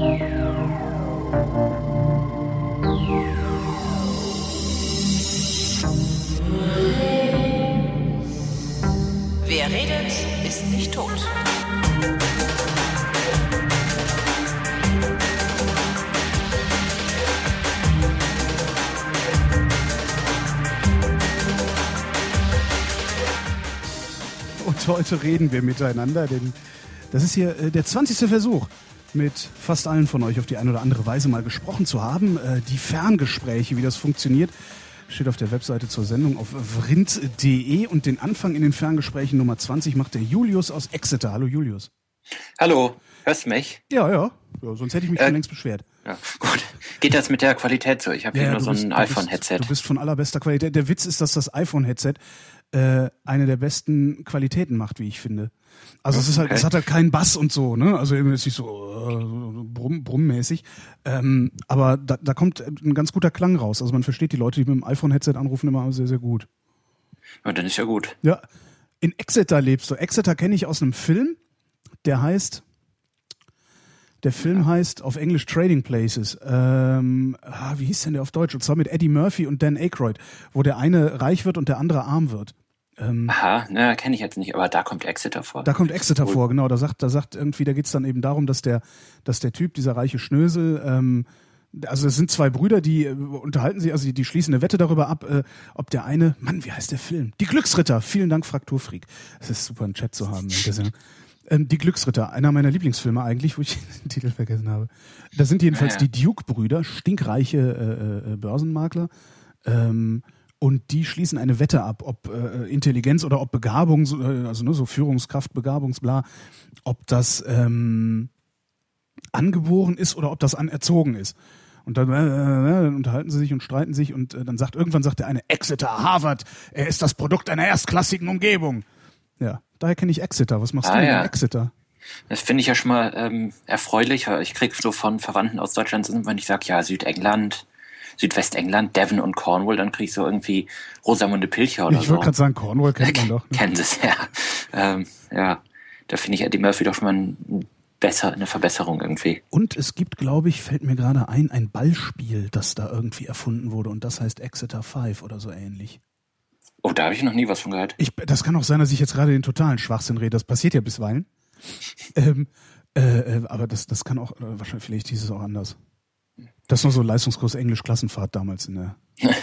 Wer redet, ist nicht tot. Und heute reden wir miteinander, denn das ist hier äh, der 20. Versuch, mit fast allen von euch auf die eine oder andere Weise mal gesprochen zu haben. Äh, die Ferngespräche, wie das funktioniert, steht auf der Webseite zur Sendung auf vrind.de und den Anfang in den Ferngesprächen Nummer 20 macht der Julius aus Exeter. Hallo Julius. Hallo, hörst du mich? Ja, ja, ja sonst hätte ich mich Äh, schon längst beschwert. Ja, gut. Geht das mit der Qualität so? Ich habe Ja, hier nur so bist- ein iPhone-Headset. Du bist von allerbester Qualität. Der Witz ist, dass das iPhone-Headset äh, eine der besten Qualitäten macht, wie ich finde. Also es ist halt, Okay. es hat halt keinen Bass und so, ne? Also eben ist nicht so äh, brumm, brummmäßig. Ähm, aber da, da kommt ein ganz guter Klang raus. Also man versteht die Leute, die mit dem iPhone-Headset anrufen, immer sehr, sehr gut. Ja, dann ist ja gut. Ja, in Exeter lebst du. Exeter kenne ich aus einem Film, der heißt, der Film heißt auf Englisch Trading Places. Ähm, ah, wie hieß denn der auf Deutsch? Und zwar mit Eddie Murphy und Dan Aykroyd, wo der eine reich wird und der andere arm wird. Ähm, Aha, na, kenne ich jetzt nicht, aber da kommt Exeter vor. da kommt Exeter vor, genau. Da sagt, da sagt irgendwie, da geht's dann eben darum, dass der, dass der Typ, dieser reiche Schnösel, ähm, also es sind zwei Brüder, die äh, unterhalten sich, also die, die schließen eine Wette darüber ab, äh, ob der eine, Mann, wie heißt der Film? Die Glücksritter. Vielen Dank, Frakturfreak. Es ist super, einen Chat zu haben. Ähm, die Glücksritter, einer meiner Lieblingsfilme eigentlich, wo ich den Titel vergessen habe. Das sind jedenfalls Ja, ja. die Duke-Brüder, stinkreiche äh, äh, Börsenmakler. Ähm, und die schließen eine Wette ab, ob äh, Intelligenz oder ob Begabung, äh, also ne, so Führungskraft, Begabungsbla, ob das ähm, angeboren ist oder ob das anerzogen ist. Und dann, äh, äh, dann unterhalten sie sich und streiten sich und äh, dann sagt irgendwann sagt der eine Exeter, Harvard, er ist das Produkt einer erstklassigen Umgebung. Ja, daher kenne ich Exeter. Was machst Ah, du ja. in Exeter? Das finde ich ja schon mal ähm, erfreulich. Ich krieg so von Verwandten aus Deutschland, wenn ich sage, ja, Südengland, Südwestengland, Devon und Cornwall, dann krieg ich so irgendwie Rosamunde Pilcher oder Ich so. wollte gerade sagen, Cornwall kennt man doch. Ne? Kansas, ja. Ähm, ja, da finde ich Eddie Murphy doch schon mal ein besser, eine Verbesserung irgendwie. Und es gibt, glaube ich, fällt mir gerade ein, ein Ballspiel, das da irgendwie erfunden wurde und das heißt Exeter 5 oder so ähnlich. Oh, da habe ich noch nie was von gehört. Ich, das kann auch sein, dass ich jetzt gerade den totalen Schwachsinn rede. Das passiert ja bisweilen. Ähm, äh, äh, aber das, das kann auch, äh, wahrscheinlich, vielleicht hieß es auch anders. Das ist noch so Leistungskurs Englisch Klassenfahrt damals in der.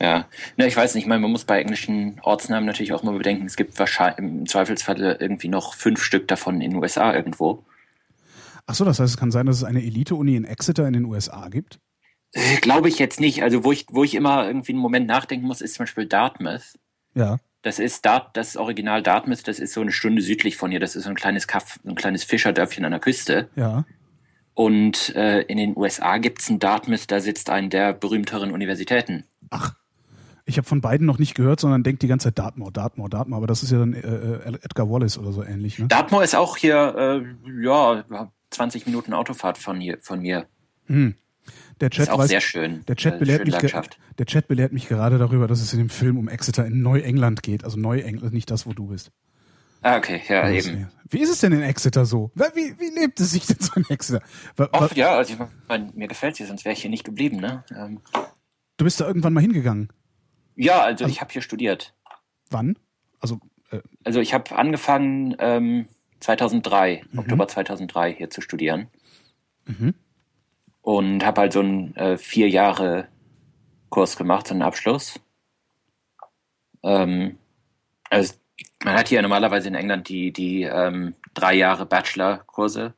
Ja, ne, ich weiß nicht, ich meine, man muss bei englischen Ortsnamen natürlich auch mal bedenken, es gibt wahrscheinlich im Zweifelsfall irgendwie noch fünf Stück davon in den USA irgendwo. Ach so, das heißt, es kann sein, dass es eine Elite-Uni in Exeter in den USA gibt? Äh, Glaube ich jetzt nicht. Also wo ich, wo ich immer irgendwie einen Moment nachdenken muss, ist zum Beispiel Dartmouth. Ja. Das ist Dart, das Original Dartmouth, das ist so eine Stunde südlich von hier. Das ist so ein kleines Kaff, so ein kleines Fischerdörfchen an der Küste. Ja. Und äh, in den USA gibt's ein Dartmouth, da sitzt eine der berühmteren Universitäten. Ach. Ich habe von beiden noch nicht gehört, sondern denkt die ganze Zeit Dartmoor, Dartmoor, Dartmoor. Aber das ist ja dann äh, äh, Edgar Wallace oder so ähnlich, ne? Dartmoor ist auch hier, äh, ja, 20 Minuten Autofahrt von hier, von mir. Hm. Der Chat Ist auch weiß, sehr schön. Der Chat, Äh, belehrt mich der Chat belehrt mich gerade darüber, dass es in dem Film um Exeter in Neuengland geht. Also Neuengland, nicht das, wo du bist. Ah, okay, ja, eben. Wie ist es denn in Exeter so? Wie, wie lebt es sich denn so in Exeter? Wa- wa- Auch, ja, also ich mein, mir gefällt hier, sonst wäre ich hier nicht geblieben, ne? Ähm, Du bist da irgendwann mal hingegangen. ja, also ich habe hier studiert. Wann? Also, äh, Also ich habe angefangen ähm, 2003, Mhm. Oktober 2003 hier zu studieren. Mhm. Und habe halt so einen äh, vier Jahre Kurs gemacht, so einen Abschluss. Ähm, also man hat hier normalerweise in England die, die ähm, drei Jahre Bachelor-Kurse.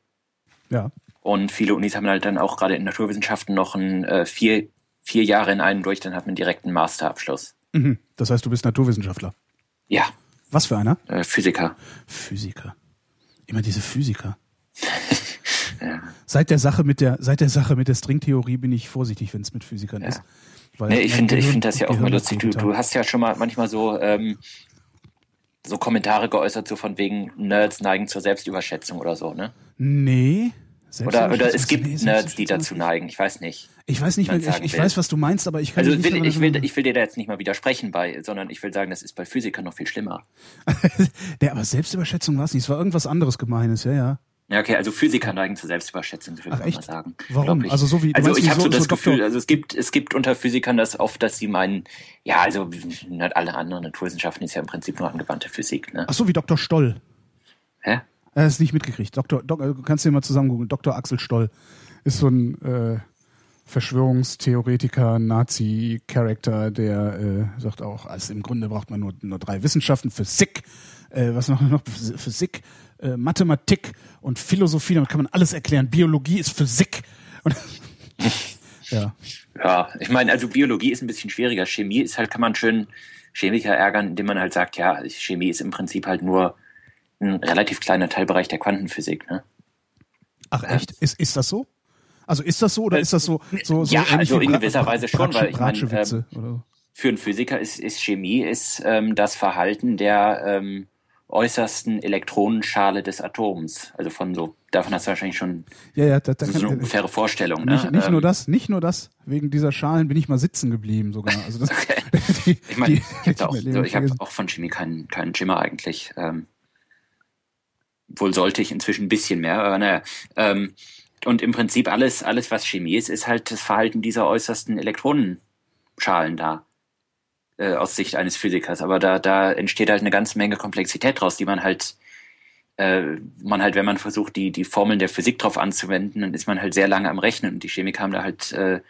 ja. Und viele Unis haben halt dann auch gerade in Naturwissenschaften noch ein äh, vier, vier Jahre in einen durch, dann hat man direkt einen Masterabschluss. Mhm. Das heißt, du bist Naturwissenschaftler. Ja, Was für einer? äh, Physiker. Physiker. Immer diese Physiker. Ja. Seit der Sache mit der, seit der Sache mit der Stringtheorie bin ich vorsichtig, wenn es mit Physikern ist. Weil Nee, ich finde ich finde das ja auch ist lustig. Du, du hast ja schon mal manchmal so, ähm, so Kommentare geäußert, so von wegen Nerds neigen zur Selbstüberschätzung oder so, ne? Nee. Oder, oder es gibt nee, Nerds, die dazu neigen. Ich weiß nicht. Ich weiß nicht, mehr, ich, ich weiß, was du meinst, aber ich kann Also nicht will, ich, will, erinnern. ich will dir da jetzt nicht mal widersprechen bei, sondern ich will sagen, das ist bei Physikern noch viel schlimmer. Nee, aber Selbstüberschätzung war es nicht. Es war irgendwas anderes Gemeines, ja, ja. Ja, okay, also Physiker neigen zur Selbstüberschätzung, würde ich mal sagen. Warum? Ich. Also so wie Also ich habe so, das so Gefühl, Doktor- also es gibt es gibt unter Physikern das oft, dass sie meinen, ja, also nicht alle anderen Naturwissenschaften ist ja im Prinzip nur angewandte Physik, ne? Ach so wie Dr. Stoll. Hä? Er ist nicht mitgekriegt. Dr. Dok, äh, kannst du dir mal zusammen googeln. Dr. Axel Stoll ist so ein äh, Verschwörungstheoretiker, Nazi-Charakter, der äh, sagt auch, also im Grunde braucht man nur, nur drei Wissenschaften, Physik, äh, was noch, noch Physik, äh, Mathematik und Philosophie, damit kann man alles erklären. Biologie ist Physik. Und, ja. Ja, ich meine, also Biologie ist ein bisschen schwieriger. Chemie ist halt, kann man schön Chemiker ärgern, indem man halt sagt, ja, Chemie ist im Prinzip halt nur ein relativ kleiner Teilbereich der Quantenphysik, ne? Ach echt? Ist, ist das so? Also ist das so oder ist das so? so, so Ja, also in gewisser Bra- Weise schon, Bratsche- weil ich meine, so? Für einen Physiker ist, ist Chemie ist ähm, das Verhalten der ähm, äußersten Elektronenschale des Atoms. Also von so, davon hast du wahrscheinlich schon Ja, ja, da, da so eine ungefähre Vorstellung. Ne? Nicht, nicht Ähm, nur das, nicht nur das. Wegen dieser Schalen bin ich mal sitzen geblieben sogar. Also das, die, Ich meine, ich habe auch, so, ich hab auch von Chemie keinen, keinen Schimmer eigentlich. Ähm, wohl sollte ich inzwischen ein bisschen mehr, aber naja. Ähm, und im Prinzip alles, alles, was Chemie ist, ist halt das Verhalten dieser äußersten Elektronenschalen da. Äh, aus Sicht eines Physikers. Aber da, da entsteht halt eine ganze Menge Komplexität draus, die man halt, äh, man halt, wenn man versucht, die, die Formeln der Physik drauf anzuwenden, dann ist man halt sehr lange am Rechnen. Und die Chemiker haben da halt, äh,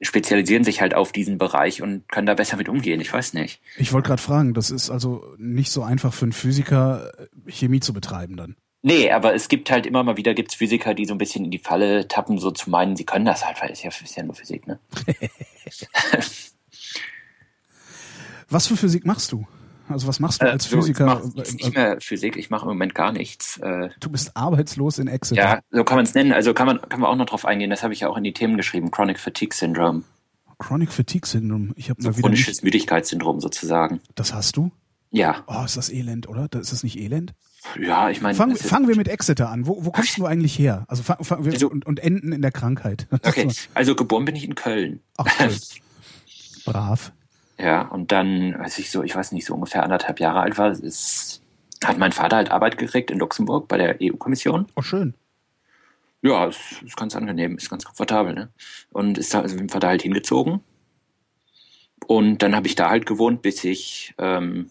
spezialisieren sich halt auf diesen Bereich und können da besser mit umgehen. Ich weiß nicht. Ich wollte gerade fragen, das ist also nicht so einfach für einen Physiker, äh, Chemie zu betreiben dann. Nee, aber es gibt halt immer mal wieder gibt's Physiker, die so ein bisschen in die Falle tappen, so zu meinen, sie können das halt, weil es ja, ist ja nur Physik, ne? Was für Physik machst du? Also was machst du als so, Physiker? Ich mache nicht mehr Physik, ich mache im Moment gar nichts. Äh, du bist arbeitslos in Exeter. ja, so kann man es nennen. Also kann man, kann man auch noch drauf eingehen. Das habe ich ja auch in die Themen geschrieben. Chronic Fatigue Syndrome, Chronic Fatigue Syndrome. Ich habe so mal wieder chronisches nicht. Müdigkeitssyndrom sozusagen. Das hast du? Ja, Oh, ist das Elend, oder? Ist das nicht Elend? ja, ich meine. Fang, das ist- fangen wir mit Exeter an. Wo, wo kommst du eigentlich her? Also, fang, fang, wir, Also- und, und enden in der Krankheit. Okay, also geboren bin ich in Köln. Ach, toll. Brav. Ja, und dann, als ich so, ich weiß nicht, so ungefähr anderthalb Jahre alt war, ist, hat mein Vater halt Arbeit gekriegt in Luxemburg bei der EU-Kommission. Oh, schön. Ja, ist, ist ganz angenehm, ist ganz komfortabel, ne? Und ist da, also bin da halt hingezogen. Und dann habe ich da halt gewohnt, bis ich, ähm,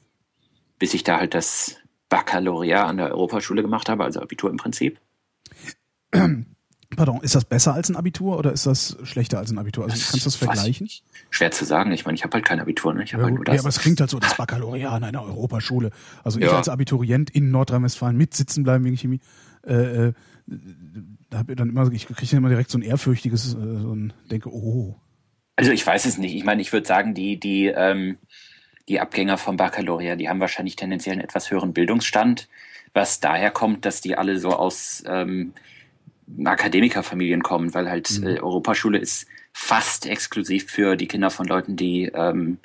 bis ich da halt das Baccalaureat an der Europaschule gemacht habe, also Abitur im Prinzip. Pardon, ist das besser als ein Abitur oder ist das schlechter als ein Abitur? Also kannst du das vergleichen? ich. Schwer zu sagen. Ich meine, ich habe halt kein Abitur, ne? Ich Ja, halt nur ja, das. aber es klingt halt so, das Baccalaureat an einer Europaschule. Also ich Ja. als Abiturient in Nordrhein-Westfalen mit sitzen bleiben wegen Chemie, äh, äh, da habe ich dann immer, ich kriege immer direkt so ein ehrfürchtiges, äh, so ein, denke, oh, Also ich weiß es nicht. Ich meine, ich würde sagen, die, die, ähm, die Abgänger vom Baccalaureat, die haben wahrscheinlich tendenziell einen etwas höheren Bildungsstand, was daher kommt, dass die alle so aus ähm, Akademikerfamilien kommen, weil halt Mhm. äh, Europaschule ist fast exklusiv für die Kinder von Leuten, die ähm,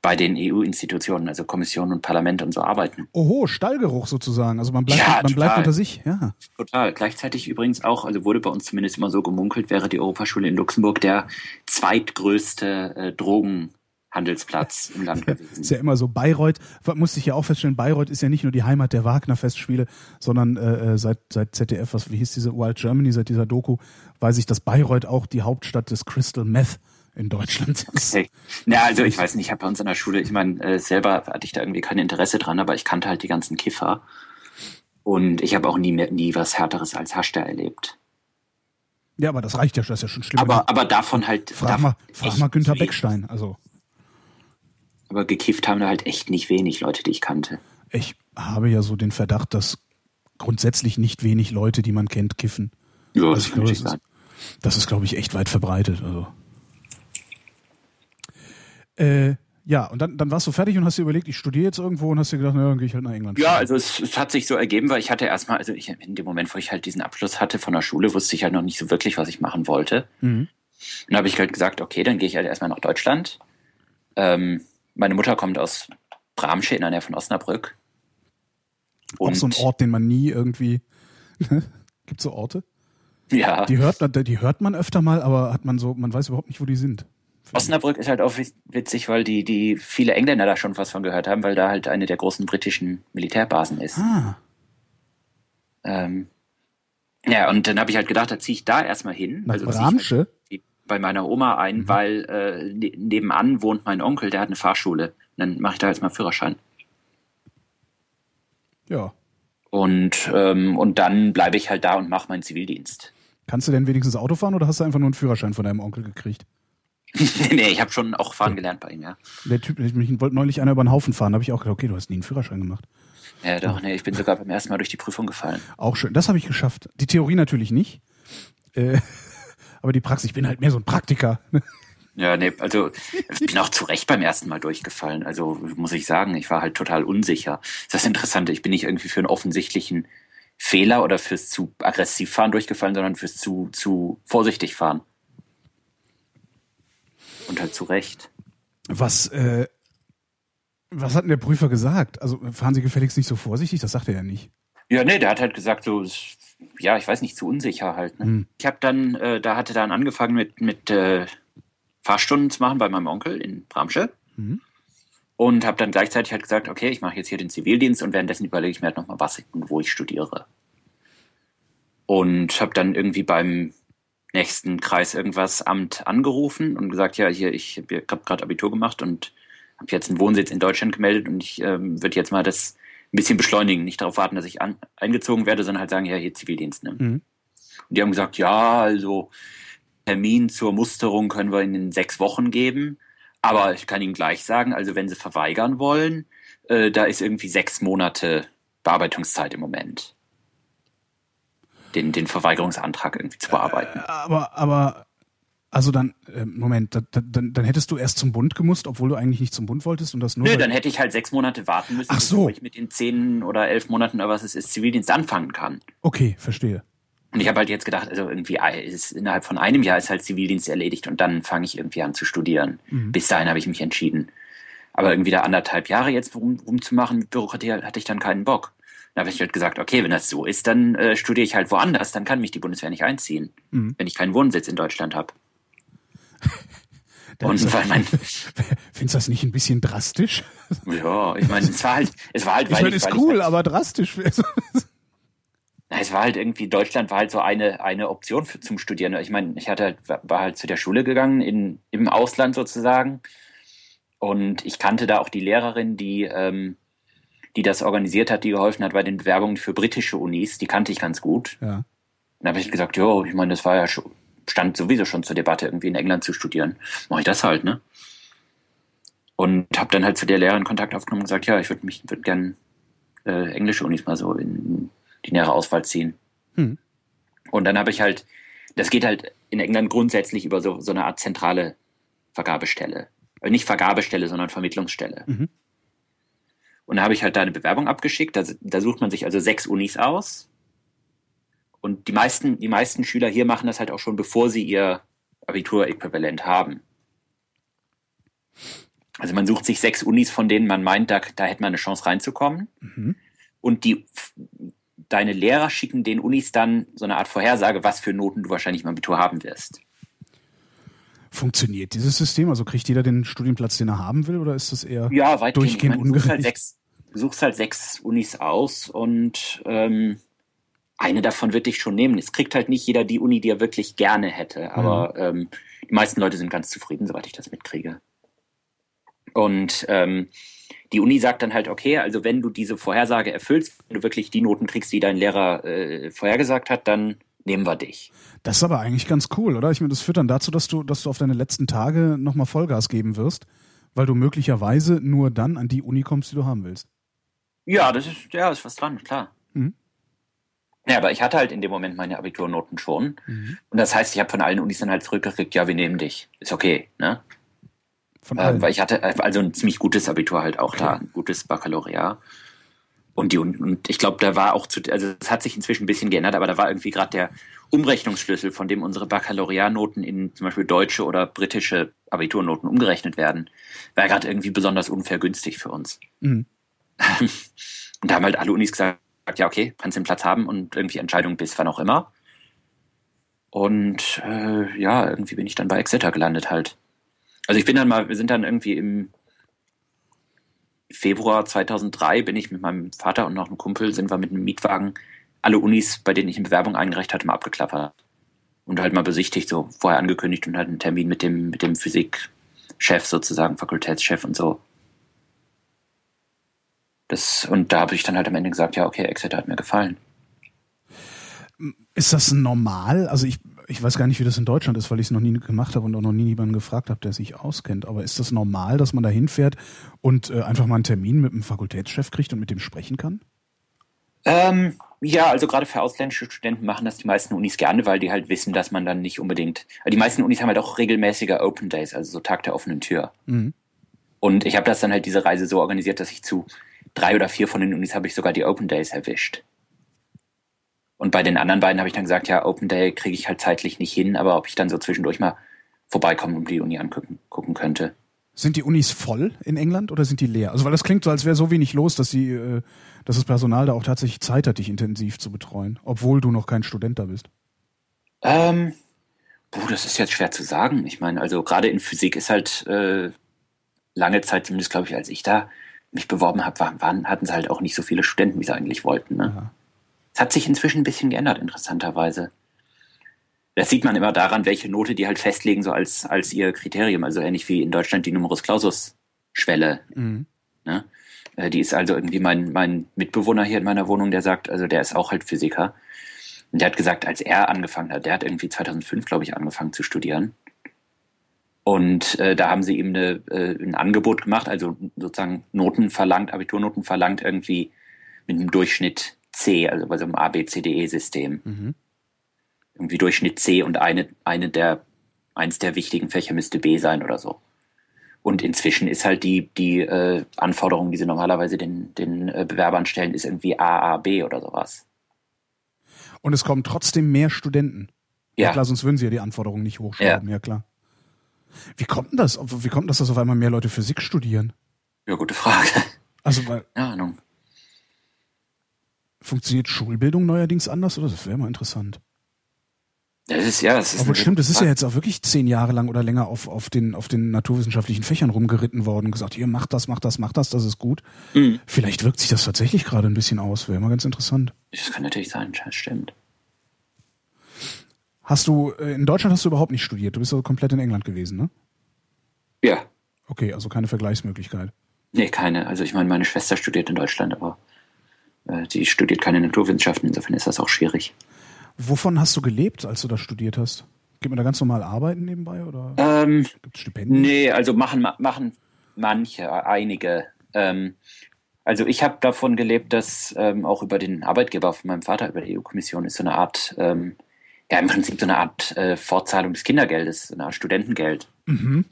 bei den EU-Institutionen, also Kommission und Parlament und so arbeiten. oho, Stallgeruch sozusagen. Also man bleibt, Ja, man bleibt unter sich, ja. Total. Gleichzeitig übrigens auch, also wurde bei uns zumindest immer so gemunkelt, wäre die Europaschule in Luxemburg der zweitgrößte äh, Drogenhandelsplatz im Land gewesen. Ist ja immer so, Bayreuth, musste ich ja auch feststellen, Bayreuth ist ja nicht nur die Heimat der Wagner-Festspiele, sondern äh, äh, seit, seit ZDF, was, wie hieß diese Wild Germany, seit dieser Doku, weiß ich, dass Bayreuth auch die Hauptstadt des Crystal Meth in Deutschland ist. Okay. Ja, also ich weiß nicht, ich habe bei uns an der Schule, ich meine, äh, selber hatte ich da irgendwie kein Interesse dran, aber ich kannte halt die ganzen Kiffer. Und ich habe auch nie mehr, nie was Härteres als Hasch da erlebt. Ja, aber das reicht ja schon, das ist ja schon schlimm. Aber, aber davon halt. frag davon mal, frag mal Günther. Beckstein. Also, Aber gekifft haben da halt echt nicht wenig Leute, die ich kannte. ich habe ja so den Verdacht, dass grundsätzlich nicht wenig Leute, die man kennt, kiffen. Ja, Also das kann glaube, das ist, das ist, glaube ich, echt weit verbreitet. Also. Äh, ja, und dann, dann warst du fertig und hast dir überlegt, ich studiere jetzt irgendwo und hast dir gedacht, na, dann gehe ich halt nach England. Ja, also es, es hat sich so ergeben, weil ich hatte erstmal, also ich, in dem Moment, wo ich halt diesen Abschluss hatte von der Schule, wusste ich halt noch nicht so wirklich, was ich machen wollte. Mhm. Und dann habe ich halt gesagt, okay, dann gehe ich halt erstmal nach Deutschland. Ähm, meine Mutter kommt aus Bramsche in der Nähe von Osnabrück. Auch so ein Ort, den man nie irgendwie. Gibt so Orte? Ja, Die hört, man- die hört man öfter mal, aber hat man so, man weiß überhaupt nicht, wo die sind. Osnabrück ist halt auch witz- witzig, weil die, die viele Engländer da schon was von gehört haben, weil da halt eine der großen britischen Militärbasen ist. Ah, Ähm, Ja, und dann habe ich halt gedacht, da ziehe ich da erstmal hin. Nach also ich Bramsche? Bei meiner Oma ein, Mhm. weil äh, ne- nebenan wohnt mein Onkel, der hat eine Fahrschule. Und dann mache ich da jetzt mal Führerschein. Ja. Und, ähm, und dann bleibe ich halt da und mache meinen Zivildienst. Kannst du denn wenigstens Auto fahren oder hast du einfach nur einen Führerschein von deinem Onkel gekriegt? nee, ich habe schon auch fahren gelernt bei ihm, ja. Der Typ, ich mich wollte neulich einer über den Haufen fahren, da habe ich auch gedacht, okay, du hast nie einen Führerschein gemacht. Ja, doch, nee, ich bin sogar beim ersten Mal durch die Prüfung gefallen. Auch schön. Das habe ich geschafft. Die Theorie natürlich nicht. Äh, aber die Praxis, ich bin halt mehr so ein Praktiker. Ja, nee, also ich bin auch zu Recht beim ersten Mal durchgefallen. Also muss ich sagen, ich war halt total unsicher. Das ist das Interessante, ich bin nicht irgendwie für einen offensichtlichen Fehler oder fürs zu aggressiv fahren durchgefallen, sondern fürs zu, zu vorsichtig fahren. Und halt zu Recht. Was, äh, was hat denn der Prüfer gesagt? Also fahren Sie gefälligst nicht so vorsichtig? Das sagt er ja nicht. Ja, nee, der hat halt gesagt, so, ja, ich weiß nicht, zu unsicher halt. Ne? Hm. Ich habe dann, äh, da hatte dann angefangen mit, mit äh, Fahrstunden zu machen bei meinem Onkel in Bramsche. Mhm. Und habe dann gleichzeitig halt gesagt, okay, ich mache jetzt hier den Zivildienst und währenddessen überlege ich mir halt nochmal, was ich, und wo ich studiere. Und habe dann irgendwie beim nächsten Kreis irgendwas Amt angerufen und gesagt, ja, hier, ich habe gerade Abitur gemacht und habe jetzt einen Wohnsitz in Deutschland gemeldet und ich ähm, würde jetzt mal das ein bisschen beschleunigen, nicht darauf warten, dass ich an, eingezogen werde, sondern halt sagen, ja, hier Zivildienst. Ne? Mhm. Und die haben gesagt, ja, also Termin zur Musterung können wir Ihnen in sechs Wochen geben. Aber ich kann Ihnen gleich sagen, also wenn Sie verweigern wollen, äh, da ist irgendwie sechs Monate Bearbeitungszeit im Moment. Den, den Verweigerungsantrag irgendwie zu bearbeiten. Aber, aber, also dann, äh, Moment, da, da, dann, dann hättest du erst zum Bund gemusst, obwohl du eigentlich nicht zum Bund wolltest und das nur. Nö, dann hätte ich halt sechs Monate warten müssen, Ach so. bevor ich mit den zehn oder elf Monaten oder was es ist, Zivildienst anfangen kann. okay, verstehe. Und ich habe halt jetzt gedacht, also irgendwie äh, ist innerhalb von einem Jahr ist halt Zivildienst erledigt und dann fange ich irgendwie an zu studieren. Mhm. Bis dahin habe ich mich entschieden. Aber irgendwie da anderthalb Jahre jetzt rum, rumzumachen mit Bürokratie hatte ich dann keinen Bock. Dann habe ich halt gesagt, okay, wenn das so ist, dann äh, studiere ich halt woanders, dann kann mich die Bundeswehr nicht einziehen, Mhm. wenn ich keinen Wohnsitz in Deutschland habe. Dann ist Und weil mein, Findest du das nicht ein bisschen drastisch? ja, ich meine, es war halt, es war halt, Ich weil meine, ist weil cool, halt, aber drastisch. Na, Es war halt irgendwie, Deutschland war halt so eine, eine Option für, zum Studieren. Ich meine, ich hatte halt, war halt zu der Schule gegangen, in, im Ausland sozusagen. Und ich kannte da auch die Lehrerin, die, ähm, die das organisiert hat, die geholfen hat bei den Bewerbungen für britische Unis. Die kannte ich ganz gut. ja. Dann habe ich gesagt, jo, ich meine, das war ja schon, stand sowieso schon zur Debatte, irgendwie in England zu studieren. Mache ich das halt, ne? Und habe dann halt zu der Lehrerin Kontakt aufgenommen und gesagt, ja, ich würde mich würd gern äh, englische Unis mal so in die nähere Auswahl ziehen. Hm. Und dann habe ich halt, das geht halt in England grundsätzlich über so, so eine Art zentrale Vergabestelle. Äh, Nicht Vergabestelle, sondern Vermittlungsstelle. Mhm. Und da habe ich halt da eine Bewerbung abgeschickt. Da, da sucht man sich also sechs Unis aus. Und die meisten, die meisten Schüler hier machen das halt auch schon, bevor sie ihr Abitur-Äquivalent haben. Also man sucht sich sechs Unis, von denen man meint, da, da hätte man eine Chance reinzukommen. Mhm. Und die, deine Lehrer schicken den Unis dann so eine Art Vorhersage, was für Noten du wahrscheinlich im Abitur haben wirst. Funktioniert dieses System? Also kriegt jeder den Studienplatz, den er haben will, oder ist das eher Ja, durchgehend Ich meine, du, suchst halt ungerecht? sechs, du suchst halt sechs Unis aus und ähm, eine davon wird dich schon nehmen. Es kriegt halt nicht jeder die Uni, die er wirklich gerne hätte, aber ähm, die meisten Leute sind ganz zufrieden, soweit ich das mitkriege. Und ähm, die Uni sagt dann halt, okay, also wenn du diese Vorhersage erfüllst, wenn du wirklich die Noten kriegst, die dein Lehrer äh, vorhergesagt hat, dann nehmen wir dich. Das ist aber eigentlich ganz cool, oder? Ich meine, das führt dann dazu, dass du, dass du auf deine letzten Tage nochmal Vollgas geben wirst, weil du möglicherweise nur dann an die Uni kommst, die du haben willst. Ja, das ist, ja, ist was dran, klar. Mhm. Ja, aber ich hatte halt in dem Moment meine Abiturnoten schon. Mhm. Und das heißt, ich habe von allen Unis dann halt zurückgekriegt, ja, wir nehmen dich. Ist okay, ne? Von Ähm, allen. weil ich hatte äh, also ein ziemlich gutes Abitur halt auch da, ein gutes Baccalaureat. Und die und, und ich glaube, da war auch zu, also es hat sich inzwischen ein bisschen geändert, aber da war irgendwie gerade der Umrechnungsschlüssel, von dem unsere Baccalaureatnoten in zum Beispiel deutsche oder britische Abiturnoten umgerechnet werden, war gerade irgendwie besonders unfair günstig für uns. Mhm. Und da haben halt alle Unis gesagt, ja, okay, kannst den Platz haben und irgendwie Entscheidung bis wann auch immer. Und äh, ja, irgendwie bin ich dann bei Exeter gelandet halt. Also ich bin dann mal, wir sind dann irgendwie im Februar 2003 bin ich mit meinem Vater und noch einem Kumpel, sind wir mit einem Mietwagen alle Unis, bei denen ich eine Bewerbung eingereicht hatte, mal abgeklappert. Und halt mal besichtigt, so vorher angekündigt und halt einen Termin mit dem, mit dem Physikchef sozusagen, Fakultätschef und so. Das, und da habe ich dann halt am Ende gesagt, ja, okay, Exeter hat mir gefallen. Ist das normal? Also ich, ich weiß gar nicht, wie das in Deutschland ist, weil ich es noch nie gemacht habe und auch noch nie jemanden gefragt habe, der sich auskennt. Aber ist das normal, dass man da hinfährt und äh, einfach mal einen Termin mit einem Fakultätschef kriegt und mit dem sprechen kann? Ähm, ja, also gerade für ausländische Studenten machen das die meisten Unis gerne, weil die halt wissen, dass man dann nicht unbedingt. Die meisten Unis haben halt auch regelmäßige Open Days, also so Tag der offenen Tür. Mhm. Und ich habe das dann halt diese Reise so organisiert, dass ich zu drei oder vier von den Unis habe ich sogar die Open Days erwischt. Und bei den anderen beiden habe ich dann gesagt, ja, Open Day kriege ich halt zeitlich nicht hin, aber ob ich dann so zwischendurch mal vorbeikommen und die Uni angucken gucken könnte. Sind die Unis voll in England oder sind die leer? Also weil das klingt so, als wäre so wenig los, dass die, äh, dass das Personal da auch tatsächlich Zeit hat, dich intensiv zu betreuen, obwohl du noch kein Student da bist. Ähm, boah, das ist jetzt schwer zu sagen. Ich meine, also gerade in Physik ist halt äh, lange Zeit, zumindest glaube ich, als ich da mich beworben habe, waren, hatten sie halt auch nicht so viele Studenten, wie sie eigentlich wollten. Ne? Es hat sich inzwischen ein bisschen geändert, interessanterweise. Das sieht man immer daran, welche Note die halt festlegen, so als, als ihr Kriterium. Also ähnlich wie in Deutschland die Numerus Clausus-Schwelle. Mhm. Ne? Äh, die ist also irgendwie mein, mein Mitbewohner hier in meiner Wohnung, der sagt, also der ist auch halt Physiker. Und der hat gesagt, als er angefangen hat, der hat irgendwie 2005, glaube ich, angefangen zu studieren. Und äh, da haben sie ihm eine, äh, ein Angebot gemacht, also sozusagen Noten verlangt, Abiturnoten verlangt, irgendwie mit einem Durchschnitt C, also bei so einem ABCDE-System. Mhm irgendwie Durchschnitt C und eine, eine der, eins der wichtigen Fächer müsste B sein oder so. Und inzwischen ist halt die, die äh, Anforderung, die sie normalerweise den, den äh, Bewerbern stellen, ist irgendwie AAB oder sowas. Und es kommen trotzdem mehr Studenten. Ja. klar, sonst würden sie ja die Anforderungen nicht hochschrauben, ja, ja klar. Wie kommt denn das? Wie kommt das, dass auf einmal mehr Leute Physik studieren? Ja, gute Frage. Also, weil. Ja, Ahnung. Funktioniert Schulbildung neuerdings anders oder? Das wäre mal interessant. Das ist ja, das ist. Aber stimmt, das ist ja jetzt auch wirklich zehn Jahre lang oder länger auf, auf den, auf den naturwissenschaftlichen Fächern rumgeritten worden und gesagt, hier, macht das, macht das, macht das, das ist gut. Mhm. Vielleicht wirkt sich das tatsächlich gerade ein bisschen aus, wäre mal ganz interessant. Das kann natürlich sein, das stimmt. Hast du, äh, in Deutschland hast du überhaupt nicht studiert, du bist also komplett in England gewesen, ne? Ja. Okay, also keine Vergleichsmöglichkeit. Nee, keine. Also ich meine, meine Schwester studiert in Deutschland, aber äh, die studiert keine Naturwissenschaften, insofern ist das auch schwierig. Wovon hast du gelebt, als du da studiert hast? Geht man da ganz normal arbeiten nebenbei oder ähm, gibt es Stipendien? Nee, also machen, machen manche, einige. Ähm, also ich habe davon gelebt, dass ähm, auch über den Arbeitgeber von meinem Vater, über die EU-Kommission, ist so eine Art, ähm, ja im Prinzip so eine Art äh, Fortzahlung des Kindergeldes, so eine Art Studentengeld. Mhm.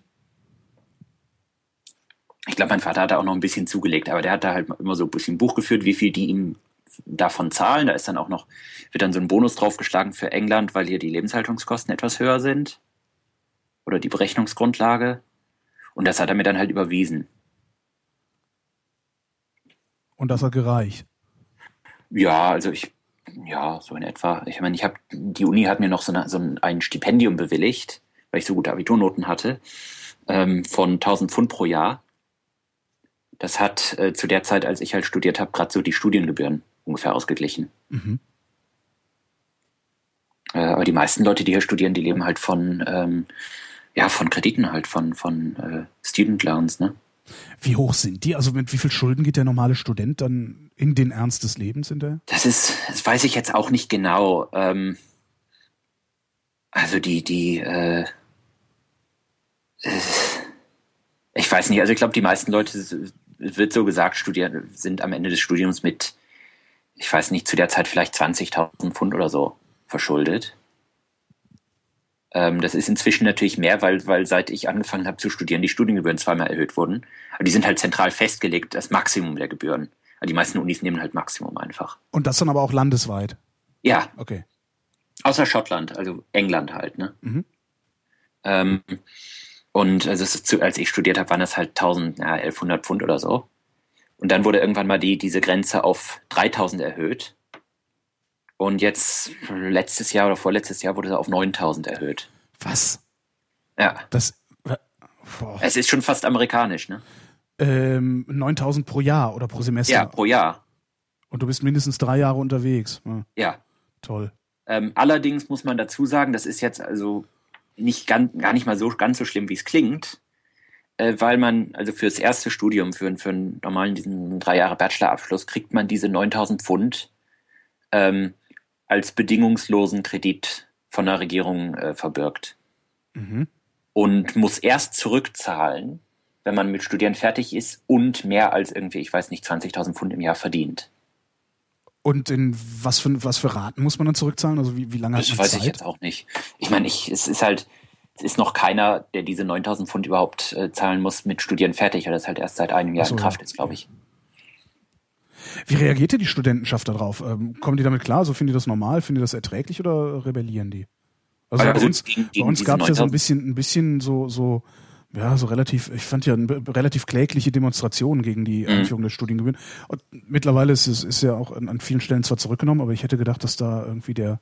Ich glaube, mein Vater hat da auch noch ein bisschen zugelegt, aber der hat da halt immer so ein bisschen Buch geführt, wie viel die ihm davon zahlen. Da ist dann auch noch, wird dann so ein Bonus draufgeschlagen für England, weil hier die Lebenshaltungskosten etwas höher sind. Oder die Berechnungsgrundlage. Und das hat er mir dann halt überwiesen. Und das hat gereicht? Ja, also ich, ja, so in etwa. Ich meine, ich habe, die Uni hat mir noch so, eine, so ein Stipendium bewilligt, weil ich so gute Abiturnoten hatte, ähm, von 1000 Pfund pro Jahr. Das hat äh, zu der Zeit, als ich halt studiert habe, gerade so die Studiengebühren ungefähr ausgeglichen. Mhm. Äh, aber die meisten Leute, die hier studieren, die leben halt von, ähm, ja, von Krediten halt, von, von äh, Student Loans, ne? Wie hoch sind die? Also mit wie viel Schulden geht der normale Student dann in den Ernst des Lebens hinterher? Das ist, das weiß ich jetzt auch nicht genau. Ähm, also die, die, äh, ich weiß nicht, also ich glaube, die meisten Leute, es wird so gesagt, studieren, sind am Ende des Studiums mit ich weiß nicht, zu der Zeit vielleicht 20.000 Pfund oder so verschuldet. Ähm, das ist inzwischen natürlich mehr, weil, weil seit ich angefangen habe zu studieren, die Studiengebühren zweimal erhöht wurden. Aber die sind halt zentral festgelegt, das Maximum der Gebühren. Also die meisten Unis nehmen halt Maximum einfach. Und das dann aber auch landesweit? Ja. Okay. Außer Schottland, also England halt, ne? Mhm. Ähm, und also zu, als ich studiert habe, waren das halt 1000, ja, 1100 Pfund oder so. Und dann wurde irgendwann mal die, diese Grenze auf 3000 erhöht. Und jetzt, letztes Jahr oder vorletztes Jahr wurde sie auf 9000 erhöht. Was? Ja. Das, boah. Es ist schon fast amerikanisch, ne? Ähm, 9000 pro Jahr oder pro Semester? Ja, pro Jahr. Und du bist mindestens drei Jahre unterwegs. Ja. Ja. Toll. Ähm, allerdings muss man dazu sagen, das ist jetzt also nicht ganz, gar nicht mal so ganz so schlimm, wie es klingt, äh, weil man, also fürs erste Studium, für, für einen normalen, diesen drei Jahre Bachelorabschluss, kriegt man diese 9000 Pfund ähm, als bedingungslosen Kredit von der Regierung äh, verbirgt. Mhm. Und muss erst zurückzahlen, wenn man mit Studieren fertig ist und mehr als irgendwie, ich weiß nicht, 20.000 Pfund im Jahr verdient. Und in was für, was für Raten muss man dann zurückzahlen? Also wie, wie lange Das hat man weiß Zeit? ich jetzt auch nicht. Ich meine, ich, es ist halt, es ist noch keiner, der diese 9000 Pfund überhaupt äh, zahlen muss mit Studieren fertig, weil das halt erst seit einem Jahr so, in Kraft ist, glaube ich. Wie reagiert denn die Studentenschaft darauf? Ähm, kommen die damit klar? So finden die das normal? Finden die das erträglich oder rebellieren die? Also, Also bei uns, gegen- bei gegen uns gab es ja so ein 9000 bisschen, ein bisschen so, so, ja, so relativ, ich fand ja relativ klägliche Demonstrationen gegen die Mhm. Einführung der Studiengebühren. Und mittlerweile ist es ist ja auch an, an vielen Stellen zwar zurückgenommen, aber ich hätte gedacht, dass da irgendwie der,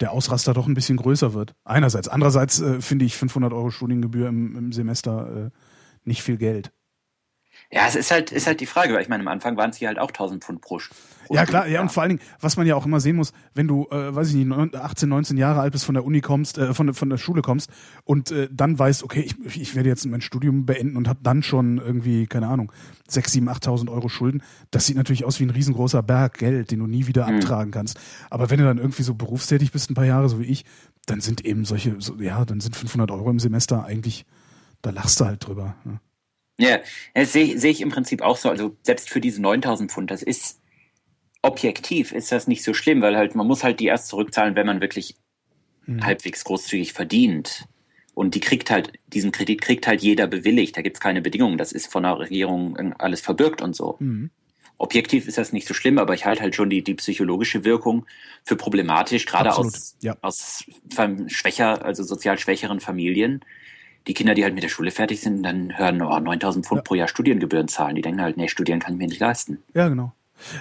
der Ausraster doch ein bisschen größer wird. Einerseits. Andererseits äh, finde ich 500 Euro Studiengebühr im, im Semester äh, nicht viel Geld. Ja, es ist halt, ist halt die Frage, weil ich meine, am Anfang waren es hier halt auch 1000 Pfund pro, Sch- pro Ja klar, ja und vor allen Dingen, was man ja auch immer sehen muss, wenn du, äh, weiß ich nicht, neun- 18, 19 Jahre alt bist, von der Uni kommst, äh, von, von der Schule kommst und äh, dann weißt, okay, ich, ich werde jetzt mein Studium beenden und habe dann schon irgendwie, keine Ahnung, 6, 7, 8.000 Euro Schulden. Das sieht natürlich aus wie ein riesengroßer Berg Geld, den du nie wieder Mhm. abtragen kannst. Aber wenn du dann irgendwie so berufstätig bist, ein paar Jahre, so wie ich, dann sind eben solche, so, ja, dann sind 500 Euro im Semester eigentlich, da lachst du halt drüber. Ne? Ja, das sehe sehe ich im Prinzip auch so. Also selbst für diese 9000 Pfund, das ist objektiv ist das nicht so schlimm, weil halt man muss halt die erst zurückzahlen, wenn man wirklich Hm. halbwegs großzügig verdient. Und die kriegt halt, diesen Kredit kriegt halt jeder bewilligt. Da gibt's keine Bedingungen. Das ist von der Regierung alles verbürgt und so. Mhm. Objektiv ist das nicht so schlimm, aber ich halte halt schon die, die psychologische Wirkung für problematisch, gerade Absolut, aus, ja. aus schwächer, also sozial schwächeren Familien. Die Kinder, die halt mit der Schule fertig sind, dann hören, oh, 9000 Pfund Ja. pro Jahr Studiengebühren zahlen. Die denken halt, nee, studieren kann ich mir nicht leisten. Ja, genau.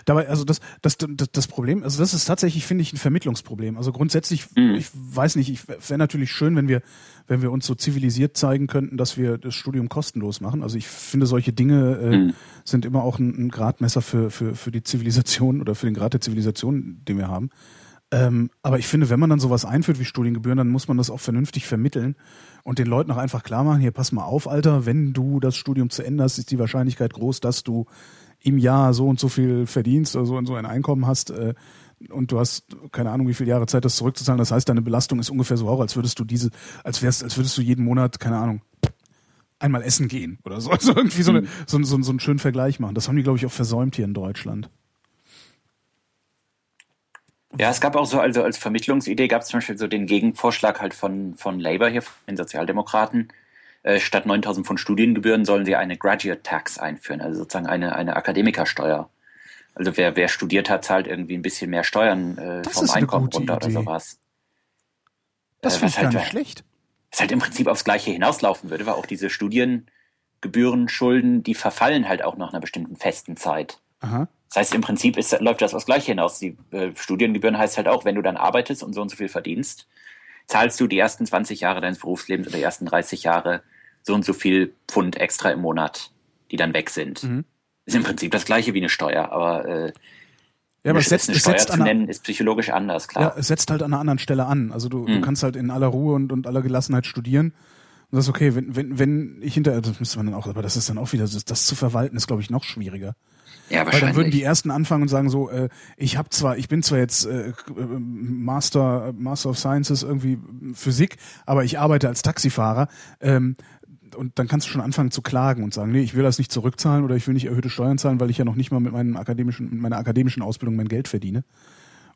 Dabei, also das, das, das, das Problem, also das ist tatsächlich, finde ich, ein Vermittlungsproblem. Also grundsätzlich, Mhm. ich weiß nicht, ich wäre natürlich schön, wenn wir, wenn wir uns so zivilisiert zeigen könnten, dass wir das Studium kostenlos machen. Also ich finde, solche Dinge äh, Mhm. sind immer auch ein, ein Gradmesser für, für, für die Zivilisation oder für den Grad der Zivilisation, den wir haben. Ähm, aber ich finde, wenn man dann sowas einführt wie Studiengebühren, dann muss man das auch vernünftig vermitteln und den Leuten auch einfach klar machen, hier pass mal auf, Alter, wenn du das Studium zu Ende hast, ist die Wahrscheinlichkeit groß, dass du im Jahr so und so viel verdienst oder so und so ein Einkommen hast äh, und du hast keine Ahnung, wie viele Jahre Zeit, das zurückzuzahlen. Das heißt, deine Belastung ist ungefähr so hoch, als würdest du diese, als wärst, als würdest du jeden Monat, keine Ahnung, einmal essen gehen oder so. Also irgendwie so, eine, Mhm. so, so, so einen schönen Vergleich machen. Das haben die, glaube ich, auch versäumt hier in Deutschland. Ja, es gab auch so, also als Vermittlungsidee gab es zum Beispiel so den Gegenvorschlag halt von, von Labour hier, von den Sozialdemokraten. Äh, statt 9000 von Studiengebühren sollen sie eine Graduate Tax einführen, also sozusagen eine, eine Akademikersteuer. Also wer, wer studiert hat, zahlt irgendwie ein bisschen mehr Steuern äh, vom Einkommen runter oder Idee. sowas. Das Äh, finde ich gar halt- nicht schlecht. Was halt im Prinzip aufs Gleiche hinauslaufen würde, weil auch diese Studiengebührenschulden, die verfallen halt auch nach einer bestimmten festen Zeit. Aha. Das heißt, im Prinzip ist, läuft das aufs Gleiche hinaus. Die äh, Studiengebühren heißt halt auch, wenn du dann arbeitest und so und so viel verdienst, zahlst du die ersten 20 Jahre deines Berufslebens oder die ersten 30 Jahre so und so viel Pfund extra im Monat, die dann weg sind. Mhm. Ist im Prinzip das Gleiche wie eine Steuer, aber, äh, Ja, aber eine, es setzt, eine es Steuer setzt, zu nennen, ist psychologisch anders, ja, klar. es setzt halt an einer anderen Stelle an. Also du, du Mhm. kannst halt in aller Ruhe und, und aller Gelassenheit studieren. Und das ist okay, wenn, wenn, wenn ich hinter, das müsste man dann auch, aber das ist dann auch wieder, das, das zu verwalten, ist, glaube ich, noch schwieriger. Ja, Weil dann würden wahrscheinlich. die ersten anfangen und sagen so, äh, ich habe zwar, ich bin zwar jetzt äh, Master, Master of Sciences irgendwie Physik, aber ich arbeite als Taxifahrer. Ähm, und dann kannst du schon anfangen zu klagen und sagen, nee, ich will das nicht zurückzahlen oder ich will nicht erhöhte Steuern zahlen, weil ich ja noch nicht mal mit meinem akademischen, mit meiner akademischen Ausbildung mein Geld verdiene.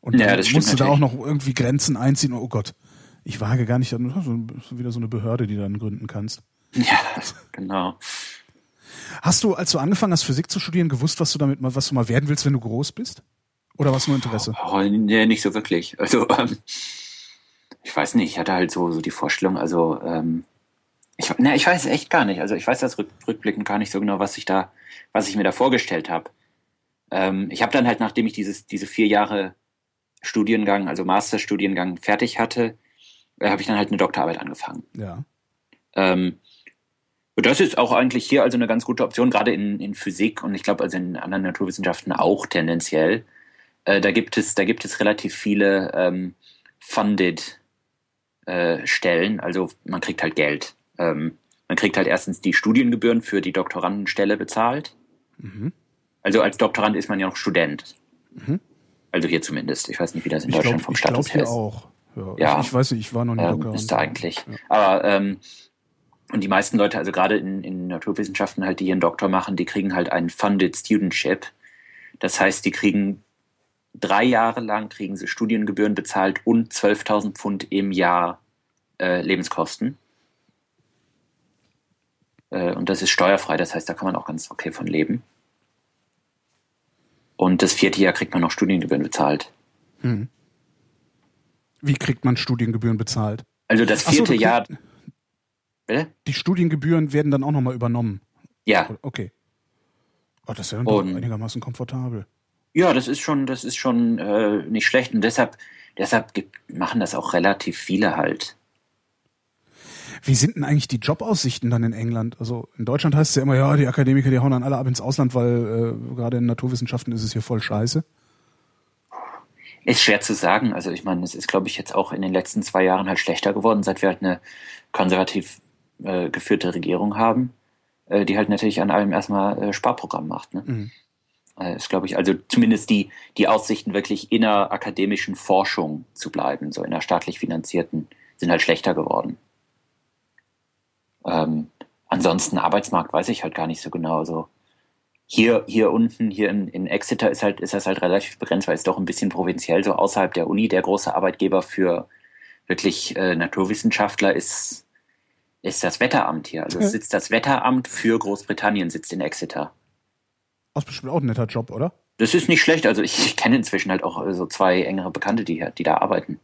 Und Ja, dann musst du da auch noch irgendwie Grenzen einziehen. Oh Gott, ich wage gar nicht, dann wieder so eine Behörde, die du dann gründen kannst. Ja, genau. Hast du, als du angefangen hast, Physik zu studieren, gewusst, was du damit mal, was du mal werden willst, wenn du groß bist? Oder was nur Interesse? Oh, nee, nicht so wirklich. Also, ähm, ich weiß nicht, ich hatte halt so, so die Vorstellung, also, ähm, ich, ne, ich weiß echt gar nicht. Also, ich weiß das rück, rückblickend gar nicht so genau, was ich da, was ich mir da vorgestellt habe. Ähm, ich habe dann halt, nachdem ich dieses, diese vier Jahre Studiengang, also Masterstudiengang fertig hatte, äh, habe ich dann halt eine Doktorarbeit angefangen. Ja. Ähm, Das ist auch eigentlich hier also eine ganz gute Option, gerade in, in Physik und ich glaube also in anderen Naturwissenschaften auch tendenziell. Äh, da gibt es, da gibt es relativ viele ähm, funded äh, Stellen, also man kriegt halt Geld. Ähm, man kriegt halt erstens die Studiengebühren für die Doktorandenstelle bezahlt. Mhm. Also als Doktorand ist man ja noch Student. Mhm. Also hier zumindest. Ich weiß nicht, wie das in ich Deutschland glaub, vom Status her ist. auch. Ja, ja. Ich, ich, weiß nicht, ich war noch nie ähm, Doktorand. Ist da eigentlich. Ja. Aber ähm, und die meisten Leute, also gerade in, in Naturwissenschaften halt, die hier einen Doktor machen, die kriegen halt einen Funded Studentship. Das heißt, die kriegen drei Jahre lang kriegen sie Studiengebühren bezahlt und 12.000 Pfund im Jahr äh, Lebenskosten. Äh, und das ist steuerfrei, das heißt, da kann man auch ganz okay von leben. Und das vierte Jahr kriegt man noch Studiengebühren bezahlt. Hm. Wie kriegt man Studiengebühren bezahlt? Also das vierte so, Jahr. Bitte? Die Studiengebühren werden dann auch nochmal übernommen. Ja. Okay. Oh, das ist ja dann einigermaßen komfortabel. Ja, das ist schon, das ist schon äh, nicht schlecht. Und deshalb, deshalb gibt, machen das auch relativ viele halt. Wie sind denn eigentlich die Jobaussichten dann in England? Also in Deutschland heißt es ja immer, ja, die Akademiker, die hauen dann alle ab ins Ausland, weil äh, gerade in Naturwissenschaften ist es hier voll scheiße. Ist schwer zu sagen. Also ich meine, es ist, glaube ich, jetzt auch in den letzten zwei Jahren halt schlechter geworden, seit wir halt eine konservativ äh, geführte Regierung haben, äh, die halt natürlich an allem erstmal äh, Sparprogramm macht. Ne? Mhm. Äh, ist, glaube ich, also zumindest die, die Aussichten, wirklich in einer akademischen Forschung zu bleiben, so in einer staatlich finanzierten, sind halt schlechter geworden. Ähm, ansonsten Arbeitsmarkt weiß ich halt gar nicht so genau. Also hier, hier unten, hier in, in Exeter ist halt, ist das halt relativ begrenzt, weil es doch ein bisschen provinziell, so außerhalb der Uni. Der große Arbeitgeber für wirklich äh, Naturwissenschaftler ist, ist das Wetteramt hier. Also es sitzt das Wetteramt für Großbritannien, sitzt in Exeter. Das ist bestimmt auch ein netter Job, oder? Das ist nicht schlecht. Also ich, ich kenne inzwischen halt auch so zwei engere Bekannte, die, die da arbeiten.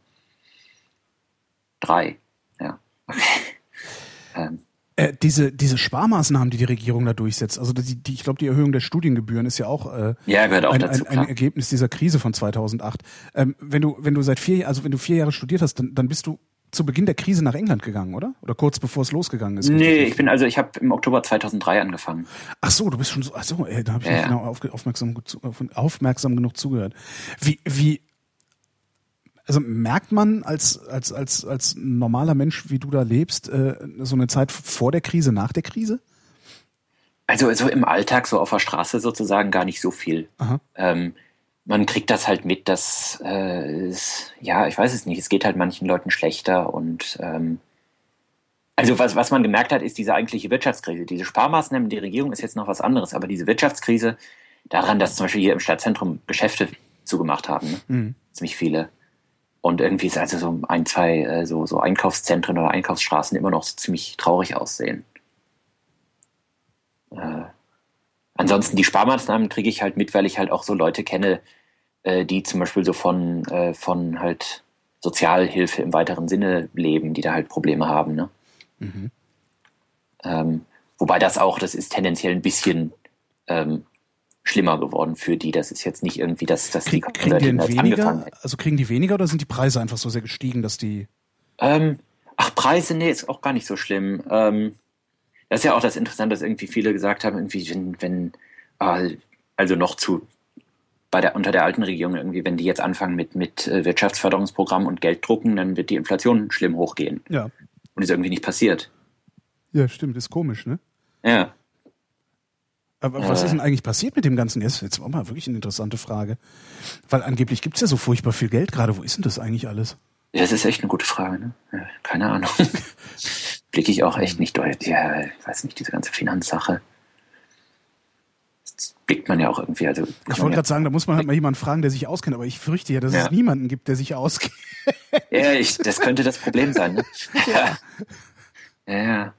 Drei, ja. Okay. Ähm, äh, diese, diese Sparmaßnahmen, die die Regierung da durchsetzt, also die, die ich glaube, die Erhöhung der Studiengebühren ist ja auch, äh, ja, gehört auch ein, dazu, ein, ein Ergebnis dieser Krise von 2008. Ähm, wenn du, wenn du seit vier, also wenn du vier Jahre studiert hast, dann, dann bist du zu Beginn der Krise nach England gegangen, oder? Oder kurz bevor es losgegangen ist? Nee, ich bin also, ich habe im Oktober 2003 angefangen. Ach so, du bist schon so, ach so, ey, da habe ich ja, nicht genau auf, aufmerksam, aufmerksam genug zugehört. Wie, wie, also merkt man als, als, als, als normaler Mensch, wie du da lebst, äh, so eine Zeit vor der Krise, nach der Krise? Also, also im Alltag, so auf der Straße sozusagen, gar nicht so viel. Ähm, man kriegt das halt mit, dass, äh, es, ja, ich weiß es nicht, es geht halt manchen Leuten schlechter und ähm, also was, was man gemerkt hat, ist diese eigentliche Wirtschaftskrise. Diese Sparmaßnahmen, die Regierung ist jetzt noch was anderes, aber diese Wirtschaftskrise, daran, dass zum Beispiel hier im Stadtzentrum Geschäfte zugemacht haben, ne? mhm. ziemlich viele. Und irgendwie ist also so ein, zwei äh, so, so Einkaufszentren oder Einkaufsstraßen immer noch so ziemlich traurig aussehen. Äh, ansonsten die Sparmaßnahmen kriege ich halt mit, weil ich halt auch so Leute kenne, äh, die zum Beispiel so von, äh, von halt Sozialhilfe im weiteren Sinne leben, die da halt Probleme haben. Ne? Mhm. Ähm, wobei das auch, das ist tendenziell ein bisschen ähm, schlimmer geworden für die. Das ist jetzt nicht irgendwie, dass, dass Krieg, die kriegen die denn weniger? Also kriegen die weniger oder sind die Preise einfach so sehr gestiegen, dass die. Ähm, ach, Preise, nee, ist auch gar nicht so schlimm. Ähm, das ist ja auch das Interessante, dass irgendwie viele gesagt haben, irgendwie, wenn, wenn äh, also noch zu bei der unter der alten Regierung irgendwie, wenn die jetzt anfangen mit, mit äh, Wirtschaftsförderungsprogrammen und Geld drucken, dann wird die Inflation schlimm hochgehen. Ja. Und ist irgendwie nicht passiert. Ja, stimmt, ist komisch, ne? Ja. Aber was ist denn eigentlich passiert mit dem Ganzen? Jetzt, jetzt war mal wirklich eine interessante Frage. Weil angeblich gibt es ja so furchtbar viel Geld gerade. Wo ist denn das eigentlich alles? Ja, das ist echt eine gute Frage. Ne? Keine Ahnung. Blicke ich auch echt nicht durch. Ja, ich weiß nicht, diese ganze Finanzsache. Das blickt man ja auch irgendwie. Also ich wollte gerade sagen, da muss man halt mal jemanden fragen, der sich auskennt. Aber ich fürchte ja, dass ja. es niemanden gibt, der sich auskennt. Ja, ich, das könnte das Problem sein. Ne? ja. ja. ja.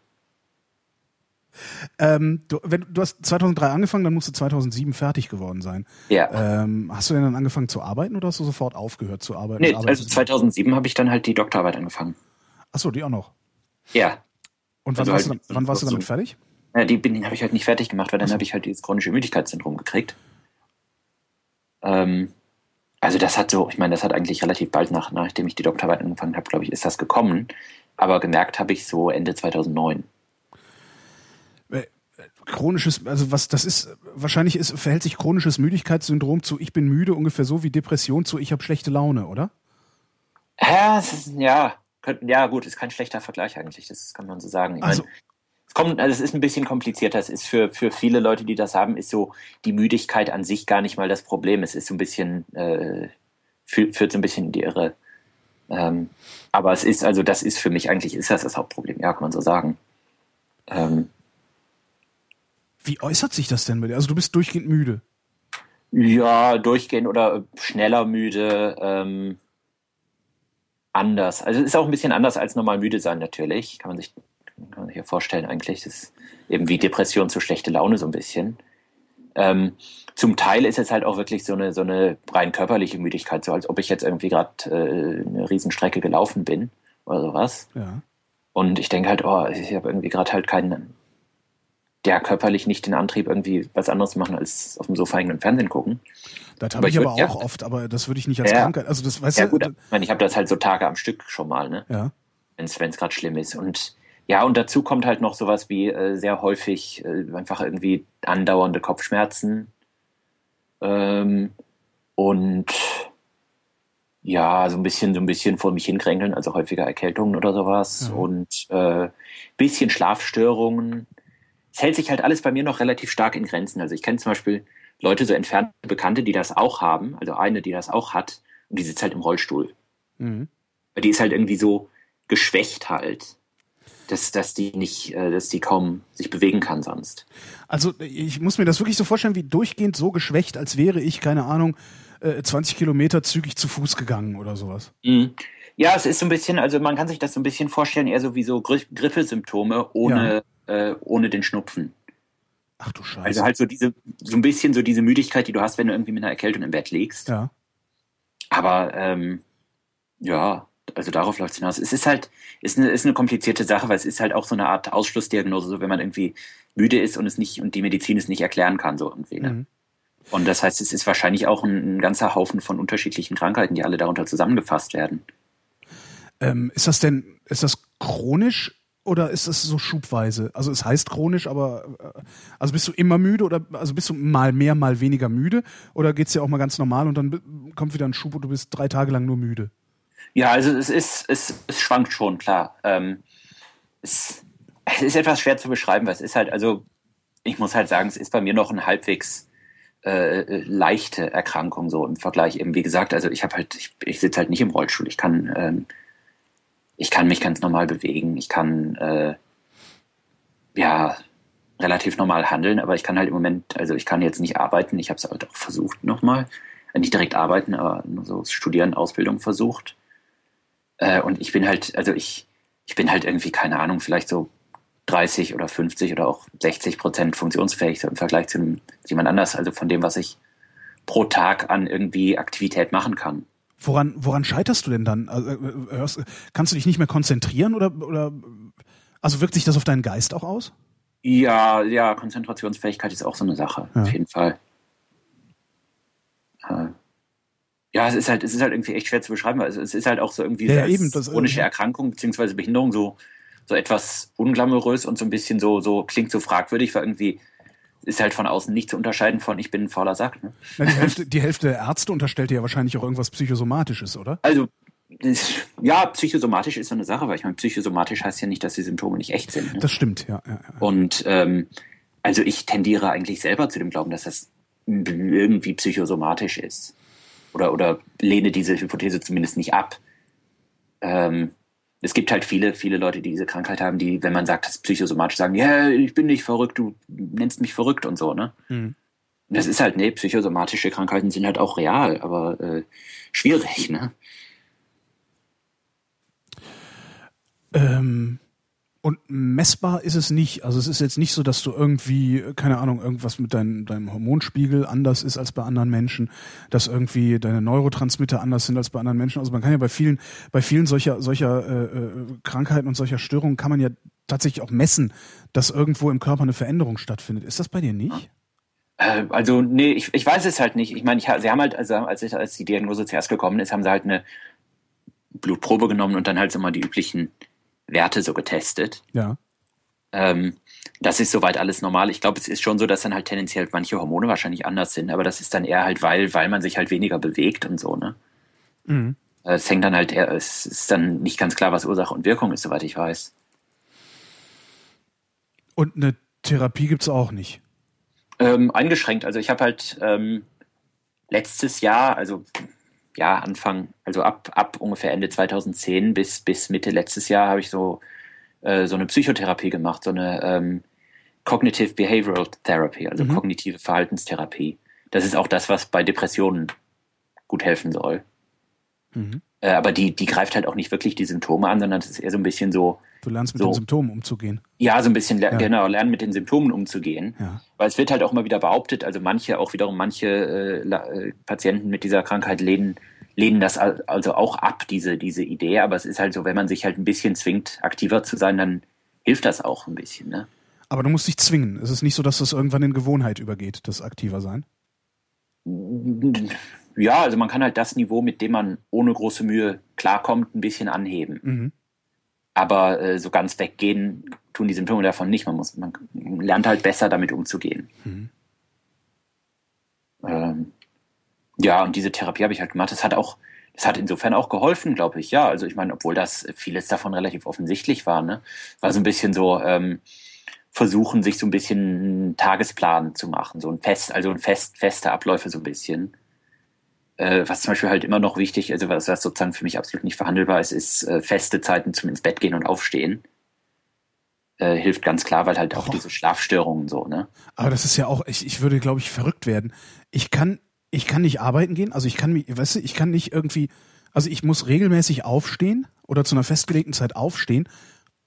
Ähm, du, wenn, du hast 2003 angefangen, dann musst du 2007 fertig geworden sein. Ja. Ähm, hast du denn dann angefangen zu arbeiten oder hast du sofort aufgehört zu arbeiten? Nee, also 2007 habe ich dann halt die Doktorarbeit angefangen. Achso, die auch noch? Ja. Und wann, also warst, halt, du, wann warst du damit fertig? Ja, die habe ich halt nicht fertig gemacht, weil dann habe ich halt dieses chronische Müdigkeitssyndrom gekriegt. Ähm, also das hat so, ich meine, das hat eigentlich relativ bald nach, nachdem ich die Doktorarbeit angefangen habe, glaube ich, ist das gekommen. Aber gemerkt habe ich so Ende 2009. chronisches, also was das ist, wahrscheinlich ist, verhält sich chronisches Müdigkeitssyndrom zu ich bin müde ungefähr so wie Depression zu ich habe schlechte Laune, oder? Ja, ist, ja, ja, gut, ist kein schlechter Vergleich eigentlich, das kann man so sagen. Ich also, mein, kommt, also es ist ein bisschen komplizierter. Es ist für, für viele Leute, die das haben, ist so die Müdigkeit an sich gar nicht mal das Problem. Es ist so ein bisschen, äh, führt, führt so ein bisschen in die Irre. Ähm, aber es ist, also das ist für mich eigentlich, ist das das Hauptproblem, ja, kann man so sagen. Ähm, Wie äußert sich das denn bei dir? Also du bist durchgehend müde. Ja, durchgehend oder schneller müde, ähm, anders. Also es ist auch ein bisschen anders als normal müde sein natürlich. Kann man sich, kann man sich ja vorstellen eigentlich. Das ist eben wie Depression zu schlechte Laune so ein bisschen. Ähm, zum Teil ist es halt auch wirklich so eine, so eine rein körperliche Müdigkeit, so als ob ich jetzt irgendwie gerade äh, eine Riesenstrecke gelaufen bin oder sowas. Ja. Und ich denke halt, oh, ich habe irgendwie gerade halt keinen, ja, körperlich nicht den Antrieb, irgendwie was anderes zu machen, als auf dem Sofa hängen und Fernsehen gucken. Das habe ich, ich, aber auch ja, oft, aber das würde ich nicht als ja, Krankheit. Also das weißt ja, du. Gut, ich meine, ich habe das halt so Tage am Stück schon mal, ne? Ja. Wenn es gerade schlimm ist. Und ja, und dazu kommt halt noch sowas wie äh, sehr häufig äh, einfach irgendwie andauernde Kopfschmerzen. Ähm, und ja, so ein bisschen, so ein bisschen vor mich hinkränkeln, also häufiger Erkältungen oder sowas. Ja. Und äh, bisschen Schlafstörungen. Es hält sich halt alles bei mir noch relativ stark in Grenzen. Also ich kenne zum Beispiel Leute, so entfernte Bekannte, die das auch haben, also eine, die das auch hat, und die sitzt halt im Rollstuhl. Mhm. Die ist halt irgendwie so geschwächt halt dass, dass die nicht, äh, dass die kaum sich bewegen kann sonst. Also ich muss mir das wirklich so vorstellen, wie durchgehend so geschwächt, als wäre ich, keine Ahnung, 20 äh, Kilometer zügig zu Fuß gegangen oder sowas. Mhm. Ja, es ist so ein bisschen, also man kann sich das so ein bisschen vorstellen, eher so wie so Gri Grippesymptome ohne, ja. äh, ohne den Schnupfen. Ach du Scheiße. Also halt so diese, so ein bisschen so diese Müdigkeit, die du hast, wenn du irgendwie mit einer Erkältung im Bett liegst. Ja. Aber ähm, ja, also darauf läuft es hinaus. Es ist halt, ist eine, ist eine komplizierte Sache, weil es ist halt auch so eine Art Ausschlussdiagnose, so wenn man irgendwie müde ist und es nicht und die Medizin es nicht erklären kann, so irgendwie. Ne? Mhm. Und das heißt, es ist wahrscheinlich auch ein, ein, ganzer Haufen von unterschiedlichen Krankheiten, die alle darunter zusammengefasst werden. Ähm, ist das denn, ist das chronisch oder ist das so schubweise? Also es heißt chronisch, aber äh, also bist du immer müde oder also bist du mal mehr, mal weniger müde oder geht es dir auch mal ganz normal und dann kommt wieder ein Schub und du bist drei Tage lang nur müde? Ja, also es ist, es, es schwankt schon, klar. Ähm, es, es ist etwas schwer zu beschreiben, weil es ist halt, also ich muss halt sagen, es ist bei mir noch ein halbwegs äh, leichte Erkrankung so im Vergleich eben, wie gesagt, also ich habe halt, ich, ich sitze halt nicht im Rollstuhl, ich kann, ähm, ich kann mich ganz normal bewegen, ich kann äh, ja relativ normal handeln, aber ich kann halt im Moment, also ich kann jetzt nicht arbeiten, ich habe es halt auch versucht nochmal, nicht direkt arbeiten, aber nur so Studieren, Ausbildung versucht. Äh, und ich bin halt, also ich, ich bin halt irgendwie, keine Ahnung, vielleicht so 30 oder 50 oder auch 60 Prozent funktionsfähig im Vergleich zu jemand anders, also von dem, was ich pro Tag an irgendwie Aktivität machen kann. Woran, woran scheiterst du denn dann? Also, äh, kannst du dich nicht mehr konzentrieren oder, oder also wirkt sich das auf deinen Geist auch aus? Ja, ja, Konzentrationsfähigkeit ist auch so eine Sache, ja. auf jeden Fall. Äh, ja, es ist halt, es ist halt irgendwie echt schwer zu beschreiben, weil es, es ist halt auch so irgendwie ja, eben, chronische Erkrankung bzw. Behinderung so, so etwas unglamourös und so ein bisschen so, so klingt so fragwürdig, weil irgendwie ist halt von außen nicht zu unterscheiden von ich bin ein fauler Sack. Ne? Ja, die, Hälfte, die Hälfte der Ärzte unterstellt dir ja wahrscheinlich auch irgendwas Psychosomatisches, oder? Also ja, psychosomatisch ist so eine Sache, weil ich meine, psychosomatisch heißt ja nicht, dass die Symptome nicht echt sind. Ne? Das stimmt, ja. ja, ja. Und ähm, also ich tendiere eigentlich selber zu dem Glauben, dass das irgendwie psychosomatisch ist oder, oder lehne diese Hypothese zumindest nicht ab. Ähm, es gibt halt viele, viele Leute, die diese Krankheit haben, die, wenn man sagt, das ist psychosomatisch, sagen, ja, ich bin nicht verrückt, du nennst mich verrückt und so, ne? Mhm. Das ist halt, nee, psychosomatische Krankheiten sind halt auch real, aber äh, schwierig, ne? Ähm, und messbar ist es nicht. Also es ist jetzt nicht so, dass du irgendwie, keine Ahnung, irgendwas mit dein, deinem Hormonspiegel anders ist als bei anderen Menschen, dass irgendwie deine Neurotransmitter anders sind als bei anderen Menschen. Also man kann ja bei vielen, bei vielen solcher, solcher äh, äh, Krankheiten und solcher Störungen kann man ja tatsächlich auch messen, dass irgendwo im Körper eine Veränderung stattfindet. Ist das bei dir nicht? Äh, also, nee, ich, ich weiß es halt nicht. Ich meine, ich, sie haben halt, also als, ich, als die Diagnose zuerst gekommen ist, haben sie halt eine Blutprobe genommen und dann halt mal die üblichen Werte so getestet. Ja. Ähm, das ist soweit alles normal. Ich glaube, es ist schon so, dass dann halt tendenziell manche Hormone wahrscheinlich anders sind, aber das ist dann eher halt, weil, weil man sich halt weniger bewegt und so, ne? Mhm. Äh, es hängt dann halt eher, es ist dann nicht ganz klar, was Ursache und Wirkung ist, soweit ich weiß. Und eine Therapie gibt es auch nicht? Ähm, eingeschränkt. Also ich habe halt ähm, letztes Jahr, also ja, Anfang, also ab, ab ungefähr Ende 2010 bis, bis Mitte letztes Jahr habe ich so, äh, so eine Psychotherapie gemacht, so eine ähm, Cognitive Behavioral Therapy, also mhm. kognitive Verhaltenstherapie. Das ist auch das, was bei Depressionen gut helfen soll. Mhm. Äh, aber die, die greift halt auch nicht wirklich die Symptome an, sondern es ist eher so ein bisschen so. Du lernst mit so, den Symptomen umzugehen. Ja, so ein bisschen, ja. genau, lernen mit den Symptomen umzugehen. Ja. Weil es wird halt auch immer wieder behauptet, also manche, auch wiederum manche äh, äh, Patienten mit dieser Krankheit lehnen, lehnen das also auch ab, diese, diese Idee. Aber es ist halt so, wenn man sich halt ein bisschen zwingt, aktiver zu sein, dann hilft das auch ein bisschen. Ne? Aber du musst dich zwingen. Es ist nicht so, dass das irgendwann in Gewohnheit übergeht, das aktiver sein. Ja, also man kann halt das Niveau, mit dem man ohne große Mühe klarkommt, ein bisschen anheben. Mhm. Aber äh, so ganz weggehen tun die Symptome davon nicht. Man muss, man lernt halt besser damit umzugehen. Mhm. Ähm, ja, und diese Therapie habe ich halt gemacht. Das hat auch, das hat insofern auch geholfen, glaube ich. Ja, also ich meine, obwohl das vieles davon relativ offensichtlich war, ne, war so ein bisschen so ähm, versuchen, sich so ein bisschen einen Tagesplan zu machen, so ein fest, also ein fest, feste Abläufe so ein bisschen was zum Beispiel halt immer noch wichtig, also was, was sozusagen für mich absolut nicht verhandelbar ist, ist äh, feste Zeiten zum ins Bett gehen und aufstehen. Äh, hilft ganz klar, weil halt auch oh. diese Schlafstörungen so, ne? Aber das ist ja auch, ich, ich würde, glaube ich, verrückt werden. Ich kann, ich kann nicht arbeiten gehen, also ich kann mich, weißt du, ich kann nicht irgendwie, also ich muss regelmäßig aufstehen oder zu einer festgelegten Zeit aufstehen,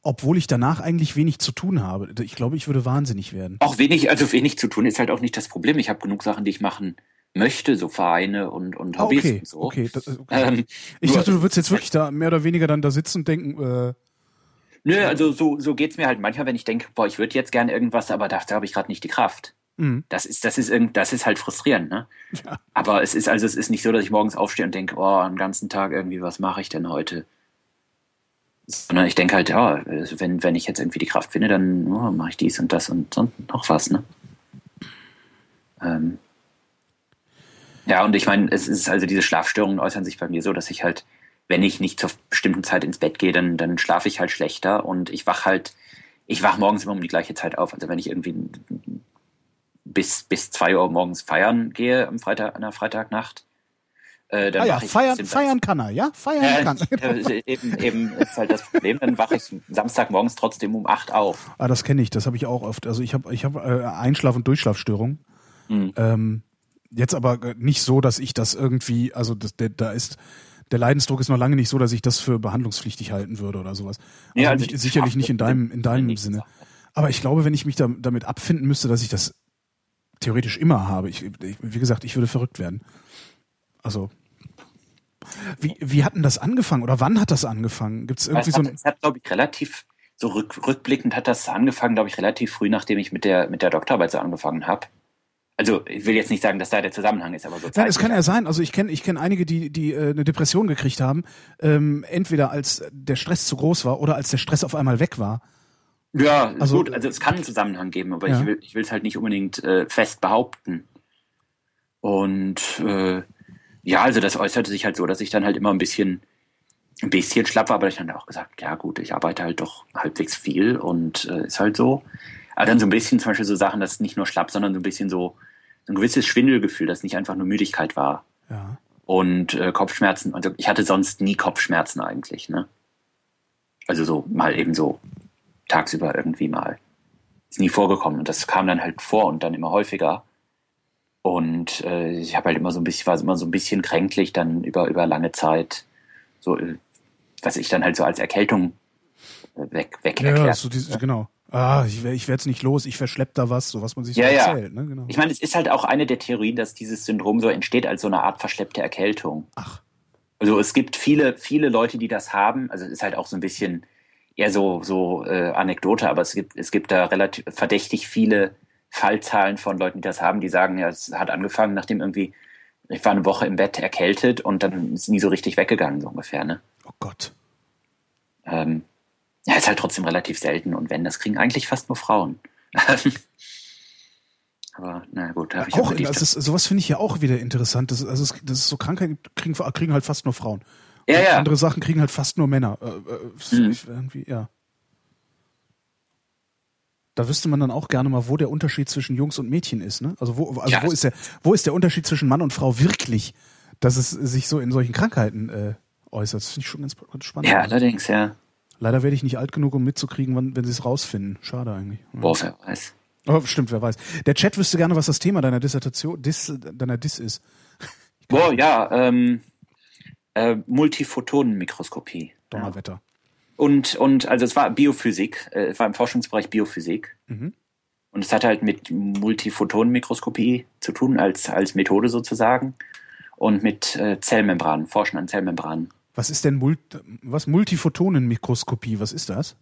obwohl ich danach eigentlich wenig zu tun habe. Ich glaube, ich würde wahnsinnig werden. Auch wenig, also wenig zu tun ist halt auch nicht das Problem. Ich habe genug Sachen, die ich machen möchte, so Vereine und, und ah, Hobbys okay, und so. Okay, das, okay. Ähm, ich dachte, du würdest jetzt wirklich da mehr oder weniger dann da sitzen und denken, äh, Nö, also so, so geht's mir halt manchmal, wenn ich denke, boah, ich würde jetzt gerne irgendwas, aber dafür habe ich gerade nicht die Kraft. Mhm. Das ist, das ist irgend, das ist halt frustrierend, ne? Ja. Aber es ist, also es ist nicht so, dass ich morgens aufstehe und denke, oh, den ganzen Tag irgendwie, was mache ich denn heute? Sondern ich denke halt, ja, also wenn, wenn ich jetzt irgendwie die Kraft finde, dann oh, mache ich dies und das und, und noch was, ne? Ähm, ja, und ich meine, es ist also diese Schlafstörungen äußern sich bei mir so, dass ich halt, wenn ich nicht zur bestimmten Zeit ins Bett gehe, dann, dann schlafe ich halt schlechter und ich wach halt, ich wach morgens immer um die gleiche Zeit auf. Also wenn ich irgendwie bis, bis zwei Uhr morgens feiern gehe am Freitag, an der Freitagnacht, äh, dann ah ja, feiern, feiern kann er, ja? Feiern äh, kann äh, eben, eben ist halt das Problem, dann wache ich Samstagmorgens trotzdem um acht auf. Ah, das kenne ich, das habe ich auch oft. Also ich habe ich hab, äh, Einschlaf- und Durchschlafstörungen. Mhm. Ähm, Jetzt aber äh, nicht so, dass ich das irgendwie, also das, der, da ist, der Leidensdruck ist noch lange nicht so, dass ich das für behandlungspflichtig halten würde oder sowas. Also ja, also nicht, sicherlich nicht in deinem, in deinem Sinne. Aber ich glaube, wenn ich mich da, damit abfinden müsste, dass ich das theoretisch immer habe, ich, ich, wie gesagt, ich würde verrückt werden. Also, wie, wie hat denn das angefangen oder wann hat das angefangen? Gibt es irgendwie es so ein. Es hat, glaube ich, relativ, so rück, rückblickend hat das angefangen, glaube ich, relativ früh, nachdem ich mit der, mit der Doktorarbeit so angefangen habe. Also ich will jetzt nicht sagen, dass da der Zusammenhang ist, aber so. Nein, es kann ja sein. Also ich kenne ich kenn einige, die, die äh, eine Depression gekriegt haben, ähm, entweder als der Stress zu groß war oder als der Stress auf einmal weg war. Ja, also, gut, also es kann einen Zusammenhang geben, aber ja. ich will ich will es halt nicht unbedingt äh, fest behaupten. Und äh, ja, also das äußerte sich halt so, dass ich dann halt immer ein bisschen ein bisschen schlapp war, aber ich dann auch gesagt, ja gut, ich arbeite halt doch halbwegs viel und äh, ist halt so. Aber dann so ein bisschen zum Beispiel so Sachen, dass nicht nur schlapp, sondern so ein bisschen so ein gewisses Schwindelgefühl, das nicht einfach nur Müdigkeit war. Ja. Und äh, Kopfschmerzen. Also ich hatte sonst nie Kopfschmerzen eigentlich, ne? Also so mal eben so tagsüber irgendwie mal. Ist nie vorgekommen. Und das kam dann halt vor und dann immer häufiger. Und äh, ich habe halt immer so ein bisschen, war immer so ein bisschen kränklich dann über, über lange Zeit. So, äh, was ich dann halt so als Erkältung äh, weg, weg ja, erklärt. So dieses, genau ah, ich, ich werde es nicht los, ich verschlepp da was, so was man sich ja, so erzählt. Ja. Ne? Genau. Ich meine, es ist halt auch eine der Theorien, dass dieses Syndrom so entsteht als so eine Art verschleppte Erkältung. Ach. Also es gibt viele, viele Leute, die das haben. Also es ist halt auch so ein bisschen eher so, so äh, Anekdote, aber es gibt, es gibt da relativ verdächtig viele Fallzahlen von Leuten, die das haben, die sagen, ja, es hat angefangen, nachdem irgendwie, ich war eine Woche im Bett erkältet und dann ist nie so richtig weggegangen, so ungefähr, ne? Oh Gott. Ähm, Ja, ist halt trotzdem relativ selten und wenn, das kriegen eigentlich fast nur Frauen. Aber na gut, habe ich auch, das ist, sowas finde ich ja auch wieder interessant. Das, also es, das ist so Krankheiten kriegen, kriegen halt fast nur Frauen. Ja, Und ja. Andere Sachen kriegen halt fast nur Männer. Äh, äh, das Mhm. ja. Da wüsste man dann auch gerne mal, wo der Unterschied zwischen Jungs und Mädchen ist. Ne? Also wo, also Ja, wo ist der, wo ist der Unterschied zwischen Mann und Frau wirklich, dass es sich so in solchen Krankheiten äh, äußert? Das finde ich schon ganz, ganz spannend. ja, allerdings, ja. Leider werde ich nicht alt genug, um mitzukriegen, wann, wenn sie es rausfinden. Schade eigentlich. Ja. Boah, wer weiß. Oh, stimmt, wer weiß. Der Chat wüsste gerne, was das Thema deiner Dissertation, Dis, deiner Dis ist. Boah, ja, ähm, äh, Multiphotonenmikroskopie. Ja. Donnerwetter. Und, und also es war Biophysik, äh, es war im Forschungsbereich Biophysik. Mhm. Und es hat halt mit Multiphotonenmikroskopie zu tun, als, als Methode sozusagen. Und mit äh, Zellmembranen, Forschen an Zellmembranen. Was ist denn Mult was Multiphotonenmikroskopie? Was ist das?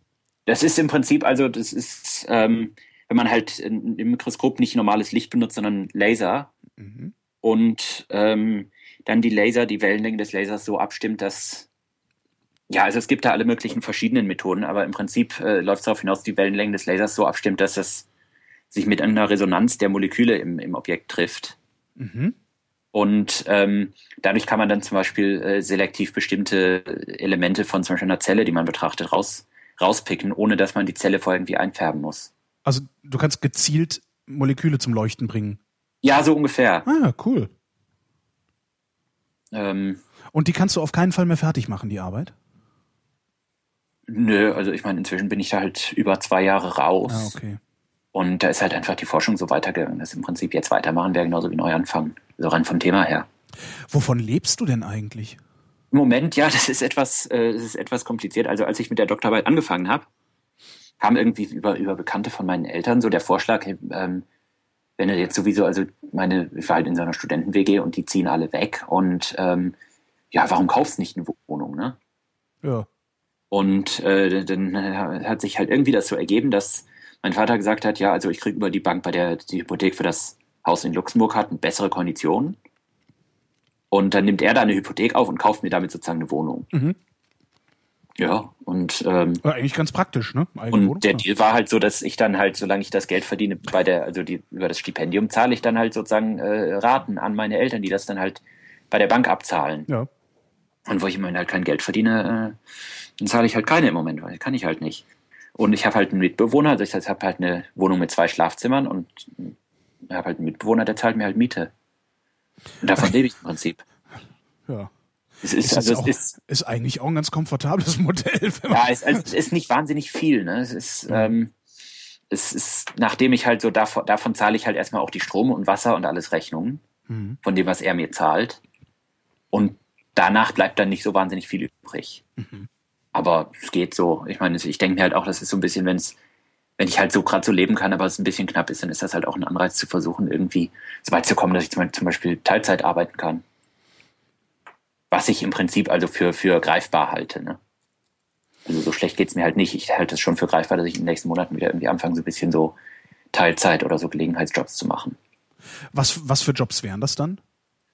Das ist im Prinzip, also das ist, ähm, wenn man halt im Mikroskop nicht normales Licht benutzt, sondern Laser Mhm. und ähm, dann die Laser, die Wellenlänge des Lasers so abstimmt, dass ja, also es gibt da alle möglichen verschiedenen Methoden, aber im Prinzip äh, läuft es darauf hinaus, die Wellenlänge des Lasers so abstimmt, dass es sich mit einer Resonanz der Moleküle im, im Objekt trifft. Mhm. Und ähm, dadurch kann man dann zum Beispiel äh, selektiv bestimmte Elemente von zum Beispiel einer Zelle, die man betrachtet, raus, rauspicken, ohne dass man die Zelle vorher irgendwie einfärben muss. Also du kannst gezielt Moleküle zum Leuchten bringen. Ja, so ungefähr. Ah, cool. Ähm, Und die kannst du auf keinen Fall mehr fertig machen, die Arbeit? nö, also ich meine, inzwischen bin ich da halt über zwei Jahre raus. Ah, okay. Und da ist halt einfach die Forschung so weitergegangen, dass im Prinzip jetzt weitermachen wäre genauso wie neu anfangen. So rein vom Thema her. Wovon lebst du denn eigentlich? Im Moment, ja, das ist etwas, äh, das ist etwas kompliziert. Also als ich mit der Doktorarbeit angefangen habe, kam irgendwie über, über Bekannte von meinen Eltern so der Vorschlag, hey, ähm, wenn du jetzt sowieso, also meine, ich war halt in so einer Studenten-WG und die ziehen alle weg und ähm, ja, warum kaufst du nicht eine Wohnung, ne? Ja. Und äh, dann hat sich halt irgendwie das so ergeben, dass mein Vater gesagt hat, ja, also ich kriege über die Bank, bei der die Hypothek für das Haus in Luxemburg hat, eine bessere Konditionen. Und dann nimmt er da eine Hypothek auf und kauft mir damit sozusagen eine Wohnung. Mhm. Ja, und, ähm, War eigentlich ganz praktisch, ne? Eigene Wohnung, und der ja. Deal war halt so, dass ich dann halt, solange ich das Geld verdiene, bei der, also die, über das Stipendium zahle ich dann halt sozusagen äh, Raten an meine Eltern, die das dann halt bei der Bank abzahlen. Ja. Und wo ich im Moment halt kein Geld verdiene, äh, dann zahle ich halt keine im Moment, weil kann ich halt nicht. Und ich habe halt einen Mitbewohner, also ich habe halt eine Wohnung mit zwei Schlafzimmern und habe halt einen Mitbewohner, der zahlt mir halt Miete. Und davon lebe ich im Prinzip. ja. Es ist, Ist, also auch, es ist, ist eigentlich auch ein ganz komfortables Modell. Ja, es, also es ist nicht wahnsinnig viel. Ne? Es ist, ähm, es ist, nachdem ich halt so davon, davon zahle ich halt erstmal auch die Strom und Wasser und alles Rechnungen Mhm. von dem, was er mir zahlt. Und danach bleibt dann nicht so wahnsinnig viel übrig. Mhm. Aber es geht so. Ich meine, ich denke mir halt auch, das ist so ein bisschen, wenn es, wenn ich halt so gerade so leben kann, aber es ein bisschen knapp ist, dann ist das halt auch ein Anreiz zu versuchen, irgendwie so weit zu kommen, dass ich zum Beispiel Teilzeit arbeiten kann. Was ich im Prinzip also für, für greifbar halte. Ne? Also so schlecht geht's mir halt nicht. Ich halte es schon für greifbar, dass ich in den nächsten Monaten wieder irgendwie anfange, so ein bisschen so Teilzeit oder so Gelegenheitsjobs zu machen. was, was für Jobs wären das dann?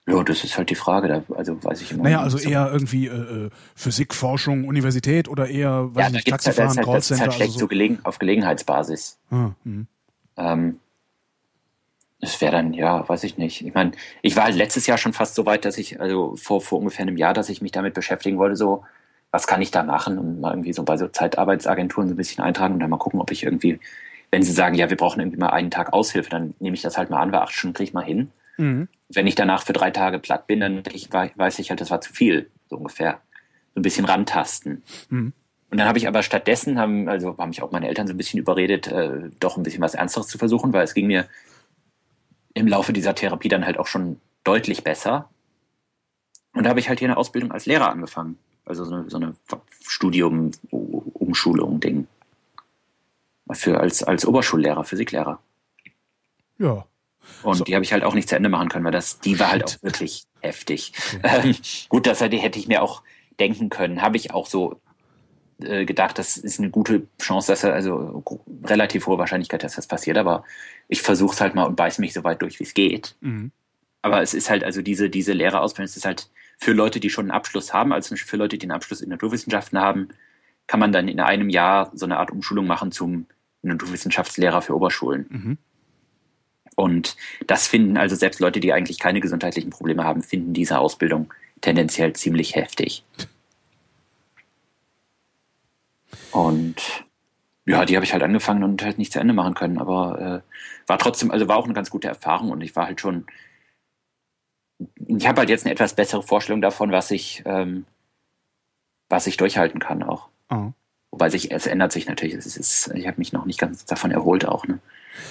Ja, das ist halt die Frage. Da, also weiß ich immer Naja, also so. eher irgendwie äh, äh, Physikforschung, Universität oder eher, weiß ja, nicht, gibt's halt, das ist Taxifahren, halt, das ist halt schlecht also so so. gelegen, auf Gelegenheitsbasis. Ah, mhm. Ähm, es wäre dann, ja, weiß ich nicht. Ich meine, ich war halt letztes Jahr schon fast so weit, dass ich, also vor, vor ungefähr einem Jahr, dass ich mich damit beschäftigen wollte, so, was kann ich da machen und mal irgendwie so bei so Zeitarbeitsagenturen so ein bisschen eintragen und dann mal gucken, ob ich irgendwie, wenn sie sagen, ja, wir brauchen irgendwie mal einen Tag Aushilfe, dann nehme ich das halt mal an, weil acht Stunden kriege ich mal hin. Mhm. Wenn ich danach für drei Tage platt bin, dann ich, weiß ich halt, das war zu viel, so ungefähr. So ein bisschen rantasten. Mhm. Und dann habe ich aber stattdessen, haben, also haben mich auch meine Eltern so ein bisschen überredet, äh, doch ein bisschen was Ernsteres zu versuchen, weil es ging mir im Laufe dieser Therapie dann halt auch schon deutlich besser. Und da habe ich halt hier eine Ausbildung als Lehrer angefangen. Also so eine, so eine Studium, Umschulung, Ding. Für als, als Oberschullehrer, Physiklehrer. Ja. Und So. die habe ich halt auch nicht zu Ende machen können, weil das, die war halt auch wirklich heftig. Ähm, gut, das hätte, hätte ich mir auch denken können. Habe ich auch so äh, gedacht, das ist eine gute Chance, dass er, also relativ hohe Wahrscheinlichkeit, dass das passiert, aber ich versuche es halt mal und beiß mich so weit durch, wie es geht. Mhm. Aber es ist halt, also diese, diese Lehrerausbildung, es ist halt für Leute, die schon einen Abschluss haben, also für Leute, die einen Abschluss in Naturwissenschaften haben, kann man dann in einem Jahr so eine Art Umschulung machen zum Naturwissenschaftslehrer für Oberschulen. Mhm. Und das finden also selbst Leute, die eigentlich keine gesundheitlichen Probleme haben, finden diese Ausbildung tendenziell ziemlich heftig. Und ja, die habe ich halt angefangen und halt nicht zu Ende machen können, aber äh, war trotzdem, also war auch eine ganz gute Erfahrung und ich war halt schon, ich habe halt jetzt eine etwas bessere Vorstellung davon, was ich, ähm, was ich durchhalten kann auch. Oh. Wobei sich, es ändert sich natürlich. Es ist, ich habe mich noch nicht ganz davon erholt auch. Ne?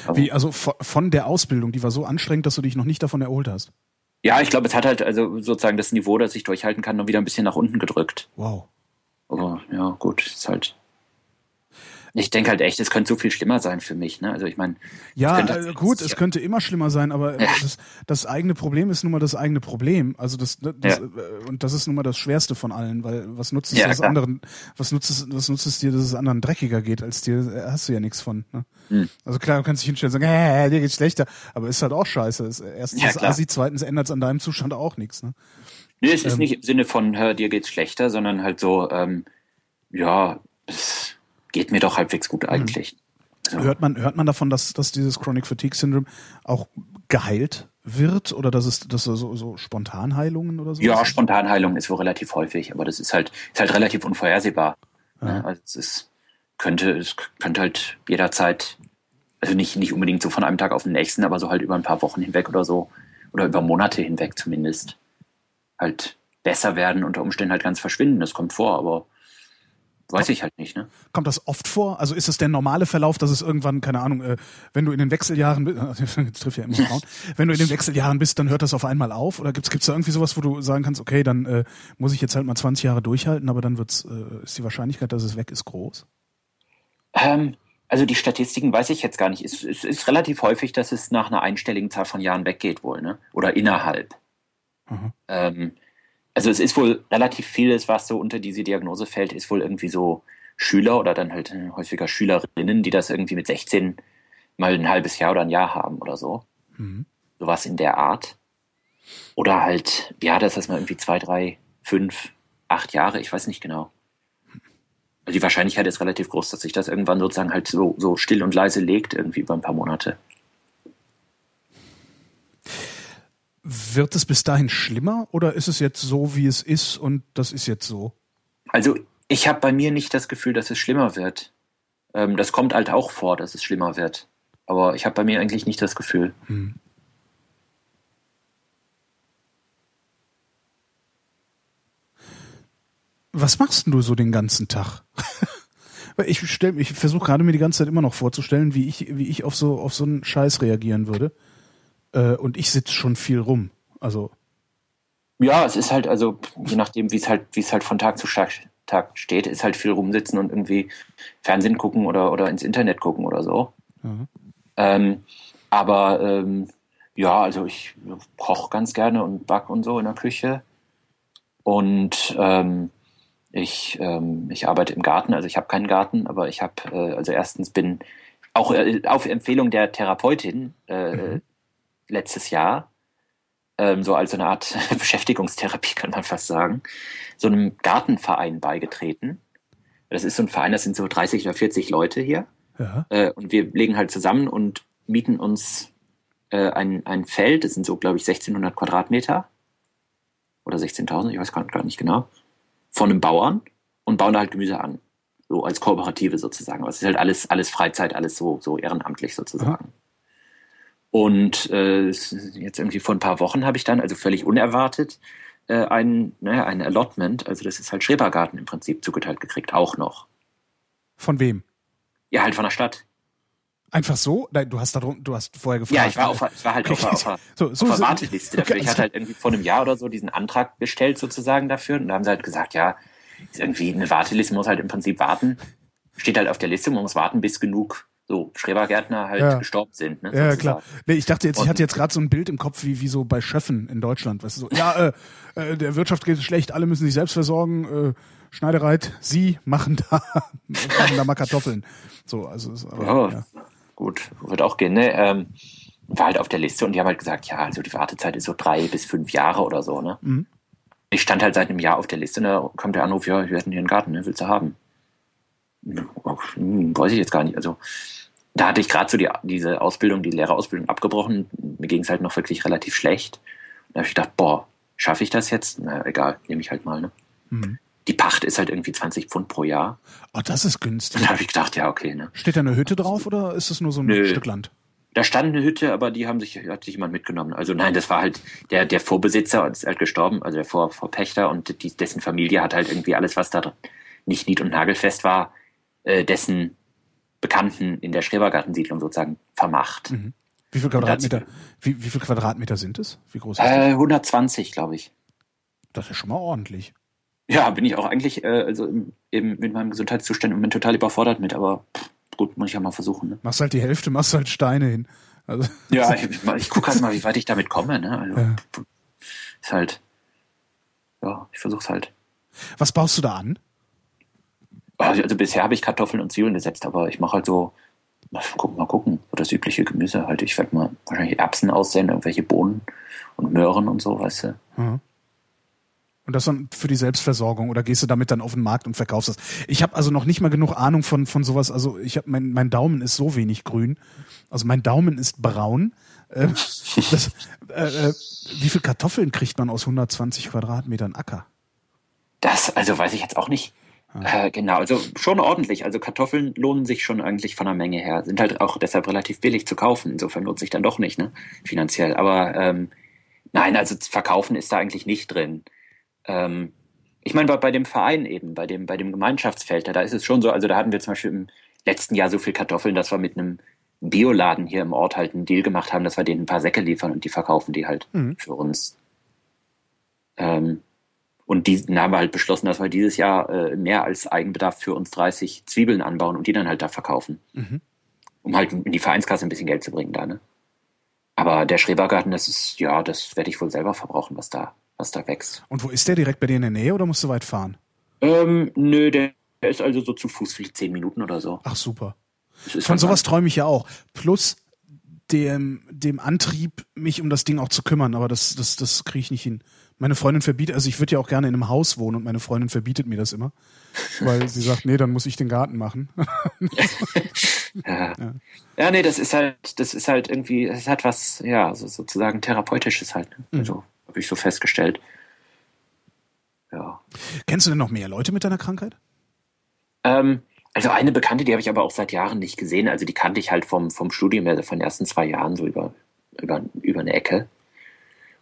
Aber Wie, also von der Ausbildung, die war so anstrengend, dass du dich noch nicht davon erholt hast? Ja, ich glaube, es hat halt also sozusagen das Niveau, das ich durchhalten kann, noch wieder ein bisschen nach unten gedrückt. Wow. Aber ja, gut, ist halt ich denke halt echt, es könnte so viel schlimmer sein für mich. Ne? Also ich meine, ja, äh, gut, es könnte immer schlimmer sein, aber ja. das, das, eigene Problem ist nun mal das eigene Problem. Also das, das ja. Äh, und das ist nun mal das Schwerste von allen, weil was nutzt es ja, das anderen, was nutzt es, was nutzt es dir, dass es anderen dreckiger geht als dir? Äh, hast du ja nichts von. Ne? Hm. Also klar, du kannst dich hinstellen und sagen, äh, dir geht's schlechter, aber ist halt auch scheiße. Erstens ja, ist Asi, zweitens ändert es an deinem Zustand auch nichts. Ne? Nee, es ist ähm, nicht im Sinne von, hör, dir geht's schlechter, sondern halt so, ähm, ja, es geht mir doch halbwegs gut mhm. eigentlich. So. Hört, man, hört man davon, dass, dass dieses Chronic Fatigue Syndrome auch geheilt wird oder dass es dass so, so Spontanheilungen oder so? Ja, Spontanheilung ist wohl relativ häufig, aber das ist halt, ist halt relativ unvorhersehbar. Ja. Ne? Also es ist, könnte, es könnte halt jederzeit, also nicht, nicht unbedingt so von einem Tag auf den nächsten, aber so halt über ein paar Wochen hinweg oder so, oder über Monate hinweg zumindest, halt besser werden, unter Umständen halt ganz verschwinden. Das kommt vor, aber Weiß ich halt nicht, ne? Kommt das oft vor? Also ist es der normale Verlauf, dass es irgendwann, keine Ahnung, äh, wenn du in den Wechseljahren bist, das trifft ja immer Frauen, wenn du in den Wechseljahren bist, dann hört das auf einmal auf? Oder gibt's gibt's da irgendwie sowas, wo du sagen kannst, okay, dann äh, muss ich jetzt halt mal 20 Jahre durchhalten, aber dann wird's, äh, ist die Wahrscheinlichkeit, dass es weg ist, groß? Ähm, also die Statistiken weiß ich jetzt gar nicht. Es, es ist relativ häufig, dass es nach einer einstelligen Zahl von Jahren weggeht wohl, ne? Oder innerhalb. Mhm. Ähm, also es ist wohl relativ vieles, was so unter diese Diagnose fällt, ist wohl irgendwie so Schüler oder dann halt häufiger Schülerinnen, die das irgendwie mit 16 mal ein halbes Jahr oder ein Jahr haben oder so. Mhm. Sowas in der Art. Oder halt, ja, das ist mal irgendwie zwei, drei, fünf, acht Jahre, ich weiß nicht genau. Die Wahrscheinlichkeit ist relativ groß, dass sich das irgendwann sozusagen halt so, so still und leise legt, irgendwie über ein paar Monate. Wird es bis dahin schlimmer oder ist es jetzt so, wie es ist und das ist jetzt so? Also ich habe bei mir nicht das Gefühl, dass es schlimmer wird. Ähm, das kommt halt auch vor, dass es schlimmer wird. Aber ich habe bei mir eigentlich nicht das Gefühl. Hm. Was machst du so den ganzen Tag? ich ich versuche gerade mir die ganze Zeit immer noch vorzustellen, wie ich, wie ich auf so, auf so einen Scheiß reagieren würde. Äh, und ich sitze schon viel rum. Also. Ja, es ist halt, also, je nachdem, wie es halt, wie es halt von Tag zu Tag steht, ist halt viel rumsitzen und irgendwie Fernsehen gucken oder, oder ins Internet gucken oder so. Mhm. Ähm, aber ähm, ja, also ich koche ganz gerne und back und so in der Küche. Und ähm, ich, ähm, ich arbeite im Garten, also ich habe keinen Garten, aber ich habe, äh, also erstens bin auch äh, auf Empfehlung der Therapeutin äh, mhm letztes Jahr, ähm, so als eine Art Beschäftigungstherapie, kann man fast sagen, so einem Gartenverein beigetreten. Das ist so ein Verein, das sind so 30 oder 40 Leute hier. Ja. Äh, und wir legen halt zusammen und mieten uns äh, ein, ein Feld, das sind so, glaube ich, 1600 Quadratmeter oder 16.000, ich weiß gar nicht genau, von einem Bauern und bauen da halt Gemüse an. So als Kooperative sozusagen. Aber es ist halt alles, alles Freizeit, alles so, so ehrenamtlich sozusagen. Mhm. Und äh, jetzt irgendwie vor ein paar Wochen habe ich dann, also völlig unerwartet, äh, ein, naja, ein Allotment, also das ist halt Schrebergarten im Prinzip zugeteilt gekriegt, auch noch. Von wem? Ja, halt von der Stadt. Einfach so? Nein, du hast darum, du hast vorher gefragt. Ja, ich war, auf, ich war halt auf, auf, auf, so, so auf der Warteliste dafür. Ich hatte halt irgendwie vor einem Jahr oder so diesen Antrag gestellt sozusagen dafür und da haben sie halt gesagt, ja, ist irgendwie eine Warteliste muss halt im Prinzip warten. Steht halt auf der Liste, man muss warten, bis genug so Schrebergärtner halt ja. gestorben sind. Ne, ja, klar. Nee, ich dachte jetzt, ich hatte jetzt gerade so ein Bild im Kopf, wie, wie so bei Schöffen in Deutschland. Weißt du, so, ja, äh, äh, der Wirtschaft geht es schlecht, alle müssen sich selbst versorgen. Äh, Schneidereit, Sie machen da, machen da mal Kartoffeln. So, also ist, aber, oh, ja. gut, wird auch gehen. Ne? Ähm, war halt auf der Liste und die haben halt gesagt, ja, also die Wartezeit ist so drei bis fünf Jahre oder so. Ne? Mhm. Ich stand halt seit einem Jahr auf der Liste und da kommt der Anruf, ja, wir hätten hier einen Garten, ne? willst du haben? Hm, weiß ich jetzt gar nicht. Also da hatte ich gerade so die, diese Ausbildung, die Lehrerausbildung abgebrochen. Mir ging es halt noch wirklich relativ schlecht. Da habe ich gedacht, boah, schaffe ich das jetzt? Na egal, nehme ich halt mal. Ne? Mhm. Die Pacht ist halt irgendwie 20 Pfund pro Jahr. Oh, das ist günstig. Da habe ich gedacht, ja, okay. Ne? Steht da eine Hütte drauf oder ist es nur so ein Nö. Stück Land? Da stand eine Hütte, aber die haben sich, hat sich jemand mitgenommen. Also nein, das war halt der, der Vorbesitzer ist halt gestorben, also der Vor, Vorpächter und die, dessen Familie hat halt irgendwie alles, was da nicht nied- und nagelfest war, äh, dessen Bekannten in der Schrebergartensiedlung sozusagen vermacht. Mhm. Wie viel Quadratmeter, wie, wie viel Quadratmeter sind es? Wie groß ist äh, 120, glaube ich. Das ist schon mal ordentlich. Ja, bin ich auch eigentlich äh, also eben mit meinem Gesundheitszustand im Moment total überfordert mit, aber pff, gut, muss ich ja mal versuchen. Ne? Machst halt die Hälfte, machst halt Steine hin. Also, ja, ich, ich gucke halt mal, wie weit ich damit komme. Ne? Also, ja. Ist halt, ja, ich versuch's halt. Was baust du da an? Also, also bisher habe ich Kartoffeln und Zwiebeln gesetzt, aber ich mache halt so, mal gucken, mal gucken, so das übliche Gemüse halt. Ich werde mal wahrscheinlich Erbsen aussehen, irgendwelche Bohnen und Möhren und so, weißt du. Mhm. Und das dann für die Selbstversorgung oder gehst du damit dann auf den Markt und verkaufst das? Ich habe also noch nicht mal genug Ahnung von von sowas. Also ich habe mein mein Daumen ist so wenig grün. Also mein Daumen ist braun. Äh, das, äh, äh, wie viel Kartoffeln kriegt man aus 120 Quadratmetern Acker? Das also weiß ich jetzt auch nicht. Äh, genau, also schon ordentlich. Also Kartoffeln lohnen sich schon eigentlich von der Menge her. Sind halt auch deshalb relativ billig zu kaufen. Insofern lohnt sich dann doch nicht, ne? Finanziell. Aber ähm, nein, also verkaufen ist da eigentlich nicht drin. Ähm, ich meine, bei, bei dem Verein eben, bei dem, bei dem Gemeinschaftsfeld, da ist es schon so, also da hatten wir zum Beispiel im letzten Jahr so viel Kartoffeln, dass wir mit einem Bioladen hier im Ort halt einen Deal gemacht haben, dass wir denen ein paar Säcke liefern und die verkaufen die halt mhm. für uns. Ähm, und die haben wir halt beschlossen, dass wir dieses Jahr äh, mehr als Eigenbedarf für uns 30 Zwiebeln anbauen und die dann halt da verkaufen. Mhm. Um halt in die Vereinskasse ein bisschen Geld zu bringen da, ne? Aber der Schrebergarten, das ist, ja, das werde ich wohl selber verbrauchen, was da was da wächst. Und wo ist der? Direkt bei dir in der Nähe oder musst du weit fahren? Ähm, nö, der ist also so zu Fuß vielleicht zehn Minuten oder so. Ach super. Von sowas träume ich ja auch. Plus dem, dem Antrieb, mich um das Ding auch zu kümmern, aber das, das, das kriege ich nicht hin. Meine Freundin verbietet, also ich würde ja auch gerne in einem Haus wohnen und meine Freundin verbietet mir das immer, weil sie sagt, nee, dann muss ich den Garten machen. ja. ja. ja, nee, das ist halt, das ist halt irgendwie, es hat was, ja, so, sozusagen therapeutisches halt. Ne? Mhm. Also habe ich so festgestellt. Ja. Kennst du denn noch mehr Leute mit deiner Krankheit? Ähm, also eine Bekannte, die habe ich aber auch seit Jahren nicht gesehen. Also die kannte ich halt vom, vom Studium, also von den ersten zwei Jahren so über, über, über eine Ecke.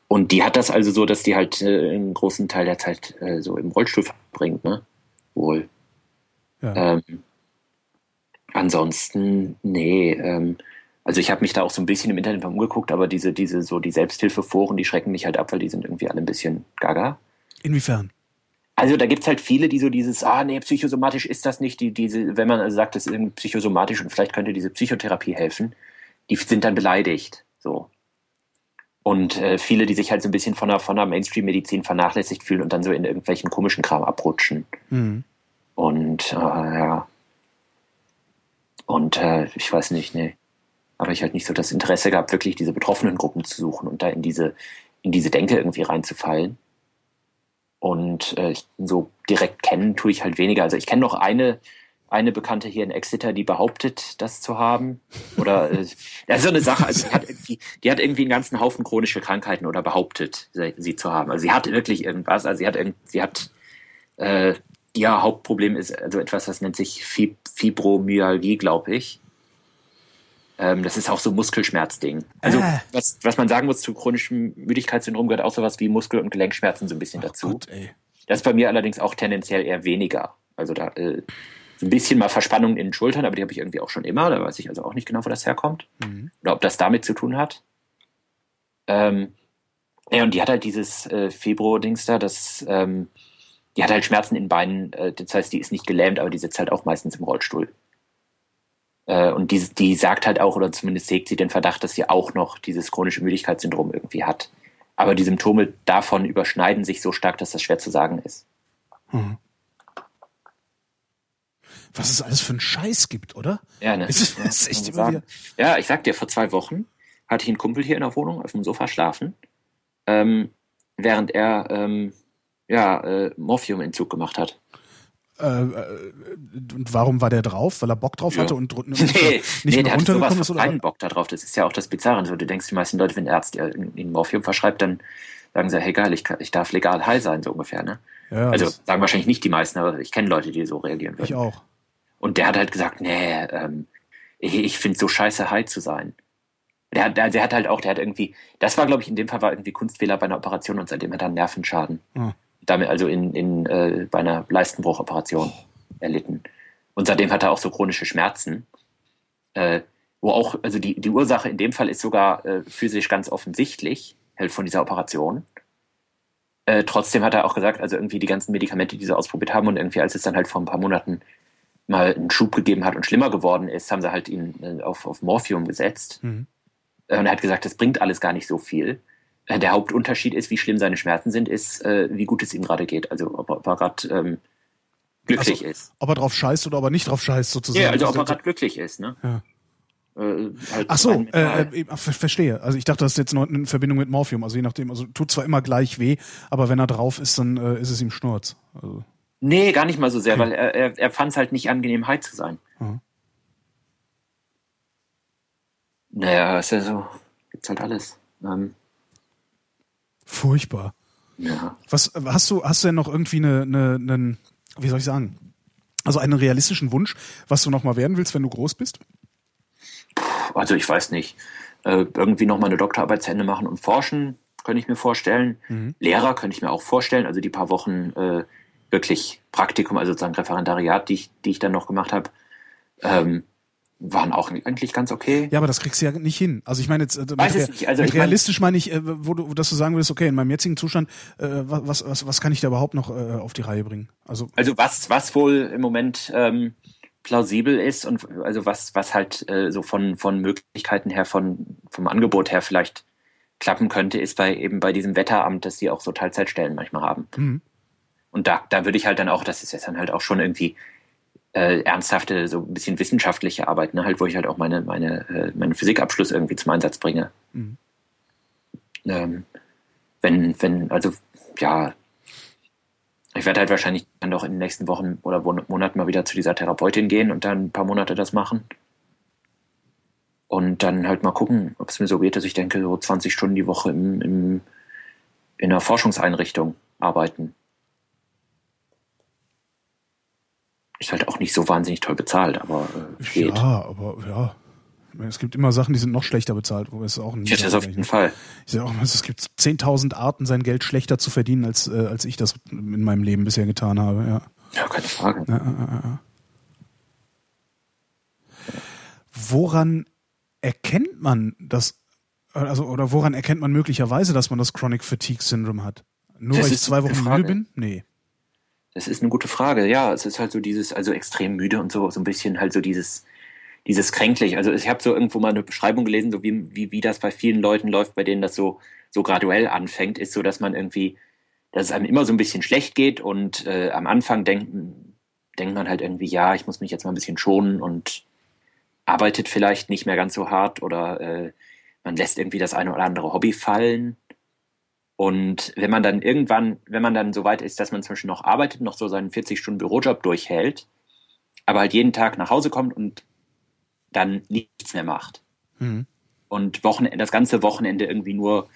Und die hat das also so, dass die halt äh, einen großen Teil der Zeit äh, so im Rollstuhl verbringt, ne? Wohl. Ja. Ähm, ansonsten, nee, ähm, also ich habe mich da auch so ein bisschen im Internet umgeguckt, aber diese, diese, so die Selbsthilfeforen, die schrecken mich halt ab, weil die sind irgendwie alle ein bisschen gaga. Inwiefern? Also da gibt's halt viele, die so dieses, ah nee, psychosomatisch ist das nicht, die, diese, wenn man also sagt, das ist irgendwie psychosomatisch und vielleicht könnte diese Psychotherapie helfen, die sind dann beleidigt. So. Und äh, viele, die sich halt so ein bisschen von der, von der Mainstream-Medizin vernachlässigt fühlen und dann so in irgendwelchen komischen Kram abrutschen. Mhm. Und äh, ja. Und äh, ich weiß nicht, nee aber ich halt nicht so das Interesse gehabt, wirklich diese betroffenen Gruppen zu suchen und da in diese, in diese Denke irgendwie reinzufallen. Und äh, so direkt kennen tue ich halt weniger. Also ich kenne noch eine, eine Bekannte hier in Exeter, die behauptet, das zu haben. Oder äh, das so eine Sache, also die hat, irgendwie, die hat irgendwie einen ganzen Haufen chronische Krankheiten oder behauptet, sie, sie zu haben. Also sie hat wirklich irgendwas, also sie hat sie hat äh, ihr Hauptproblem ist also etwas, das nennt sich Fibromyalgie, glaube ich. Ähm, das ist auch so Muskelschmerzding. Also äh. was, was man sagen muss zu chronischem Müdigkeitssyndrom gehört auch sowas wie Muskel- und Gelenkschmerzen so ein bisschen Ach dazu. Gott, das ist bei mir allerdings auch tendenziell eher weniger. Also da äh, so ein bisschen mal Verspannung in den Schultern, aber die habe ich irgendwie auch schon immer. Da weiß ich also auch nicht genau, wo das herkommt. Mhm. Oder ob das damit zu tun hat. Ähm, ja, und die hat halt dieses äh, Febro-Dings da, das, ähm, die hat halt Schmerzen in Beinen, äh, das heißt, die ist nicht gelähmt, aber die sitzt halt auch meistens im Rollstuhl. Äh, und die, die sagt halt auch, oder zumindest sägt sie den Verdacht, dass sie auch noch dieses chronische Müdigkeitssyndrom irgendwie hat. Aber die Symptome davon überschneiden sich so stark, dass das schwer zu sagen ist. Hm. Was es alles für einen Scheiß gibt, oder? Ja, ne? Ist, ja, ist echt immer ja, ich sag dir, vor zwei Wochen hatte ich einen Kumpel hier in der Wohnung auf dem Sofa schlafen, ähm, während er ähm, ja, äh, Morphiumentzug gemacht hat. Äh, äh, und warum war der drauf? Weil er Bock drauf Ja. hatte und, und Nee, nicht nee, mehr der hat sowas runtergekommen ist? Oder? keinen Bock darauf. Das ist ja auch das Bizarre. So, du denkst, die meisten Leute, wenn der Arzt dir ihnen Morphium verschreibt, dann sagen sie, hey geil, ich, ich darf legal high sein, so ungefähr. Ne? Ja, also sagen wahrscheinlich nicht die meisten, aber ich kenne Leute, die so reagieren würden. ich auch. Und der hat halt gesagt, nee, ähm, ich, ich finde so scheiße high zu sein. Der hat, der, der hat halt auch, der hat irgendwie, das war, glaube ich, in dem Fall war irgendwie Kunstfehler bei einer Operation und seitdem hat er einen Nervenschaden. Ah. Damit also in, in äh, bei einer Leistenbruchoperation erlitten. Und seitdem hat er auch so chronische Schmerzen. Äh, wo auch, also die, die Ursache in dem Fall ist sogar äh, physisch ganz offensichtlich, halt von dieser Operation. Äh, trotzdem hat er auch gesagt, also irgendwie die ganzen Medikamente, die sie ausprobiert haben und irgendwie, als es dann halt vor ein paar Monaten mal einen Schub gegeben hat und schlimmer geworden ist, haben sie halt ihn äh, auf, auf Morphium gesetzt. Mhm. Äh, Und er hat gesagt, das bringt alles gar nicht so viel. Äh, Der Hauptunterschied ist, wie schlimm seine Schmerzen sind, ist, äh, wie gut es ihm gerade geht. Also ob er, ob er gerade ähm, glücklich Also, ist. Ob er drauf scheißt oder ob er nicht drauf scheißt, sozusagen. Ja, also ob er Also, gerade glücklich ist. Ne? Ja. Äh, halt Ach so, äh, äh, ver verstehe. Also ich dachte, das ist jetzt noch in Verbindung mit Morphium. Also je nachdem, also tut zwar immer gleich weh, aber wenn er drauf ist, dann äh, ist es ihm Schnurz. Also, Nee, gar nicht mal so sehr, weil er, er, er fand es halt nicht angenehm, high zu sein. Mhm. Naja, ist ja so. Gibt's halt alles. Ähm, furchtbar. ja. Was hast du, hast du denn noch irgendwie eine, eine, einen, wie soll ich sagen? Also einen realistischen Wunsch, was du noch mal werden willst, wenn du groß bist? Also ich weiß nicht. Äh, irgendwie noch mal eine Doktorarbeit zu Ende machen und forschen, könnte ich mir vorstellen. Lehrer könnte ich mir auch vorstellen. Also die paar Wochen äh, wirklich Praktikum, also sozusagen Referendariat, die ich, die ich dann noch gemacht habe, ähm, waren auch eigentlich ganz okay. Ja, aber das kriegst du ja nicht hin. Also ich meine jetzt, äh, mit, Weiß rea- nicht. Also mit ich realistisch meine ich, äh, wo du, dass du sagen würdest, okay, in meinem jetzigen Zustand, äh, was, was, was kann ich da überhaupt noch äh, auf die Reihe bringen? Also Also was, was wohl im Moment ähm, plausibel ist und also was, was halt äh, so von, von Möglichkeiten her, von, vom Angebot her vielleicht klappen könnte, ist bei eben bei diesem Wetteramt, dass die auch so Teilzeitstellen manchmal haben. Mhm. Und da, da würde ich halt dann auch, das ist jetzt dann halt auch schon irgendwie äh, ernsthafte, so ein bisschen wissenschaftliche Arbeit, ne, halt, wo ich halt auch meine, meine, äh, meinen Physikabschluss irgendwie zum Einsatz bringe. Mhm. Ähm, wenn, wenn, also ja, ich werde halt wahrscheinlich dann doch in den nächsten Wochen oder Monaten mal wieder zu dieser Therapeutin gehen und dann ein paar Monate das machen. Und dann halt mal gucken, ob es mir so geht, dass ich denke, so 20 Stunden die Woche im, im, in einer Forschungseinrichtung arbeiten. Ist halt auch nicht so wahnsinnig toll bezahlt, aber äh, geht. ja, aber ja. Es gibt immer Sachen, die sind noch schlechter bezahlt, wo es auch ein Ja, das auf jeden Fall. Ich sag auch immer, es gibt 10.000 Arten, sein Geld schlechter zu verdienen, als, äh, als ich das in meinem Leben bisher getan habe. Ja. Ja, keine Frage. Ja, ja. Woran erkennt man das, also, oder woran erkennt man möglicherweise, dass man das Chronic Fatigue Syndrome hat? Nur Das weil ich ist zwei Wochen müde bin? Nee. Das ist eine gute Frage. Ja, es ist halt so dieses, also extrem müde und so, so ein bisschen halt so dieses, dieses kränklich. Also ich habe so irgendwo mal eine Beschreibung gelesen, so wie, wie, wie das bei vielen Leuten läuft, bei denen das so, so graduell anfängt, ist so, dass man irgendwie, dass es einem immer so ein bisschen schlecht geht und äh, am Anfang denkt, denkt man halt irgendwie, ja, ich muss mich jetzt mal ein bisschen schonen und arbeitet vielleicht nicht mehr ganz so hart oder äh, man lässt irgendwie das eine oder andere Hobby fallen. Und wenn man dann irgendwann, wenn man dann so weit ist, dass man zum Beispiel noch arbeitet, noch so seinen 40-Stunden-Bürojob durchhält, aber halt jeden Tag nach Hause kommt und dann nichts mehr macht. Mhm. Und Wochenende, das ganze Wochenende irgendwie nur,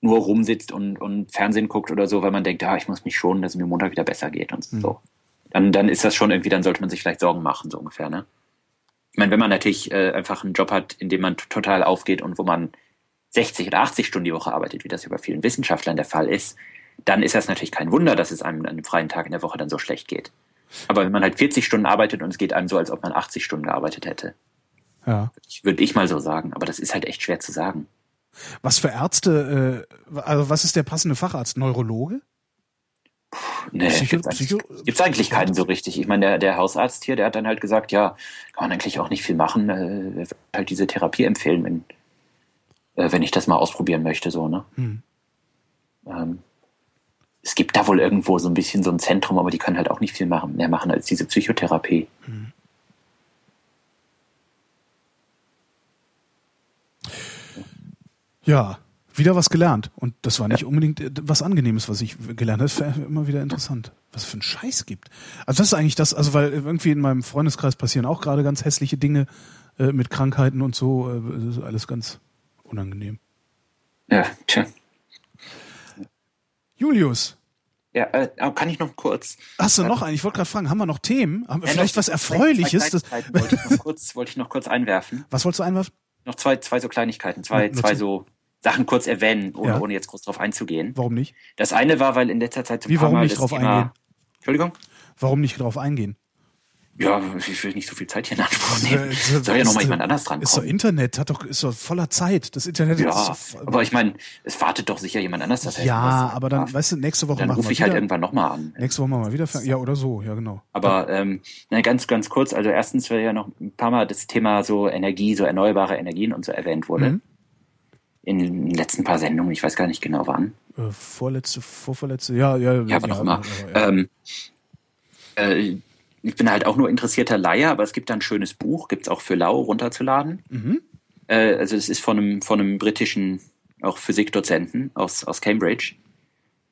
nur rumsitzt und, und Fernsehen guckt oder so, weil man denkt, ah, ich muss mich schonen, dass es mir Montag wieder besser geht und so. Dann, dann ist das schon irgendwie, dann sollte man sich vielleicht Sorgen machen, so ungefähr, ne? Ich meine, wenn man natürlich äh, einfach einen Job hat, in dem man total aufgeht und wo man 60 oder 80 Stunden die Woche arbeitet, wie das ja bei vielen Wissenschaftlern der Fall ist, dann ist das natürlich kein Wunder, dass es einem an einem freien Tag in der Woche dann so schlecht geht. Aber wenn man halt 40 Stunden arbeitet und es geht einem so, als ob man 80 Stunden gearbeitet hätte, Ja. würde ich mal so sagen. Aber das ist halt echt schwer zu sagen. Was für Ärzte, äh, also was ist der passende Facharzt? Neurologe? Nee, Psycho- gibt's eigentlich, Psycho- gibt's eigentlich keinen so richtig. Ich meine, der, der Hausarzt hier, der hat dann halt gesagt, ja, kann man eigentlich auch nicht viel machen. Äh, halt diese Therapie empfehlen, wenn, äh, wenn ich das mal ausprobieren möchte, so, ne? Hm. Ähm, es gibt da wohl irgendwo so ein bisschen so ein Zentrum, aber die können halt auch nicht viel machen, mehr machen als diese Psychotherapie. Ja. Wieder was gelernt. Und das war nicht ja. unbedingt äh, was Angenehmes, was ich gelernt habe. Das wäre immer wieder interessant, was es für einen Scheiß gibt. Also das ist eigentlich das, also weil irgendwie in meinem Freundeskreis passieren auch gerade ganz hässliche Dinge äh, mit Krankheiten und so. Äh, das ist alles ganz unangenehm. Ja, tja. Julius. Ja, äh, kann ich noch kurz. Hast du noch einen? Ich wollte gerade fragen, haben wir noch Themen? Haben wir ja, vielleicht was Erfreuliches? Das wollte, ich noch kurz, wollte ich noch kurz einwerfen. Was wolltest du einwerfen? Noch zwei, zwei so Kleinigkeiten, zwei, zwei so Sachen kurz erwähnen, ohne, ja. ohne jetzt kurz drauf einzugehen. Warum nicht? Das eine war, weil in letzter Zeit so Wie, warum nicht drauf Thema, eingehen? Entschuldigung? Warum nicht drauf eingehen? Ja, ich will nicht so viel Zeit hier in Anspruch nehmen. Äh, Soll ja noch mal jemand anders dran kommen. Ist doch Internet, hat doch, ist doch voller Zeit. Das Internet ja, ist doch, aber ich meine, es wartet doch sicher jemand anders, das Ja, aber dann, darf. weißt du, nächste Woche dann machen wir ich halt irgendwann nochmal an. Nächste Woche machen wir wieder, ja, oder so, ja, genau. Aber, ähm, na, ganz, ganz kurz, also erstens, weil ja noch ein paar Mal das Thema so Energie, so erneuerbare Energien und so erwähnt wurde. Mhm. In den letzten paar Sendungen, ich weiß gar nicht genau wann. Äh, vorletzte, vorvorletzte, ja, ja. Ja, wann ja, auch immer. Ja, ja. Ähm, äh, ich bin halt auch nur interessierter Laie, aber es gibt da ein schönes Buch, gibt es auch für Lau runterzuladen. Mhm. Äh, also es ist von einem, von einem britischen, auch Physikdozenten aus, aus Cambridge.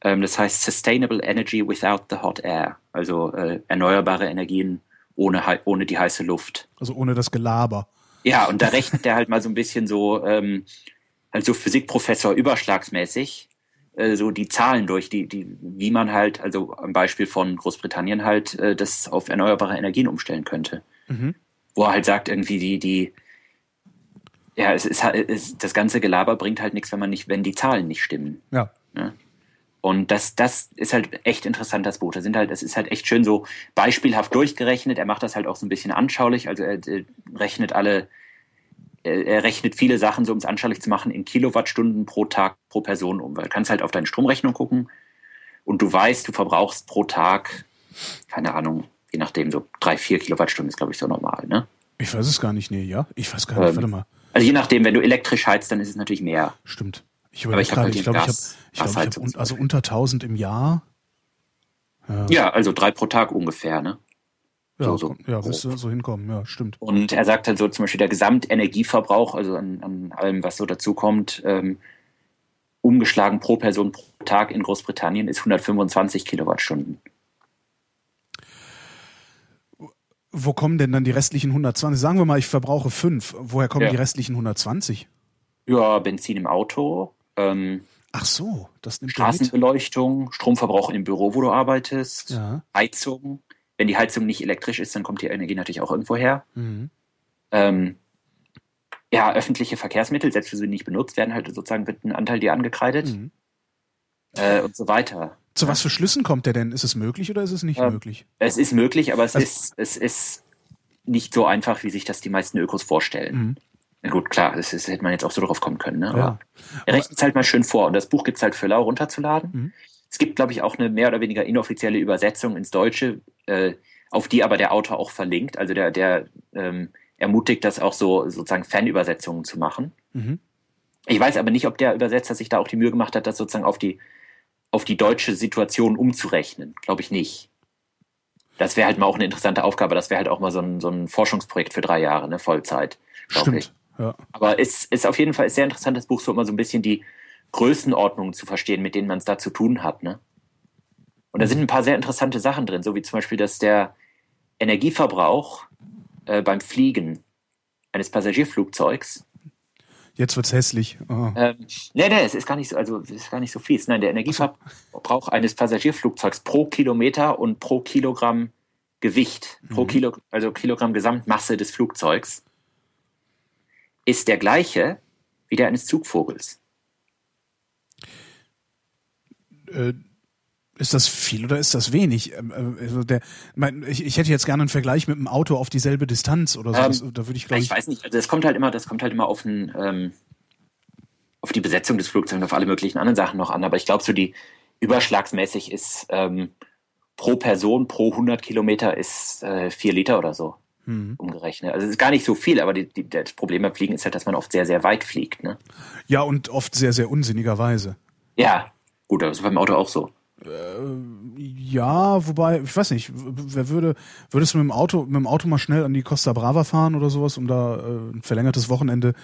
Ähm, das heißt Sustainable Energy Without the Hot Air, also äh, erneuerbare Energien ohne, ohne die heiße Luft. Also ohne das Gelaber. Ja, und da rechnet der halt mal so ein bisschen so, ähm, also Physikprofessor überschlagsmäßig äh, so die Zahlen durch, die, die, wie man halt, also am Beispiel von Großbritannien halt, äh, das auf erneuerbare Energien umstellen könnte. Mhm. Wo er halt sagt, irgendwie die, die, ja, es ist es, das ganze Gelaber bringt halt nichts, wenn man nicht, wenn die Zahlen nicht stimmen. Ja. ja. Und das, das ist halt echt interessant, das Buch. Da sind halt, es ist halt echt schön so beispielhaft durchgerechnet. Er macht das halt auch so ein bisschen anschaulich. Also er, er rechnet alle er rechnet viele Sachen, so um es anschaulich zu machen, in Kilowattstunden pro Tag pro Person um. Weil du kannst halt auf deine Stromrechnung gucken und du weißt, du verbrauchst pro Tag, keine Ahnung, je nachdem, so drei, vier Kilowattstunden ist, glaube ich, so normal, ne? Ich weiß es gar nicht, nee, ja? Ich weiß gar nicht, ähm, warte mal. Also je nachdem, wenn du elektrisch heizt, dann ist es natürlich mehr. Stimmt. Ich Aber ich glaube, halt ich, glaub, ich habe ich glaub, ich hab, also unter 1000 im Jahr. Ja. ja, also drei pro Tag ungefähr, ne? Ja, so, so, ja wirst du so hinkommen, ja, stimmt. Und er sagt halt so zum Beispiel der Gesamtenergieverbrauch, also an, an allem, was so dazukommt, ähm, umgeschlagen pro Person pro Tag in Großbritannien ist 125 Kilowattstunden. Wo kommen denn dann die restlichen 120? Sagen wir mal, ich verbrauche fünf. Woher kommen ja. die restlichen 120? Ja, Benzin im Auto. Ähm, Ach so, das nimmt Straßenbeleuchtung, Stromverbrauch im Büro, wo du arbeitest, ja. Heizung, wenn die Heizung nicht elektrisch ist, dann kommt die Energie natürlich auch irgendwo her. Mhm. Ähm, ja, öffentliche Verkehrsmittel, selbst wenn sie nicht benutzt werden, halt sozusagen wird ein Anteil dir angekreidet mhm. äh, und so weiter. Zu was für Schlüssen kommt der denn? Ist es möglich oder ist es nicht ähm, möglich? Es ist möglich, aber es, also, ist, es ist nicht so einfach, wie sich das die meisten Ökos vorstellen. Mhm. Na gut, klar, das, ist, hätte man jetzt auch so drauf kommen können. Ne? Ja. er rechnet es halt mal schön vor und das Buch gibt es halt für lau runterzuladen. Mhm. Es gibt, glaube ich, auch eine mehr oder weniger inoffizielle Übersetzung ins Deutsche, äh, auf die aber der Autor auch verlinkt. Also der, der ähm, ermutigt das auch so sozusagen Fanübersetzungen zu machen. Mhm. Ich weiß aber nicht, ob der Übersetzer sich da auch die Mühe gemacht hat, das sozusagen auf die, auf die deutsche Situation umzurechnen. Glaube ich nicht. Das wäre halt mal auch eine interessante Aufgabe. Das wäre halt auch mal so ein, so ein Forschungsprojekt für drei Jahre, ne? Vollzeit. Stimmt. Ja. Aber es ist auf jeden Fall ein sehr interessantes Buch, so immer so ein bisschen die, Größenordnungen zu verstehen, mit denen man es da zu tun hat. Ne? Und da sind ein paar sehr interessante Sachen drin, so wie zum Beispiel, dass der Energieverbrauch äh, beim Fliegen eines Passagierflugzeugs Jetzt wird's hässlich. Oh. Ähm, nee, nee, es ist gar nicht so, also es ist gar nicht so fies. Nein, der Energieverbrauch eines Passagierflugzeugs pro Kilometer und pro Kilogramm Gewicht, mhm. pro Kilo, also Kilogramm Gesamtmasse des Flugzeugs, ist der gleiche wie der eines Zugvogels. Äh, ist das viel oder ist das wenig? Ähm, äh, also der, mein, ich, ich hätte jetzt gerne einen Vergleich mit einem Auto auf dieselbe Distanz oder so. Ähm, da würde ich ich. Ich weiß nicht. Also das kommt halt immer, das kommt halt immer auf ein, ähm, auf die Besetzung des Flugzeugs und auf alle möglichen anderen Sachen noch an. Aber ich glaube, so die überschlagsmäßig ist ähm, pro Person pro 100 Kilometer ist äh, vier Liter oder so mhm. umgerechnet. Also es ist gar nicht so viel, aber die, die, das Problem beim Fliegen ist halt, dass man oft sehr sehr weit fliegt. Ne? Ja und oft sehr sehr unsinnigerweise. Ja, Gut, das ist beim Auto auch so. Äh, ja, wobei, ich weiß nicht, wer würde, würdest du mit dem Auto, mit dem Auto mal schnell an die Costa Brava fahren oder sowas, um da äh, ein verlängertes Wochenende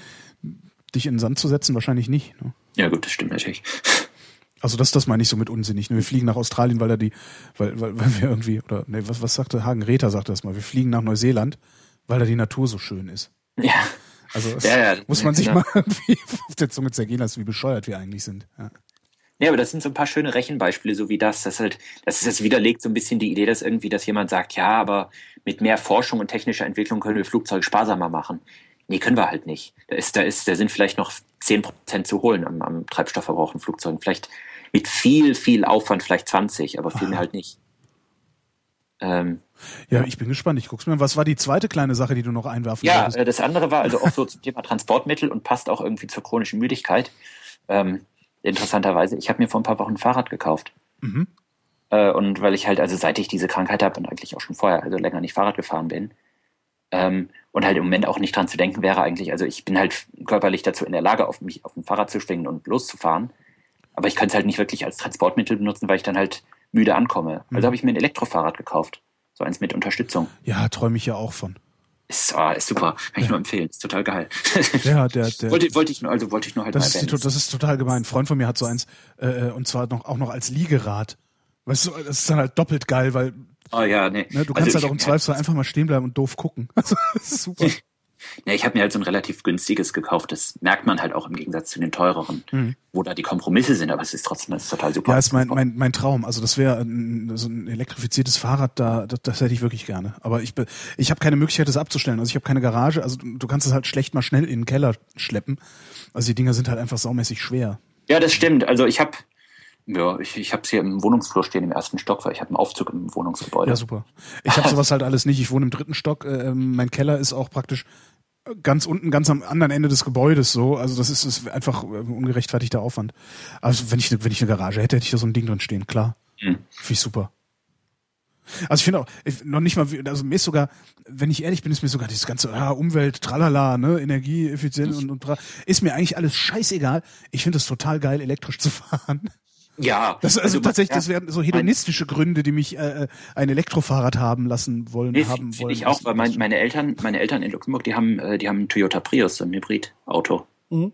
dich in den Sand zu setzen, wahrscheinlich nicht. Ne? Ja, gut, das stimmt natürlich. Also das, das meine ich so mit unsinnig. Ne? Wir fliegen nach Australien, weil da die, weil, weil, weil wir irgendwie, oder ne, was, was sagte Hagen Räther sagte das mal, wir fliegen nach Neuseeland, weil da die Natur so schön ist. Ja. Also Ja, ja, muss man sich genau. mal irgendwie auf der Zunge zergehen lassen, wie bescheuert wir eigentlich sind. Ja. Ja, aber das sind so ein paar schöne Rechenbeispiele, so wie das. Das halt, das ist das widerlegt so ein bisschen die Idee, dass irgendwie, dass jemand sagt, ja, aber mit mehr Forschung und technischer Entwicklung können wir Flugzeuge sparsamer machen. Nee, können wir halt nicht. Da ist, da ist, da sind vielleicht noch 10 Prozent zu holen am, am Treibstoffverbrauch in Flugzeugen. Vielleicht mit viel, viel Aufwand, vielleicht 20, aber viel mehr halt nicht. Ähm, ja, ich bin gespannt. Ich guck's mir. Was war die zweite kleine Sache, die du noch einwerfen Ja, wolltest? äh, das andere war also auch so zum Thema Transportmittel und passt auch irgendwie zur chronischen Müdigkeit. Ähm, interessanterweise, ich habe mir vor ein paar Wochen ein Fahrrad gekauft. Mhm. Äh, und weil ich halt, also seit ich diese Krankheit habe und eigentlich auch schon vorher, also länger nicht Fahrrad gefahren bin, ähm, und halt im Moment auch nicht dran zu denken wäre eigentlich, also ich bin halt körperlich dazu in der Lage, auf mich auf ein Fahrrad zu schwingen und loszufahren. Aber ich könnte es halt nicht wirklich als Transportmittel benutzen, weil ich dann halt müde ankomme. Also Mhm. habe ich mir ein Elektrofahrrad gekauft. So eins mit Unterstützung. Ja, träume ich ja auch von. Ist, ah, ist super. Kann ich nur empfehlen. Ist total geil. Ja, der, der, wollte, wollte ich nur, also wollte ich nur halt das, mal ist die, das ist total gemein. Ein Freund von mir hat so eins, äh, und zwar noch, auch noch als Liegerad. Weißt du, das ist dann halt doppelt geil, weil Oh ja, nee. ne, du Also kannst ich halt auch im Zweifelsfall einfach mal stehen bleiben und doof gucken. Also, das ist super. Ja, ich habe mir halt so ein relativ günstiges gekauft. Das merkt man halt auch im Gegensatz zu den teureren, wo da die Kompromisse sind, aber es ist trotzdem das ist total super. Mhm. Ja, ist mein, mein, mein Traum. Also das wäre so ein elektrifiziertes Fahrrad, da das, das hätte ich wirklich gerne. Aber ich, ich habe keine Möglichkeit, das abzustellen. Also ich habe keine Garage. Also du, du kannst es halt schlecht mal schnell in den Keller schleppen. Also die Dinger sind halt einfach saumäßig schwer. Ja, das stimmt. Also ich habe ja, ich, ich habe es hier im Wohnungsflur stehen im ersten Stock, weil ich habe einen Aufzug im Wohnungsgebäude. Ja, super. Ich habe sowas halt alles nicht. Ich wohne im dritten Stock. Äh, mein Keller ist auch praktisch ganz unten, ganz am anderen Ende des Gebäudes so. Also das ist, ist einfach äh, ungerechtfertigter Aufwand. Also wenn ich, wenn ich eine Garage hätte, hätte ich da so ein Ding drin stehen, klar. Mhm. Finde ich super. Also ich finde auch, ich, noch nicht mal, also mir ist sogar, wenn ich ehrlich bin, ist mir sogar dieses ganze ah, Umwelt, tralala, ne, Energieeffizient und, und ist mir eigentlich alles scheißegal. Ich finde es total geil, elektrisch zu fahren. Ja, Das also, man- tatsächlich, das wären so hedonistische Gründe, die mich äh, ein Elektrofahrrad haben lassen wollen, Nee, haben finde wollen. ich auch, weil mein, meine Eltern, meine Eltern in Luxemburg, die haben, äh, die haben einen Toyota Prius, so ein Hybridauto. Mhm.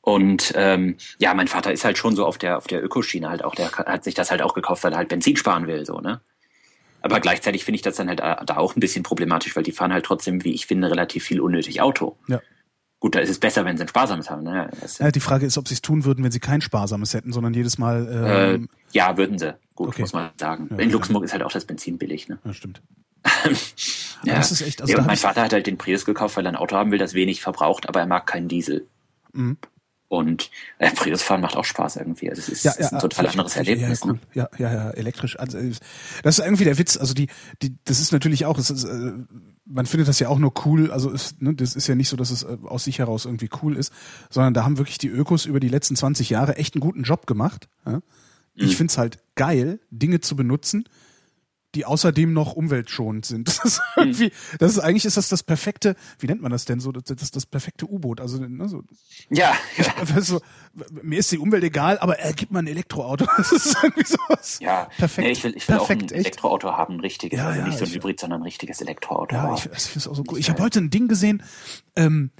Und ähm, ja, mein Vater ist halt schon so auf der auf der Ökoschiene halt auch, der hat sich das halt auch gekauft, weil er halt Benzin sparen will, so ne. Aber gleichzeitig finde ich das dann halt da da auch ein bisschen problematisch, weil die fahren halt trotzdem, wie ich finde, relativ viel unnötig Auto. Ja. Gut, da ist es besser, wenn sie ein sparsames haben. Ne? Das, Ja, die Frage ist, ob sie es tun würden, wenn sie kein sparsames hätten, sondern jedes Mal. äh, Ähm, ja, würden sie. Gut, okay. muss man sagen. Ja, in ja. Luxemburg ist halt auch das Benzin billig. Ne? ja, stimmt. Ja, das ist echt- also ja, hab mein Vater hat halt den Prius gekauft, weil er ein Auto haben will, das wenig verbraucht, aber er mag keinen Diesel. Mhm. Und äh, Prius fahren macht auch Spaß irgendwie. Also es ist, Ja, ist ja, ein total anderes Erlebnis. Ja, ja, ne? cool. ja, ja, ja, elektrisch. Also, äh, das ist irgendwie der Witz. Also die, die, das ist natürlich auch, ist, äh, man findet das ja auch nur cool. Also ist, ne, das ist ja nicht so, dass es äh, aus sich heraus irgendwie cool ist, sondern da haben wirklich die Ökos über die letzten 20 Jahre echt einen guten Job gemacht. Ja? Ich Mhm. find's halt geil, Dinge zu benutzen, die außerdem noch umweltschonend sind. Das ist irgendwie, das ist eigentlich ist das das perfekte, wie nennt man das denn so, das, das, das perfekte U-Boot. Also ne, so, Ja, ja, du, mir ist die Umwelt egal, aber er gibt mal ein Elektroauto. Das ist irgendwie sowas. ja. Perfekt. Nee, ich will, ich will Perfekt, auch ein echt. Elektroauto haben, ein richtiges. Ja, also ja, nicht so ein Hybrid, sondern ein richtiges Elektroauto. Ja, Aber ich, ich finde es auch so cool. Ich habe heute ein Ding gesehen ähm,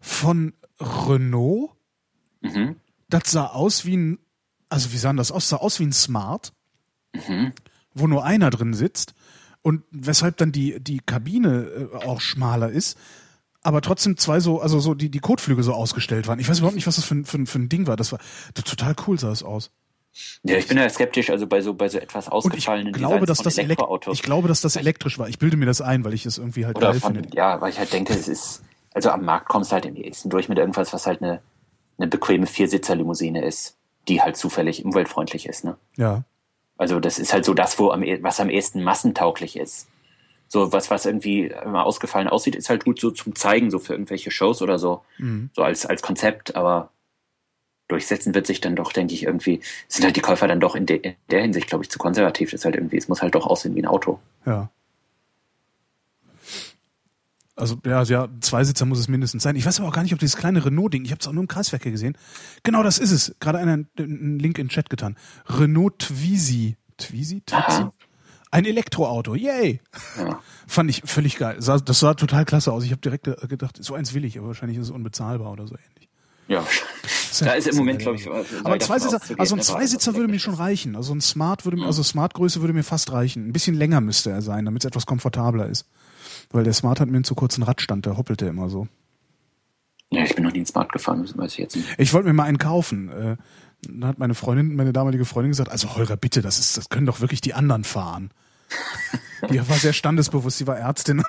von Renault. mhm, Das sah aus wie ein, also wie sah das aus? Sah aus wie ein Smart, mhm. Wo nur einer drin sitzt und weshalb dann die die Kabine äh, auch schmaler ist. Aber trotzdem zwei so, also so die, die Kotflügel so ausgestellt waren. Ich weiß überhaupt nicht, was das für, ein- für, ein- für ein Ding war. Das war total cool sah es aus. Ja, ich bin ja skeptisch, also bei so, bei so etwas Und ich ausgefallenen glaube, dass das Elektroautos. ich glaube, dass das elektrisch war. Ich bilde mir das ein, weil ich es irgendwie halt Oder geil von, finde. ja, weil ich halt denke, es ist, also am Markt kommst du halt im ehesten durch mit irgendwas, was halt eine, eine bequeme Viersitzer-Limousine ist, die halt zufällig umweltfreundlich ist, ne? Ja. Also das ist halt so das, wo am, eh- was am ehesten massentauglich ist. So was, was irgendwie immer ausgefallen aussieht, ist halt gut so zum Zeigen, so für irgendwelche Shows oder so, Mhm. so als, als Konzept, aber durchsetzen wird sich dann doch, denke ich, irgendwie, sind halt die Käufer dann doch in, de, in der Hinsicht, glaube ich, zu konservativ. Das ist halt irgendwie, es muss halt doch aussehen wie ein Auto. Ja. Also ja, ja, Zweisitzer muss es mindestens sein. Ich weiß aber auch gar nicht, ob dieses kleine Renault-Ding, ich habe es auch nur im Kreisverkehr gesehen. Genau, das ist es. Gerade einer einen Link in den Chat getan. Renault Twizy. Twizy? Twizy? Ein Elektroauto. Yay! Ja. Fand ich völlig geil. Das sah total klasse aus. Ich habe direkt ge- gedacht, so eins will ich, aber wahrscheinlich ist es unbezahlbar oder so ähnlich. Ja, da ist im Moment, glaube ich, aber ein Zweisitzer, also ein Zweisitzer würde mir schon reichen. Also ein Smart würde mir, also Smart-Größe würde mir fast reichen. Ein bisschen länger müsste er sein, damit es etwas komfortabler ist. Weil der Smart hat mir einen zu kurzen Radstand, der hoppelte immer so. Ja, ich bin noch nie in Smart gefahren, das weiß ich jetzt nicht. Ich wollte mir mal einen kaufen. Äh, dann hat meine Freundin, meine damalige Freundin gesagt, also Holger, bitte, das ist, das können doch wirklich die anderen fahren. die war sehr standesbewusst, sie war Ärztin.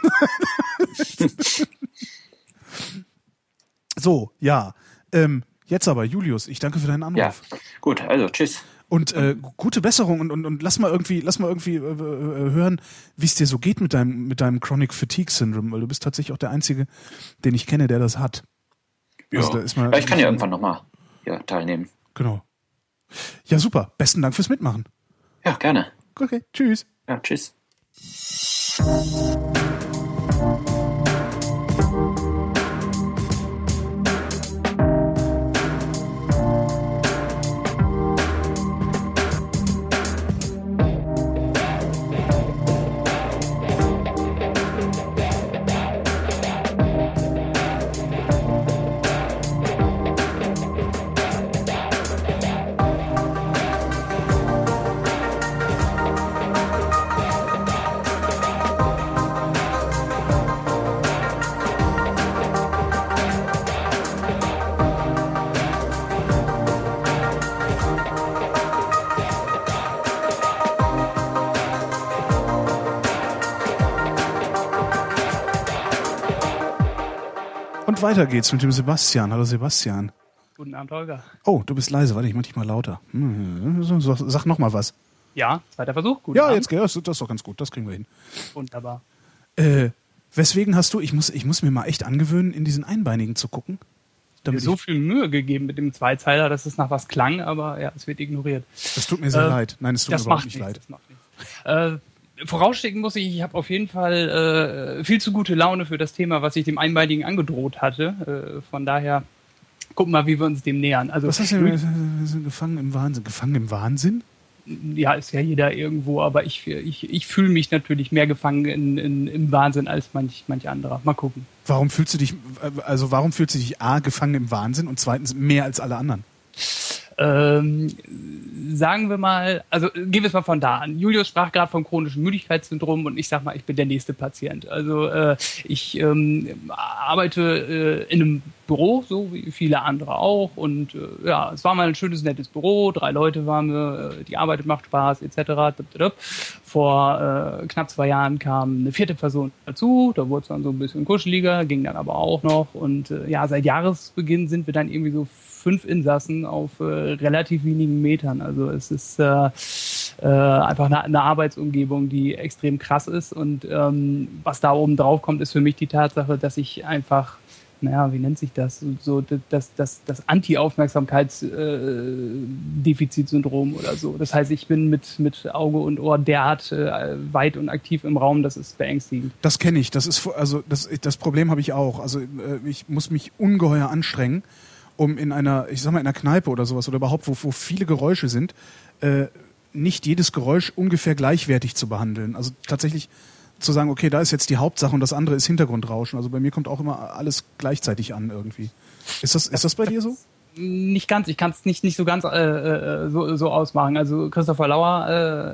so, ja. Ähm, jetzt aber, Julius, ich danke für deinen Anruf. Ja, gut, also tschüss. Und äh, gute Besserung und, und, und lass mal irgendwie, lass mal irgendwie äh, äh, hören, wie es dir so geht mit deinem, mit deinem Chronic Fatigue Syndrome, weil du bist tatsächlich auch der Einzige, den ich kenne, der das hat. Ja, also, da ja ich kann ja irgendwann nochmal ja, teilnehmen. Genau. Ja, super. Besten Dank fürs Mitmachen. Ja, gerne. Okay, tschüss. Ja, tschüss. Weiter geht's mit dem Sebastian. Hallo Sebastian. Guten Abend, Holger. Oh, du bist leise. Warte, ich mach dich mal lauter. Hm, sag noch mal was. Ja, zweiter Versuch. Guten ja, Abend. jetzt geht das. Das ist doch ganz gut. Das kriegen wir hin. Wunderbar. Äh, weswegen hast du, ich muss, ich muss mir mal echt angewöhnen, in diesen Einbeinigen zu gucken. Mir so viel Mühe gegeben mit dem Zweizeiler, dass es nach was klang, aber ja, es wird ignoriert. Es tut mir sehr äh, leid. Nein, es tut mir überhaupt nicht leid. Das macht nichts. Äh, vorausschicken muss ich, ich habe auf jeden Fall äh, viel zu gute Laune für das Thema, was ich dem Einbeinigen angedroht hatte. Äh, von daher gucken wir mal, wie wir uns dem nähern. Also, was hast du denn gefangen im Wahnsinn? Gefangen im Wahnsinn? Ja, ist ja jeder irgendwo, aber ich, ich, ich fühle mich natürlich mehr gefangen in, in, im Wahnsinn als manch, manch anderer. Mal gucken. Warum fühlst du dich, also warum fühlst du dich A, gefangen im Wahnsinn und zweitens mehr als alle anderen? Ähm, sagen wir mal, also gehen wir es mal von da an. Julius sprach gerade vom chronischen Müdigkeitssyndrom und ich sag mal, ich bin der nächste Patient. Also äh, ich ähm, arbeite äh, in einem Büro, so wie viele andere auch. Und äh, ja, es war mal ein schönes, nettes Büro. Drei Leute waren wir, äh, die Arbeit macht Spaß, etc. Vor äh, knapp zwei Jahren kam eine vierte Person dazu. Da wurde es dann so ein bisschen kuscheliger, ging dann aber auch noch. Und äh, ja, seit Jahresbeginn sind wir dann irgendwie so fünf Insassen auf äh, relativ wenigen Metern. Also es ist äh, äh, einfach eine, eine, Arbeitsumgebung, die extrem krass ist. Und ähm, was da oben drauf kommt, ist für mich die Tatsache, dass ich einfach naja, wie nennt sich das? So das, das, das Anti-Aufmerksamkeitsdefizitsyndrom äh, oder so. Das heißt, ich bin mit, mit Auge und Ohr derart äh, weit und aktiv im Raum, das ist beängstigend. Das kenne ich. Das ist also das, das Problem habe ich auch. Also äh, ich muss mich ungeheuer anstrengen um in einer, ich sag mal, in einer Kneipe oder sowas oder überhaupt, wo, wo viele Geräusche sind, äh, nicht jedes Geräusch ungefähr gleichwertig zu behandeln. Also tatsächlich zu sagen, okay, da ist jetzt die Hauptsache und das andere ist Hintergrundrauschen. Also bei mir kommt auch immer alles gleichzeitig an irgendwie. Ist das, ist das bei dir so? Nicht ganz, ich kann es nicht, nicht so ganz äh, äh, so, so ausmachen. Also Christopher Lauer,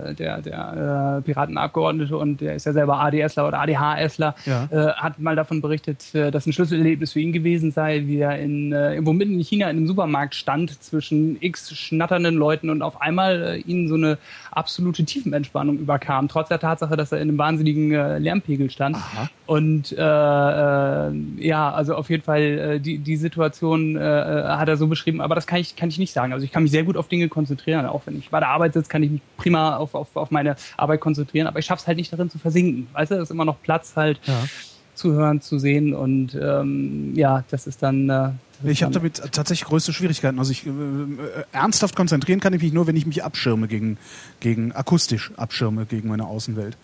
äh, der, der äh, Piratenabgeordnete und der ist ja selber ADSler oder ADHSler, ja. äh, hat mal davon berichtet, äh, dass ein Schlüsselerlebnis für ihn gewesen sei, wie er in, äh, irgendwo mitten in China in einem Supermarkt stand zwischen x schnatternden Leuten und auf einmal äh, ihnen so eine absolute Tiefenentspannung überkam, trotz der Tatsache, dass er in einem wahnsinnigen äh, Lärmpegel stand. Aha. Und äh, äh, ja, also auf jeden Fall äh, die, die Situation äh, äh hat er so beschrieben, aber das kann ich, kann ich nicht sagen. Also ich kann mich sehr gut auf Dinge konzentrieren. Auch wenn ich bei der Arbeit sitze, kann ich mich prima auf, auf, auf meine Arbeit konzentrieren, aber ich schaffe es halt nicht darin zu versinken. Weißt du, es ist immer noch Platz halt ja. zu hören, zu sehen und ähm, ja, das ist dann. Äh, ich habe damit tatsächlich größte Schwierigkeiten. Also ich äh, ernsthaft konzentrieren kann ich mich nur, wenn ich mich abschirme gegen, gegen akustisch abschirme gegen meine Außenwelt.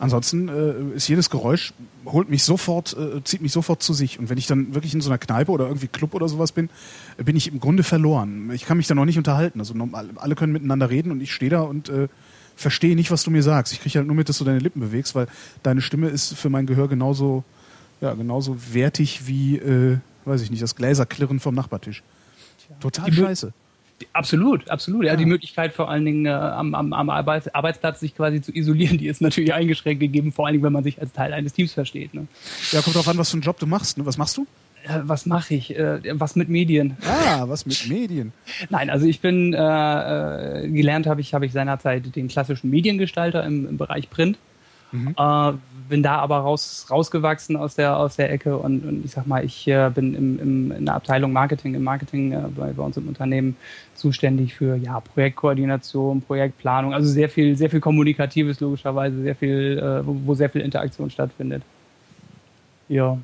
Ansonsten äh, ist jedes Geräusch, holt mich sofort, äh, zieht mich sofort zu sich. Und wenn ich dann wirklich in so einer Kneipe oder irgendwie Club oder sowas bin, bin ich im Grunde verloren. Ich kann mich da noch nicht unterhalten. Also alle können miteinander reden und ich stehe da und äh, verstehe nicht, was du mir sagst. Ich kriege halt nur mit, dass du deine Lippen bewegst, weil deine Stimme ist für mein Gehör genauso, ja, genauso wertig wie, äh, weiß ich nicht, das Gläserklirren vom Nachbartisch. Total Die Mö- scheiße. Absolut, absolut. Ja, Ja. die Möglichkeit vor allen Dingen äh, am, am, am Arbeits Arbeitsplatz sich quasi zu isolieren, die ist natürlich eingeschränkt gegeben, vor allen Dingen, wenn man sich als Teil eines Teams versteht. Ne? Ja, kommt drauf an, was für einen Job du machst. Ne? Was machst du? Äh, was mache ich? Äh, was mit Medien? Ah, was mit Medien. Nein, also ich bin äh, äh, gelernt habe ich habe ich seinerzeit den klassischen Mediengestalter im, im Bereich Print. Äh, bin da aber raus, rausgewachsen aus der aus der Ecke und, und ich sag mal, ich äh, bin im, im, in der Abteilung Marketing im Marketing äh, bei, bei uns im Unternehmen zuständig für ja Projektkoordination, Projektplanung, also sehr viel sehr viel kommunikatives logischerweise, sehr viel äh, wo, wo sehr viel Interaktion stattfindet. Ja.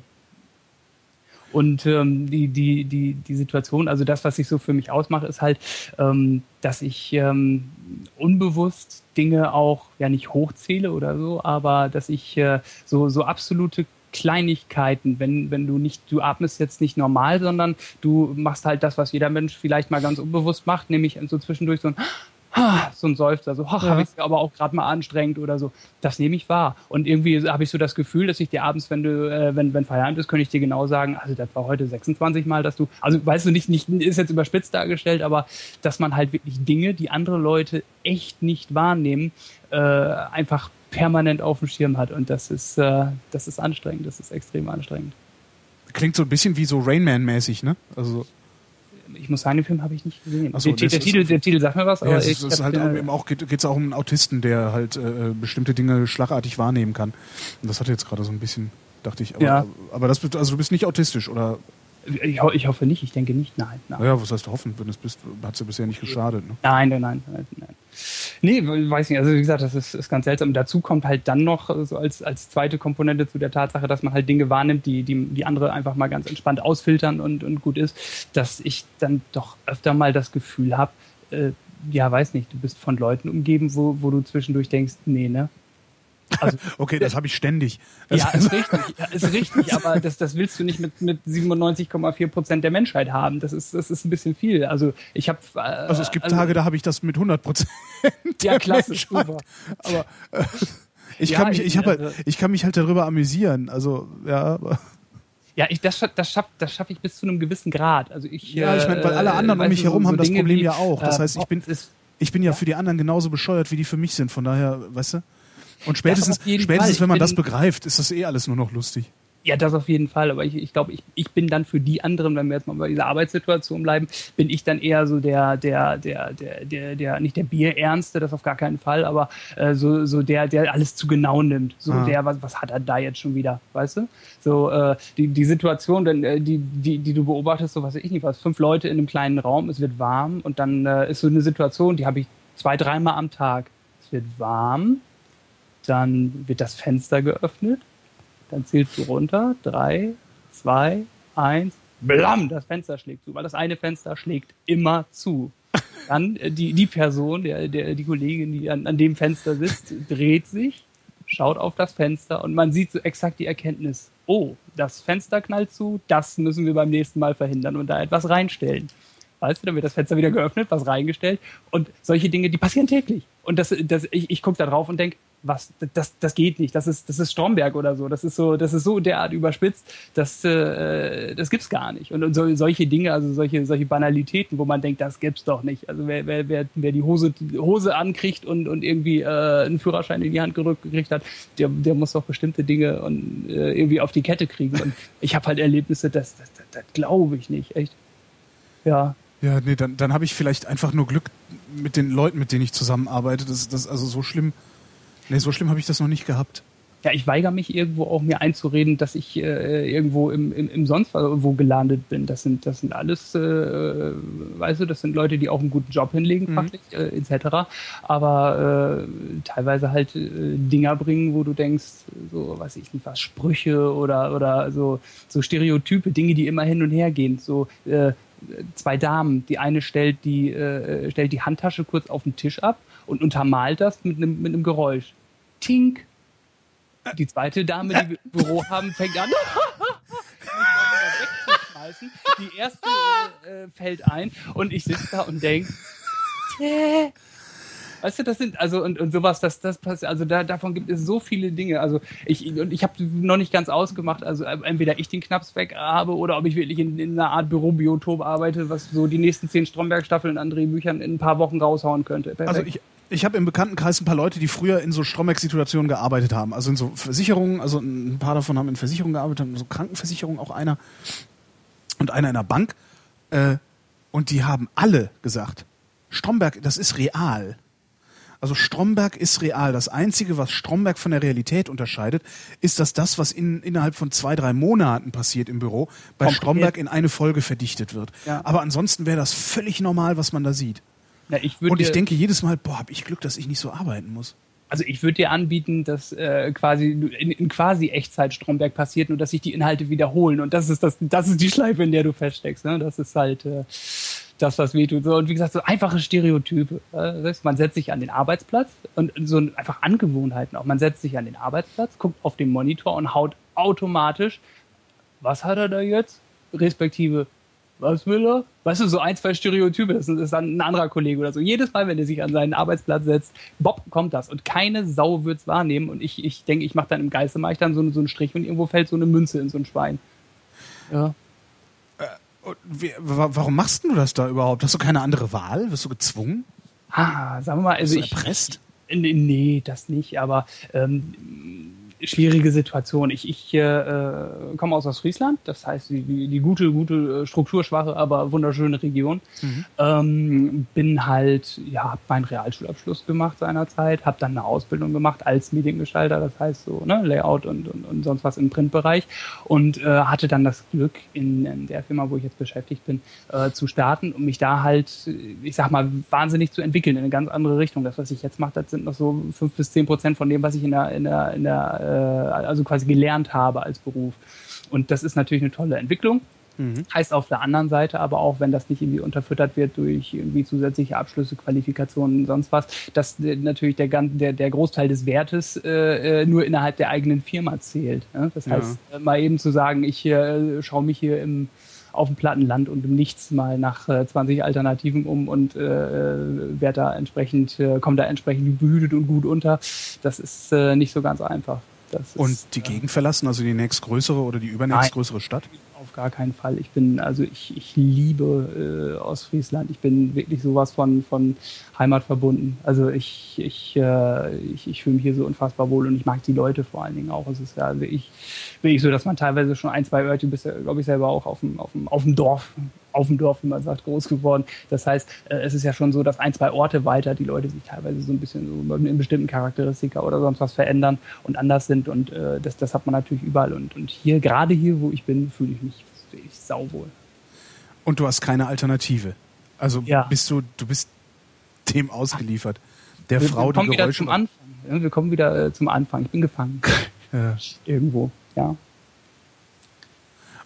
Und ähm, die, die, die, die Situation, also das, was sich so für mich ausmacht, ist halt, ähm, dass ich ähm, unbewusst Dinge auch ja nicht hochzähle oder so, aber dass ich äh, so, so absolute Kleinigkeiten, wenn, wenn du nicht, du atmest jetzt nicht normal, sondern du machst halt das, was jeder Mensch vielleicht mal ganz unbewusst macht, nämlich so zwischendurch so ein so ein Seufzer, so, ach, Ja. habe ich aber auch gerade mal anstrengend oder so. Das nehme ich wahr. Und irgendwie habe ich so das Gefühl, dass ich dir abends, wenn du, äh, wenn, wenn Feierabend ist, könnte ich dir genau sagen, also das war heute 26 Mal, dass du, also weißt du nicht, nicht, ist jetzt überspitzt dargestellt, aber dass man halt wirklich Dinge, die andere Leute echt nicht wahrnehmen, äh, einfach permanent auf dem Schirm hat. Und das ist, äh, das ist anstrengend, das ist extrem anstrengend. Klingt so ein bisschen wie so Rainman-mäßig, ne? Also, Ich muss sagen, den Film habe ich nicht gesehen. So, der, der, Titel, der Titel sagt mir was, aber ja, es ich ist, halt äh, auch, geht es auch um einen Autisten, der halt äh, bestimmte Dinge schlagartig wahrnehmen kann. Und das hat jetzt gerade so ein bisschen, dachte ich. Aber, Ja. aber das, also du bist nicht autistisch, oder? Ich, ho- ich hoffe nicht, ich denke nicht, nein. nein. Naja, was heißt hoffen, wenn du es bist, hat es ja bisher nicht geschadet. Ne? Nein, nein, nein, nein, nein. Nee, weiß nicht. Also wie gesagt, das ist, ist ganz seltsam. Dazu kommt halt dann noch äh, so als, als zweite Komponente zu der Tatsache, dass man halt Dinge wahrnimmt, die, die, die andere einfach mal ganz entspannt ausfiltern und, und gut ist, dass ich dann doch öfter mal das Gefühl habe, äh, ja, weiß nicht, du bist von Leuten umgeben, wo, wo du zwischendurch denkst, nee, ne? Also, Okay, das habe ich ständig. ja, Also- ist richtig, ja, ist richtig, aber das, das willst du nicht mit, mit 97,4 Prozent der Menschheit haben. Das ist, das ist ein bisschen viel. Also ich habe äh, Also es gibt Tage, da habe ich das mit 100 Prozent. ja, klasse, Menschheit. super. Aber äh, ich, Ja, kann mich, ich, halt, also- ich kann mich halt darüber amüsieren. Also, ja, aber, Ja, ich, das, das schaffe das schaff ich bis zu einem gewissen Grad. Also ich, ja ich meine, weil alle äh, anderen um weißt mich herum so haben das Dinge Problem wie, ja auch. Das äh, heißt, ich bin, ist, ich bin ja für die anderen genauso bescheuert, wie die für mich sind. Von daher, weißt du? Und spätestens, spätestens wenn man das begreift, ist das eh alles nur noch lustig. ja, das auf jeden Fall. Aber ich, ich glaube, ich, ich bin dann für die anderen, wenn wir jetzt mal bei dieser Arbeitssituation bleiben, bin ich dann eher so der, der, der, der, der, der nicht der Bierernste, das auf gar keinen Fall, aber äh, so, so der, der alles zu genau nimmt. So Ah. der, was, was hat er da jetzt schon wieder, weißt du? So äh, die, die Situation, denn, äh, die, die, die du beobachtest, so was weiß ich nicht was, fünf Leute in einem kleinen Raum, es wird warm und dann äh, ist so eine Situation, die habe ich zwei, dreimal am Tag. Es wird warm, dann wird das Fenster geöffnet, dann zählst du runter, drei, zwei, eins, blam, das Fenster schlägt zu, weil das eine Fenster schlägt immer zu. Dann äh, die, die Person, der, der, die Kollegin, die an, an dem Fenster sitzt, dreht sich, schaut auf das Fenster und man sieht so exakt die Erkenntnis, oh, das Fenster knallt zu, das müssen wir beim nächsten Mal verhindern und da etwas reinstellen. Weißt du, dann wird das Fenster wieder geöffnet, was reingestellt und solche Dinge, die passieren täglich. Und das, das, ich, ich gucke da drauf und denke, was, das, das geht nicht, das ist, das ist Stromberg oder so, das ist so, das ist so derart überspitzt, das, äh, das gibt's gar nicht. Und, und so, solche Dinge, also solche, solche Banalitäten, wo man denkt, das gibt's doch nicht. Also wer, wer, wer, wer die Hose, Hose ankriegt und, und irgendwie äh, einen Führerschein in die Hand gerückt gekriegt hat, der, der muss doch bestimmte Dinge und, äh, irgendwie auf die Kette kriegen. Und ich habe halt Erlebnisse, das, das, das, das glaube ich nicht, echt. Ja, Ja, nee, dann, dann habe ich vielleicht einfach nur Glück mit den Leuten, mit denen ich zusammenarbeite. Das, das also so schlimm. Nee, so schlimm habe ich das noch nicht gehabt. ja, ich weigere mich irgendwo auch mir einzureden, dass ich äh, irgendwo im, im, im sonst wo gelandet bin. Das sind, das sind alles, äh, weißt du, das sind Leute, die auch einen guten Job hinlegen, Mhm. fachlich, äh, etc. Aber äh, teilweise halt äh, Dinger bringen, wo du denkst, so, weiß ich nicht was, Sprüche oder, oder so, so Stereotype, Dinge, die immer hin und her gehen. So, äh, zwei Damen, die eine stellt die, äh, stellt die Handtasche kurz auf den Tisch ab und untermalt das mit einem, mit einem Geräusch. Tink. Die zweite Dame, die wir im Büro haben, fängt an. Die erste äh, äh, fällt ein und ich sitze da und denke, Weißt du, das sind, also, und, und sowas, das, das passiert, also da, davon gibt es so viele Dinge. Also ich, und ich habe noch nicht ganz ausgemacht, also entweder ich den Knaps weg habe oder ob ich wirklich in, in einer Art Bürobiotop arbeite, was so die nächsten zehn Stromberg-Staffeln an Drehbüchern in ein paar Wochen raushauen könnte. Perfekt. Also ich, ich habe im Bekanntenkreis ein paar Leute, die früher in so Stromberg-Situationen gearbeitet haben. Also in so Versicherungen, also ein paar davon haben in Versicherungen gearbeitet, so Krankenversicherung auch einer und einer in der Bank. Äh, und die haben alle gesagt, Stromberg, das ist real. Also Stromberg ist real. Das Einzige, was Stromberg von der Realität unterscheidet, ist, dass das, was in, innerhalb von zwei, drei Monaten passiert im Büro, bei Komplett. Stromberg in eine Folge verdichtet wird. Ja. Aber ansonsten wäre das völlig normal, was man da sieht. Ja, ich Und ich denke jedes Mal, boah, hab ich Glück, dass ich nicht so arbeiten muss. Also ich würde dir anbieten, dass äh, quasi in, in quasi Echtzeit Stromberg passiert, nur dass sich die Inhalte wiederholen. Und das ist das, das ist die Schleife, in der du feststeckst. Ne? Das ist halt äh, das, was wehtut. So, und wie gesagt, so einfache Stereotype. Äh, man setzt sich an den Arbeitsplatz und so einfach Angewohnheiten auch. Man setzt sich an den Arbeitsplatz, guckt auf den Monitor und haut automatisch, was hat er da jetzt? Respektive, was will er? Weißt du, so ein, zwei Stereotype, das ist dann ein anderer Kollege oder so. Jedes Mal, wenn er sich an seinen Arbeitsplatz setzt, Bob, kommt das. Und keine Sau wird es wahrnehmen. Und ich, ich denke, ich mache dann im Geiste, mache ich dann so, so einen Strich und irgendwo fällt so eine Münze in so ein Schwein. Ja. Äh, wie, warum machst du das da überhaupt? Hast du keine andere Wahl? Wirst du gezwungen? Ah, sagen wir mal, also Bist du erpresst? Ich, nee, das nicht, aber ähm, schwierige Situation. Ich, ich äh, komme aus Ostfriesland, das heißt die, die gute, gute, äh, strukturschwache, aber wunderschöne Region. Mhm. Ähm, bin halt, ja, habe meinen Realschulabschluss gemacht seinerzeit, habe dann eine Ausbildung gemacht als Mediengestalter, das heißt so ne, Layout und, und, und sonst was im Printbereich und äh, hatte dann das Glück in, in, der Firma, wo ich jetzt beschäftigt bin, äh, zu starten und mich da halt, ich sag mal, wahnsinnig zu entwickeln in eine ganz andere Richtung. Das, was ich jetzt mache, das sind noch so fünf bis zehn Prozent von dem, was ich in der, in der, in der äh, also quasi gelernt habe als Beruf. Und das ist natürlich eine tolle Entwicklung. Mhm. Heißt auf der anderen Seite aber auch, wenn das nicht irgendwie unterfüttert wird durch irgendwie zusätzliche Abschlüsse, Qualifikationen und sonst was, dass natürlich der, der, der Großteil des Wertes äh, äh, nur innerhalb der eigenen Firma zählt. Ne? Das heißt, ja. mal eben zu sagen, ich äh, schaue mich hier im auf dem Plattenland und im Nichts mal nach äh, 20 Alternativen um und äh, werde da entsprechend, äh, komme da entsprechend behütet und gut unter. Das ist äh, nicht so ganz einfach. Und die Gegend verlassen, also die nächstgrößere oder die übernächstgrößere Stadt? Auf gar keinen Fall. Ich bin, also ich, ich liebe äh, Ostfriesland. Ich bin wirklich sowas von, von Heimat verbunden. Also ich, ich, äh, ich, ich fühle mich hier so unfassbar wohl und ich mag die Leute vor allen Dingen auch. Es ist ja wirklich, wirklich so, dass man teilweise schon ein, zwei Örtchen, bist ja, glaube ich, selber auch auf dem, auf dem, auf dem Dorf auf dem Dorf, wie man sagt, groß geworden. Das heißt, äh, es ist ja schon so, dass ein, zwei Orte weiter die Leute sich teilweise so ein bisschen so in bestimmten Charakteristika oder sonst was verändern und anders sind. Und äh, das, das hat man natürlich überall. Und, und hier, gerade hier, wo ich bin, fühle ich mich wirklich sauwohl. Und du hast keine Alternative. Also ja. bist du, du bist dem ausgeliefert. Der wir, Frau, wir kommen. Wieder zum Anfang. Wir kommen wieder zum Anfang. Ich bin gefangen. Ja. Irgendwo, ja.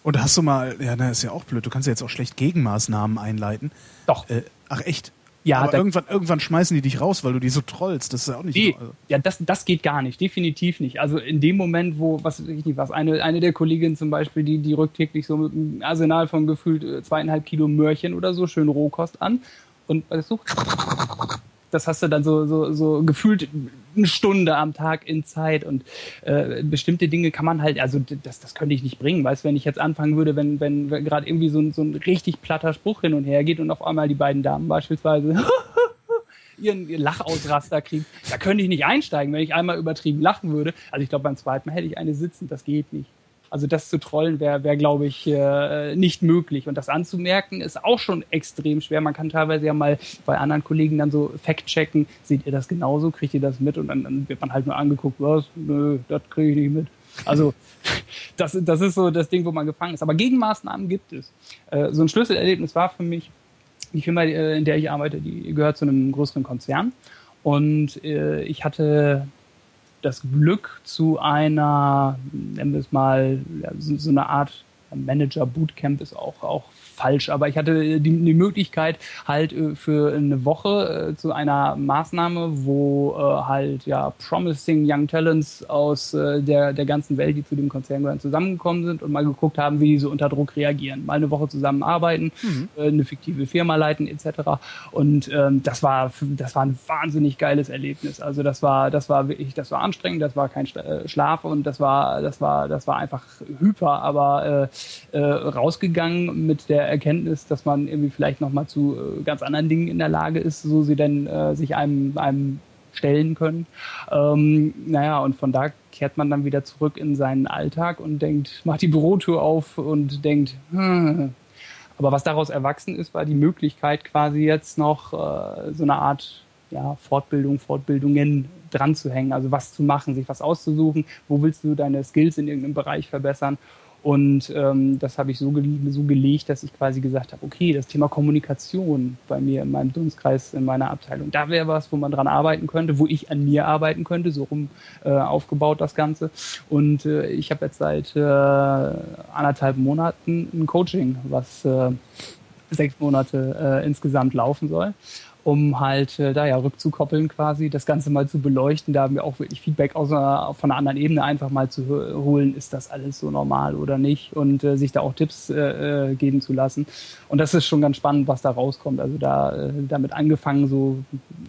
Und hast du mal, ja, das ist ja auch blöd, du kannst ja jetzt auch schlecht Gegenmaßnahmen einleiten. Doch. Äh, ach echt? Ja, aber irgendwann, irgendwann schmeißen die dich raus, weil du die so trollst. Das ist ja auch nicht nee, so, also. Ja, das, das geht gar nicht, definitiv nicht. Also in dem Moment, wo, was ich nicht, was, eine, eine der Kolleginnen zum Beispiel, die, die rückt täglich so mit einem Arsenal von gefühlt äh, zweieinhalb Kilo Möhrchen oder so, schön Rohkost an. Und weißt du, das hast du dann so, so, so gefühlt eine Stunde am Tag in Zeit und äh, bestimmte Dinge kann man halt, also das, das könnte ich nicht bringen, weißt du, wenn ich jetzt anfangen würde, wenn, wenn, wenn gerade irgendwie so ein, so ein richtig platter Spruch hin und her geht und auf einmal die beiden Damen beispielsweise ihren Lachausraster kriegen, da könnte ich nicht einsteigen, wenn ich einmal übertrieben lachen würde. Also ich glaube, beim zweiten Mal hätte ich eine sitzen, das geht nicht. Also das zu trollen wäre, wär, glaube ich, äh, nicht möglich. Und das anzumerken ist auch schon extrem schwer. Man kann teilweise ja mal bei anderen Kollegen dann so fact-checken, seht ihr das genauso, kriegt ihr das mit? Und dann, dann wird man halt nur angeguckt, was? Nö, das kriege ich nicht mit. Also das, das ist so das Ding, wo man gefangen ist. Aber Gegenmaßnahmen gibt es. Äh, so ein Schlüsselerlebnis war für mich, die Firma, äh, in der ich arbeite, die gehört zu einem größeren Konzern. Und äh, ich hatte das Glück zu einer, nennen wir es mal, so, so, eine Art Manager Bootcamp ist auch, auch falsch, aber ich hatte die, die Möglichkeit halt äh, für eine Woche äh, zu einer Maßnahme, wo äh, halt ja promising young talents aus äh, der, der ganzen Welt, die zu dem Konzern gehören, zusammengekommen sind und mal geguckt haben, wie die so unter Druck reagieren. Mal eine Woche zusammenarbeiten, mhm. äh, eine fiktive Firma leiten etc. Und ähm, das war das war ein wahnsinnig geiles Erlebnis. Also das war das war wirklich das war anstrengend, das war kein äh, Schlaf und das war das war das war einfach hyper, aber äh, äh, rausgegangen mit der Erkenntnis, dass man irgendwie vielleicht noch mal zu äh, ganz anderen Dingen in der Lage ist, so sie denn äh, sich einem, einem stellen können. Ähm, naja, und von da kehrt man dann wieder zurück in seinen Alltag und denkt, macht die Bürotür auf und denkt, hm. aber was daraus erwachsen ist, war die Möglichkeit quasi jetzt noch äh, so eine Art ja, Fortbildung, Fortbildungen dran zu hängen, also was zu machen, sich was auszusuchen, wo willst du deine Skills in irgendeinem Bereich verbessern und ähm, das habe ich so, ge so gelegt, dass ich quasi gesagt habe, okay, das Thema Kommunikation bei mir in meinem Dunstkreis, in meiner Abteilung, da wäre was, wo man dran arbeiten könnte, wo ich an mir arbeiten könnte, so rum äh, aufgebaut das Ganze. Und äh, ich habe jetzt seit äh, anderthalb Monaten ein Coaching, was äh, sechs Monate äh, insgesamt laufen soll um halt äh, da ja rückzukoppeln quasi, das Ganze mal zu beleuchten, da haben wir auch wirklich Feedback aus einer, von einer anderen Ebene einfach mal zu holen, ist das alles so normal oder nicht und äh, sich da auch Tipps äh, äh, geben zu lassen. Und das ist schon ganz spannend, was da rauskommt. Also da äh, damit angefangen, so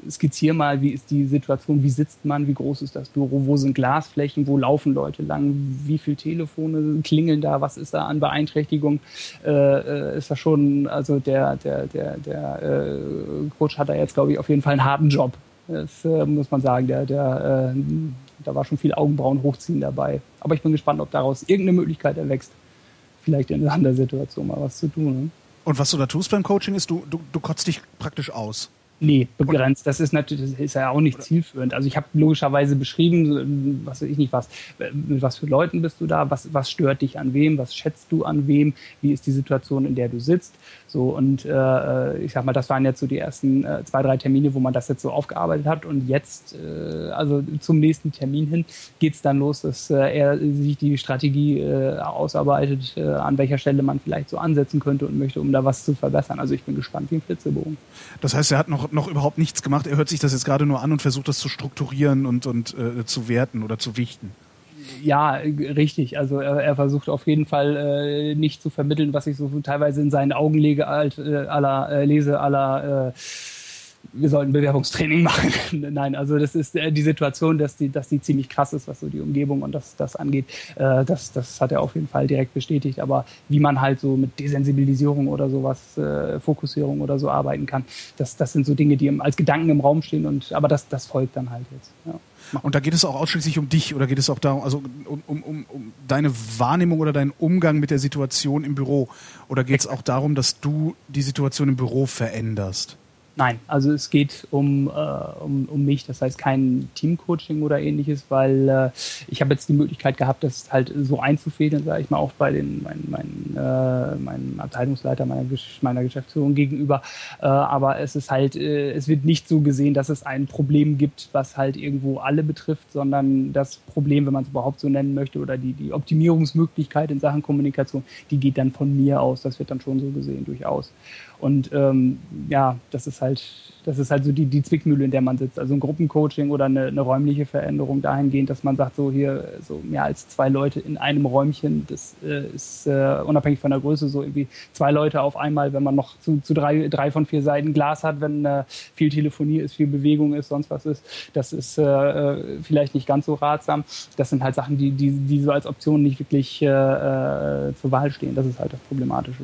skizzier mal, wie ist die Situation, wie sitzt man, wie groß ist das Büro, wo sind Glasflächen, wo laufen Leute lang, wie viele Telefone klingeln da, was ist da an Beeinträchtigung, äh, äh ist da schon, also der, der, der, der äh, Coach hat hat er jetzt, glaube ich, auf jeden Fall einen harten Job. Das äh, muss man sagen. Der, der, äh, da war schon viel Augenbrauen hochziehen dabei. Aber ich bin gespannt, ob daraus irgendeine Möglichkeit erwächst, vielleicht in einer anderen Situation mal was zu tun. Ne? Und was du da tust beim Coaching ist, du, du, du kotzt dich praktisch aus. Nee, begrenzt. Das ist natürlich, das ist ja auch nicht zielführend. Also ich habe logischerweise beschrieben, was weiß ich nicht was, mit was für Leuten bist du da, was, was stört dich an wem, was schätzt du an wem, wie ist die Situation, in der du sitzt. So und äh, ich sag mal, das waren jetzt so die ersten äh, zwei, drei Termine, wo man das jetzt so aufgearbeitet hat. Und jetzt, äh, also zum nächsten Termin hin, geht's dann los, dass äh, er sich die Strategie äh, ausarbeitet, äh, an welcher Stelle man vielleicht so ansetzen könnte und möchte, um da was zu verbessern. Also ich bin gespannt wie ein Flitzebogen. Das heißt, er hat noch noch überhaupt nichts gemacht. Er hört sich das jetzt gerade nur an und versucht das zu strukturieren und, und äh, zu werten oder zu wichten. Ja, richtig. Also er, er versucht auf jeden Fall äh, nicht zu vermitteln, was ich so teilweise in seinen Augen lege, alt, äh, aller, äh, lese, aller äh, wir sollten Bewerbungstraining machen. Nein, also das ist äh, die Situation, dass die, dass die ziemlich krass ist, was so die Umgebung und das, das angeht. Äh, das, das hat er auf jeden Fall direkt bestätigt. Aber wie man halt so mit Desensibilisierung oder sowas, äh, Fokussierung oder so arbeiten kann, das, das sind so Dinge, die als Gedanken im Raum stehen und aber das, das folgt dann halt jetzt. Ja. Und da geht es auch ausschließlich um dich oder geht es auch darum, also um, um, um, um deine Wahrnehmung oder deinen Umgang mit der Situation im Büro? Oder geht es auch darum, dass du die Situation im Büro veränderst? Nein, also es geht um, äh, um, um mich, das heißt kein Teamcoaching oder ähnliches, weil äh, ich habe jetzt die Möglichkeit gehabt, das halt so einzufädeln, sage ich mal, auch bei den meinen mein, äh, mein Abteilungsleiter meiner, meiner Geschäftsführung gegenüber. Äh, aber es ist halt, äh, es wird nicht so gesehen, dass es ein Problem gibt, was halt irgendwo alle betrifft, sondern das Problem, wenn man es überhaupt so nennen möchte, oder die, die Optimierungsmöglichkeit in Sachen Kommunikation, die geht dann von mir aus. Das wird dann schon so gesehen, durchaus. Und ähm, ja, das ist halt, das ist halt so die, die Zwickmühle, in der man sitzt. Also ein Gruppencoaching oder eine, eine räumliche Veränderung dahingehend, dass man sagt, so hier so mehr als zwei Leute in einem Räumchen, das äh, ist äh, unabhängig von der Größe so irgendwie zwei Leute auf einmal, wenn man noch zu, zu drei, drei von vier Seiten Glas hat, wenn äh, viel Telefonie ist, viel Bewegung ist, sonst was ist, das ist äh, vielleicht nicht ganz so ratsam. Das sind halt Sachen, die, die, die so als Option nicht wirklich äh, äh, zur Wahl stehen. Das ist halt das Problematische.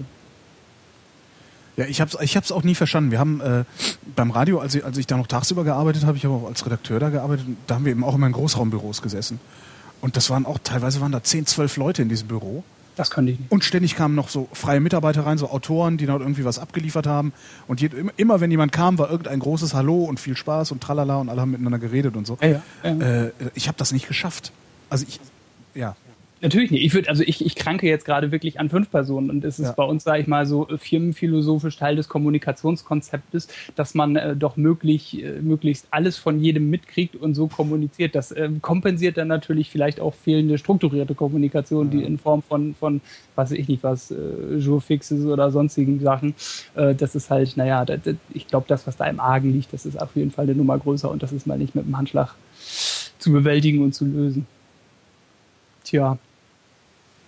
Ja, ich habe es ich hab's auch nie verstanden. Wir haben äh, beim Radio, als ich, als ich da noch tagsüber gearbeitet habe, ich habe auch als Redakteur da gearbeitet, da haben wir eben auch immer in Großraumbüros gesessen. Und das waren auch, teilweise waren da 10, 12 Leute in diesem Büro. Das könnte ich nicht. Und ständig kamen noch so freie Mitarbeiter rein, so Autoren, die noch irgendwie was abgeliefert haben. Und je, immer, wenn jemand kam, war irgendein großes Hallo und viel Spaß und tralala und alle haben miteinander geredet und so. Ja, ja. Äh, ich habe das nicht geschafft. Also ich, ja, Natürlich nicht. Ich würde, also ich, ich kranke jetzt gerade wirklich an fünf Personen und es ist ja. bei uns, sage ich mal, so firmenphilosophisch Teil des Kommunikationskonzeptes, dass man äh, doch möglich, äh, möglichst alles von jedem mitkriegt und so kommuniziert. Das äh, kompensiert dann natürlich vielleicht auch fehlende strukturierte Kommunikation, ja. die in Form von, von, weiß ich nicht was, äh, Jourfixes oder sonstigen Sachen. Äh, das ist halt, naja, das, das, ich glaube, das, was da im Argen liegt, das ist auf jeden Fall eine Nummer größer und das ist mal nicht mit dem Handschlag zu bewältigen und zu lösen. Tja.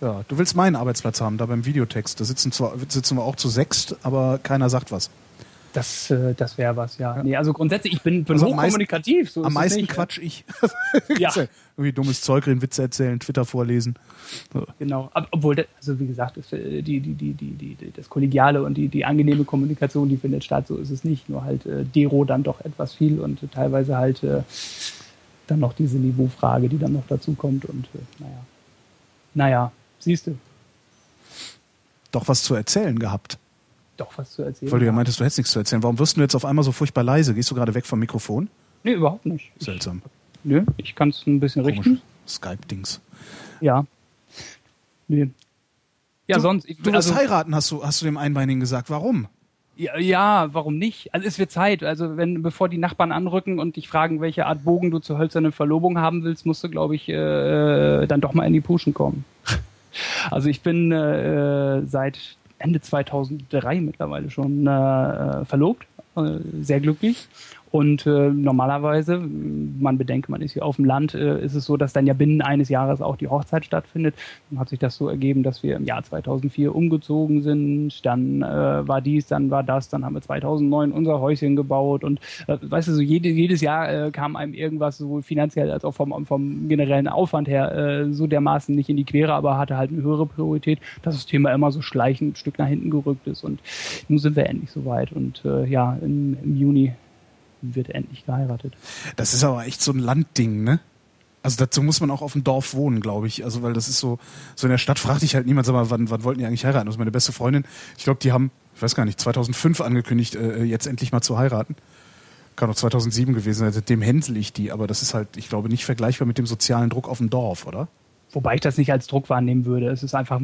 Ja, du willst meinen Arbeitsplatz haben, da beim Videotext. Da sitzen, zwar, sitzen wir auch zu sechst, aber keiner sagt was. Das, äh, das wäre was, ja. ja. Nee, also grundsätzlich, ich bin, bin also hochkommunikativ. So am meisten nicht, quatsch ich. ja. Irgendwie dummes Zeug reden, Witze erzählen, Twitter vorlesen. So. Genau, obwohl, das, also wie gesagt, das, äh, die, die, die, die, die, das Kollegiale und die, die angenehme Kommunikation, die findet statt, so ist es nicht. Nur halt äh, Dero dann doch etwas viel und teilweise halt äh, dann noch diese Niveaufrage, die dann noch dazu kommt und äh, naja. Naja, Siehst du. Doch was zu erzählen gehabt. Doch was zu erzählen. Weil du ja meintest, du hättest nichts zu erzählen. Warum wirst du jetzt auf einmal so furchtbar leise? Gehst du gerade weg vom Mikrofon? Nee, überhaupt nicht. Seltsam. Ich, nö, ich kann es ein bisschen Komisch. richten. Skype-Dings. Ja. Nee. Ja, du, sonst. Ich, du also, heiraten, hast du, hast du dem Einbeinigen gesagt. Warum? Ja, ja, warum nicht? Also es wird Zeit. Also wenn bevor die Nachbarn anrücken und dich fragen, welche Art Bogen du zur hölzernen Verlobung haben willst, musst du, glaube ich, äh, dann doch mal in die Puschen kommen. Also ich bin äh, seit Ende 2003 mittlerweile schon äh, verlobt, äh, sehr glücklich und äh, normalerweise, man bedenke, man ist hier auf dem Land, äh, ist es so, dass dann ja binnen eines Jahres auch die Hochzeit stattfindet. Dann hat sich das so ergeben, dass wir im Jahr 2004 umgezogen sind. Dann äh, war dies, dann war das. Dann haben wir 2009 unser Häuschen gebaut. Und äh, weißt du, so jede, jedes Jahr äh, kam einem irgendwas sowohl finanziell als auch vom, vom generellen Aufwand her äh, so dermaßen nicht in die Quere, aber hatte halt eine höhere Priorität, dass das Thema immer so schleichend ein Stück nach hinten gerückt ist. Und nun sind wir endlich soweit. Und äh, ja, im, im Juni wird endlich geheiratet. Das ist aber echt so ein Landding, ne? Also dazu muss man auch auf dem Dorf wohnen, glaube ich. Also weil das ist so, so in der Stadt fragt dich halt niemand, sag mal, wann, wann wollten die eigentlich heiraten? Ist meine beste Freundin. Ich glaube, die haben, ich weiß gar nicht, 2005 angekündigt, äh, jetzt endlich mal zu heiraten. Kann auch 2007 gewesen sein. Seitdem hänsel ich die, aber das ist halt, ich glaube, nicht vergleichbar mit dem sozialen Druck auf dem Dorf, oder? Wobei ich das nicht als Druck wahrnehmen würde. Es ist einfach,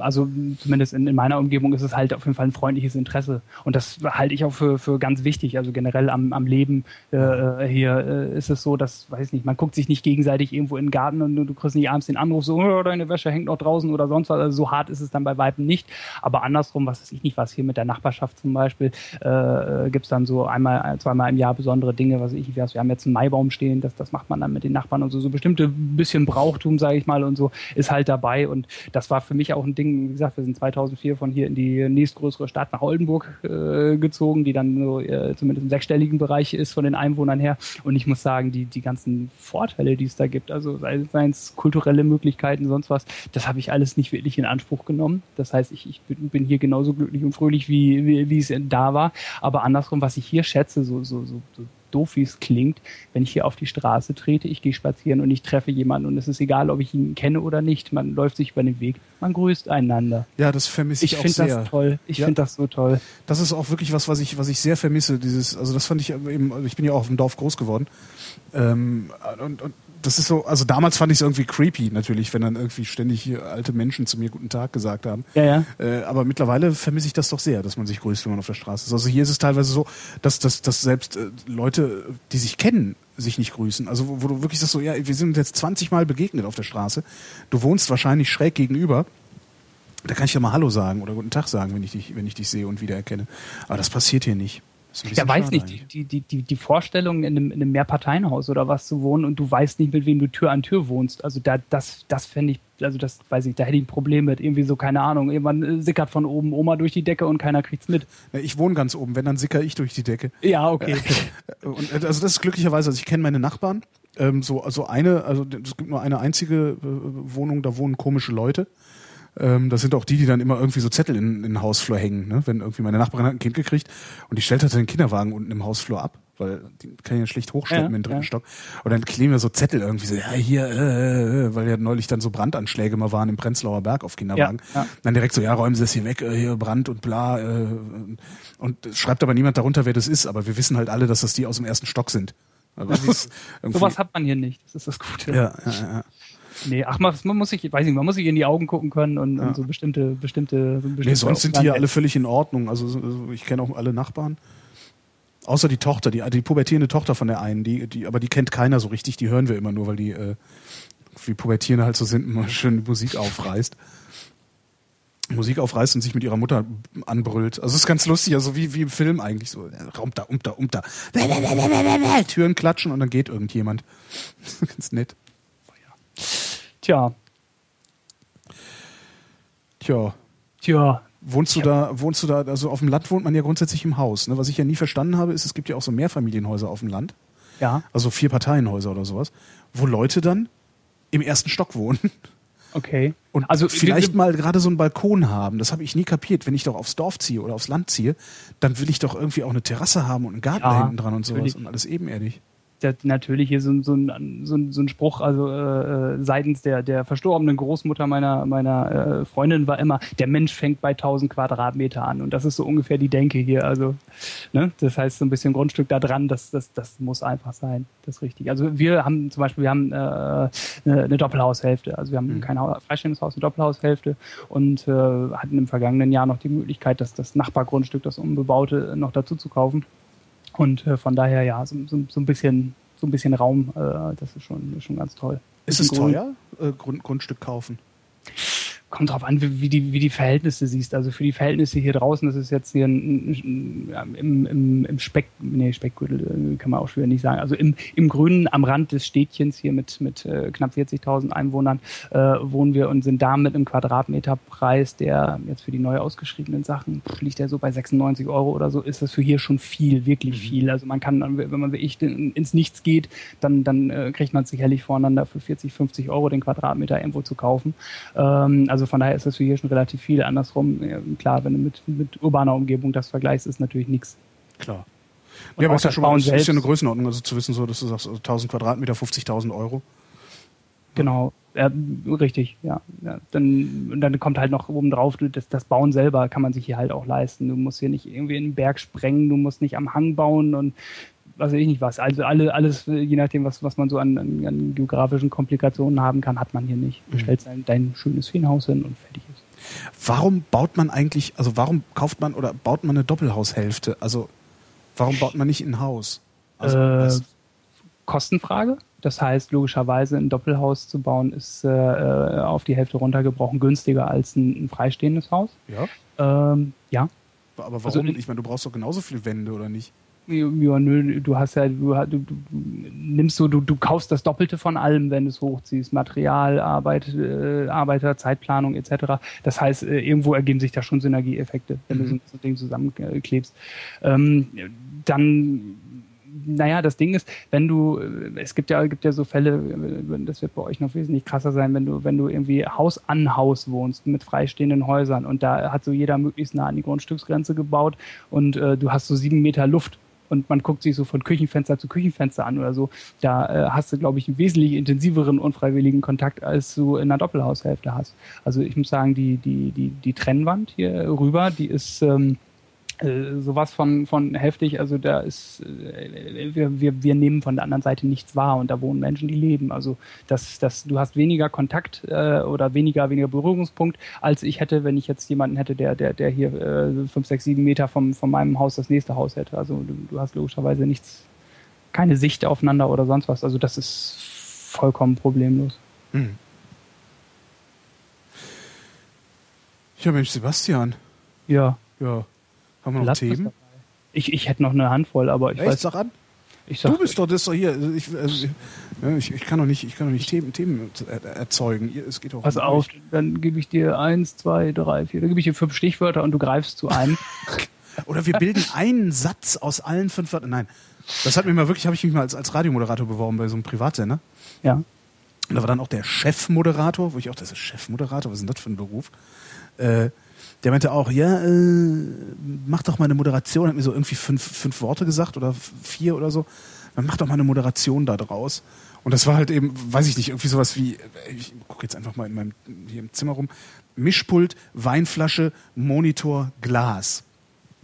also zumindest in, in, meiner Umgebung ist es halt auf jeden Fall ein freundliches Interesse. Und das halte ich auch für, für ganz wichtig. Also generell am, am Leben äh, äh hier äh, ist es so, dass, weiß ich nicht, man guckt sich nicht gegenseitig irgendwo in den Garten und du, du kriegst nicht abends den Anruf, so, oh, deine Wäsche hängt noch draußen oder sonst was. Also so hart ist es dann bei Weitem nicht. Aber andersrum, was weiß ich nicht, was hier mit der Nachbarschaft zum Beispiel, äh, gibt es dann so einmal, zweimal im Jahr besondere Dinge, was ich, wir haben jetzt einen Maibaum stehen, das, das macht man dann mit den Nachbarn und so, so bestimmte bisschen Brauchtum, sage ich mal, Auswahl und so ist halt dabei. Und das war für mich auch ein Ding, wie gesagt, wir sind 2004 von hier in die nächstgrößere Stadt nach Oldenburg äh, gezogen, die dann so äh, zumindest im sechsstelligen Bereich ist von den Einwohnern her. Und ich muss sagen, die, die ganzen Vorteile, die es da gibt, also sei es kulturelle Möglichkeiten, sonst was, das habe ich alles nicht wirklich in Anspruch genommen. Das heißt, ich, ich bin hier genauso glücklich und fröhlich, wie, wie, wie es da war. Aber andersrum, was ich hier schätze, so, so, so, so doof wie es klingt, wenn ich hier auf die Straße trete, ich gehe spazieren und ich treffe jemanden und es ist egal, ob ich ihn kenne oder nicht. Man läuft sich über den Weg, man grüßt einander. Ja, das vermisse ich, ich auch sehr. Ich finde das toll. Ich ja. finde das so toll. Das ist auch wirklich was, was ich, was ich sehr vermisse. Dieses, also das fand ich eben, ich bin ja auch auf dem Dorf groß geworden. Ähm, und, und das ist so, also damals fand ich es irgendwie creepy natürlich, wenn dann irgendwie ständig alte Menschen zu mir guten Tag gesagt haben. Ja, ja. Äh, aber mittlerweile vermisse ich das doch sehr, dass man sich grüßt, wenn man auf der Straße ist. Also hier ist es teilweise so, dass, dass, dass selbst äh, Leute, die sich kennen, sich nicht grüßen. Also wo, wo du wirklich sagst so, ja, wir sind uns jetzt 20 Mal begegnet auf der Straße. Du wohnst wahrscheinlich schräg gegenüber. Da kann ich ja mal Hallo sagen oder guten Tag sagen, wenn ich dich, wenn ich dich sehe und wiedererkenne. Aber das passiert hier nicht. Ja, weiß nicht, die, die, die, die Vorstellung, in einem, in einem Mehrparteienhaus oder was zu wohnen und du weißt nicht, mit wem du Tür an Tür wohnst. Also da, das, das fände ich, also das weiß ich, da hätte ich ein Problem mit. Irgendwie so, keine Ahnung, irgendwann äh, sickert von oben Oma durch die Decke und keiner kriegt's mit. Ich wohne ganz oben, wenn, dann sicker ich durch die Decke. Ja, okay. und, äh, also das ist glücklicherweise, also ich kenne meine Nachbarn. Ähm, so, also eine, also es gibt nur eine einzige äh, Wohnung, da wohnen komische Leute. Ähm, das sind auch die, die dann immer irgendwie so Zettel in, in den Hausflur hängen. Ne? Wenn irgendwie meine Nachbarin hat ein Kind gekriegt und die stellt halt den Kinderwagen unten im Hausflur ab, weil die kann ja schlicht hochschleppen ja, den dritten ja. Stock. Und dann kleben wir so Zettel irgendwie so, ja hier, äh, äh, äh, weil ja neulich dann so Brandanschläge mal waren im Prenzlauer Berg auf Kinderwagen. Ja. Dann direkt so, ja, räumen Sie das hier weg, äh, hier Brand und bla. Äh, und schreibt aber niemand darunter, wer das ist. Aber wir wissen halt alle, dass das die aus dem ersten Stock sind. Also Sowas hat man hier nicht, das ist das Gute. Ja, ja, ja. Nee, ach, man, man muss sich, weiß nicht, man muss sich in die Augen gucken können und, ja. und so bestimmte, bestimmte, so bestimmte Nee, sonst sind die ja alle völlig in Ordnung. Also, ich kenne auch alle Nachbarn. Außer die Tochter, die, die pubertierende Tochter von der einen, die, die, aber die kennt keiner so richtig, die hören wir immer nur, weil die, äh, wie Pubertierende halt so sind, immer schön Musik aufreißt. Musik aufreißt und sich mit ihrer Mutter anbrüllt. Also es ist ganz lustig, also wie, wie im Film eigentlich so. Raum da, um da, um da. Türen klatschen und dann geht irgendjemand. ganz nett. Tja. Tja. Tja. Wohnst du da, wohnst du da, also auf dem Land wohnt man ja grundsätzlich im Haus. Ne? Was ich ja nie verstanden habe, ist, es gibt ja auch so Mehrfamilienhäuser auf dem Land. Ja. Also vier Parteienhäuser oder sowas, wo Leute dann im ersten Stock wohnen. Okay. Und also vielleicht mal gerade so einen Balkon haben. Das habe ich nie kapiert. Wenn ich doch aufs Dorf ziehe oder aufs Land ziehe, dann will ich doch irgendwie auch eine Terrasse haben und einen Garten ja, hinten dran und sowas natürlich. und alles ebenerdig der, natürlich hier so, so, ein, so, so ein Spruch, also äh, äh, seitens der, der verstorbenen Großmutter meiner, meiner äh, Freundin war immer, der Mensch fängt bei 1000 Quadratmeter an. Und das ist so ungefähr die Denke hier. Also, ne? Das heißt, so ein bisschen Grundstück da dran, das, das, das muss einfach sein. Das ist richtig. Also wir haben zum Beispiel, wir haben äh, eine, eine Doppelhaushälfte. Also wir haben mhm. kein freistehendes Haus, eine Doppelhaushälfte und äh, hatten im vergangenen Jahr noch die Möglichkeit, dass das Nachbargrundstück, das unbebaute, noch dazu zu kaufen. Und äh, von daher ja, so, so, so, ein bisschen, so ein bisschen Raum, äh, das ist schon, schon ganz toll. Ist es teuer, äh, Grund, Grundstück kaufen? Kommt drauf an, wie, wie, die, wie die Verhältnisse siehst. Also für die Verhältnisse hier draußen, das ist jetzt hier ein, ein, ein, im, im, im Speck, nee, Speckgürtel äh, kann man auch schwer nicht sagen. Also im, im Grünen am Rand des Städtchens hier mit, mit äh, knapp 40.000 Einwohnern äh, wohnen wir und sind da mit einem Quadratmeterpreis, der jetzt für die neu ausgeschriebenen Sachen liegt ja so bei 96 Euro oder so, ist das für hier schon viel, wirklich mhm. viel. Also man kann, wenn man wie ich ins Nichts geht, dann, dann äh, kriegt man sicherlich voreinander für 40, 50 Euro den Quadratmeter irgendwo zu kaufen. Ähm, also also von daher ist das für hier schon relativ viel. Andersrum, klar, wenn du mit, mit urbaner Umgebung das vergleichst, ist natürlich nichts. Klar. Und ja, aber ist ja schon mal ist ja eine Größenordnung, also zu wissen, so, dass du sagst, also 1000 Quadratmeter, 50.000 Euro. Genau, ja, richtig, ja. ja. Dann, und dann kommt halt noch oben drauf, das, das Bauen selber kann man sich hier halt auch leisten. Du musst hier nicht irgendwie in den Berg sprengen, du musst nicht am Hang bauen und was weiß ich nicht was. Also alle, alles, je nachdem, was, was man so an, an, an geografischen Komplikationen haben kann, hat man hier nicht. Du mhm. stellst dein, dein schönes Feenhaus hin und fertig ist. Warum baut man eigentlich, also warum kauft man oder baut man eine Doppelhaushälfte? Also warum baut man nicht ein Haus? Also, äh, Kostenfrage. Das heißt, logischerweise ein Doppelhaus zu bauen ist äh, äh, auf die Hälfte runtergebrochen günstiger als ein, ein freistehendes Haus. Ja. Ähm, ja. Aber warum? Also, ich meine, du brauchst doch genauso viele Wände, oder nicht? Ja, nö, du hast ja, du, du, du nimmst so, du, du kaufst das Doppelte von allem, wenn du es hochziehst. Material, Arbeit, äh, Arbeiter, Zeitplanung etc. Das heißt, äh, irgendwo ergeben sich da schon Synergieeffekte, wenn mhm. du so, so ein Ding zusammenklebst. Ähm, dann naja, das Ding ist, wenn du, es gibt ja, gibt ja so Fälle, das wird bei euch noch wesentlich krasser sein, wenn du, wenn du irgendwie Haus an Haus wohnst mit freistehenden Häusern und da hat so jeder möglichst nah an die Grundstücksgrenze gebaut und äh, du hast so sieben Meter Luft und man guckt sich so von Küchenfenster zu Küchenfenster an oder so, da äh, hast du, glaube ich, einen wesentlich intensiveren unfreiwilligen Kontakt, als du in einer Doppelhaushälfte hast. Also ich muss sagen, die, die, die, die Trennwand hier rüber, die ist ähm, äh, sowas von, von heftig. Also da ist, äh, wir, wir, wir nehmen von der anderen Seite nichts wahr und da wohnen Menschen, die leben. Also das, das, du hast weniger Kontakt äh, oder weniger, weniger Berührungspunkt, als ich hätte, wenn ich jetzt jemanden hätte, der, der, der hier äh, fünf, sechs, sieben Meter vom, von meinem Haus das nächste Haus hätte. Also du, du hast logischerweise nichts, keine Sicht aufeinander oder sonst was. Also das ist vollkommen problemlos. Hm. Ja, Mensch, Sebastian. Ja. Ja. Haben wir noch Lass Themen? Ich, ich hätte noch eine Handvoll, aber ich Echt? weiß. Sag an. Sag, du bist doch das doch hier. Also ich, also ich, ich, kann doch nicht, ich kann doch nicht Themen, Themen erzeugen. Es geht doch. Pass auf, dann gebe ich dir eins, zwei, drei, vier. Dann gebe ich dir fünf Stichwörter und du greifst zu einem. Oder wir bilden einen Satz aus allen fünf Wörtern. Nein, das hat mir mal wirklich, habe ich mich mal als, als Radiomoderator beworben bei so einem Privatsender. Ja. Und da war dann auch der Chefmoderator, wo ich auch, das ist Chefmoderator, was ist denn das für ein Beruf? Äh, der meinte auch, ja, äh, mach doch mal eine Moderation, hat mir so irgendwie fünf, fünf Worte gesagt oder vier oder so. Dann mach doch mal eine Moderation da draus. Und das war halt eben, weiß ich nicht, irgendwie sowas wie, ich gucke jetzt einfach mal in meinem, hier im Zimmer rum, Mischpult, Weinflasche, Monitor, Glas.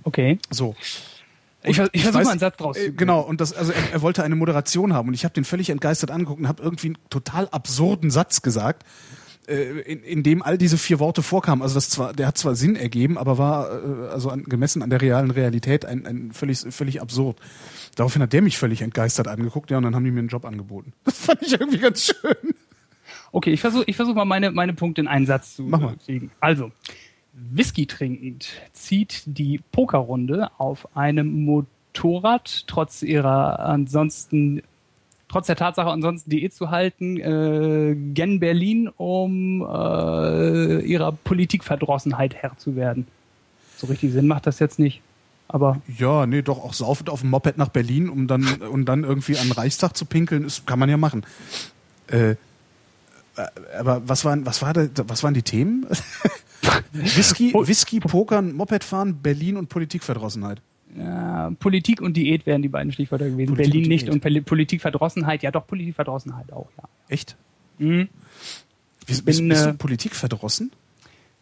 Okay. So. ich, ich versuche mal einen Satz draus. Äh, genau, und das, also er, er wollte eine Moderation haben und ich habe den völlig entgeistert angeguckt und habe irgendwie einen total absurden Satz gesagt, äh, in, in dem all diese vier Worte vorkamen. Also das zwar, der hat zwar Sinn ergeben, aber war äh, also an, gemessen an der realen Realität ein, ein völlig, völlig absurd. Daraufhin hat der mich völlig entgeistert angeguckt, ja, und dann haben die mir einen Job angeboten. Das fand ich irgendwie ganz schön. Okay, ich versuche ich versuch mal meine, meine Punkte in einen Satz zu Mach mal. kriegen. Also, Whisky trinkend zieht die Pokerrunde auf einem Motorrad trotz ihrer ansonsten trotz der Tatsache ansonsten Diät zu halten, äh, gen Berlin, um äh, ihrer Politikverdrossenheit Herr zu werden. So richtig Sinn macht das jetzt nicht. Aber Ja, nee, doch auch saufend auf dem Moped nach Berlin, um dann und dann irgendwie an den Reichstag zu pinkeln, ist, kann man ja machen. Äh, äh, aber was waren, was war da, was waren die Themen? Whisky, Whisky, Pokern, Mopedfahren, Berlin und Politikverdrossenheit. Äh, Politik und Diät wären die beiden Stichwörter gewesen. Politik Berlin und nicht und Poli- Politikverdrossenheit, ja doch, Politikverdrossenheit auch, ja. Echt? Mhm. Bist, bin, bist, du äh, politikverdrossen?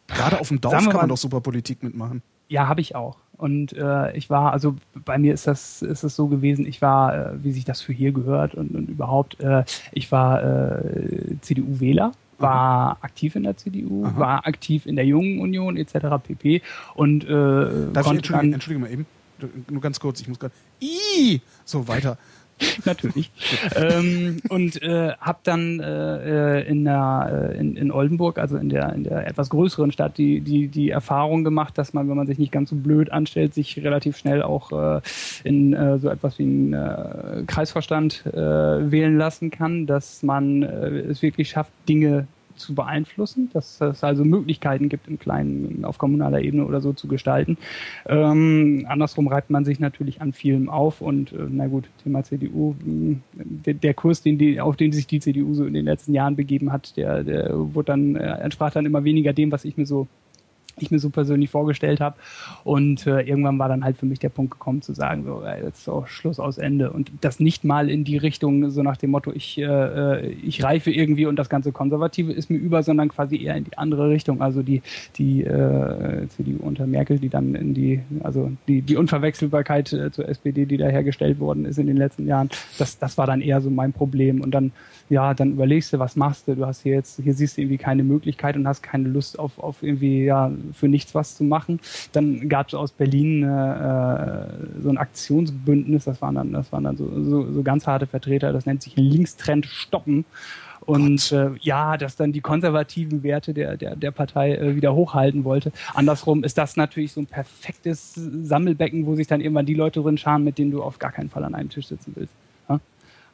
Gerade auf dem Dorf kann man mal- doch super Politik mitmachen. Ja, habe ich auch. Und äh, ich war, also bei mir ist das, ist es so gewesen, ich war, äh, wie sich das für hier gehört und, und überhaupt, äh, ich war äh, CDU-Wähler, war aktiv in der CDU, Aha. war aktiv in der Jungen Union etc. pp. Und Darf ich, konnte entschuldige, dann, entschuldige mal eben, nur ganz kurz, ich muss gerade. So weiter. natürlich. ähm, und äh, habe dann äh, äh, in, der, äh, in, in Oldenburg, also in der, in der etwas größeren Stadt, die, die, die Erfahrung gemacht, dass man, wenn man sich nicht ganz so blöd anstellt, sich relativ schnell auch äh, in äh, so etwas wie einen äh, Kreisvorstand äh, wählen lassen kann, dass man äh, es wirklich schafft, Dinge zu beeinflussen, dass es also Möglichkeiten gibt, im Kleinen auf kommunaler Ebene oder so zu gestalten. Ähm, andersrum reibt man sich natürlich an vielem auf und äh, na gut, Thema CDU, der, der Kurs, den die, auf den sich die CDU so in den letzten Jahren begeben hat, der, der wurde dann, äh, entsprach dann immer weniger dem, was ich mir so ich mir so persönlich vorgestellt habe. Und äh, irgendwann war dann halt für mich der Punkt gekommen zu sagen, so, ey, jetzt auch Schluss aus Ende. Und das nicht mal in die Richtung, so nach dem Motto, ich, äh, ich reife irgendwie und das ganze Konservative ist mir über, sondern quasi eher in die andere Richtung. Also die, die äh, CDU unter Merkel, die dann in die, also die, die Unverwechselbarkeit äh, zur SPD, die da hergestellt worden ist in den letzten Jahren, das, das war dann eher so mein Problem. Und dann, ja, dann überlegst du, was machst du? Du hast hier jetzt, hier siehst du irgendwie keine Möglichkeit und hast keine Lust auf, auf irgendwie, ja, für nichts was zu machen. Dann gab es aus Berlin äh, so ein Aktionsbündnis, das waren dann, das waren dann so, so, so ganz harte Vertreter, das nennt sich Linkstrend stoppen. Und äh, ja, das dann die konservativen Werte der, der, der Partei äh, wieder hochhalten wollte. Andersrum ist das natürlich so ein perfektes Sammelbecken, wo sich dann irgendwann die Leute drin scharen, mit denen du auf gar keinen Fall an einem Tisch sitzen willst.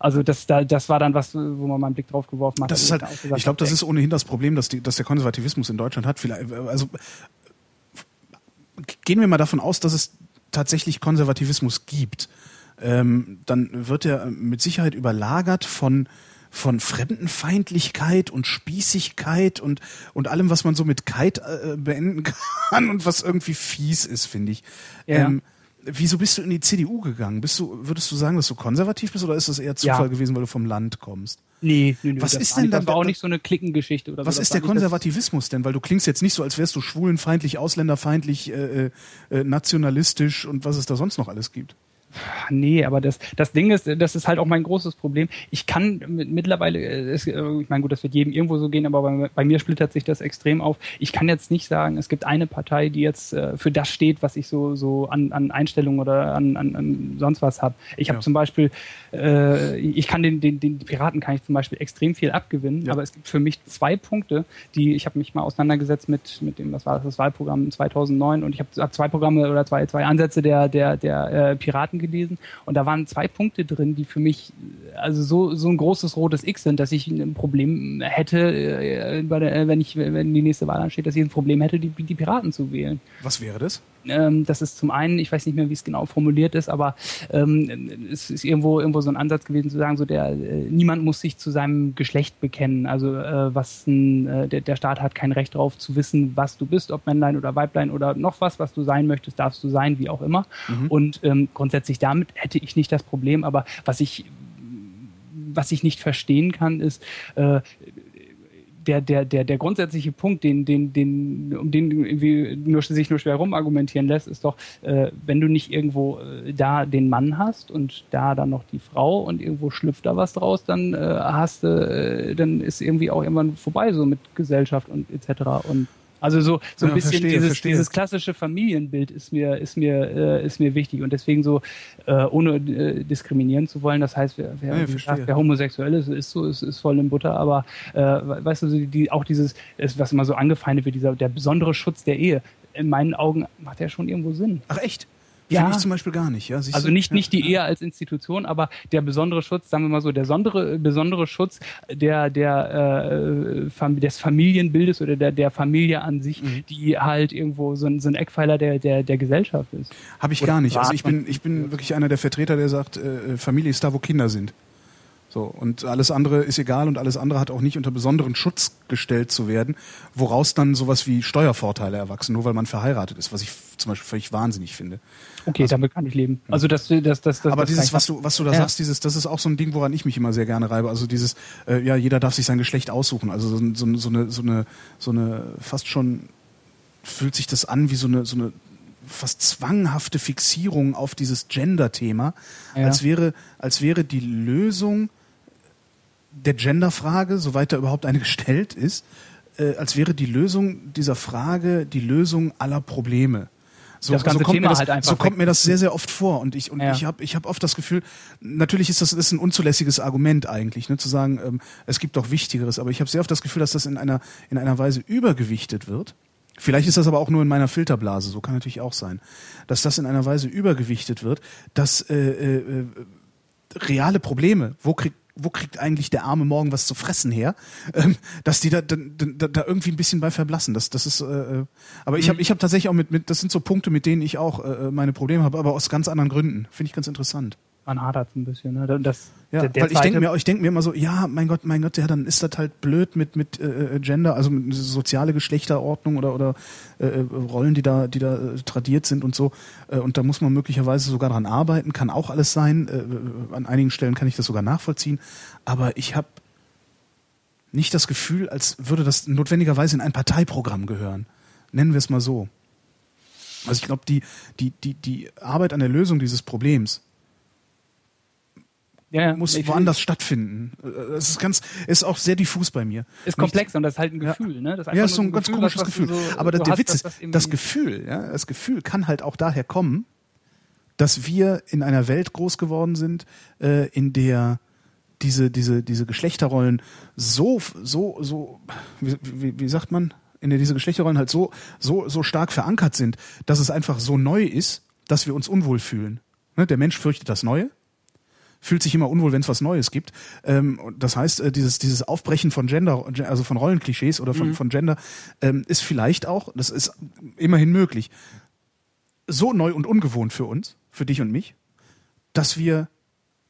Also das, da, das war dann was, wo man mal einen Blick drauf geworfen hat. Das ist halt, gesagt ich glaube, das ist ohnehin das Problem, dass, die, dass der Konservativismus in Deutschland hat. Vielleicht, also gehen wir mal davon aus, dass es tatsächlich Konservativismus gibt. Ähm, dann wird er mit Sicherheit überlagert von von Fremdenfeindlichkeit und Spießigkeit und und allem, was man so mit Kite äh, beenden kann und was irgendwie fies ist, finde ich. Ja. Ähm, wieso bist du in die CDU gegangen? Bist du, würdest du sagen, dass du konservativ bist oder ist das eher Zufall Ja. gewesen, weil du vom Land kommst? Nee, nee, nee, Was das ist war denn das dann war auch nicht so eine Klickengeschichte oder Was so. Ist der Konservativismus denn? Weil du klingst jetzt nicht so, als wärst du schwulenfeindlich, ausländerfeindlich, äh, äh, äh, nationalistisch und was es da sonst noch alles gibt. Nee, aber das, das Ding ist, das ist halt auch mein großes Problem. Ich kann mit, mittlerweile, äh, es, äh, ich meine, gut, das wird jedem irgendwo so gehen, aber bei, bei mir splittert sich das extrem auf. Ich kann jetzt nicht sagen, es gibt eine Partei, die jetzt äh, für das steht, was ich so, so an, an Einstellungen oder an, an, an sonst was habe. Ich habe Ja. zum Beispiel, äh, ich kann den, den, den Piraten kann ich zum Beispiel extrem viel abgewinnen, Ja. aber es gibt für mich zwei Punkte, die, ich habe mich mal auseinandergesetzt mit, mit dem, was war das, das Wahlprogramm 2009 und ich habe hab zwei Programme oder zwei, zwei Ansätze der, der, der äh, Piraten gelesen und da waren zwei Punkte drin, die für mich also so, so ein großes rotes X sind, dass ich ein Problem hätte, äh, der, äh, wenn ich, wenn die nächste Wahl ansteht, dass ich ein Problem hätte, die, die Piraten zu wählen. Was wäre das? Ähm, das ist zum einen, ich weiß nicht mehr, wie es genau formuliert ist, aber ähm, es ist irgendwo irgendwo so ein Ansatz gewesen zu sagen, so der äh, niemand muss sich zu seinem Geschlecht bekennen. Also äh, was ein, äh, der, der Staat hat kein Recht darauf zu wissen, was du bist, ob Männlein oder Weiblein oder noch was, was du sein möchtest, darfst du sein, wie auch immer. Und ähm, grundsätzlich damit hätte ich nicht das Problem, aber was ich was ich nicht verstehen kann, ist, äh, der, der, der, der grundsätzliche Punkt, den, den, den, um den irgendwie nur, sich nur schwer rumargumentieren lässt, ist doch, äh, wenn du nicht irgendwo äh, da den Mann hast und da dann noch die Frau und irgendwo schlüpft da was draus, dann äh, hast du, äh, dann ist irgendwie auch irgendwann vorbei so mit Gesellschaft und etc. Und also so, so ein Ja, bisschen verstehe, dieses, verstehe. dieses klassische Familienbild ist mir, ist mir, äh, ist mir wichtig und deswegen so, äh, ohne äh, diskriminieren zu wollen, das heißt, wer, wer, Ja, gesagt, wer homosexuell ist, ist so, ist, ist voll in Butter, aber äh, weißt du, so die, auch dieses, ist, was immer so angefeindet wird, dieser, der besondere Schutz der Ehe, in meinen Augen macht ja schon irgendwo Sinn. Ach echt? Ja. Finde ich zum Beispiel gar nicht. Ja, Also nicht, ja, nicht die. Ehe als Institution, aber der besondere Schutz, sagen wir mal so, der besondere, besondere Schutz der, der, äh, Fam- des Familienbildes oder der, der Familie an sich, Mhm. die halt irgendwo so ein, so ein Eckpfeiler der, der, der Gesellschaft ist. Habe ich Oder gar nicht. Also ich bin, ich bin wirklich einer der Vertreter, der sagt, äh, Familie ist da, wo Kinder sind. So, und alles andere ist egal und alles andere hat auch nicht unter besonderen Schutz gestellt zu werden, woraus dann sowas wie Steuervorteile erwachsen, nur weil man verheiratet ist, was ich zum Beispiel völlig wahnsinnig finde. Okay, damit kann ich leben. Also das, das, das, das Aber das dieses, was du, was du da Ja. sagst, dieses, das ist auch so ein Ding, woran ich mich immer sehr gerne reibe. Also dieses, äh, ja, jeder darf sich sein Geschlecht aussuchen. Also so, so, so eine, so eine, so eine, fast schon fühlt sich das an wie so eine, so eine fast zwanghafte Fixierung auf dieses Gender-Thema, Ja. als wäre, als wäre die Lösung der Genderfrage, soweit da überhaupt eine gestellt ist, äh, als wäre die Lösung dieser Frage die Lösung aller Probleme. So, Das ganze so kommt Thema mir das, halt einfach so kommt weg. mir das sehr, sehr oft vor. Und ich, und Ja. ich habe ich hab oft das Gefühl, natürlich ist das, das ist ein unzulässiges Argument eigentlich, ne, zu sagen, ähm, es gibt doch Wichtigeres, aber ich habe sehr oft das Gefühl, dass das in einer, in einer Weise übergewichtet wird. Vielleicht ist das aber auch nur in meiner Filterblase, so kann natürlich auch sein, dass das in einer Weise übergewichtet wird, dass äh, äh, äh, reale Probleme, wo kriegt wo kriegt eigentlich der Arme morgen was zu fressen her, ähm, dass die da, da, da, da irgendwie ein bisschen bei verblassen. Das, das ist, äh, äh, aber ich habe ich hab tatsächlich auch mit, mit, das sind so Punkte, mit denen ich auch äh, meine Probleme habe, aber aus ganz anderen Gründen. Finde ich ganz interessant. Man hadert ein bisschen. Ne? Das, Ja, der, der weil ich denke mir, ich denk mir immer so, ja, mein Gott, mein Gott, ja, dann ist das halt blöd mit mit äh, Gender, also mit soziale Geschlechterordnung oder oder äh, äh, Rollen, die da die da äh, tradiert sind und so. Äh, und da muss man möglicherweise sogar dran arbeiten, kann auch alles sein. Äh, äh, an einigen Stellen kann ich das sogar nachvollziehen, aber ich habe nicht das Gefühl, als würde das notwendigerweise in ein Parteiprogramm gehören. Nennen wir es mal so. Also ich glaube, die, die, die, die Arbeit an der Lösung dieses Problems ja, ja, muss ich- woanders stattfinden. Äh, Es ist ganz, ist auch sehr diffus bei mir. Ist komplex und das ist halt ein Ja. Gefühl. Ne? Das Ja, einfach ist so nur ein ganz Gefühl, komisches was- Gefühl. so- Aber der, hast, Witz ist, das das Gefühl, ja, das Gefühl kann halt auch daher kommen, dass wir in einer Welt groß geworden sind, äh, in der diese, diese, diese Geschlechterrollen so, so, so, wie, wie, wie sagt man, in der diese Geschlechterrollen halt so, so, so stark verankert sind, dass es einfach so neu ist, dass wir uns unwohl fühlen. Ne? Der Mensch fürchtet das Neue fühlt sich immer unwohl, wenn es was Neues gibt. Ähm, das heißt, äh, dieses, dieses Aufbrechen von Gender, also von Rollenklischees oder von, von Gender, ähm, ist vielleicht auch, das ist immerhin möglich, so neu und ungewohnt für uns, für dich und mich, dass wir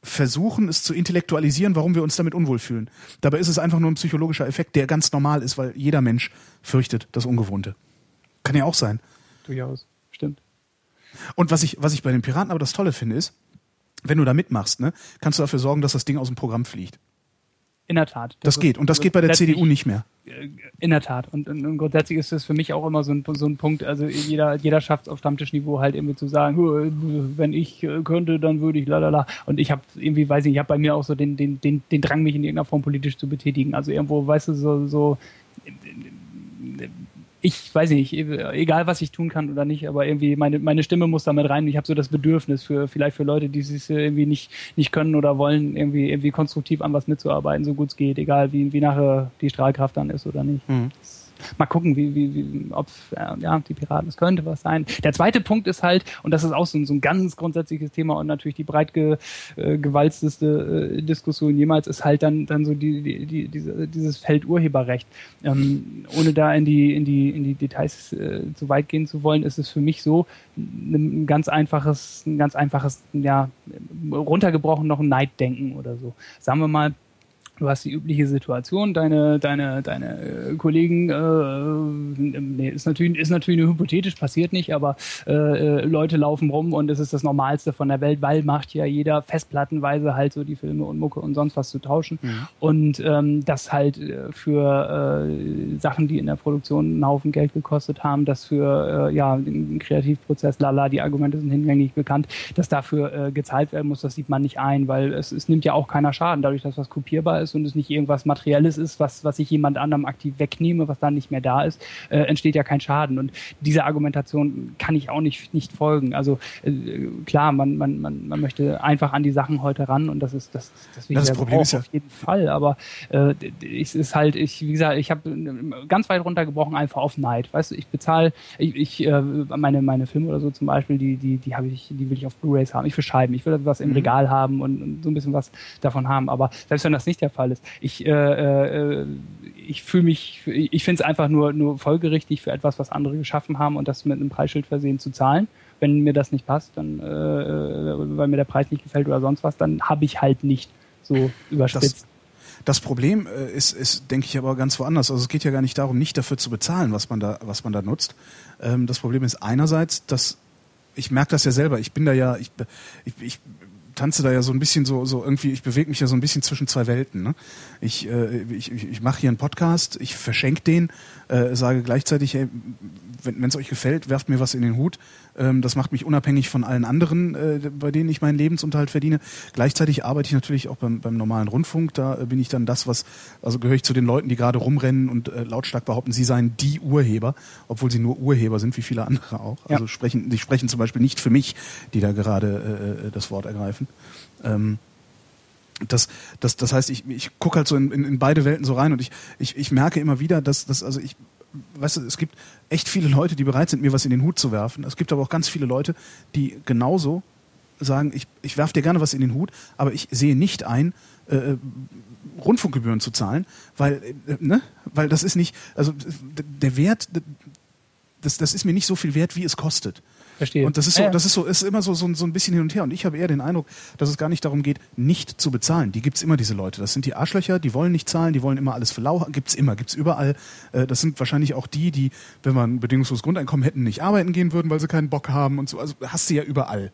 versuchen, es zu intellektualisieren, warum wir uns damit unwohl fühlen. Dabei ist es einfach nur ein psychologischer Effekt, der ganz normal ist, weil jeder Mensch fürchtet das Ungewohnte. Kann ja auch sein. Durchaus, stimmt. Und was ich, was ich bei den Piraten aber das Tolle finde, ist, wenn du da mitmachst, ne, kannst du dafür sorgen, dass das Ding aus dem Programm fliegt. In der Tat. Das, geht. Und das geht bei der CDU nicht mehr. In der Tat. Und, und, und grundsätzlich ist das für mich auch immer so ein, so ein Punkt, also jeder, jeder schafft es auf Stammtischniveau halt irgendwie zu sagen, "Huh, wenn ich äh, könnte, dann würde ich lalala. Und ich habe irgendwie, weiß ich, ich habe bei mir auch so den, den, den, den Drang, mich in irgendeiner Form politisch zu betätigen. Also irgendwo, weißt du, so, so ich weiß nicht, egal was ich tun kann oder nicht, aber irgendwie meine, meine Stimme muss damit rein. Ich habe so das Bedürfnis für vielleicht für Leute, die es irgendwie nicht, nicht können oder wollen, irgendwie, irgendwie konstruktiv an was mitzuarbeiten, so gut es geht, egal wie, wie nachher die Strahlkraft dann ist oder nicht. Mal gucken, wie, wie, wie ob äh, ja, die Piraten, es könnte was sein. Der zweite Punkt ist halt, und das ist auch so, ein- so ein ganz grundsätzliches Thema und natürlich die breit ge, äh, gewalzteste äh, Diskussion jemals, ist halt dann, dann so die, die, die, diese, dieses Feld Urheberrecht. Ähm, ohne da in die, in die, in die Details äh, zu weit gehen zu wollen, ist es für mich so ein, ganz einfaches, ein ganz einfaches, ja, runtergebrochen noch ein Neiddenken oder so. Sagen wir mal, Du hast die übliche Situation, deine, deine, deine äh, Kollegen, äh, nee, ist natürlich, ist natürlich nur hypothetisch, passiert nicht, aber äh, äh, Leute laufen rum und es ist das Normalste von der Welt, weil macht ja jeder festplattenweise halt so die Filme und Mucke und sonst was zu tauschen. Mhm. Und ähm, das halt äh, für äh, Sachen, die in der Produktion einen Haufen Geld gekostet haben, das für äh, ja, den Kreativprozess, lala, die Argumente sind hinlänglich bekannt, dass dafür äh, gezahlt werden muss, das sieht man nicht ein, weil es, es nimmt ja auch keiner Schaden, dadurch, dass was kopierbar ist ist und es nicht irgendwas Materielles ist, was, was ich jemand anderem aktiv wegnehme, was dann nicht mehr da ist, äh, entsteht ja kein Schaden. Und dieser Argumentation kann ich auch nicht, nicht folgen. Also äh, klar, man, man, man, man möchte einfach an die Sachen heute ran und das ist das, das, das Problem ist ja auf jeden Fall. Aber äh, es ist halt, ich, wie gesagt, ich habe ganz weit runtergebrochen einfach auf Neid. Weißt du, ich bezahle, ich, ich äh, meine, meine Filme oder so zum Beispiel, die, die, die habe ich, die will ich auf Blu-Rays haben. Ich will Scheiben, ich will was im mhm. Regal haben und, und so ein bisschen was davon haben. Aber selbst wenn das nicht der Fall ist. Ich, äh, äh, ich fühle mich, ich finde es einfach nur, nur folgerichtig für etwas, was andere geschaffen haben und das mit einem Preisschild versehen zu zahlen. Wenn mir das nicht passt, dann, äh, äh weil mir der Preis nicht gefällt oder sonst was, dann habe ich halt nicht so überspitzt. Das das Problem äh, ist, ist, denke ich, aber ganz woanders. Also es geht ja gar nicht darum, nicht dafür zu bezahlen, was man da, was man da nutzt. Ähm, das Problem ist einerseits, dass ich merke das ja selber. Ich bin da ja, ich, ich tanze da ja so ein bisschen so, so irgendwie, ich bewege mich ja so ein bisschen zwischen zwei Welten. Ne? Ich, äh, ich, ich, ich mache hier einen Podcast, ich verschenke den, äh, sage gleichzeitig, hey, wenn es euch gefällt, werft mir was in den Hut. Ähm, das macht mich unabhängig von allen anderen, äh, bei denen ich meinen Lebensunterhalt verdiene. Gleichzeitig arbeite ich natürlich auch beim, beim normalen Rundfunk. Da äh, bin ich dann das, was, also gehöre ich zu den Leuten, die gerade rumrennen und äh, lautstark behaupten, sie seien die Urheber, obwohl sie nur Urheber sind, wie viele andere auch. Ja. Also sprechen, die sprechen zum Beispiel nicht für mich, die da gerade äh, äh das Wort ergreifen. Ähm, das, das, das heißt, ich, ich gucke halt so in, in, in beide Welten so rein und ich, ich, ich merke immer wieder, dass, dass also ich weißt du, es gibt echt viele Leute, die bereit sind, mir was in den Hut zu werfen. Es gibt aber auch ganz viele Leute, die genauso sagen, ich, ich werfe dir gerne was in den Hut, aber ich sehe nicht ein, äh, äh Rundfunkgebühren zu zahlen, weil, äh, ne, weil das ist nicht, also der Wert, das, das ist mir nicht so viel wert, wie es kostet. Verstehe. Und das ist so, das ist so, ist immer so, so, so ein bisschen hin und her. Und ich habe eher den Eindruck, dass es gar nicht darum geht, nicht zu bezahlen. Die gibt's immer, diese Leute. Das sind die Arschlöcher, die wollen nicht zahlen, die wollen immer alles lau. Gibt's immer, gibt's überall. Äh, das sind wahrscheinlich auch die, die, wenn man bedingungsloses Grundeinkommen hätten, nicht arbeiten gehen würden, weil sie keinen Bock haben und so. Also hast du ja überall.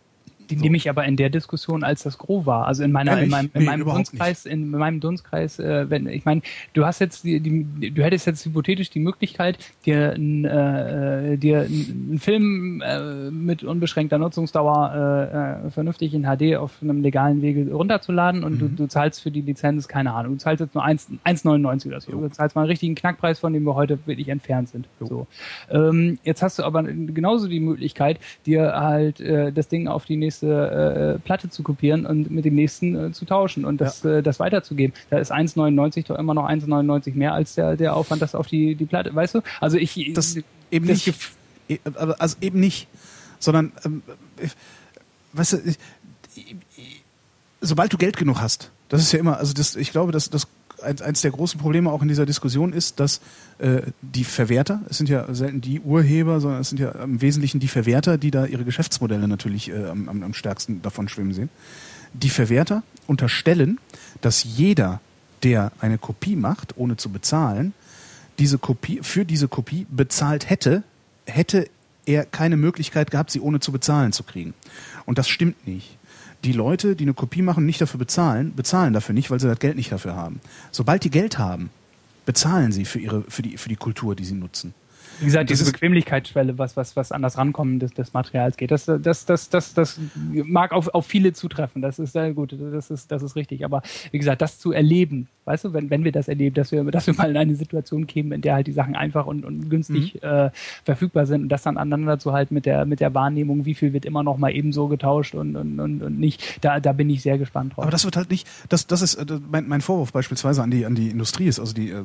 Die so. nehme ich aber in der Diskussion als das Gros war. Also in meiner, in meinem, in meinem nee, Dunstkreis, in meinem Dunstkreis, äh, wenn, ich meine, du hast jetzt die, die, du hättest jetzt hypothetisch die Möglichkeit, dir, n, äh, dir einen Film äh, mit unbeschränkter Nutzungsdauer äh, äh, vernünftig in HD auf einem legalen Wege runterzuladen und mhm. du, du zahlst für die Lizenz, keine Ahnung, du zahlst jetzt nur 1,99 oder so. Jo. Du zahlst mal einen richtigen Knackpreis, von dem wir heute wirklich entfernt sind. So. Ähm, jetzt hast du aber genauso die Möglichkeit, dir halt äh, das Ding auf die nächste nächste äh, Platte zu kopieren und mit dem nächsten äh, zu tauschen und das, ja. äh, das weiterzugeben. Da ist 1,99 doch immer noch 1,99 mehr als der, der Aufwand, das auf die, die Platte, weißt du? Also ich. Das eben das nicht. E, also eben nicht, sondern, ähm, weißt du, sobald du Geld genug hast, das ist ja immer, also das, ich glaube, dass das eins der großen Probleme auch in dieser Diskussion ist, dass äh, die Verwerter, es sind ja selten die Urheber, sondern es sind ja im Wesentlichen die Verwerter, die da ihre Geschäftsmodelle natürlich äh, am, am stärksten davon schwimmen sehen. Die Verwerter unterstellen, dass jeder, der eine Kopie macht, ohne zu bezahlen, diese Kopie, für diese Kopie bezahlt hätte, hätte er keine Möglichkeit gehabt, sie ohne zu bezahlen zu kriegen. Und das stimmt nicht die Leute, die eine Kopie machen, nicht dafür bezahlen, bezahlen dafür nicht, weil sie das Geld nicht dafür haben. Sobald die Geld haben, bezahlen sie für ihre, für die, für die Kultur, die sie nutzen. Wie gesagt, diese Bequemlichkeitsschwelle, was, was, was an das Rankommen des, des Materials geht, das, das, das, das, das mag auf, auf viele zutreffen. Das ist sehr gut, das ist, das ist richtig. Aber wie gesagt, das zu erleben, weißt du, wenn, wenn wir das erleben, dass wir, dass wir mal in eine Situation kämen, in der halt die Sachen einfach und, und günstig mhm. äh, verfügbar sind und das dann aneinander zu halten mit der, mit der Wahrnehmung, wie viel wird immer noch mal ebenso getauscht und, und, und, und nicht, da, da bin ich sehr gespannt drauf. Aber das wird halt nicht, das, das ist äh, mein, mein Vorwurf beispielsweise an die, an die Industrie ist, also die, äh,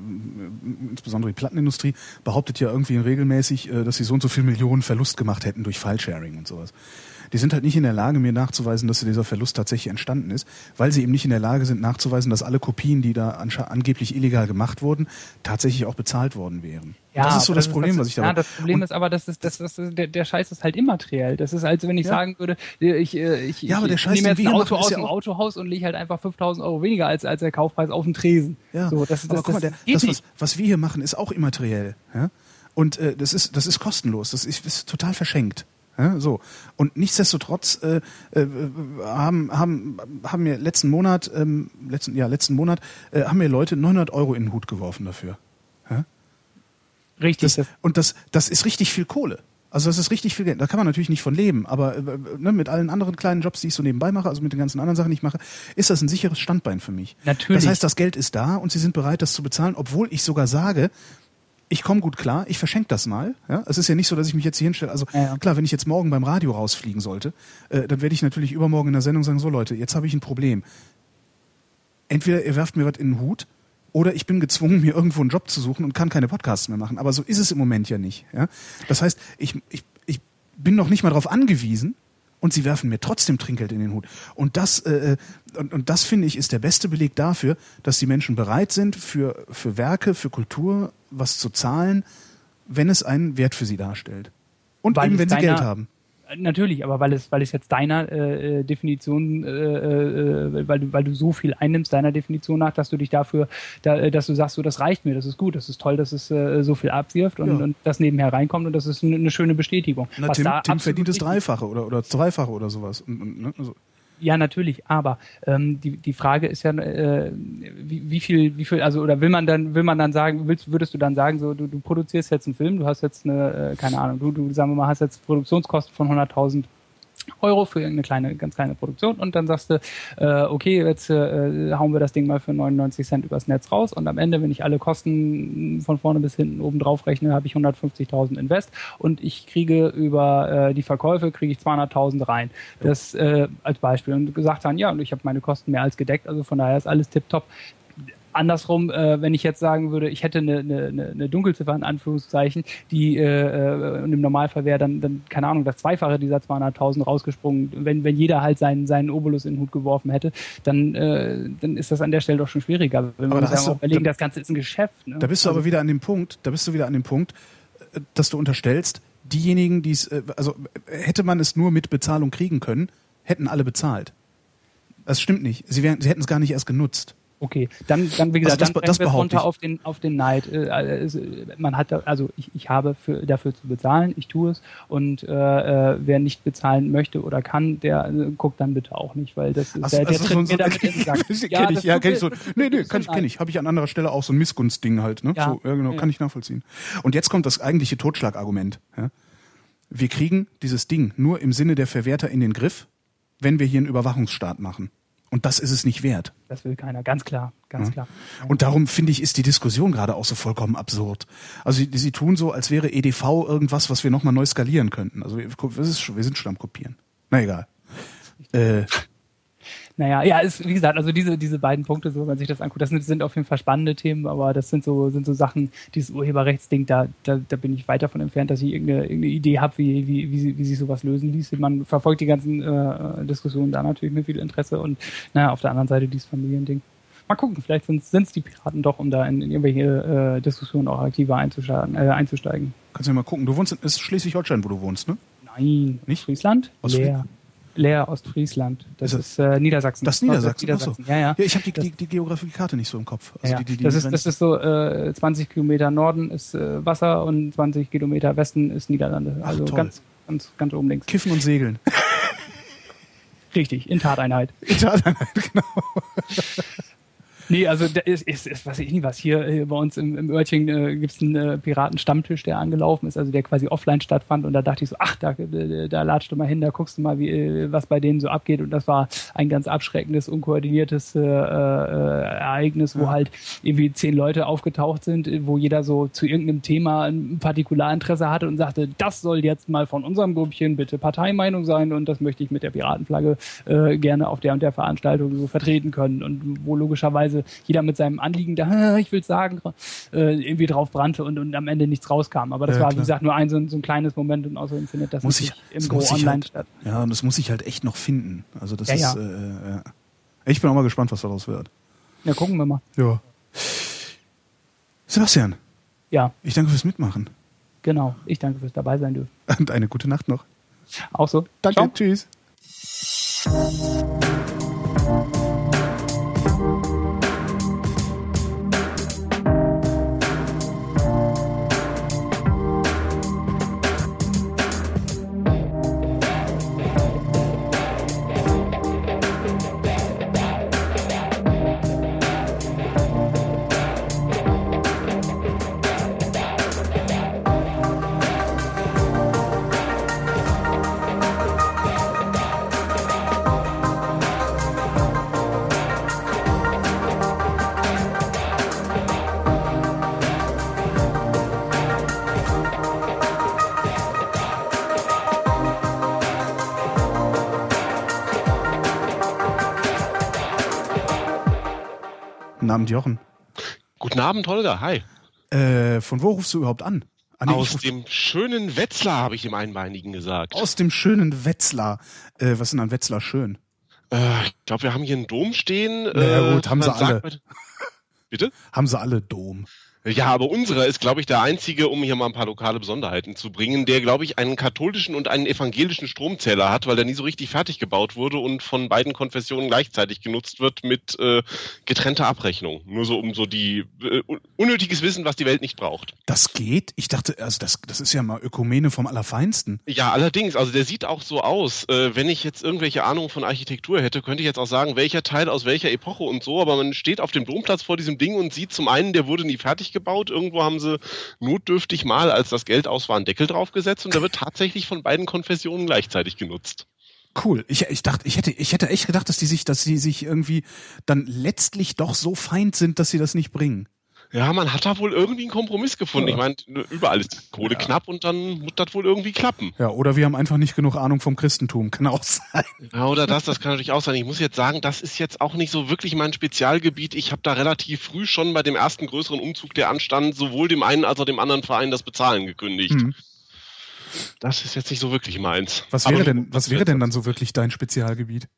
insbesondere die Plattenindustrie behauptet ja irgendwie regelmäßig, äh, dass sie so und so viel Millionen Verlust gemacht hätten durch File-Sharing und sowas. die sind halt nicht in der Lage, mir nachzuweisen, dass dieser Verlust tatsächlich entstanden ist, weil sie eben nicht in der Lage sind, nachzuweisen, dass alle Kopien, die da angeblich illegal gemacht wurden, tatsächlich auch bezahlt worden wären. Ja, das ist so das, ist, Problem, das was ich da. Ja, das Problem ist aber, das ist, das, das, der, der Scheiß ist halt immateriell. Das ist, als wenn ich Ja. sagen würde, ich, äh, ich, Ja, aber der ich Scheiß, nehme jetzt ein Auto ist aus ja dem Autohaus und lege halt einfach 5000 Euro weniger als, als der Kaufpreis auf den Tresen. Ja, So, das, das, aber guck mal, das der, das, was, was wir hier machen, ist auch immateriell. Ja? Und äh, das, ist, das ist kostenlos, das ist, ist total verschenkt. Ja, so. Und nichtsdestotrotz äh, äh, haben, haben, haben mir letzten Monat, ähm, letzten, ja, letzten Monat, äh, haben mir Leute 900 Euro in den Hut geworfen dafür. Ja? Richtig. Das, und das, das ist richtig viel Kohle. Also das ist richtig viel Geld. Da kann man natürlich nicht von leben, aber äh, ne, mit allen anderen kleinen Jobs, die ich so nebenbei mache, also mit den ganzen anderen Sachen, die ich mache, ist das ein sicheres Standbein für mich. Natürlich. Das heißt, das Geld ist da und sie sind bereit, das zu bezahlen, obwohl ich sogar sage, ich komme gut klar, ich verschenke das mal. Ja? Es ist ja nicht so, dass ich mich jetzt hier hinstelle. Also Ja, ja. klar, wenn ich jetzt morgen beim Radio rausfliegen sollte, äh, dann werde ich natürlich übermorgen in der Sendung sagen, so Leute, jetzt habe ich ein Problem. Entweder ihr werft mir was in den Hut oder ich bin gezwungen, mir irgendwo einen Job zu suchen und kann keine Podcasts mehr machen. Aber so ist es im Moment ja nicht. Ja? Das heißt, ich, ich, ich bin noch nicht mal darauf angewiesen und sie werfen mir trotzdem Trinkgeld in den Hut. Und das, äh, und, und das finde ich, ist der beste Beleg dafür, dass die Menschen bereit sind, für, für Werke, für Kultur was zu zahlen, wenn es einen Wert für sie darstellt. Und Weil eben, wenn sie Geld haben. Natürlich, aber weil es, weil es jetzt deiner äh, äh, Definition, äh, äh, weil du, weil du so viel einnimmst, deiner Definition nach, dass du dich dafür, da, äh, dass du sagst, so das reicht mir, das ist gut, das ist toll, dass es äh, so viel abwirft und, Ja. und das nebenher reinkommt und das ist eine, eine schöne Bestätigung. Na, Was Tim, da Tim verdient das Dreifache oder, oder Zweifache oder sowas. Und, und, ne? also, Ja, natürlich, aber ähm, die, die Frage ist ja, äh, wie, wie viel, wie viel, also oder will man dann, will man dann sagen, willst, würdest du dann sagen, so du, du produzierst jetzt einen Film, du hast jetzt eine, äh, keine Ahnung, du, du sagen wir mal, hast jetzt Produktionskosten von 100.000 Euro für irgendeine kleine, ganz kleine Produktion. Und dann sagst du, äh, okay, jetzt äh, hauen wir das Ding mal für 99 Cent übers Netz raus. Und am Ende, wenn ich alle Kosten von vorne bis hinten oben drauf rechne, habe ich 150.000 Invest. Und ich kriege über äh, die Verkäufe kriege ich 200.000 rein. Das äh, als Beispiel. Und gesagt haben, ja, und ich habe meine Kosten mehr als gedeckt, also von daher ist alles tipptopp. Andersrum, äh, wenn ich jetzt sagen würde, ich hätte eine, eine, eine Dunkelziffer in Anführungszeichen, die äh, äh, und im Normalfall wäre dann, dann, keine Ahnung, das Zweifache dieser 200.000 rausgesprungen. Wenn, wenn jeder halt seinen, seinen Obolus in den Hut geworfen hätte, dann, äh, dann ist das an der Stelle doch schon schwieriger. Wenn wir Aber da uns du- überlegen, da- das Ganze ist ein Geschäft. Ne? Da bist du Also- aber wieder an dem Punkt, da bist du wieder an dem Punkt, äh, dass du unterstellst, diejenigen, die es, äh, also hätte man es nur mit Bezahlung kriegen können, hätten alle bezahlt. Das stimmt nicht. Sie, wären, sie hätten es gar nicht erst genutzt. Okay, dann, dann wie gesagt, Also das- dann das wir runter auf den, auf den Neid. Äh, also, man hat, also ich, ich habe für, dafür zu bezahlen, ich tue es und äh, äh, wer nicht bezahlen möchte oder kann, der äh, guckt dann bitte auch nicht, weil das ist Ach der, der so, tritt mir so- damit in den Sack. kenn ich, ja, kenn ich so. mir- Nee, nee, kann ich, kenn mir ich. Habe ich an anderer Stelle auch so ein Missgunstding halt, ne? Ja. So, ja, genau, Ja. kann ich nachvollziehen. Und jetzt kommt das eigentliche Totschlagargument. Ja? Wir kriegen dieses Ding nur im Sinne der Verwerter in den Griff, wenn wir hier einen Überwachungsstaat machen. Und das ist es nicht wert. Das will keiner, ganz klar, ganz klar. Und darum finde ich, ist die Diskussion gerade auch so vollkommen absurd. Also sie, sie tun so, als wäre EDV irgendwas, was wir nochmal neu skalieren könnten. Also wir, wir sind schon am Kopieren. Na egal. Äh, Naja, ja, ist, wie gesagt, also diese, diese beiden Punkte, so wenn man sich das anguckt, das sind, sind auf jeden Fall spannende Themen, aber das sind so, sind so Sachen, dieses Urheberrechtsding, da, da, da bin ich weit davon entfernt, dass ich irgendeine, irgendeine Idee habe, wie, wie, wie, sie- wie sich sowas lösen ließ. Man verfolgt die ganzen äh, Diskussionen da natürlich mit viel Interesse und naja, auf der anderen Seite dieses Familiending. Mal gucken, vielleicht sind es die Piraten doch, um da in, in irgendwelche äh, Diskussionen auch aktiver einzusteigen. Äh, einzusteigen. kannst du ja mal gucken. Du wohnst in ist Schleswig-Holstein, wo du wohnst, ne? Nein, Nicht? Friesland? Ostfried- Leer. Leer, Ostfriesland. Das Ist ist, äh, Niedersachsen. Das ist Niedersachsen. Niedersachsen. Ja, ja. ja ich habe die, Das- die, die Geografiekarte nicht so im Kopf. Also ja, die, die, die das, ist, das ist so, äh, 20 Kilometer Norden ist äh, Wasser und 20 Kilometer Westen ist Niederlande. Ach, Also toll. ganz, ganz, ganz oben links. Kiffen und Segeln. Richtig, in Tateinheit. Italien, genau. Nee, also da ist, ist, ist weiß ich nicht was. Hier, hier bei uns im, im Örtchen äh, gibt es einen äh, Piratenstammtisch, der angelaufen ist, also der quasi offline stattfand. Und da dachte ich so, ach, da, da, da latschst du mal hin, da guckst du mal, wie, äh, was bei denen so abgeht. Und das war ein ganz abschreckendes, unkoordiniertes äh, äh, Ereignis, wo halt irgendwie zehn Leute aufgetaucht sind, äh, wo jeder so zu irgendeinem Thema ein Partikularinteresse hatte und sagte, das soll jetzt mal von unserem Gruppchen bitte Parteimeinung sein und das möchte ich mit der Piratenflagge äh, gerne auf der und der Veranstaltung so vertreten können. Und wo logischerweise äh, jeder mit seinem Anliegen da, ich will sagen, äh, irgendwie drauf brannte und, und am Ende nichts rauskam. Aber das Ja, war, klar. wie gesagt, nur ein so, ein- so ein kleines Moment und außerdem findet das Muss ich, im das Go online halt, statt. Ja, und das muss ich halt echt noch finden. Also das Ja, ist, ja. Äh, äh, ja. Ich bin auch mal gespannt, was daraus wird. Ja, gucken wir mal. Ja. Sebastian, Ja, ich danke fürs Mitmachen. genau. Ich danke fürs dabei sein dürfen. Und eine gute Nacht noch. Auch so. Danke, Ciao. tschüss. Abend, Jochen. Guten Abend, Holger. Hi. Äh, von wo rufst du überhaupt an? Ah, nee, Aus dem schönen Wetzlar, habe ich dem Einbeinigen gesagt. aus dem schönen Wetzlar. Äh, was ist denn an Wetzlar schön? Äh, ich glaube, wir haben hier einen Dom stehen. Na äh, gut, haben sie man alle. mal- Bitte? Haben sie alle Dom. Ja, aber unserer ist, glaube ich, der einzige, um hier mal ein paar lokale Besonderheiten zu bringen, der, glaube ich, einen katholischen und einen evangelischen Stromzähler hat, weil der nie so richtig fertig gebaut wurde und von beiden Konfessionen gleichzeitig genutzt wird mit äh, getrennter Abrechnung. Nur so um so die äh, un- unnötiges Wissen, was die Welt nicht braucht. Das geht? Ich dachte, also das, das ist ja mal Ökumene vom Allerfeinsten. Ja, allerdings, also der sieht auch so aus. Äh, wenn ich jetzt irgendwelche Ahnung von Architektur hätte, könnte ich jetzt auch sagen, welcher Teil aus welcher Epoche und so, aber man steht auf dem Domplatz vor diesem Ding und sieht zum einen, der wurde nie fertig gebaut. Irgendwo haben sie notdürftig mal, als das Geld aus war, einen Deckel draufgesetzt und der wird tatsächlich von beiden Konfessionen gleichzeitig genutzt. Cool. Ich, ich dachte, ich hätte, ich hätte echt gedacht, dass die sich, dass sie sich irgendwie dann letztlich doch so feind sind, dass sie das nicht bringen. Ja, man hat da wohl irgendwie einen Kompromiss gefunden. Ja. Ich meine, überall ist Kohle knapp und dann muss das wohl irgendwie klappen. Ja, oder wir haben einfach nicht genug Ahnung vom Christentum. Kann auch sein. Ja, oder das, das kann natürlich auch sein. Ich muss jetzt sagen, das ist jetzt auch nicht so wirklich mein Spezialgebiet. Ich habe da relativ früh schon bei dem ersten größeren Umzug, der anstand, sowohl dem einen als auch dem anderen Verein das Bezahlen gekündigt. Hm. Das ist jetzt nicht so wirklich meins. Was wäre denn, was wäre denn dann so wirklich dein Spezialgebiet?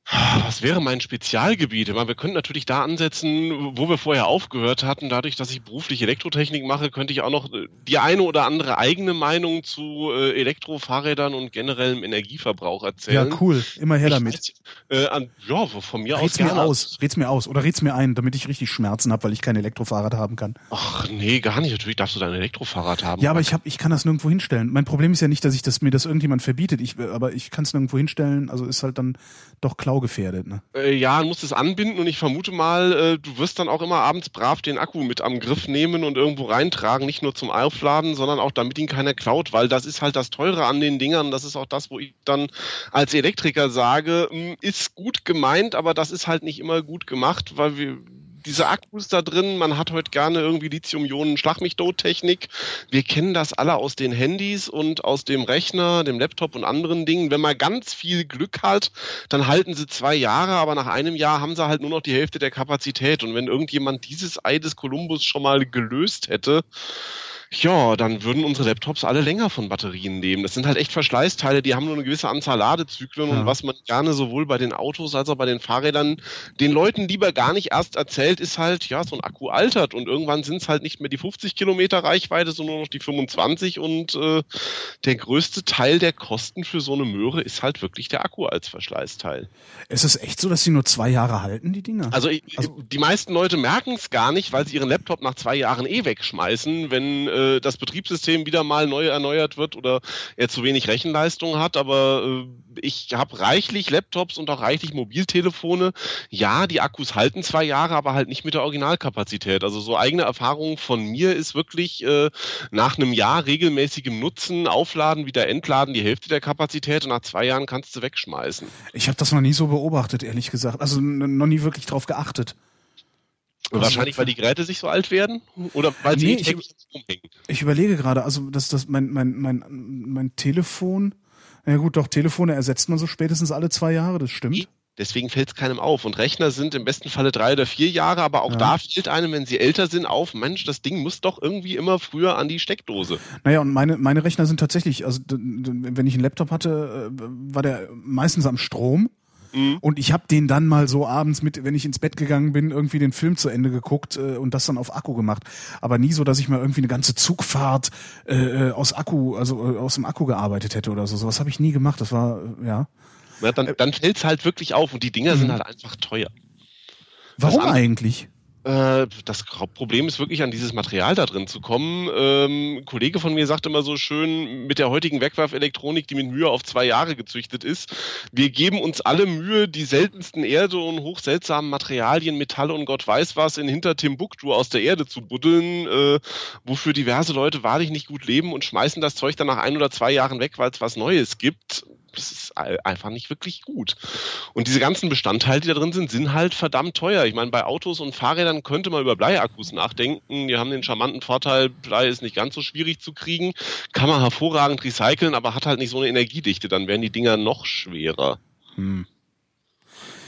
Was wäre mein Spezialgebiet? Ich meine, wir könnten natürlich da ansetzen, wo wir vorher aufgehört hatten. Dadurch, dass ich beruflich Elektrotechnik mache, könnte ich auch noch äh, die eine oder andere eigene Meinung zu äh, Elektrofahrrädern und generellem Energieverbrauch erzählen. Ja, cool. Immer her Ich damit. weiß, Äh, an, ja, von mir aus Red's mir aus. Red's mir aus. Oder red's mir ein, damit ich richtig Schmerzen habe, weil ich kein Elektrofahrrad haben kann. Ach nee, gar nicht. Natürlich darfst du dein Elektrofahrrad haben. Ja, aber ich hab, ich kann das nirgendwo hinstellen. Mein Problem ist ja nicht, dass ich das mir das irgendjemand verbietet. Ich, aber ich kann es nirgendwo hinstellen. Also ist halt dann doch klaugefährdet. Ne? Äh, ja, du musst es anbinden und ich vermute mal, äh, du wirst dann auch immer abends brav den Akku mit am Griff nehmen und irgendwo reintragen, nicht nur zum Aufladen, sondern auch damit ihn keiner klaut, weil das ist halt das Teure an den Dingern. Das ist auch das, wo ich dann als Elektriker sage, mh, ist gut gemeint, aber das ist halt nicht immer gut gemacht, weil wir diese Akkus da drin, man hat heute gerne irgendwie Lithium-Ionen-Schlag-mich-tot-Technik. Wir kennen das alle aus den Handys und aus dem Rechner, dem Laptop und anderen Dingen. Wenn man ganz viel Glück hat, dann halten sie zwei Jahre, aber nach einem Jahr haben sie halt nur noch die Hälfte der Kapazität. Und wenn irgendjemand dieses Ei des Kolumbus schon mal gelöst hätte, ja, dann würden unsere Laptops alle länger von Batterien nehmen. Das sind halt echt Verschleißteile, die haben nur eine gewisse Anzahl Ladezyklen Ja. und was man gerne sowohl bei den Autos als auch bei den Fahrrädern den Leuten lieber gar nicht erst erzählt, ist halt, ja, so ein Akku altert und irgendwann sind es halt nicht mehr die 50 Kilometer Reichweite, sondern nur noch die 25 und äh, der größte Teil der Kosten für so eine Möhre ist halt wirklich der Akku als Verschleißteil. Ist es echt so, dass sie nur zwei Jahre halten, die Dinger? Also, ich, Also- die meisten Leute merken es gar nicht, weil sie ihren Laptop nach zwei Jahren eh wegschmeißen, wenn äh, das Betriebssystem wieder mal neu erneuert wird oder er zu wenig Rechenleistung hat. Aber äh, ich habe reichlich Laptops und auch reichlich Mobiltelefone. Ja, die Akkus halten zwei Jahre, aber halt nicht mit der Originalkapazität. Also so eigene Erfahrung von mir ist wirklich äh, nach einem Jahr regelmäßigem Nutzen, Aufladen, wieder entladen, die Hälfte der Kapazität und nach zwei Jahren kannst du wegschmeißen. Ich habe das noch nie so beobachtet, ehrlich gesagt. Also noch nie wirklich drauf geachtet. Also- Wahrscheinlich, weil die Geräte sich so alt werden oder weil sie Nee, ich- täglich rumhängen. Ich überlege gerade, also dass das mein mein mein mein Telefon. Ja gut, doch Telefone ersetzt man so spätestens alle zwei Jahre. Das stimmt. Deswegen fällt es keinem auf. Und Rechner sind im besten Falle drei oder vier Jahre, aber auch Ja. da fällt einem, wenn sie älter sind, auf, Mensch, das Ding muss doch irgendwie immer früher an die Steckdose. Naja, und meine, meine Rechner sind tatsächlich, also wenn ich einen Laptop hatte, äh, war der meistens am Strom. Mhm. Und ich habe den dann mal so abends mit, wenn ich ins Bett gegangen bin, irgendwie den Film zu Ende geguckt äh, und das dann auf Akku gemacht. Aber nie so, dass ich mal irgendwie eine ganze Zugfahrt äh, äh, aus Akku, also äh, aus dem Akku gearbeitet hätte oder so. Sowas habe ich nie gemacht. Das war, äh, ja. Ja, dann dann fällt es halt wirklich auf und die Dinger Mhm. sind halt einfach teuer. Warum an- eigentlich? Äh, das Problem ist wirklich, an dieses Material da drin zu kommen. Ähm, ein Kollege von mir sagt immer so schön, mit der heutigen Wegwerfelektronik, die mit Mühe auf zwei Jahre gezüchtet ist, wir geben uns alle Mühe, die seltensten Erde- und hochseltsamen Materialien, Metalle und Gott weiß was in hinter Timbuktu aus der Erde zu buddeln, äh, wofür diverse Leute wahrlich nicht gut leben und schmeißen das Zeug dann nach ein oder zwei Jahren weg, weil es was Neues gibt. Das ist ei- einfach nicht wirklich gut. Und diese ganzen Bestandteile, die da drin sind, sind halt verdammt teuer. Ich meine, bei Autos und Fahrrädern könnte man über Bleiakkus nachdenken. Die haben den charmanten Vorteil, Blei ist nicht ganz so schwierig zu kriegen, kann man hervorragend recyceln, aber hat halt nicht so eine Energiedichte. Dann werden die Dinger noch schwerer. Hm.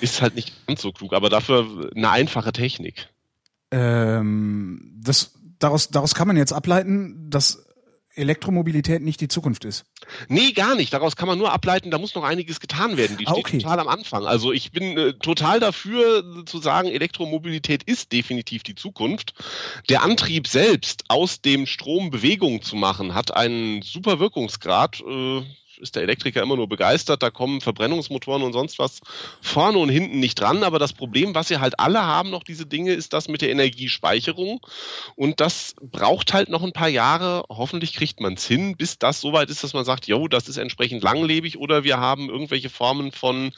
Ist halt nicht ganz so klug, aber dafür eine einfache Technik. Ähm, das, daraus, daraus kann man jetzt ableiten, dass Elektromobilität nicht die Zukunft ist. Nee, gar nicht. Daraus kann man nur ableiten, da muss noch einiges getan werden. Die Ah, steht okay. total am Anfang. Also ich bin äh, total dafür äh, zu sagen, Elektromobilität ist definitiv die Zukunft. Der Antrieb selbst, aus dem Strom Bewegung zu machen, hat einen super Wirkungsgrad. Äh, ist der Elektriker immer nur begeistert, da kommen Verbrennungsmotoren und sonst was vorne und hinten nicht dran. Aber das Problem, was sie halt alle haben, noch diese Dinge, ist das mit der Energiespeicherung. Und das braucht halt noch ein paar Jahre. Hoffentlich kriegt man es hin, bis das soweit ist, dass man sagt, jo, das ist entsprechend langlebig oder wir haben irgendwelche Formen von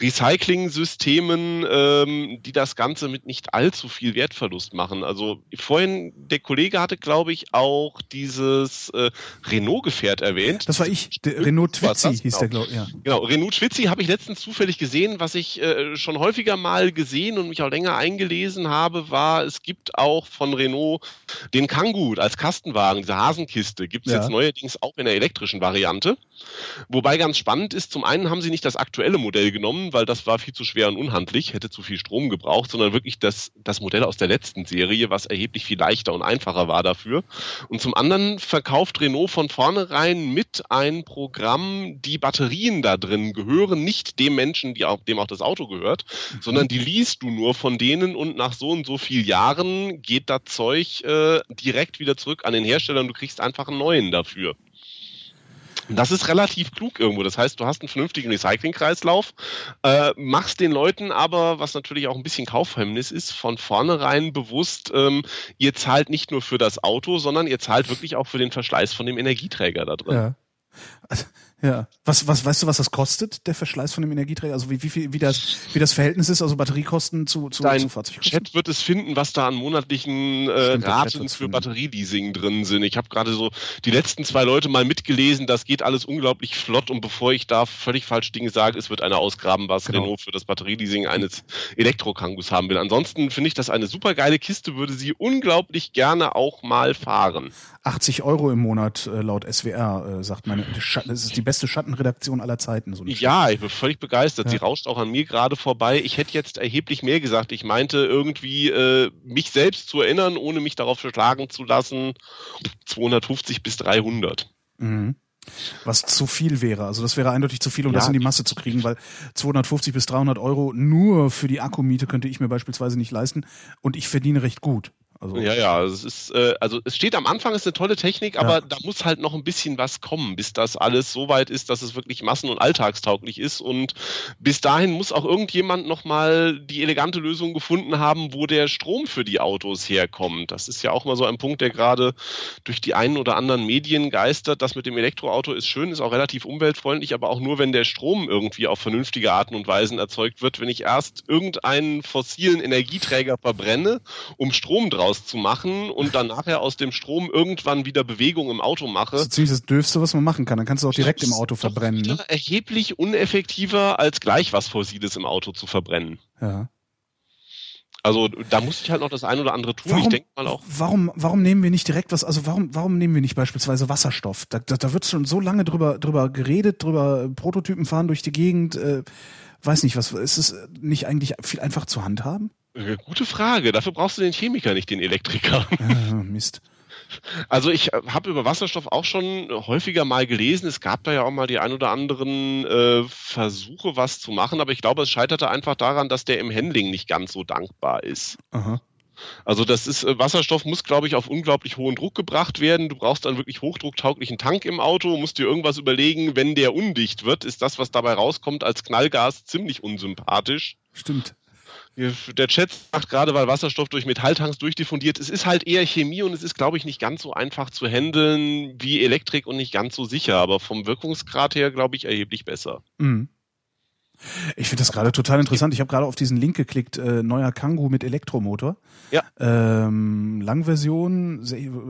Recycling-Systemen, ähm, die das Ganze mit nicht allzu viel Wertverlust machen. Also vorhin, der Kollege hatte, glaube ich, auch dieses äh, Renault-Gefährt erwähnt. Das war ich. Der Renault Twizzy das? hieß der, glaube ich. Ja. Genau, Renault Schwitzi habe ich letztens zufällig gesehen, was ich äh, schon häufiger mal gesehen und mich auch länger eingelesen habe, war, es gibt auch von Renault den Kangoo als Kastenwagen, diese Hasenkiste, gibt es Ja. jetzt neuerdings auch in der elektrischen Variante. Wobei ganz spannend ist, zum einen haben sie nicht das aktuelle Modell genommen, weil das war viel zu schwer und unhandlich, hätte zu viel Strom gebraucht, sondern wirklich das, das Modell aus der letzten Serie, was erheblich viel leichter und einfacher war dafür. Und zum anderen verkauft Renault von vornherein mit ein Programm, die Batterien da drin gehören nicht dem Menschen, auch, dem auch das Auto gehört, sondern die liest du nur von denen und nach so und so viel Jahren geht das Zeug äh, direkt wieder zurück an den Hersteller und du kriegst einfach einen neuen dafür. Das ist relativ klug irgendwo. Das heißt, du hast einen vernünftigen Recyclingkreislauf, äh, machst den Leuten aber, was natürlich auch ein bisschen Kaufhemmnis ist, von vornherein bewusst, ähm, ihr zahlt nicht nur für das Auto, sondern ihr zahlt wirklich auch für den Verschleiß von dem Energieträger da drin. Ja. Also, ja. Was, was, weißt du, was das kostet, der Verschleiß von dem Energieträger? Also wie, wie viel, wie das, wie das Verhältnis ist, also Batteriekosten zu, zu, Dein zu Fahrzeugkosten? Chat wird es finden, was da an monatlichen äh, Stimmt, Raten für. Batterieleasing drin sind. Ich habe gerade so die letzten zwei Leute mal mitgelesen, das geht alles unglaublich flott und bevor ich da völlig falsche Dinge sage, es wird einer ausgraben, was Genau. Renault für das Batterieleasing eines Elektrokangus haben will. Ansonsten finde ich das eine super geile Kiste, würde sie unglaublich gerne auch mal fahren. 80 Euro im Monat äh, laut SWR, äh, sagt meine. Das ist die beste Schattenredaktion aller Zeiten. So Ja, ich bin völlig begeistert. Sie Ja. rauscht auch an mir gerade vorbei. Ich hätte jetzt erheblich mehr gesagt. Ich meinte irgendwie, äh, mich selbst zu erinnern, ohne mich darauf verschlagen zu lassen, 250 bis 300. Mhm. Was zu viel wäre. Also das wäre eindeutig zu viel, um Ja. das in die Masse zu kriegen, weil 250 bis 300 Euro nur für die Akkumiete könnte ich mir beispielsweise nicht leisten und ich verdiene recht gut. Also, Ja, ja, es ist, äh, also es steht am Anfang, ist eine tolle Technik, aber Ja. da muss halt noch ein bisschen was kommen, bis das alles so weit ist, dass es wirklich massen- und alltagstauglich ist. Und bis dahin muss auch irgendjemand nochmal die elegante Lösung gefunden haben, wo der Strom für die Autos herkommt. Das ist ja auch mal so ein Punkt, der gerade durch die einen oder anderen Medien geistert. Das mit dem Elektroauto ist schön, ist auch relativ umweltfreundlich, aber auch nur, wenn der Strom irgendwie auf vernünftige Arten und Weisen erzeugt wird. Wenn ich erst irgendeinen fossilen Energieträger verbrenne, um Strom draus zu machen und dann nachher aus dem Strom irgendwann wieder Bewegung im Auto Das mache. ist ziemlich das Dürfste, was man machen kann. Dann kannst du auch direkt im ist Auto verbrennen. wieder Ne? Erheblich uneffektiver als gleich was Fossiles im Auto zu verbrennen. Ja. Also da muss ich halt noch das ein oder andere tun. Warum, ich denke mal auch. warum, warum nehmen wir nicht direkt was, also warum, warum nehmen wir nicht beispielsweise Wasserstoff? Da, da, da wird schon so lange drüber, drüber geredet, drüber äh, Prototypen fahren durch die Gegend. Äh, weiß nicht, was ist es nicht eigentlich viel einfach zu handhaben? Äh, Gute Frage. Dafür brauchst du den Chemiker, nicht den Elektriker. Ah, Mist. Also ich habe über Wasserstoff auch schon häufiger mal gelesen. Es gab da ja auch mal die ein oder anderen äh, Versuche, was zu machen, aber ich glaube, es scheiterte einfach daran, dass der im Handling nicht ganz so dankbar ist. Aha. Also das ist äh, Wasserstoff muss, glaube ich, auf unglaublich hohen Druck gebracht werden. Du brauchst einen wirklich hochdrucktauglichen Tank im Auto, musst dir irgendwas überlegen, wenn der undicht wird, ist das, was dabei rauskommt, als Knallgas ziemlich unsympathisch. Stimmt. Der Chat sagt gerade, weil Wasserstoff durch Metalltanks durchdiffundiert. Es ist halt eher Chemie und es ist, glaube ich, nicht ganz so einfach zu handeln wie Elektrik und nicht ganz so sicher. Aber vom Wirkungsgrad her, glaube ich, erheblich besser. Mhm. Ich finde das gerade total interessant. Ich habe gerade auf diesen Link geklickt, äh, neuer Kangoo mit Elektromotor. Ja. Ähm, Langversion,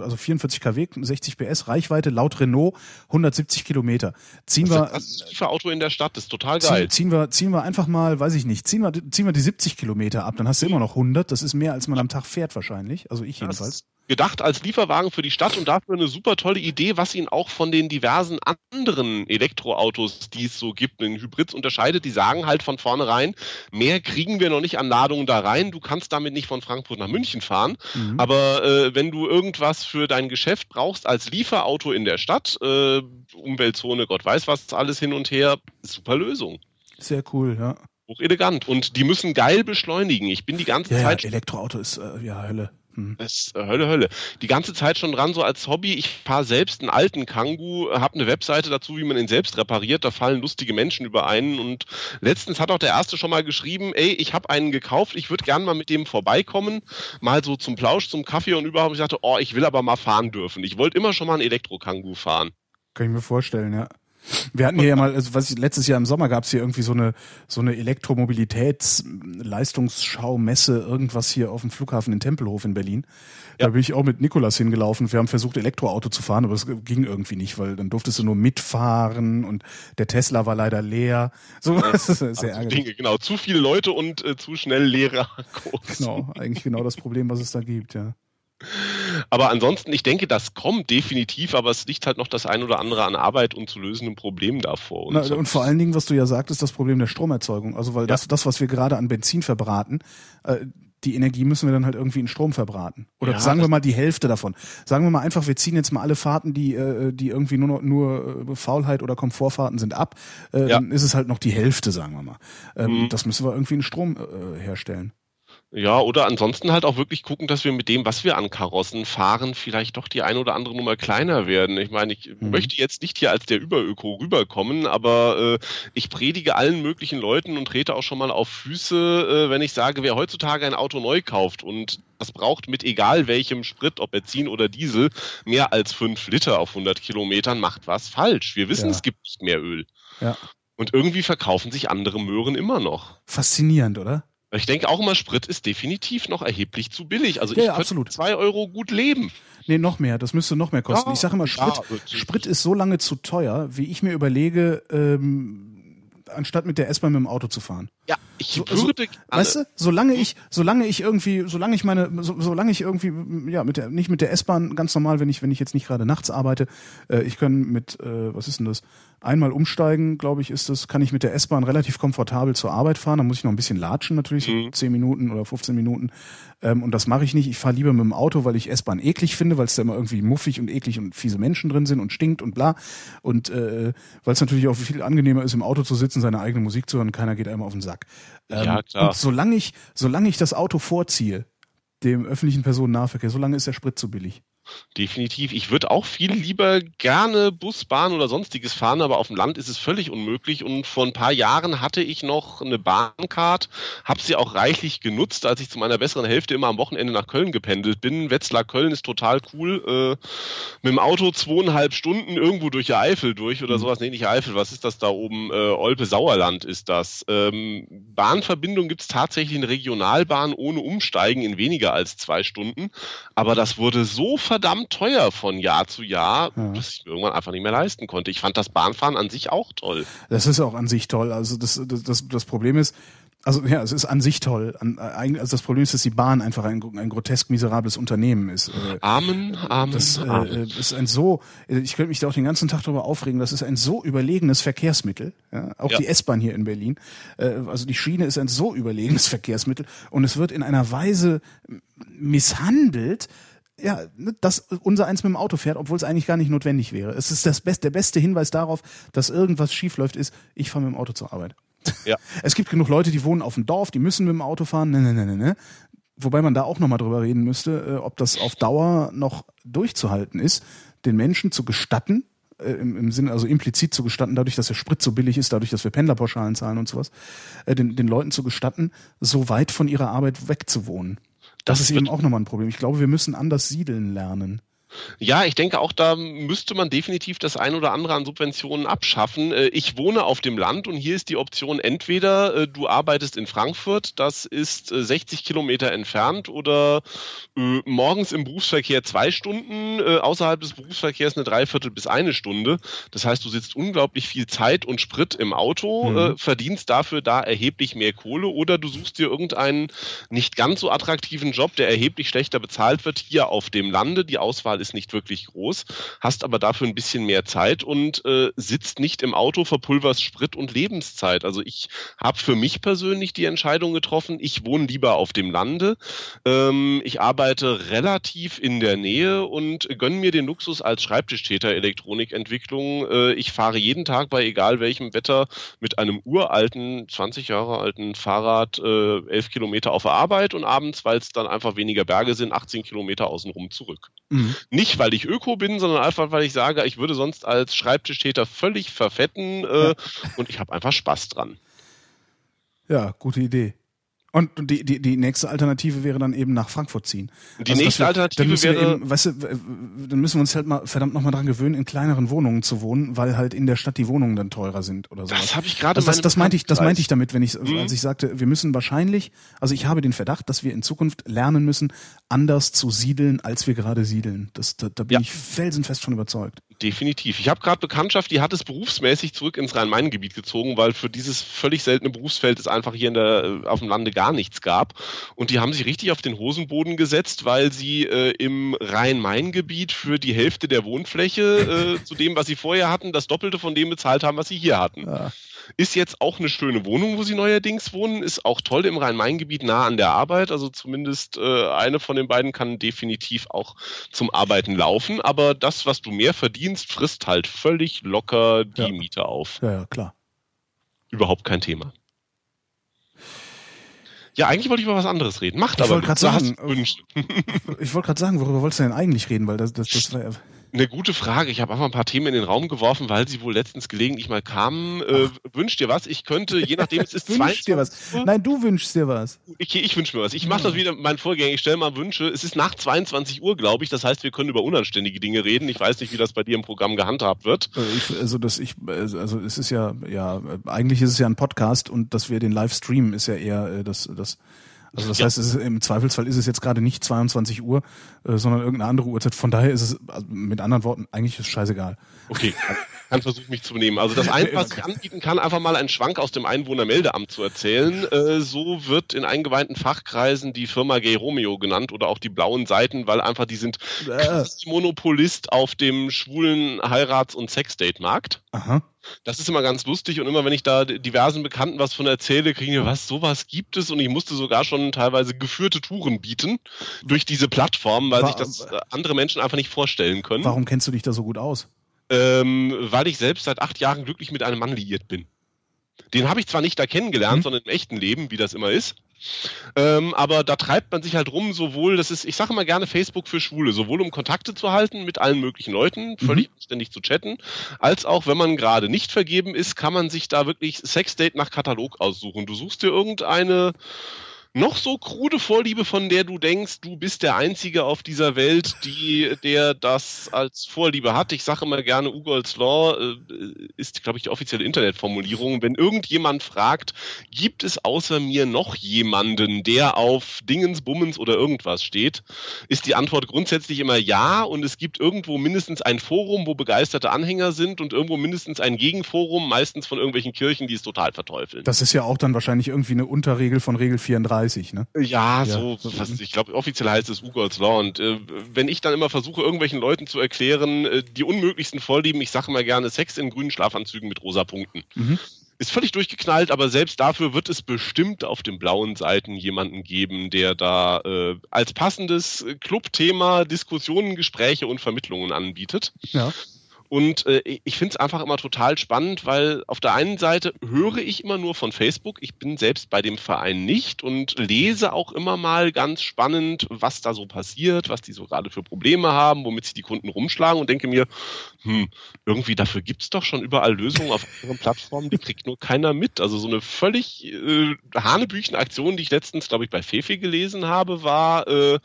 also 44 kW, 60 PS, Reichweite laut Renault 170 Kilometer. Ziehen wir, Das ist für Auto in der Stadt, das ist total geil. ziehen, ziehen wir, ziehen wir einfach mal, weiß ich nicht, ziehen wir, ziehen wir die 70 Kilometer ab, dann hast du immer noch 100. Das ist mehr, als man am Tag fährt wahrscheinlich. Also ich Das jedenfalls. ist gedacht als Lieferwagen für die Stadt und dafür eine super tolle Idee, was ihn auch von den diversen anderen Elektroautos, die es so gibt, den Hybrids unterscheidet. Die sagen halt von vornherein, mehr kriegen wir noch nicht an Ladungen da rein. Du kannst damit nicht von Frankfurt nach München fahren. Mhm. Aber äh, wenn du irgendwas für dein Geschäft brauchst als Lieferauto in der Stadt, äh, Umweltzone, Gott weiß was, alles hin und her, super Lösung. Sehr cool, ja. Hoch elegant. Und die müssen geil beschleunigen. Ich bin die ganze Ja, ja Zeit Elektroauto ist äh, ja Hölle. Hm. Das ist äh, Hölle, Hölle. Die ganze Zeit schon dran, so als Hobby. Ich fahre selbst einen alten Kangoo, habe eine Webseite dazu, wie man ihn selbst repariert. Da fallen lustige Menschen über einen. Und letztens hat auch der Erste schon mal geschrieben, ey, ich habe einen gekauft, ich würde gern mal mit dem vorbeikommen. Mal so zum Plausch, zum Kaffee und überhaupt. Ich dachte, oh, ich will aber mal fahren dürfen. Ich wollte immer schon mal einen Elektro-Kangoo fahren. Kann ich mir vorstellen, ja. Wir hatten hier ja mal, also was ich, letztes Jahr im Sommer gab es hier irgendwie so eine so eine Elektromobilitäts-Leistungsschau-Messe, irgendwas hier auf dem Flughafen in Tempelhof in Berlin. Da Ja. bin ich auch mit Nikolas hingelaufen. Wir haben versucht, Elektroauto zu fahren, aber es ging irgendwie nicht, weil dann durftest du nur mitfahren und der Tesla war leider leer. So, das ist sehr Also ärgerlich. Dinge, genau. Zu viele Leute und äh, zu schnell leere Akkus. Genau, eigentlich genau das Problem, was es da gibt, ja. Aber ansonsten, ich denke, das kommt definitiv, aber es liegt halt noch das ein oder andere an Arbeit und zu lösenden Problemen davor. Na, und vor allen Dingen, was du ja sagtest, das Problem der Stromerzeugung. Also weil das, das, was wir gerade an Benzin verbraten, äh, die Energie müssen wir dann halt irgendwie in Strom verbraten. Oder Ja, sagen wir mal die Hälfte davon. Sagen wir mal einfach, wir ziehen jetzt mal alle Fahrten, die, äh, die irgendwie nur nur äh, Faulheit oder Komfortfahrten sind ab. Äh, Ja. Dann ist es halt noch die Hälfte, sagen wir mal. Ähm, Mhm. Das müssen wir irgendwie in Strom äh, herstellen. Ja, oder ansonsten halt auch wirklich gucken, dass wir mit dem, was wir an Karossen fahren, vielleicht doch die ein oder andere Nummer kleiner werden. Ich meine, ich Mhm. möchte jetzt nicht hier als der Überöko rüberkommen, aber äh, ich predige allen möglichen Leuten und trete auch schon mal auf Füße, äh, wenn ich sage, wer heutzutage ein Auto neu kauft und das braucht mit egal welchem Sprit, ob Benzin oder Diesel, mehr als fünf Liter auf 100 Kilometern, macht was falsch. Wir wissen, Ja. es gibt nicht mehr Öl. Ja. Und irgendwie verkaufen sich andere Möhren immer noch. Faszinierend, oder? Ich denke auch immer, Sprit ist definitiv noch erheblich zu billig. Also Ja, ich ja, könnte zwei Euro gut leben. Nee, noch mehr. Das müsste noch mehr kosten. Ja, ich sage immer, Sprit, ja. Sprit ist so lange zu teuer, wie ich mir überlege, ähm, anstatt mit der S-Bahn mit dem Auto zu fahren. Ja, ich So- so- würde gerne. Weißt du, solange ich, solange ich irgendwie, solange ich meine, so, solange ich irgendwie, ja, mit der, nicht mit der S-Bahn ganz normal, wenn ich, wenn ich jetzt nicht gerade nachts arbeite, äh, ich kann mit, äh, was ist denn das? Einmal umsteigen, glaube ich, ist das, kann ich mit der S-Bahn relativ komfortabel zur Arbeit fahren. Da muss ich noch ein bisschen latschen, natürlich, so Mhm. 10 Minuten oder 15 Minuten. Ähm, und das mache ich nicht. Ich fahre lieber mit dem Auto, weil ich S-Bahn eklig finde, weil es da immer irgendwie muffig und eklig und fiese Menschen drin sind und stinkt und bla. Und äh, weil es natürlich auch viel angenehmer ist, im Auto zu sitzen, seine eigene Musik zu hören, keiner geht einem auf den Sack. Ähm, Ja, klar. Und solange ich, solange ich das Auto vorziehe, dem öffentlichen Personennahverkehr, solange ist der Sprit zu billig. Definitiv. Ich würde auch viel lieber gerne Bus, Bahn oder sonstiges fahren, aber auf dem Land ist es völlig unmöglich. Und vor ein paar Jahren hatte ich noch eine Bahncard, habe sie auch reichlich genutzt, als ich zu meiner besseren Hälfte immer am Wochenende nach Köln gependelt bin. Wetzlar Köln ist total cool. Äh, mit dem Auto zweieinhalb Stunden irgendwo durch die Eifel durch oder sowas. Nee, nicht Eifel, was ist das da oben? Äh, Olpe Sauerland ist das. Ähm, Bahnverbindung gibt es tatsächlich in Regionalbahn ohne Umsteigen in weniger als zwei Stunden. Aber das wurde so verdammt teuer von Jahr zu Jahr, Ja. dass ich mir irgendwann einfach nicht mehr leisten konnte. Ich fand das Bahnfahren an sich auch toll. Das ist auch an sich toll. Also das, das, das, das Problem ist, Also ja, es ist an sich toll. An, äh, also das Problem ist, dass die Bahn einfach ein, ein grotesk miserables Unternehmen ist. Äh, Amen, Amen, das äh, Amen. ist ein so, ich könnte mich da auch den ganzen Tag darüber aufregen, das ist ein so überlegenes Verkehrsmittel. Ja? Auch Ja. die S-Bahn hier in Berlin. Äh, also die Schiene ist ein so überlegenes Verkehrsmittel und es wird in einer Weise misshandelt, ja, ne, dass unser eins mit dem Auto fährt, obwohl es eigentlich gar nicht notwendig wäre. Es ist das best, der beste Hinweis darauf, dass irgendwas schiefläuft, ist, ich fahre mit dem Auto zur Arbeit. Ja. Es gibt genug Leute, die wohnen auf dem Dorf, die müssen mit dem Auto fahren. Ne, ne, ne, ne, ne. Wobei man da auch nochmal drüber reden müsste, äh, ob das auf Dauer noch durchzuhalten ist, den Menschen zu gestatten, äh, im, im Sinne, also implizit zu gestatten, dadurch, dass der Sprit so billig ist, dadurch, dass wir Pendlerpauschalen zahlen und sowas, äh, den, den Leuten zu gestatten, so weit von ihrer Arbeit wegzuwohnen. Das, Das ist eben auch nochmal ein Problem. Ich glaube, wir müssen anders siedeln lernen. Ja, ich denke auch, da müsste man definitiv das ein oder andere an Subventionen abschaffen. Äh, Ich wohne auf dem Land und hier ist die Option entweder äh, du arbeitest in Frankfurt, das ist äh, 60 Kilometer entfernt, oder äh, morgens im Berufsverkehr zwei Stunden, äh, außerhalb des Berufsverkehrs eine Dreiviertel bis eine Stunde. Das heißt, du sitzt unglaublich viel Zeit und Sprit im Auto, Mhm. äh, verdienst dafür da erheblich mehr Kohle, oder du suchst dir irgendeinen nicht ganz so attraktiven Job, der erheblich schlechter bezahlt wird, hier auf dem Lande. Die Auswahl ist nicht wirklich groß, hast aber dafür ein bisschen mehr Zeit und äh, sitzt nicht im Auto, verpulverst Sprit und Lebenszeit. Also ich habe für mich persönlich die Entscheidung getroffen, ich wohne lieber auf dem Lande. Ähm, ich arbeite relativ in der Nähe und gönne mir den Luxus als Schreibtischtäter Elektronikentwicklung. Äh, ich fahre jeden Tag bei egal welchem Wetter mit einem uralten, 20 Jahre alten Fahrrad äh, 11 Kilometer auf der Arbeit und abends, weil es dann einfach weniger Berge sind, 18 Kilometer außenrum zurück. Mhm. Nicht, weil ich Öko bin, sondern einfach, weil ich sage, ich würde sonst als Schreibtischtäter völlig verfetten äh, und ich habe einfach Spaß dran. Ja, gute Idee. Und die, die, die nächste Alternative wäre dann eben nach Frankfurt ziehen. Die Also, nächste wir, Alternative dann müssen wir wäre- eben, weißt du, dann müssen wir uns halt mal verdammt nochmal dran gewöhnen, in kleineren Wohnungen zu wohnen, weil halt in der Stadt die Wohnungen dann teurer sind oder sowas. Das habe ich gerade Also das, das meinte ich, das meinte ich damit, wenn ich, Mhm. als ich sagte, wir müssen wahrscheinlich, also ich habe den Verdacht, dass wir in Zukunft lernen müssen, anders zu siedeln, als wir gerade siedeln. Das, da, da bin Ja. ich felsenfest von überzeugt. Definitiv. Ich habe gerade Bekanntschaft, die hat es berufsmäßig zurück ins Rhein-Main-Gebiet gezogen, weil für dieses völlig seltene Berufsfeld es einfach hier in der, auf dem Lande gar nichts gab. Und die haben sich richtig auf den Hosenboden gesetzt, weil sie äh, im Rhein-Main-Gebiet für die Hälfte der Wohnfläche äh, zu dem, was sie vorher hatten, das Doppelte von dem bezahlt haben, was sie hier hatten. Ja. Ist jetzt auch eine schöne Wohnung, wo sie neuerdings wohnen, ist auch toll im Rhein-Main-Gebiet nah an der Arbeit. Also zumindest äh, eine von den beiden kann definitiv auch zum Arbeiten laufen. Aber das, was du mehr verdienst, frisst halt völlig locker die Ja. Miete auf. Ja, ja, klar. Überhaupt kein Thema. Ja, eigentlich wollte ich über was anderes reden. Macht Ich aber sagen, Wünsche. Ich wollte gerade sagen, worüber wolltest du denn eigentlich reden? Weil das, das, das war ja, Eine gute Frage. Ich habe einfach ein paar Themen in den Raum geworfen, weil sie wohl letztens gelegentlich mal kamen. Äh, wünscht dir was? Ich könnte, je nachdem, es ist wünsch dir was. 22 Uhr. Nein, du wünschst dir was. Okay, ich wünsche mir was. Ich mache das wieder mit meinen Vorgängern. Ich stelle mal Wünsche. Es ist nach 22 Uhr, glaube ich. Das heißt, wir können über unanständige Dinge reden. Ich weiß nicht, wie das bei dir im Programm gehandhabt wird. Äh, Ich, also das ich also es ist ja ja äh, eigentlich ist es ja ein Podcast und dass wir den live streamen ist ja eher äh, das das also das Ja. heißt, es ist, im Zweifelsfall ist es jetzt gerade nicht 22 Uhr, äh, sondern irgendeine andere Uhrzeit. Von daher ist es also mit anderen Worten eigentlich ist es scheißegal. Okay, kann, versuchen, mich zu benehmen. Also das eine, was ich anbieten kann, einfach mal einen Schwank aus dem Einwohnermeldeamt zu erzählen. Äh, so wird in eingeweihten Fachkreisen die Firma Gay Romeo genannt oder auch die blauen Seiten, weil einfach die sind Äh. Monopolist auf dem schwulen Heirats- und Sexdate-Markt. Aha. Das ist immer ganz lustig und immer wenn ich da diversen Bekannten was von erzähle, kriegen wir was, sowas gibt es und ich musste sogar schon teilweise geführte Touren bieten durch diese Plattform, weil Wa- sich das äh, andere Menschen einfach nicht vorstellen können. Warum kennst du dich da so gut aus? Ähm, weil ich selbst seit acht Jahren glücklich mit einem Mann liiert bin. Den habe ich zwar nicht da kennengelernt, Mhm. sondern im echten Leben, wie das immer ist. Ähm, aber da treibt man sich halt rum, sowohl, das ist, ich sage immer gerne Facebook für Schwule, sowohl um Kontakte zu halten mit allen möglichen Leuten, völlig ständig zu chatten, als auch, wenn man gerade nicht vergeben ist, kann man sich da wirklich Sexdate nach Katalog aussuchen. Du suchst dir irgendeine noch so krude Vorliebe, von der du denkst, du bist der Einzige auf dieser Welt, die, der das als Vorliebe hat. Ich sage immer gerne, Ugol's Law äh, ist, glaube ich, die offizielle Internetformulierung. Wenn irgendjemand fragt, gibt es außer mir noch jemanden, der auf Dingens, Bummens oder irgendwas steht, ist die Antwort grundsätzlich immer ja. Und es gibt irgendwo mindestens ein Forum, wo begeisterte Anhänger sind und irgendwo mindestens ein Gegenforum, meistens von irgendwelchen Kirchen, die es total verteufeln. Das ist ja auch dann wahrscheinlich irgendwie eine Unterregel von Regel 34. 30, ne? Ja, so, ja. Fast, ich glaube, offiziell heißt es Ugolds Law. Und äh, wenn ich dann immer versuche, irgendwelchen Leuten zu erklären, äh, die unmöglichsten Vorlieben, ich sage mal gerne Sex in grünen Schlafanzügen mit rosa Punkten. Mhm. Ist völlig durchgeknallt, aber selbst dafür wird es bestimmt auf den blauen Seiten jemanden geben, der da äh, als passendes Clubthema Diskussionen, Gespräche und Vermittlungen anbietet. Ja. Und äh, ich finde es einfach immer total spannend, weil auf der einen Seite höre ich immer nur von Facebook. Ich bin selbst bei dem Verein nicht und lese auch immer mal ganz spannend, was da so passiert, was die so gerade für Probleme haben, womit sich die Kunden rumschlagen und denke mir, hm, irgendwie dafür gibt's doch schon überall Lösungen auf anderen Plattformen, die kriegt nur keiner mit. Also so eine völlig äh, Hanebüchen-Aktion, die ich letztens, glaube ich, bei Fefe gelesen habe, war äh,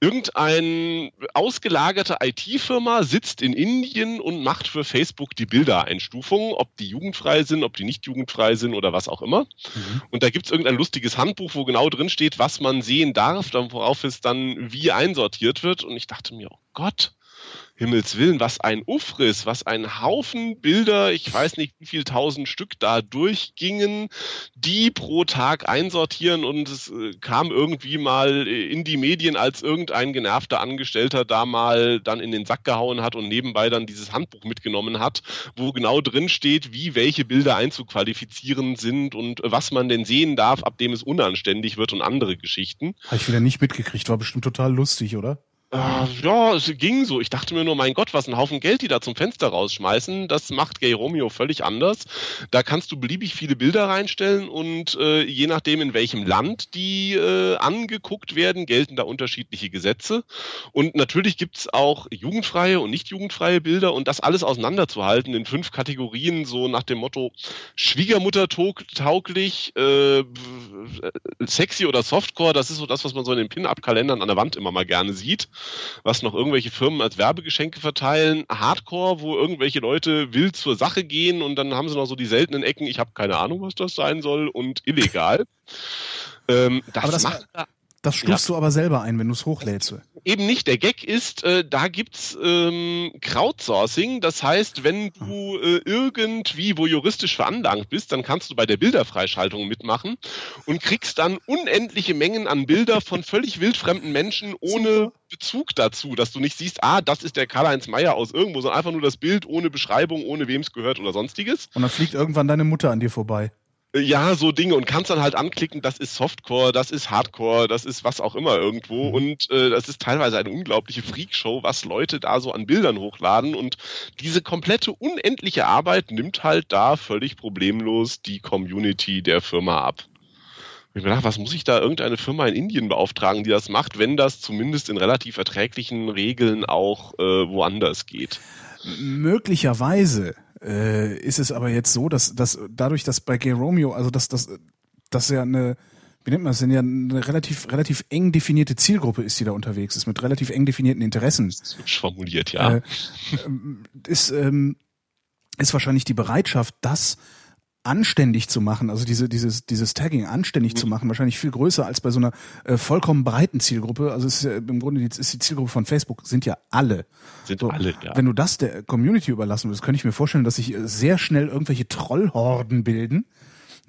irgendein ausgelagerte IT-Firma sitzt in Indien und macht für Facebook die Bildereinstufungen, ob die jugendfrei sind, ob die nicht jugendfrei sind oder was auch immer. Mhm. Und da gibt's irgendein lustiges Handbuch, wo genau drin steht, was man sehen darf, worauf es dann wie einsortiert wird. Und ich dachte mir, oh Gott, Himmels Willen, was ein Ufriss, was ein Haufen Bilder, ich weiß nicht wie viel tausend Stück da durchgingen, die pro Tag einsortieren und es äh, kam irgendwie mal in die Medien, als irgendein genervter Angestellter da mal dann in den Sack gehauen hat und nebenbei dann dieses Handbuch mitgenommen hat, wo genau drin steht, wie welche Bilder einzuqualifizieren sind und was man denn sehen darf, ab dem es unanständig wird und andere Geschichten. Habe ich wieder nicht mitgekriegt, war bestimmt total lustig, oder? Äh, ja, es ging so. Ich dachte mir nur, mein Gott, was ein Haufen Geld die da zum Fenster rausschmeißen. Das macht Gay Romeo völlig anders. Da kannst du beliebig viele Bilder reinstellen und äh, je nachdem, in welchem Land die äh, angeguckt werden, gelten da unterschiedliche Gesetze. Und natürlich gibt's auch jugendfreie und nicht jugendfreie Bilder und das alles auseinanderzuhalten in fünf Kategorien, so nach dem Motto Schwiegermutter tauglich, äh, sexy oder Softcore, das ist so das, was man so in den Pin-Up-Kalendern an der Wand immer mal gerne sieht was noch irgendwelche Firmen als Werbegeschenke verteilen. Hardcore, wo irgendwelche Leute wild zur Sache gehen und dann haben sie noch so die seltenen Ecken, ich habe keine Ahnung, was das sein soll und illegal. Ähm, das, Aber das macht das stufst ja. du aber selber ein, wenn du es hochlädst. Eben nicht. Der Gag ist, äh, da gibt's ähm, Crowdsourcing. Das heißt, wenn du äh, irgendwie wo juristisch veranlangt bist, dann kannst du bei der Bilderfreischaltung mitmachen und kriegst dann unendliche Mengen an Bilder von völlig wildfremden Menschen ohne. Bezug dazu, dass du nicht siehst, ah, das ist der Karl-Heinz Meyer aus irgendwo, sondern einfach nur das Bild ohne Beschreibung, ohne wem es gehört oder sonstiges. Und dann fliegt irgendwann deine Mutter an dir vorbei. Ja, so Dinge und kannst dann halt anklicken, das ist Softcore, das ist Hardcore, das ist was auch immer irgendwo mhm. und äh, das ist teilweise eine unglaubliche Freakshow, was Leute da so an Bildern hochladen und diese komplette unendliche Arbeit nimmt halt da völlig problemlos die Community der Firma ab. Ich mir gedacht, was muss ich da irgendeine Firma in Indien beauftragen, die das macht, wenn das zumindest in relativ erträglichen Regeln auch äh, woanders geht? Möglicherweise äh, ist es aber jetzt so, dass, dass dadurch, dass bei Gay Romeo, also dass das dass ja eine wie nennt man das denn ja eine relativ relativ eng definierte Zielgruppe ist, die da unterwegs ist mit relativ eng definierten Interessen. Das ist hübsch formuliert, ja. Äh, ist ähm, ist wahrscheinlich die Bereitschaft, das anständig zu machen, also diese, dieses, dieses Tagging anständig mhm. zu machen, wahrscheinlich viel größer als bei so einer äh, vollkommen breiten Zielgruppe. Also es ist ja, im Grunde die, ist die Zielgruppe von Facebook, sind ja alle. Sind so, alle, ja. Wenn du das der Community überlassen würdest, könnte ich mir vorstellen, dass sich sehr schnell irgendwelche Trollhorden bilden,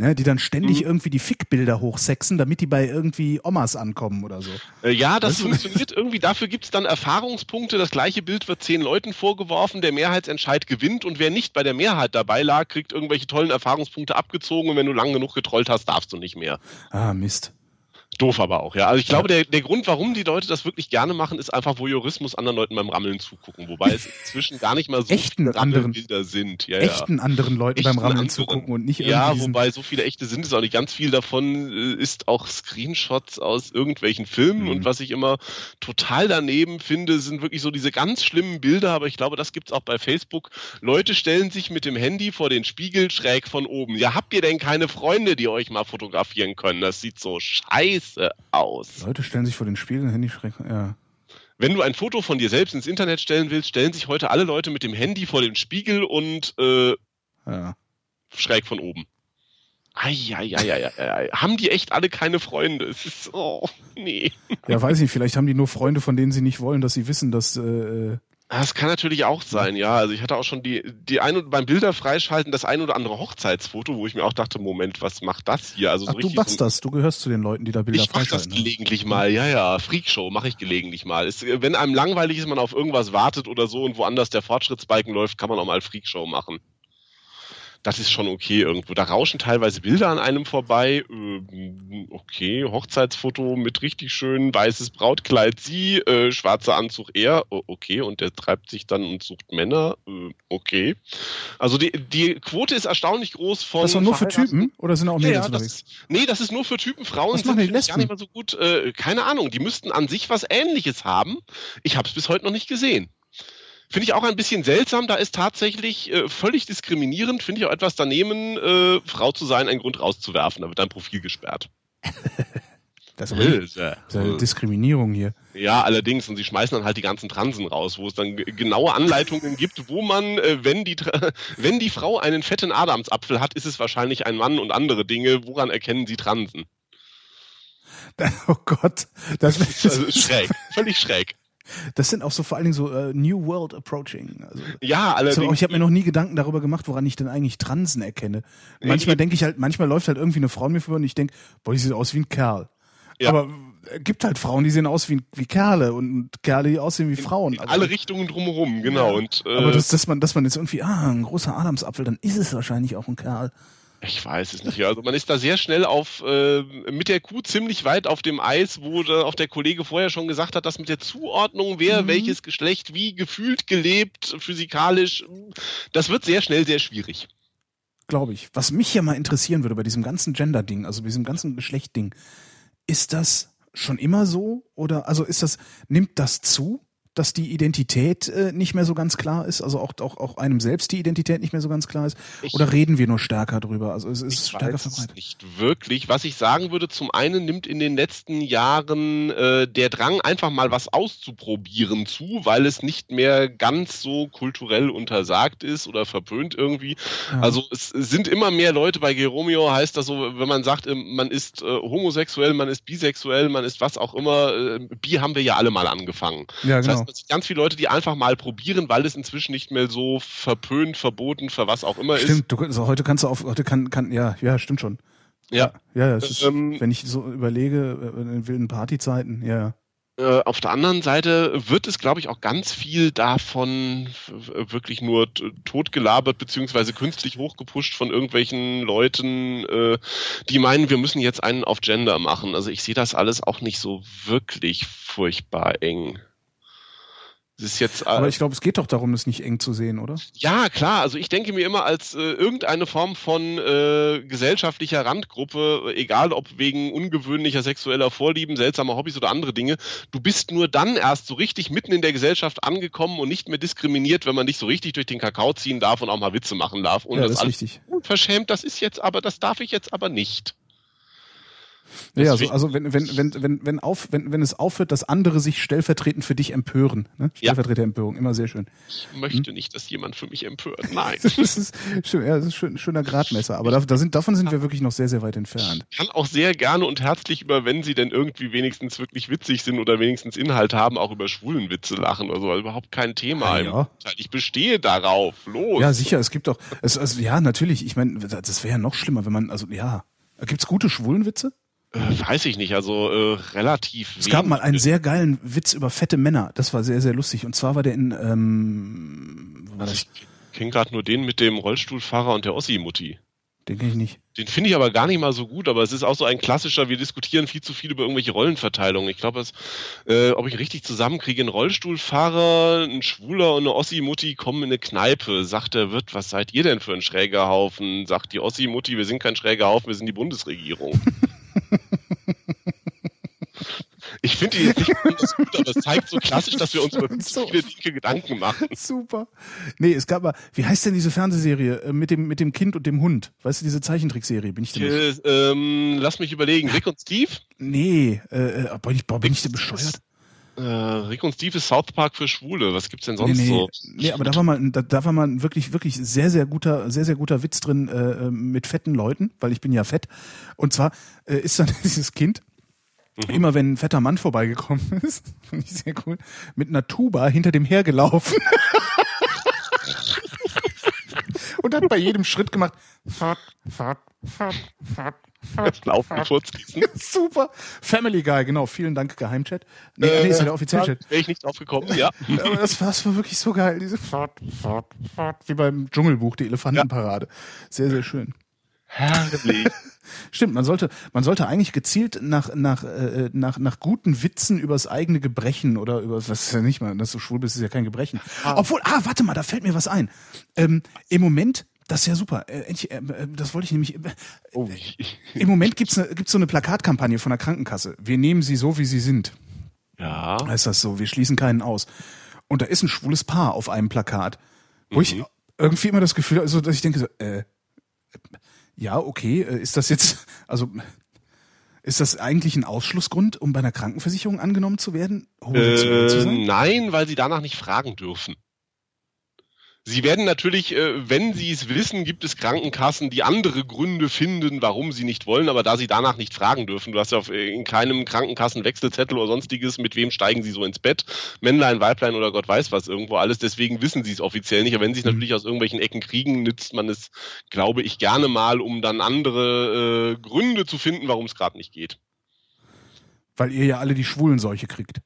ne, die dann ständig mhm. irgendwie die Fickbilder hochsexen, damit die bei irgendwie Omas ankommen oder so. Äh, ja, das weißt funktioniert irgendwie. Dafür gibt's dann Erfahrungspunkte. Das gleiche Bild wird zehn Leuten vorgeworfen. Der Mehrheitsentscheid gewinnt und wer nicht bei der Mehrheit dabei lag, kriegt irgendwelche tollen Erfahrungspunkte abgezogen und wenn du lang genug getrollt hast, darfst du nicht mehr. Ah, Mist. Doof aber auch, ja. Also ich glaube, der, der Grund, warum die Leute das wirklich gerne machen, ist einfach Voyeurismus anderen Leuten beim Rammeln zugucken. Wobei es inzwischen gar nicht mal so echten viele anderen Bilder sind. Ja, echten ja. anderen Leuten echten beim Rammeln anderen, zugucken und nicht irgendwie. Ja, wobei so viele echte sind es auch nicht. Ganz viel davon äh, ist auch Screenshots aus irgendwelchen Filmen mhm. und was ich immer total daneben finde, sind wirklich so diese ganz schlimmen Bilder, aber ich glaube, das gibt's auch bei Facebook. Leute stellen sich mit dem Handy vor den Spiegel schräg von oben. Ja, habt ihr denn keine Freunde, die euch mal fotografieren können? Das sieht so scheiße scheiße aus. Leute stellen sich vor den Spiegel, Handy schreck, ja. Wenn du ein Foto von dir selbst ins Internet stellen willst, stellen sich heute alle Leute mit dem Handy vor den Spiegel und äh, ja. schräg von oben. Eieieiei. Haben die echt alle keine Freunde? Es ist, oh, nee. Ja, weiß ich, vielleicht haben die nur Freunde, von denen sie nicht wollen, dass sie wissen, dass. Äh, das kann natürlich auch sein, ja. Also ich hatte auch schon die, die ein beim Bilder freischalten das ein oder andere Hochzeitsfoto, wo ich mir auch dachte, Moment, was macht das hier? Also so Ach, du machst so, das, du gehörst zu den Leuten, die da Bilder ich freischalten. Ich mach das gelegentlich mal, ja, ja. Freakshow mache ich gelegentlich mal. Es, wenn einem langweilig ist, man auf irgendwas wartet oder so und woanders der Fortschrittsbalken läuft, kann man auch mal Freakshow machen das ist schon okay irgendwo. Da rauschen teilweise Bilder an einem vorbei. Ähm, okay, Hochzeitsfoto mit richtig schön weißes Brautkleid sie, äh, schwarzer Anzug er, okay, und der treibt sich dann und sucht Männer, äh, okay. Also die, die Quote ist erstaunlich groß von. Das ist doch nur für Typen oder sind auch Mädels ja, unterwegs? Das, nee, das ist nur für Typen. Frauen sind die gar nicht mal so gut. Äh, keine Ahnung, die müssten an sich was Ähnliches haben. Ich habe es bis heute noch nicht gesehen. Finde ich auch ein bisschen seltsam. Da ist tatsächlich äh, völlig diskriminierend, finde ich auch etwas daneben, äh, Frau zu sein, einen Grund rauszuwerfen. Da wird dein Profil gesperrt. das ist eine Diskriminierung hier. Ja, allerdings. Und sie schmeißen dann halt die ganzen Transen raus, wo es dann genaue Anleitungen gibt, wo man, äh, wenn, die, wenn die Frau einen fetten Adamsapfel hat, ist es wahrscheinlich ein Mann und andere Dinge. Woran erkennen sie Transen? Oh Gott, das, das ist also schräg, völlig schräg. Das sind auch so vor allen Dingen so uh, New World Approaching. Also, ja, allerdings. So, ich habe mir noch nie Gedanken darüber gemacht, woran ich denn eigentlich Transen erkenne. Manchmal denke ich halt, manchmal läuft halt irgendwie eine Frau mir vor und ich denke, boah, die sieht aus wie ein Kerl. Ja. Aber es äh, gibt halt Frauen, die sehen aus wie, wie Kerle und Kerle, die aussehen wie Frauen. In, in also, alle Richtungen drumherum, genau. Ja. Und, äh, aber das, dass man, dass man jetzt irgendwie, ah, ein großer Adamsapfel, dann ist es wahrscheinlich auch ein Kerl. Ich weiß es nicht. Also man ist da sehr schnell auf äh, mit der Kuh ziemlich weit auf dem Eis, wo da auch der Kollege vorher schon gesagt hat, dass mit der Zuordnung, wer mhm. welches Geschlecht wie gefühlt gelebt, physikalisch, das wird sehr schnell sehr schwierig. Glaube ich. Was mich ja mal interessieren würde bei diesem ganzen Gender-Ding, also bei diesem ganzen Geschlecht-Ding, ist das schon immer so oder also ist das nimmt das zu? Dass die Identität äh, nicht mehr so ganz klar ist, also auch, auch, auch einem selbst die Identität nicht mehr so ganz klar ist? Ich, Oder reden wir nur stärker drüber? Also es ist stärker verbreitet. Nicht wirklich. Was ich sagen würde, zum einen nimmt in den letzten Jahren äh, der Drang, einfach mal was auszuprobieren zu, weil es nicht mehr ganz so kulturell untersagt ist oder verpönt irgendwie. Ja. Also es sind immer mehr Leute bei Geromeo, heißt das so, wenn man sagt, ähm, man ist äh, homosexuell, man ist bisexuell, man ist was auch immer, äh, bi haben wir ja alle mal angefangen. Ja, genau. Das heißt, genau. ganz viele Leute, die einfach mal probieren, weil es inzwischen nicht mehr so verpönt, verboten, für was auch immer stimmt, ist. Stimmt, also heute kannst du auf, heute kann, kann, ja, ja, stimmt schon. Ja. Ja, ja ist, ähm, wenn ich so überlege, äh, in wilden Partyzeiten, ja. Äh, auf der anderen Seite wird es, glaube ich, auch ganz viel davon wirklich nur totgelabert beziehungsweise künstlich hochgepusht von irgendwelchen Leuten, äh, die meinen, wir müssen jetzt einen auf Gender machen. Also ich sehe das alles auch nicht so wirklich furchtbar eng. Das ist jetzt, äh, Aber ich glaube, es geht doch darum, es nicht eng zu sehen, oder? Ja, klar. Also ich denke mir immer als äh, irgendeine Form von äh, gesellschaftlicher Randgruppe, egal ob wegen ungewöhnlicher sexueller Vorlieben, seltsamer Hobbys oder andere Dinge, du bist nur dann erst so richtig mitten in der Gesellschaft angekommen und nicht mehr diskriminiert, wenn man dich so richtig durch den Kakao ziehen darf und auch mal Witze machen darf. Und ja, das, das ist richtig. Unverschämt, das ist jetzt aber, das darf ich jetzt aber nicht. Ja, also, also wenn, wenn, wenn, wenn, wenn, auf, wenn, wenn es aufhört, dass andere sich stellvertretend für dich empören. Ne? Stellvertreterempörung, immer sehr schön. Ich möchte hm? nicht, dass jemand für mich empört. Nein. das ist schön, ja, das ist schön, schöner Gradmesser. Aber da, da sind, davon sind wir wirklich noch sehr, sehr weit entfernt. Ich kann auch sehr gerne und herzlich über, wenn sie denn irgendwie wenigstens wirklich witzig sind oder wenigstens Inhalt haben, auch über schwulen Witze lachen oder so. Also überhaupt kein Thema. Ja, Ich bestehe darauf. Los. Ja, sicher. Es gibt doch, es, also, ja, natürlich. Ich meine, das wäre ja noch schlimmer, wenn man, also, ja. Gibt's gute Schwulenwitze? Äh, weiß ich nicht, also äh, relativ. Es gab mal einen sehr geilen Witz über fette Männer. Das war sehr, sehr lustig. Und zwar war der in, ähm, war das? Ich kenne gerade nur den mit dem Rollstuhlfahrer und der Ossi-Mutti. Den kenne ich nicht. Den finde ich aber gar nicht mal so gut, aber es ist auch so ein klassischer, wir diskutieren viel zu viel über irgendwelche Rollenverteilungen. Ich glaube, äh, ob ich richtig zusammenkriege, ein Rollstuhlfahrer, ein Schwuler und eine Ossi-Mutti kommen in eine Kneipe. Sagt der Wirt, was seid ihr denn für ein schräger Haufen? Sagt die Ossi-Mutti, wir sind kein schräger Haufen, wir sind die Bundesregierung. Ich finde die jetzt nicht besonders gut, aber es zeigt so klassisch, dass wir uns über So. viele Dinge Gedanken machen. Super. Nee, es gab mal, wie heißt denn diese Fernsehserie äh, mit dem, mit dem Kind und dem Hund? Weißt du, diese Zeichentrickserie? Bin ich denn nicht? Äh, ähm, lass mich überlegen. Rick und Steve? Nee, äh, äh, bin ich, boah, bin ich denn bescheuert? Äh, Rick und Steve ist South Park für Schwule. Was gibt's denn sonst nee, nee, so? nee, aber da war mal, da, da war mal ein wirklich, wirklich sehr, sehr guter, sehr, sehr guter Witz drin äh, mit fetten Leuten, weil ich bin ja fett. Und zwar äh, ist dann dieses Kind, immer wenn ein fetter Mann vorbeigekommen ist, fand ich sehr cool, mit einer Tuba hinter dem hergelaufen. Und hat bei jedem Schritt gemacht, fort, fort, fort, fort, Laufen, Furzkissen. Super. Family Guy, genau. Vielen Dank, Geheimchat. Nee, nee, ist ja der Offizialchat. Wäre ich nicht drauf gekommen, ja. Aber das war, das war wirklich so geil. Diese Fort, Fort, Fort. Wie beim Dschungelbuch, die Elefantenparade. Sehr, sehr schön. Herrlich. Stimmt, man sollte, man sollte eigentlich gezielt nach, nach, äh, nach, nach guten Witzen übers eigene Gebrechen oder über, was ist ja nicht mal, dass du schwul bist, ist ja kein Gebrechen. Obwohl, ah, warte mal, da fällt mir was ein. Ähm, Im Moment, das ist ja super, äh, endlich, äh, das wollte ich nämlich, äh, Oh, ich, im Moment gibt's ne, gibt's so eine Plakatkampagne von der Krankenkasse. Wir nehmen sie so, wie sie sind. ja. heißt das so, wir schließen keinen aus. Und da ist ein schwules Paar auf einem Plakat, wo ich Mhm. irgendwie immer das Gefühl habe, also, dass ich denke, so, äh, ja, okay, äh, ist das jetzt, also ist das eigentlich ein Ausschlussgrund, um bei einer Krankenversicherung angenommen zu werden? zu Äh, sein? nein, weil sie danach nicht fragen dürfen. Sie werden natürlich, äh, wenn Sie es wissen, gibt es Krankenkassen, die andere Gründe finden, warum sie nicht wollen, aber da sie danach nicht fragen dürfen, du hast ja äh, in keinem Krankenkassenwechselzettel oder sonstiges, mit wem steigen Sie so ins Bett, Männlein, Weiblein oder Gott weiß was irgendwo alles, deswegen wissen Sie es offiziell nicht, aber wenn Sie es Mhm. natürlich aus irgendwelchen Ecken kriegen, nützt man es, glaube ich, gerne mal, um dann andere äh, Gründe zu finden, warum es gerade nicht geht. Weil ihr ja alle die Schwulenseuche kriegt.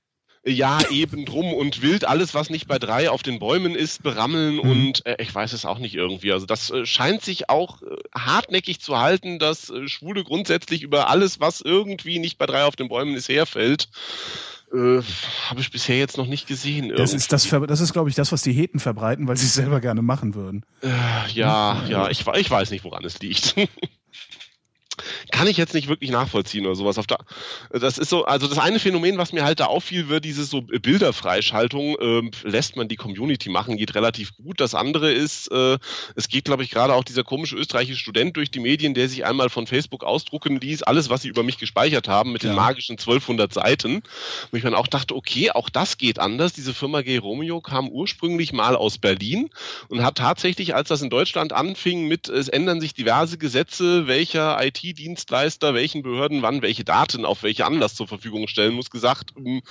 Ja, eben drum und wild alles, was nicht bei drei auf den Bäumen ist, berammeln Mhm. und äh, ich weiß es auch nicht irgendwie. Also das äh, scheint sich auch äh, hartnäckig zu halten, dass äh, Schwule grundsätzlich über alles, was irgendwie nicht bei drei auf den Bäumen ist, herfällt. Äh, Habe ich bisher jetzt noch nicht gesehen. Das ist das, das ist, glaube ich, das, was die Heten verbreiten, weil sie es selber gerne machen würden. Äh, ja, ja, ich, ich weiß nicht, woran es liegt. Kann ich jetzt nicht wirklich nachvollziehen oder sowas. Auf der, das ist so, also das eine Phänomen, was mir halt da auffiel, wird diese so Bilderfreischaltung, ähm, lässt man die Community machen, geht relativ gut. Das andere ist, äh, es geht, glaube ich, gerade auch dieser komische österreichische Student durch die Medien, der sich einmal von Facebook ausdrucken ließ, alles, was sie über mich gespeichert haben, mit Ja. den magischen 1200 Seiten. Und ich dann auch dachte, okay, auch das geht anders. Diese Firma Gay Romeo kam ursprünglich mal aus Berlin und hat tatsächlich, als das in Deutschland anfing mit, es ändern sich diverse Gesetze, welcher IT-Dienstleister welchen Behörden wann welche Daten auf welche Anlass zur Verfügung stellen muss, gesagt, ähm,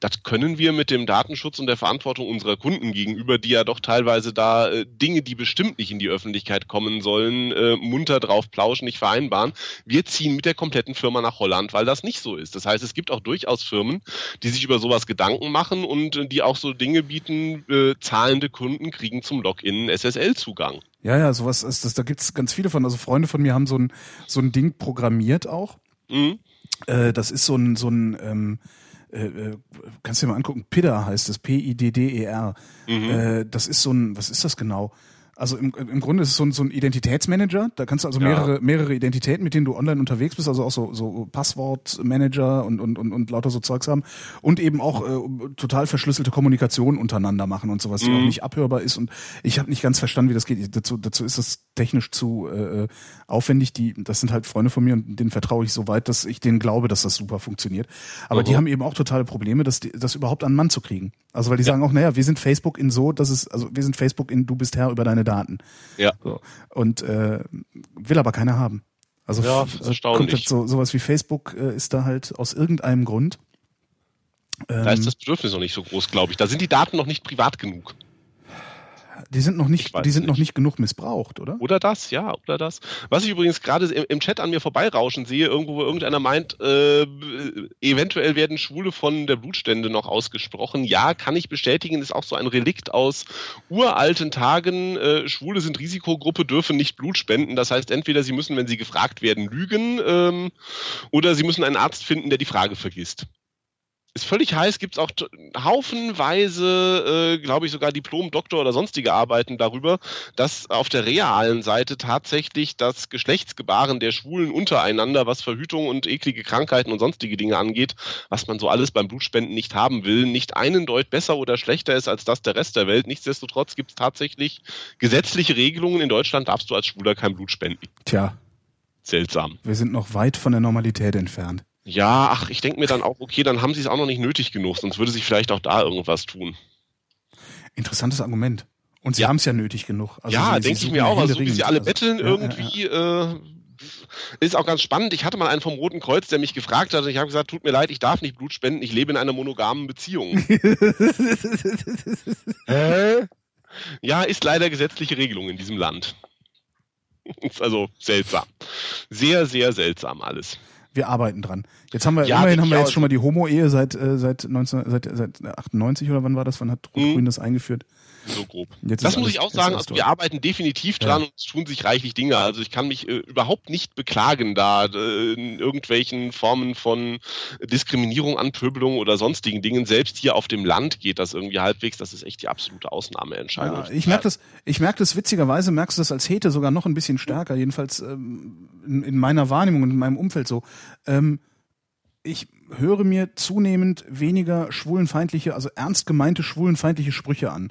das können wir mit dem Datenschutz und der Verantwortung unserer Kunden gegenüber, die ja doch teilweise da äh, Dinge, die bestimmt nicht in die Öffentlichkeit kommen sollen, äh, munter drauf plauschen, nicht vereinbaren. Wir ziehen mit der kompletten Firma nach Holland, weil das nicht so ist. Das heißt, es gibt auch durchaus Firmen, die sich über sowas Gedanken machen und äh, die auch so Dinge bieten, zahlende Kunden kriegen zum Login SSL-Zugang. Ja, ja, sowas ist das, da gibt's ganz viele von. Also Freunde von mir haben so ein, so ein Ding programmiert auch. Mhm. Äh, das ist so ein, so ein, ähm, äh, äh, kannst du dir mal angucken, PIDDER heißt das, P-I-D-D-E-R. Mhm. Äh, das ist so ein, was ist das genau? Also im, im Grunde ist es so ein, so ein Identitätsmanager. Da kannst du also Ja. mehrere, mehrere Identitäten, mit denen du online unterwegs bist, also auch so, so Passwortmanager und, und, und, und lauter so Zeugs haben. Und eben auch äh, total verschlüsselte Kommunikation untereinander machen und sowas, die Mhm. auch nicht abhörbar ist. Und ich habe nicht ganz verstanden, wie das geht. Dazu, dazu ist das technisch zu äh, aufwendig. Die, das sind halt Freunde von mir und denen vertraue ich so weit, dass ich denen glaube, dass das super funktioniert. Aber die Mhm. haben eben auch totale Probleme, das, das überhaupt an Mann zu kriegen. Also weil die sagen auch, naja, wir sind Facebook in so, dass es, also wir sind Facebook in, du bist Herr über deine Daten. Ja. So. Und äh, will aber keiner haben. Also Ja, erstaunlich. kommt jetzt so sowas wie Facebook äh, ist da halt aus irgendeinem Grund. Da ist das Bedürfnis noch nicht so groß, glaube ich. Da sind die Daten noch nicht privat genug. Die sind noch Ich nicht, die sind nicht. noch nicht genug missbraucht, oder? Oder das, ja, oder das. Was ich übrigens gerade im, im Chat an mir vorbeirauschen sehe, irgendwo, wo irgendeiner meint, äh, eventuell werden Schwule von der Blutstände noch ausgesprochen. Ja, kann ich bestätigen, ist auch so ein Relikt aus uralten Tagen. Äh, Schwule sind Risikogruppe, dürfen nicht Blut spenden. Das heißt, entweder sie müssen, wenn sie gefragt werden, lügen, ähm, oder sie müssen einen Arzt finden, der die Frage vergisst. Ist völlig heiß, gibt es auch haufenweise, äh, glaube ich, sogar Diplom, Doktor oder sonstige Arbeiten darüber, dass auf der realen Seite tatsächlich das Geschlechtsgebaren der Schwulen untereinander, was Verhütung und eklige Krankheiten und sonstige Dinge angeht, was man so alles beim Blutspenden nicht haben will, nicht einen Deut besser oder schlechter ist als das der Rest der Welt. Nichtsdestotrotz gibt es tatsächlich gesetzliche Regelungen. In Deutschland darfst du als Schwuler kein Blut spenden. Tja. Seltsam. Wir sind noch weit von der Normalität entfernt. Ja, ach, ich denke mir dann auch, okay, dann haben sie es auch noch nicht nötig genug, sonst würde sich vielleicht auch da irgendwas tun. Interessantes Argument. Und sie Ja. haben es ja nötig genug. Also ja, denke ich mir auch. Also, so wie sie alle Also, betteln ja, ja, irgendwie, Äh, ist auch ganz spannend. Ich hatte mal einen vom Roten Kreuz, der mich gefragt hat. und Ich habe gesagt, tut mir leid, ich darf nicht Blut spenden. Ich lebe in einer monogamen Beziehung. Hä? Ja, ist leider gesetzliche Regelung in diesem Land. Ist also seltsam. Sehr, sehr seltsam alles. Wir arbeiten dran. Jetzt haben wir, Ja, immerhin haben wir jetzt schon mal die Homo-Ehe seit, äh, seit, 19, seit, seit 98 oder wann war das? Wann hat Rot-Grün Mhm. das eingeführt? So grob. Jetzt Das muss alles- ich auch sagen, also wir arbeiten definitiv dran Ja. und es tun sich reichlich Dinge. Also ich kann mich äh, überhaupt nicht beklagen, da äh, in irgendwelchen Formen von Diskriminierung, Anpöbelung oder sonstigen Dingen. Selbst hier auf dem Land geht das irgendwie halbwegs. Das ist echt die absolute Ausnahmeentscheidung. Ja, ich merke das, ich merke das witzigerweise, merkst du das als Hete sogar noch ein bisschen stärker, jedenfalls ähm, in, in meiner Wahrnehmung und in meinem Umfeld so. Ähm, ich höre mir zunehmend weniger schwulenfeindliche, also ernst gemeinte schwulenfeindliche Sprüche an.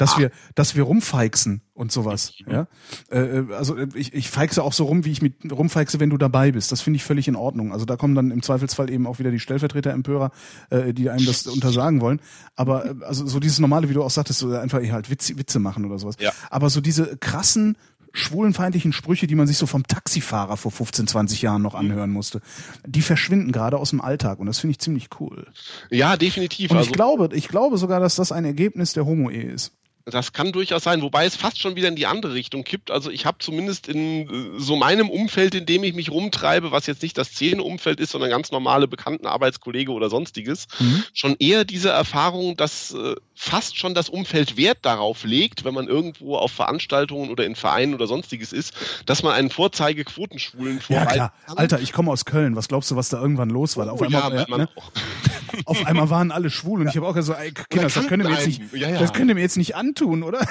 Dass wir, dass wir rumfeixen und sowas, ja. Äh, also äh, ich, ich feixe auch so rum, wie ich mit rumfeixe, wenn du dabei bist. Das finde ich völlig in Ordnung. Also da kommen dann im Zweifelsfall eben auch wieder die Stellvertreter-Empörer, äh, die einem das untersagen wollen. Aber äh, also so dieses normale, wie du auch sagtest, so einfach eh halt Witze, Witze machen oder sowas. Ja. Aber so diese krassen schwulenfeindlichen Sprüche, die man sich so vom Taxifahrer vor 15, 20 Jahren noch anhören musste, die verschwinden gerade aus dem Alltag und das finde ich ziemlich cool. Ja, definitiv. Und also ich glaube, ich glaube sogar, dass das ein Ergebnis der Homo-Ehe ist. Das kann durchaus sein, wobei es fast schon wieder in die andere Richtung kippt. Also ich habe zumindest in äh, so meinem Umfeld, in dem ich mich rumtreibe, was jetzt nicht das Szene-Umfeld ist, sondern ganz normale bekannten Arbeitskollege oder sonstiges, Mhm. schon eher diese Erfahrung, dass äh, fast schon das Umfeld Wert darauf legt, wenn man irgendwo auf Veranstaltungen oder in Vereinen oder sonstiges ist, dass man einen Vorzeigequotenschwulen Ja vorweisen klar. kann. Alter, ich komme aus Köln. Was glaubst du, was da irgendwann los war? Auf Oh, einmal, ja, man ne? auf einmal waren alle schwul und ich habe auch so, ey, Kinder, das könnt ihr mir jetzt nicht, Ja, ja. das könnt ihr mir jetzt nicht antun, oder?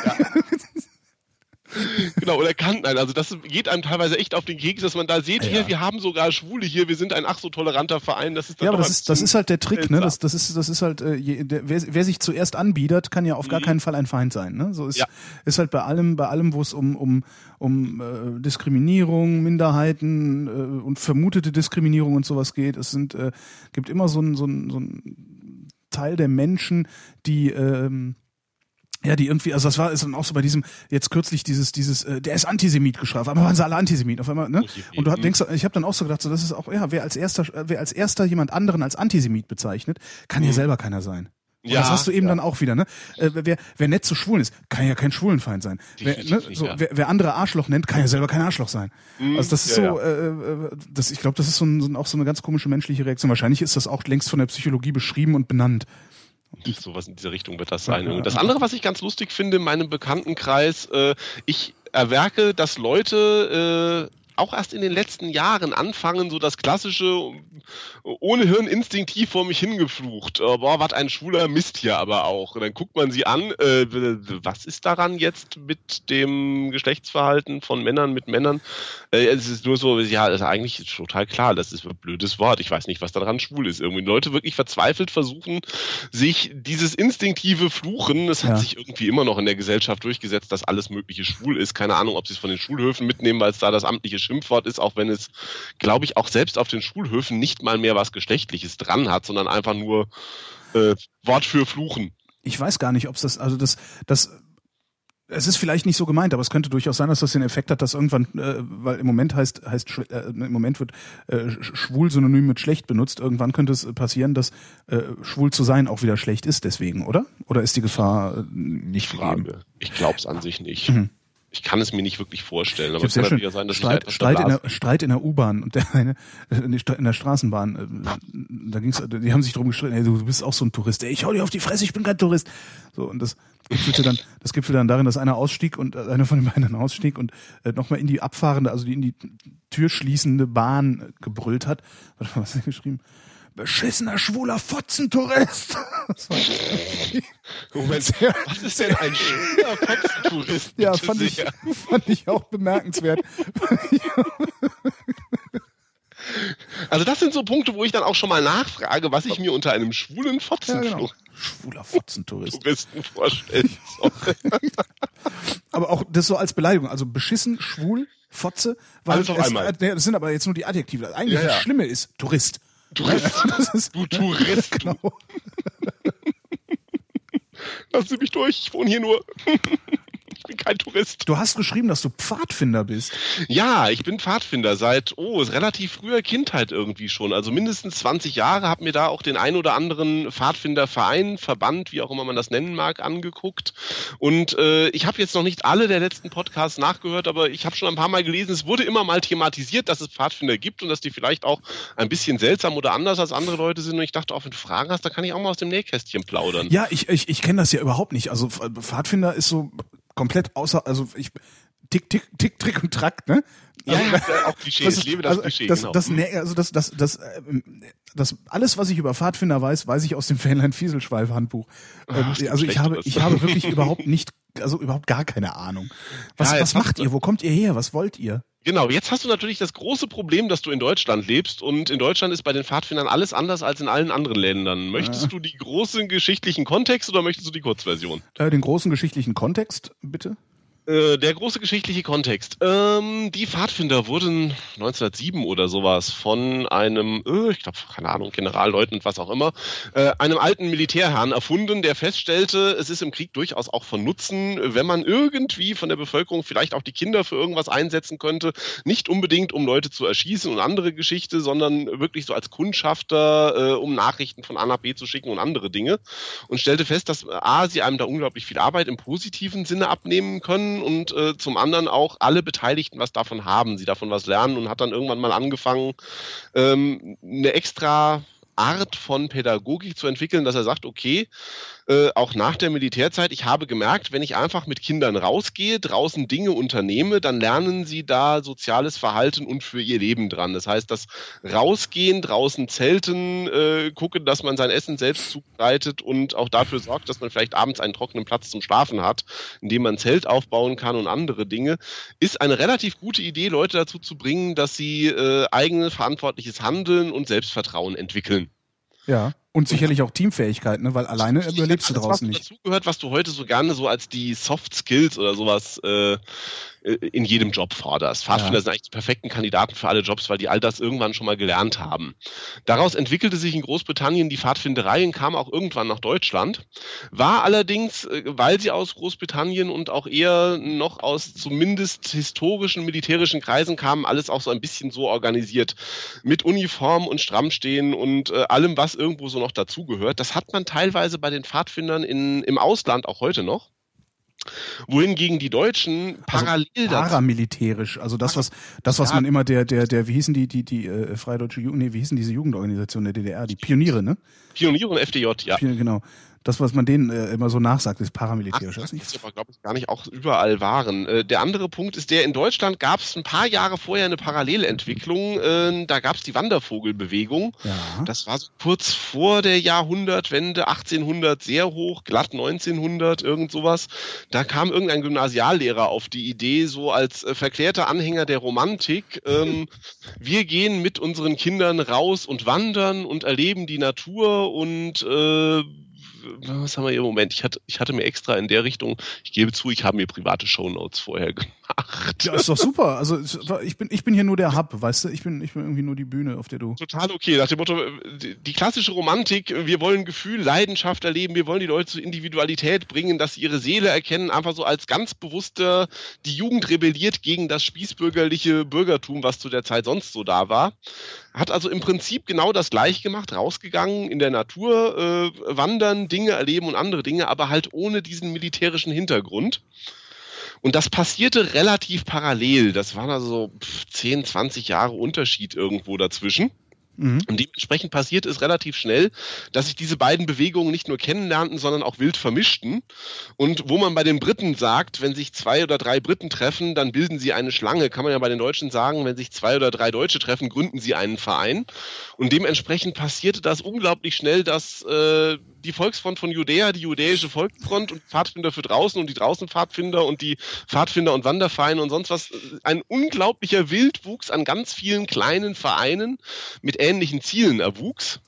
Genau, oder kann, nein, also das geht einem teilweise echt auf den Keks, dass man da sieht, Ja. hier, wir haben sogar Schwule hier, wir sind ein ach so toleranter Verein, das ist Ja, aber das ist, das ist halt der Trick, ne? Das, das ist, das ist halt, äh, je, der, wer, wer sich zuerst anbietet, kann ja auf gar Mhm. keinen Fall ein Feind sein. Ne? So ist, Ja. ist halt bei allem, bei allem, wo es um, um, um äh, Diskriminierung, Minderheiten äh, und vermutete Diskriminierung und sowas geht. Es sind, äh, gibt immer so ein, so ein, so ein Teil der Menschen, die ähm, ja, die irgendwie, also das war ist dann auch so bei diesem, jetzt kürzlich dieses, dieses, äh, der ist Antisemit geschrieben, einmal waren sie alle Antisemit, auf einmal, ne? Und du Mhm. denkst, ich habe dann auch so gedacht, so das ist auch, ja, wer als erster, äh, wer als erster jemand anderen als Antisemit bezeichnet, kann ja selber keiner sein. Und Mhm. Ja, das hast du eben ja. dann auch wieder, ne? Äh, wer, wer nett zu Schwulen ist, kann ja kein Schwulenfeind sein. Wer, ne, so, ja. wer, wer andere Arschloch nennt, kann ja selber kein Arschloch sein. Also das ist ja, so, Äh, äh, das, ich glaube, das ist so, ein, so ein, auch so eine ganz komische menschliche Reaktion. Wahrscheinlich ist das auch längst von der Psychologie beschrieben und benannt. Sowas in dieser Richtung wird das sein. Ja, das andere, was ich ganz lustig finde in meinem Bekanntenkreis, äh, ich erwerke, dass Leute äh, auch erst in den letzten Jahren anfangen, so das klassische, ohne Hirn instinktiv vor mich hingeflucht. Äh, boah, was ein schwuler Mist hier aber auch. Und dann guckt man sie an, äh, was ist daran jetzt mit dem Geschlechtsverhalten von Männern mit Männern? Äh, es ist nur so, ja, ist eigentlich total klar, das ist ein blödes Wort. Ich weiß nicht, was daran schwul ist. Irgendwie Leute wirklich verzweifelt versuchen, sich dieses instinktive Fluchen, es hat Ja. sich irgendwie immer noch in der Gesellschaft durchgesetzt, dass alles Mögliche schwul ist. Keine Ahnung, ob sie es von den Schulhöfen mitnehmen, weil es da das amtliche Schimpfwort ist, auch wenn es, glaube ich, auch selbst auf den Schulhöfen nicht mal mehr was Geschlechtliches dran hat, sondern einfach nur äh, Wort für Fluchen. ich weiß gar nicht, ob es das, also das, das, es ist vielleicht nicht so gemeint, aber es könnte durchaus sein, dass das den Effekt hat, dass irgendwann, äh, weil im Moment heißt, heißt äh, im Moment wird äh, sch- schwul synonym mit schlecht benutzt. Irgendwann könnte es passieren, dass äh, schwul zu sein auch wieder schlecht ist, deswegen, oder? Oder ist die Gefahr äh, nicht gegeben? Frage. Ich glaube es an sich nicht. Mhm. Ich kann es mir nicht wirklich vorstellen, aber es kann natürlich sein, dass Streit, ich Streit, einfach in der, Streit in der U-Bahn und der eine äh, in der Straßenbahn, äh, da ging's, die haben sich drum gestritten, hey, du bist auch so ein Tourist, ey, ich hau dir auf die Fresse, ich bin kein Tourist. So und das gipfelte dann, das gipfelte dann darin, dass einer ausstieg und äh, einer von den beiden ausstieg und äh, nochmal in die abfahrende, also die in die Tür schließende Bahn gebrüllt hat. Warte mal, was hat er geschrieben? Beschissener schwuler Fotzentourist. Moment, Sehr- was ist denn ein schöner Fotzentourist? ja, fand ich, fand ich auch bemerkenswert. Also das sind so Punkte, wo ich dann auch schon mal nachfrage, was ich mir unter einem schwulen Ja, Fotzentouristen genau. Schwuler Fotzentourist. vorstellen soll. Aber auch das so als Beleidigung, also beschissen, schwul, Fotze, weil Alles auf es, einmal. äh, das sind aber jetzt nur die Adjektive. Eigentlich Ja, ja. das Schlimme ist Tourist. Tourist. Das ist, Du Tourist, du. genau. Lass Sie mich durch, ich wohne hier nur. Bin kein Tourist. Du hast geschrieben, dass du Pfadfinder bist. Ja, ich bin Pfadfinder seit, oh, relativ früher Kindheit irgendwie schon. Also mindestens 20 Jahre, habe mir da auch den ein oder anderen Pfadfinderverein, Verband, wie auch immer man das nennen mag, angeguckt. Und äh, ich habe jetzt noch nicht alle der letzten Podcasts nachgehört, aber ich habe schon ein paar Mal gelesen, es wurde immer mal thematisiert, dass es Pfadfinder gibt und dass die vielleicht auch ein bisschen seltsam oder anders als andere Leute sind. Und ich dachte, auch wenn du Fragen hast, da kann ich auch mal aus dem Nähkästchen plaudern. Ja, ich, ich, ich kenne das ja überhaupt nicht. Also Pf- Pfadfinder ist so komplett außer, also ich tick, tick, tick, trick und track, ne? Ja, Also, ja, auch Klischee, das ich lebe das also, Klischee, das, genau. das, nä- also das, das, das, ähm, das, alles, was ich über Pfadfinder weiß, weiß ich aus dem Fähnlein Fieselschweif Handbuch. Ähm, Ach, also ich habe, ich habe wirklich überhaupt nicht, also überhaupt gar keine Ahnung. Was, Ja, was macht ihr? Wo kommt ihr her? Was wollt ihr? Genau, jetzt hast du natürlich das große Problem, dass du in Deutschland lebst und in Deutschland ist bei den Pfadfindern alles anders als in allen anderen Ländern. Möchtest du die großen geschichtlichen Kontext oder möchtest du die Kurzversion? Äh, den großen geschichtlichen Kontext, bitte? Äh, der große geschichtliche Kontext. Ähm, die Pfadfinder wurden 1907 oder sowas von einem, äh, ich glaube, keine Ahnung, Generalleutnant, was auch immer, äh, einem alten Militärherrn erfunden, der feststellte, es ist im Krieg durchaus auch von Nutzen, wenn man irgendwie von der Bevölkerung vielleicht auch die Kinder für irgendwas einsetzen könnte. Nicht unbedingt, um Leute zu erschießen und andere Geschichte, sondern wirklich so als Kundschafter, äh, um Nachrichten von A nach B zu schicken und andere Dinge. Und stellte fest, dass A, sie einem da unglaublich viel Arbeit im positiven Sinne abnehmen können und äh, zum anderen auch alle Beteiligten was davon haben, sie davon was lernen und hat dann irgendwann mal angefangen, ähm, eine extra Art von Pädagogik zu entwickeln, dass er sagt, okay, äh, auch nach der Militärzeit, ich habe gemerkt, wenn ich einfach mit Kindern rausgehe, draußen Dinge unternehme, dann lernen sie da soziales Verhalten und für ihr Leben dran. Das heißt, das Rausgehen, draußen zelten, äh, gucken, dass man sein Essen selbst zubereitet und auch dafür sorgt, dass man vielleicht abends einen trockenen Platz zum Schlafen hat, in dem man Zelt aufbauen kann und andere Dinge, ist eine relativ gute Idee, Leute dazu zu bringen, dass sie äh, eigenes verantwortliches Handeln und Selbstvertrauen entwickeln. Ja. Und sicherlich auch Teamfähigkeit, ne? weil alleine überlebst du draußen was nicht. dazu gehört, was du heute so gerne so als die Soft Skills oder sowas äh, in jedem Job forderst. Pfadfinder Ja. sind eigentlich die perfekten Kandidaten für alle Jobs, weil die all das irgendwann schon mal gelernt haben. Daraus entwickelte sich in Großbritannien die Pfadfinderei und kam auch irgendwann nach Deutschland. War allerdings, äh, weil sie aus Großbritannien und auch eher noch aus zumindest historischen militärischen Kreisen kamen, alles auch so ein bisschen so organisiert mit Uniform und Strammstehen und äh, allem, was irgendwo so noch dazugehört. Das hat man teilweise bei den Pfadfindern in, im Ausland auch heute noch. Wohingegen die Deutschen parallel dazu Paramilitärisch, also das, was, das, was Ja. man immer der, der, der, wie hießen die, die, die äh, Freie Deutsche Jugend, nee, wie hießen diese Jugendorganisation der DDR, die Pioniere, ne? Pioniere und FDJ, ja. Pioniere, genau. Das, was man denen äh, immer so nachsagt, ist paramilitärisch. Ach, das aber, glaube ich, gar nicht auch überall waren. Äh, der andere Punkt ist der, in Deutschland gab es ein paar Jahre vorher eine Parallelentwicklung. Äh, da gab es die Wandervogelbewegung. Ja. Das war so kurz vor der Jahrhundertwende, 1800 sehr hoch, glatt 1900, irgend sowas. Da kam irgendein Gymnasiallehrer auf die Idee, so als äh, verklärter Anhänger der Romantik, ähm, wir gehen mit unseren Kindern raus und wandern und erleben die Natur und äh, was haben wir hier im Moment? Ich hatte, ich hatte mir extra in der Richtung, ich gebe zu, ich habe mir private Shownotes vorher gemacht. Ja, ist doch super. Also ich bin, ich bin hier nur der Hub, weißt du? Ich bin, ich bin irgendwie nur die Bühne, auf der du. total okay. Nach dem Motto, die, klassische Romantik, wir wollen Gefühl, Leidenschaft erleben, wir wollen die Leute zur Individualität bringen, dass sie ihre Seele erkennen, einfach so als ganz bewusster, die Jugend rebelliert gegen das spießbürgerliche Bürgertum, was zu der Zeit sonst so da war. Hat also im Prinzip genau das gleich gemacht, rausgegangen, in der Natur äh, wandern, Dinge erleben und andere Dinge, aber halt ohne diesen militärischen Hintergrund. Und das passierte relativ parallel. Das waren also so pff, 10, 20 Jahre Unterschied irgendwo dazwischen. Mhm. Und dementsprechend passiert es relativ schnell, dass sich diese beiden Bewegungen nicht nur kennenlernten, sondern auch wild vermischten. Und wo man bei den Briten sagt, wenn sich zwei oder drei Briten treffen, dann bilden sie eine Schlange, kann man ja bei den Deutschen sagen, wenn sich zwei oder drei Deutsche treffen, gründen sie einen Verein. Und dementsprechend passierte das unglaublich schnell, dass äh, die Volksfront von Judäa, die judäische Volksfront und Pfadfinder für draußen und die Draußenpfadfinder und die Pfadfinder und Wandervereine und sonst was, ein unglaublicher Wildwuchs an ganz vielen kleinen Vereinen mit ähnlichen Zielen erwuchs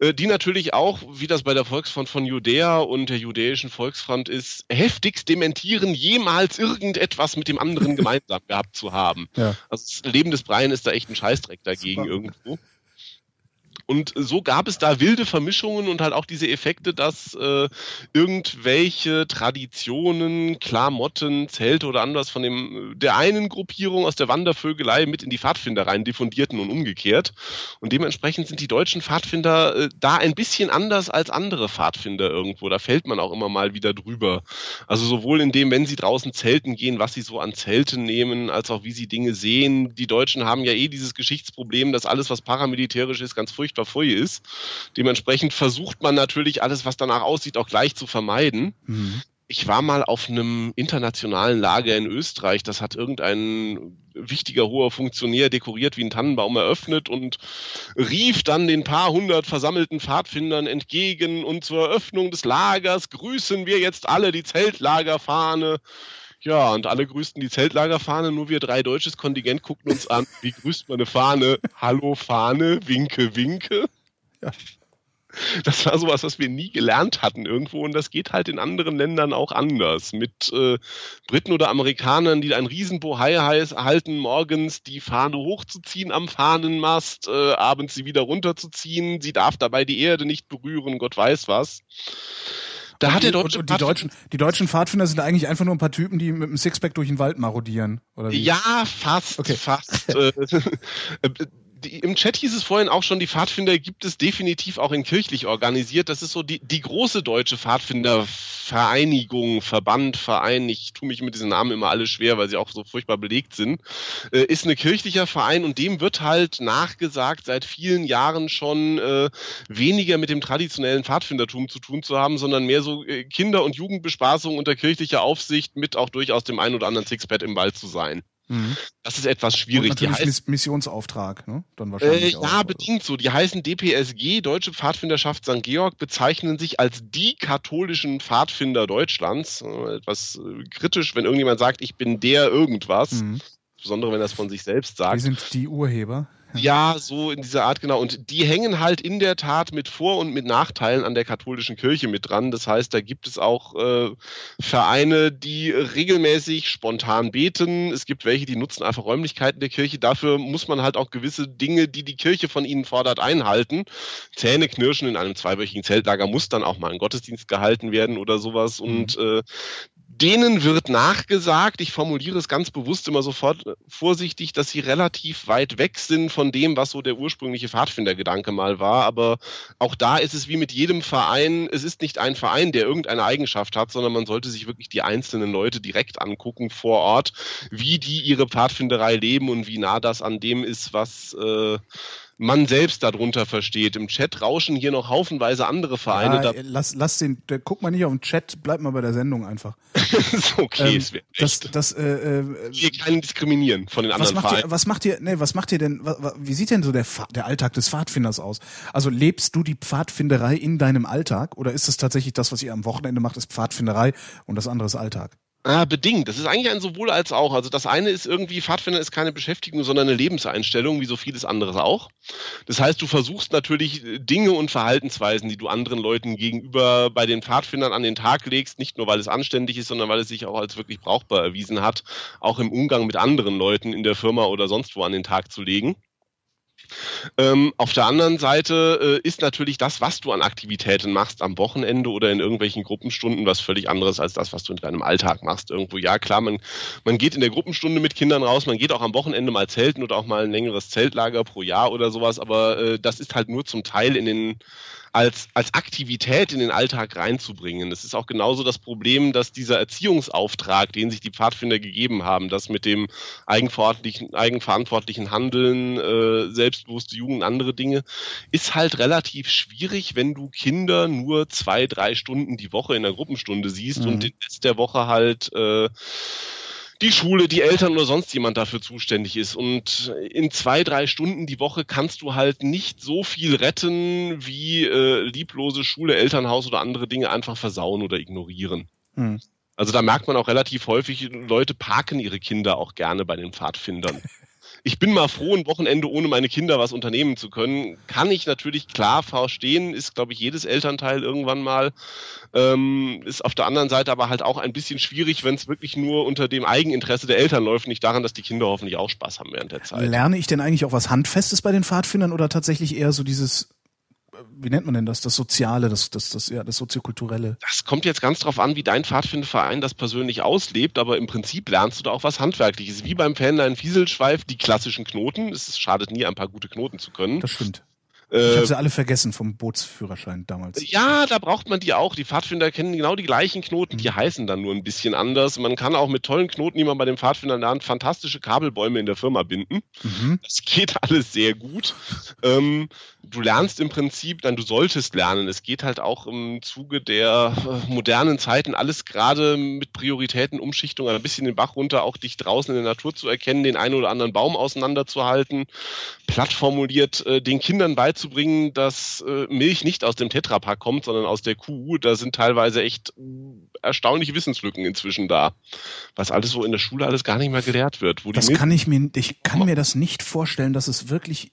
äh, die natürlich auch, wie das bei der Volksfront von Judäa und der judäischen Volksfront ist, heftigst dementieren, jemals irgendetwas mit dem anderen gemeinsam gehabt zu haben. Ja. Also das Leben des Breien ist da echt ein Scheißdreck dagegen Super. irgendwo. Und so gab es da wilde Vermischungen und halt auch diese Effekte, dass äh, irgendwelche Traditionen, Klamotten, Zelte oder anders von dem der einen Gruppierung aus der Wandervögelei mit in die Pfadfindereien diffundierten und umgekehrt. Und dementsprechend sind die deutschen Pfadfinder äh, da ein bisschen anders als andere Pfadfinder irgendwo. Da fällt man auch immer mal wieder drüber. Also sowohl in dem, wenn sie draußen zelten gehen, was sie so an Zelten nehmen, als auch wie sie Dinge sehen. Die Deutschen haben ja eh dieses Geschichtsproblem, dass alles, was paramilitärisch ist, ganz furchtbar furchtbar Pfui ist. Dementsprechend versucht man natürlich alles, was danach aussieht, auch gleich zu vermeiden. Mhm. Ich war mal auf einem internationalen Lager in Österreich. Das hat irgendein wichtiger hoher Funktionär dekoriert wie ein Tannenbaum eröffnet und rief dann den paar hundert versammelten Pfadfindern entgegen und zur Eröffnung des Lagers grüßen wir jetzt alle die Zeltlagerfahne. Ja, und alle grüßten die Zeltlagerfahne, nur wir drei deutsches Kontingent guckten uns an. Wie grüßt man eine Fahne? Hallo Fahne, winke, winke. Ja. Das war sowas, was wir nie gelernt hatten irgendwo und das geht halt in anderen Ländern auch anders. Mit äh, Briten oder Amerikanern, die ein Riesenbohai erhalten, morgens die Fahne hochzuziehen am Fahnenmast, äh, abends sie wieder runterzuziehen. Sie darf dabei die Erde nicht berühren, Gott weiß was. Da und hat der deutsche und, und die deutschen, die deutschen Pfadfinder sind eigentlich einfach nur ein paar Typen, die mit einem Sixpack durch den Wald marodieren, oder wie? Ja, fast, okay. fast. Die, im Chat hieß es vorhin auch schon, die Pfadfinder gibt es definitiv auch in kirchlich organisiert. Das ist so die, die große deutsche Pfadfindervereinigung, Verband, Verein. Ich tue mich mit diesen Namen immer alle schwer, weil sie auch so furchtbar belegt sind. Äh, ist ein kirchlicher Verein und dem wird halt nachgesagt, seit vielen Jahren schon äh, weniger mit dem traditionellen Pfadfindertum zu tun zu haben, sondern mehr so äh, Kinder- und Jugendbespaßung unter kirchlicher Aufsicht mit auch durchaus dem ein oder anderen Sixpad im Wald zu sein. Mhm. Das ist etwas schwierig. Und natürlich die heißt, Missionsauftrag, ne? Dann wahrscheinlich äh, ja, auch, bedingt so. Die heißen DPSG, Deutsche Pfadfinderschaft St. Georg, bezeichnen sich als die katholischen Pfadfinder Deutschlands. Äh, etwas äh, kritisch, wenn irgendjemand sagt, ich bin der irgendwas. Mhm. Insbesondere wenn er es von sich selbst sagt. Die sind die Urheber. Ja, so in dieser Art, genau. Und die hängen halt in der Tat mit Vor- und mit Nachteilen an der katholischen Kirche mit dran. Das heißt, da gibt es auch äh, Vereine, die regelmäßig spontan beten. Es gibt welche, die nutzen einfach Räumlichkeiten der Kirche. Dafür muss man halt auch gewisse Dinge, die die Kirche von ihnen fordert, einhalten. Zähne knirschen in einem zweiwöchigen Zeltlager muss dann auch mal ein Gottesdienst gehalten werden oder sowas. Mhm. Und äh, denen wird nachgesagt, ich formuliere es ganz bewusst immer sofort vorsichtig, dass sie relativ weit weg sind von dem, was so der ursprüngliche Pfadfindergedanke mal war. Aber auch da ist es wie mit jedem Verein, es ist nicht ein Verein, der irgendeine Eigenschaft hat, sondern man sollte sich wirklich die einzelnen Leute direkt angucken vor Ort, wie die ihre Pfadfinderei leben und wie nah das an dem ist, was äh, man selbst darunter versteht. Im Chat rauschen hier noch haufenweise andere Vereine. Ja, lass, lass den, guck mal nicht auf den Chat, bleib mal bei der Sendung einfach. okay, ähm, es wäre das, das, äh, äh, Hier keinen diskriminieren von den anderen Vereinen. Ihr, was macht ihr, nee, was macht ihr denn, wie sieht denn so der, der Alltag des Pfadfinders aus? Also lebst du die Pfadfinderei in deinem Alltag oder ist es tatsächlich das, was ihr am Wochenende macht, ist Pfadfinderei und das andere ist Alltag? Ah, bedingt. Das ist eigentlich ein sowohl als auch. Also das eine ist irgendwie, Pfadfinder ist keine Beschäftigung, sondern eine Lebenseinstellung, wie so vieles anderes auch. Das heißt, du versuchst natürlich äh, Dinge und Verhaltensweisen, die du anderen Leuten gegenüber bei den Pfadfindern an den Tag legst, nicht nur weil es anständig ist, sondern weil es sich auch als wirklich brauchbar erwiesen hat, auch im Umgang mit anderen Leuten in der Firma oder sonst wo an den Tag zu legen. Ähm, auf der anderen Seite äh, ist natürlich das, was du an Aktivitäten machst am Wochenende oder in irgendwelchen Gruppenstunden, was völlig anderes als das, was du in deinem Alltag machst. Irgendwo, ja klar, man, man geht in der Gruppenstunde mit Kindern raus, man geht auch am Wochenende mal zelten oder auch mal ein längeres Zeltlager pro Jahr oder sowas, aber äh, das ist halt nur zum Teil in den als, als Aktivität in den Alltag reinzubringen. Das ist auch genauso das Problem, dass dieser Erziehungsauftrag, den sich die Pfadfinder gegeben haben, das mit dem eigenverantwortlichen, eigenverantwortlichen Handeln, äh, selbstbewusste Jugend, andere Dinge, ist halt relativ schwierig, wenn du Kinder nur zwei, drei Stunden die Woche in der Gruppenstunde siehst mhm. und den Rest der Woche halt äh, die Schule, die Eltern oder sonst jemand dafür zuständig ist. Und in zwei, drei Stunden die Woche kannst du halt nicht so viel retten, wie äh, lieblose Schule, Elternhaus oder andere Dinge einfach versauen oder ignorieren. Hm. Also da merkt man auch relativ häufig, Leute parken ihre Kinder auch gerne bei den Pfadfindern. ich bin mal froh, ein Wochenende ohne meine Kinder was unternehmen zu können. Kann ich natürlich klar verstehen, ist, glaube ich, jedes Elternteil irgendwann mal. Ähm, ist auf der anderen Seite aber halt auch ein bisschen schwierig, wenn es wirklich nur unter dem Eigeninteresse der Eltern läuft, nicht daran, dass die Kinder hoffentlich auch Spaß haben während der Zeit. Lerne ich denn eigentlich auch was Handfestes bei den Pfadfindern oder tatsächlich eher so dieses wie nennt man denn das? Das Soziale, das, das, das, ja, das Soziokulturelle. Das kommt jetzt ganz drauf an, wie dein Pfadfinderverein das persönlich auslebt, aber im Prinzip lernst du da auch was Handwerkliches. Wie beim Fanlein Fieselschweif, die klassischen Knoten. Es schadet nie, ein paar gute Knoten zu können. Das stimmt. Ich habe sie alle vergessen vom Bootsführerschein damals. Ja, da braucht man die auch. Die Pfadfinder kennen genau die gleichen Knoten, die mhm. heißen dann nur ein bisschen anders. Man kann auch mit tollen Knoten, die man bei den Pfadfindern lernt, fantastische Kabelbäume in der Firma binden. Mhm. Das geht alles sehr gut. Ähm, du lernst im Prinzip, dann du solltest lernen. Es geht halt auch im Zuge der äh, modernen Zeiten alles gerade mit Prioritäten, Umschichtung, ein bisschen den Bach runter, auch dich draußen in der Natur zu erkennen, den einen oder anderen Baum auseinanderzuhalten, platt formuliert, äh, den Kindern beizubringen, beizubringen, dass äh, Milch nicht aus dem Tetrapack kommt, sondern aus der Kuh. Da sind teilweise echt äh, erstaunliche Wissenslücken inzwischen da, was alles so in der Schule alles gar nicht mehr gelehrt wird. das kann ich mir, ich kann mir das nicht vorstellen, dass es wirklich,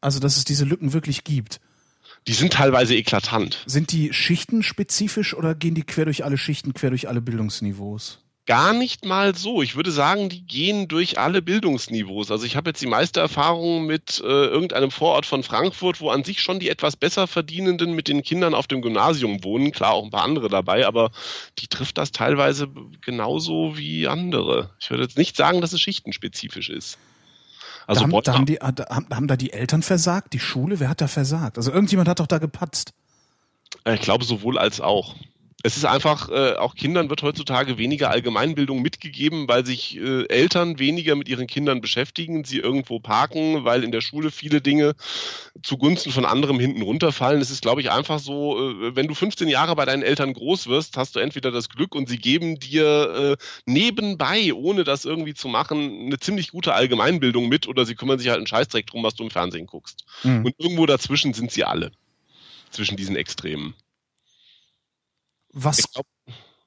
also dass es diese Lücken wirklich gibt. Die sind teilweise eklatant. Sind die Schichten spezifisch oder gehen die quer durch alle Schichten, quer durch alle Bildungsniveaus? Gar nicht mal so. Ich würde sagen, die gehen durch alle Bildungsniveaus. Also ich habe jetzt die meiste Erfahrung mit äh, irgendeinem Vorort von Frankfurt, wo an sich schon die etwas besser verdienenden mit den Kindern auf dem Gymnasium wohnen. Klar, auch ein paar andere dabei, aber die trifft das teilweise genauso wie andere. Ich würde jetzt nicht sagen, dass es schichtenspezifisch ist. Also da haben, da haben, die, da haben da die Eltern versagt, die Schule, wer hat da versagt? Also irgendjemand hat doch da gepatzt. Ich glaube sowohl als auch es ist einfach, äh, auch Kindern wird heutzutage weniger Allgemeinbildung mitgegeben, weil sich äh, Eltern weniger mit ihren Kindern beschäftigen, sie irgendwo parken, weil in der Schule viele Dinge zugunsten von anderem hinten runterfallen. Es ist, glaube ich, einfach so, äh, wenn du 15 Jahre bei deinen Eltern groß wirst, hast du entweder das Glück und sie geben dir äh, nebenbei, ohne das irgendwie zu machen, eine ziemlich gute Allgemeinbildung mit oder sie kümmern sich halt einen Scheißdreck drum, was du im Fernsehen guckst. Mhm. Und irgendwo dazwischen sind sie alle. Zwischen diesen Extremen. Was,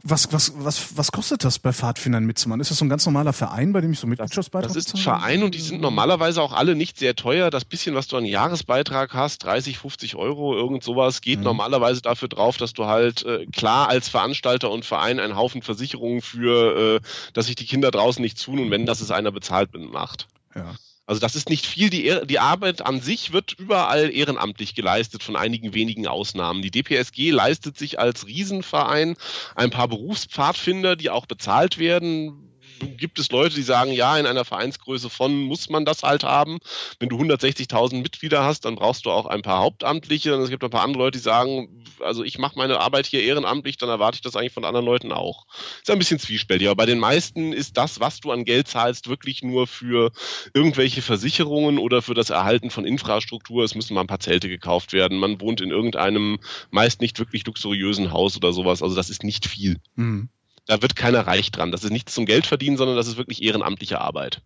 was, was, was, was kostet das bei Pfadfindern mitzumachen? Ist das so ein ganz normaler Verein, bei dem ich so Mitgliedschaftsbeitrag Das ist ein Verein und die sind normalerweise auch alle nicht sehr teuer. Das bisschen, was du an Jahresbeitrag hast, 30, 50 Euro, irgend sowas, geht mhm. normalerweise dafür drauf, dass du halt äh, klar als Veranstalter und Verein einen Haufen Versicherungen für, äh, dass sich die Kinder draußen nicht tun und wenn das es einer bezahlt macht. Ja. Also das ist nicht viel. Die, die Arbeit an sich wird überall ehrenamtlich geleistet, von einigen wenigen Ausnahmen. Die DPSG leistet sich als Riesenverein ein paar Berufspfadfinder, die auch bezahlt werden gibt es Leute, die sagen, ja, in einer Vereinsgröße von muss man das halt haben. Wenn du 160.000 Mitglieder hast, dann brauchst du auch ein paar Hauptamtliche. Und es gibt ein paar andere Leute, die sagen, also ich mache meine Arbeit hier ehrenamtlich, dann erwarte ich das eigentlich von anderen Leuten auch. Ist ein bisschen zwiespältig, aber bei den meisten ist das, was du an Geld zahlst, wirklich nur für irgendwelche Versicherungen oder für das Erhalten von Infrastruktur. Es müssen mal ein paar Zelte gekauft werden. Man wohnt in irgendeinem meist nicht wirklich luxuriösen Haus oder sowas. Also das ist nicht viel. Mhm da wird keiner reich dran. Das ist nichts zum Geld verdienen, sondern das ist wirklich ehrenamtliche Arbeit.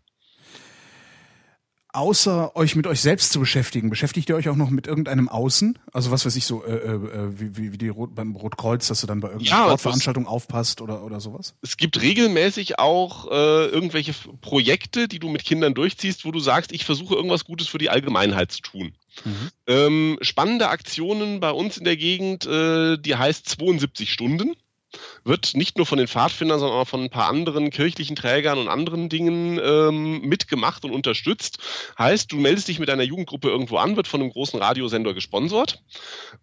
Außer euch mit euch selbst zu beschäftigen, beschäftigt ihr euch auch noch mit irgendeinem Außen? Also was weiß ich so, äh, äh, wie, wie, wie die Rot, beim Rotkreuz, dass du dann bei irgendeiner ja, Sportveranstaltung aufpasst oder, oder sowas? Es gibt regelmäßig auch äh, irgendwelche Projekte, die du mit Kindern durchziehst, wo du sagst, ich versuche irgendwas Gutes für die Allgemeinheit zu tun. Mhm. Ähm, spannende Aktionen bei uns in der Gegend, äh, die heißt 72 Stunden. Wird nicht nur von den Pfadfindern, sondern auch von ein paar anderen kirchlichen Trägern und anderen Dingen ähm, mitgemacht und unterstützt. Heißt, du meldest dich mit deiner Jugendgruppe irgendwo an, wird von einem großen Radiosender gesponsert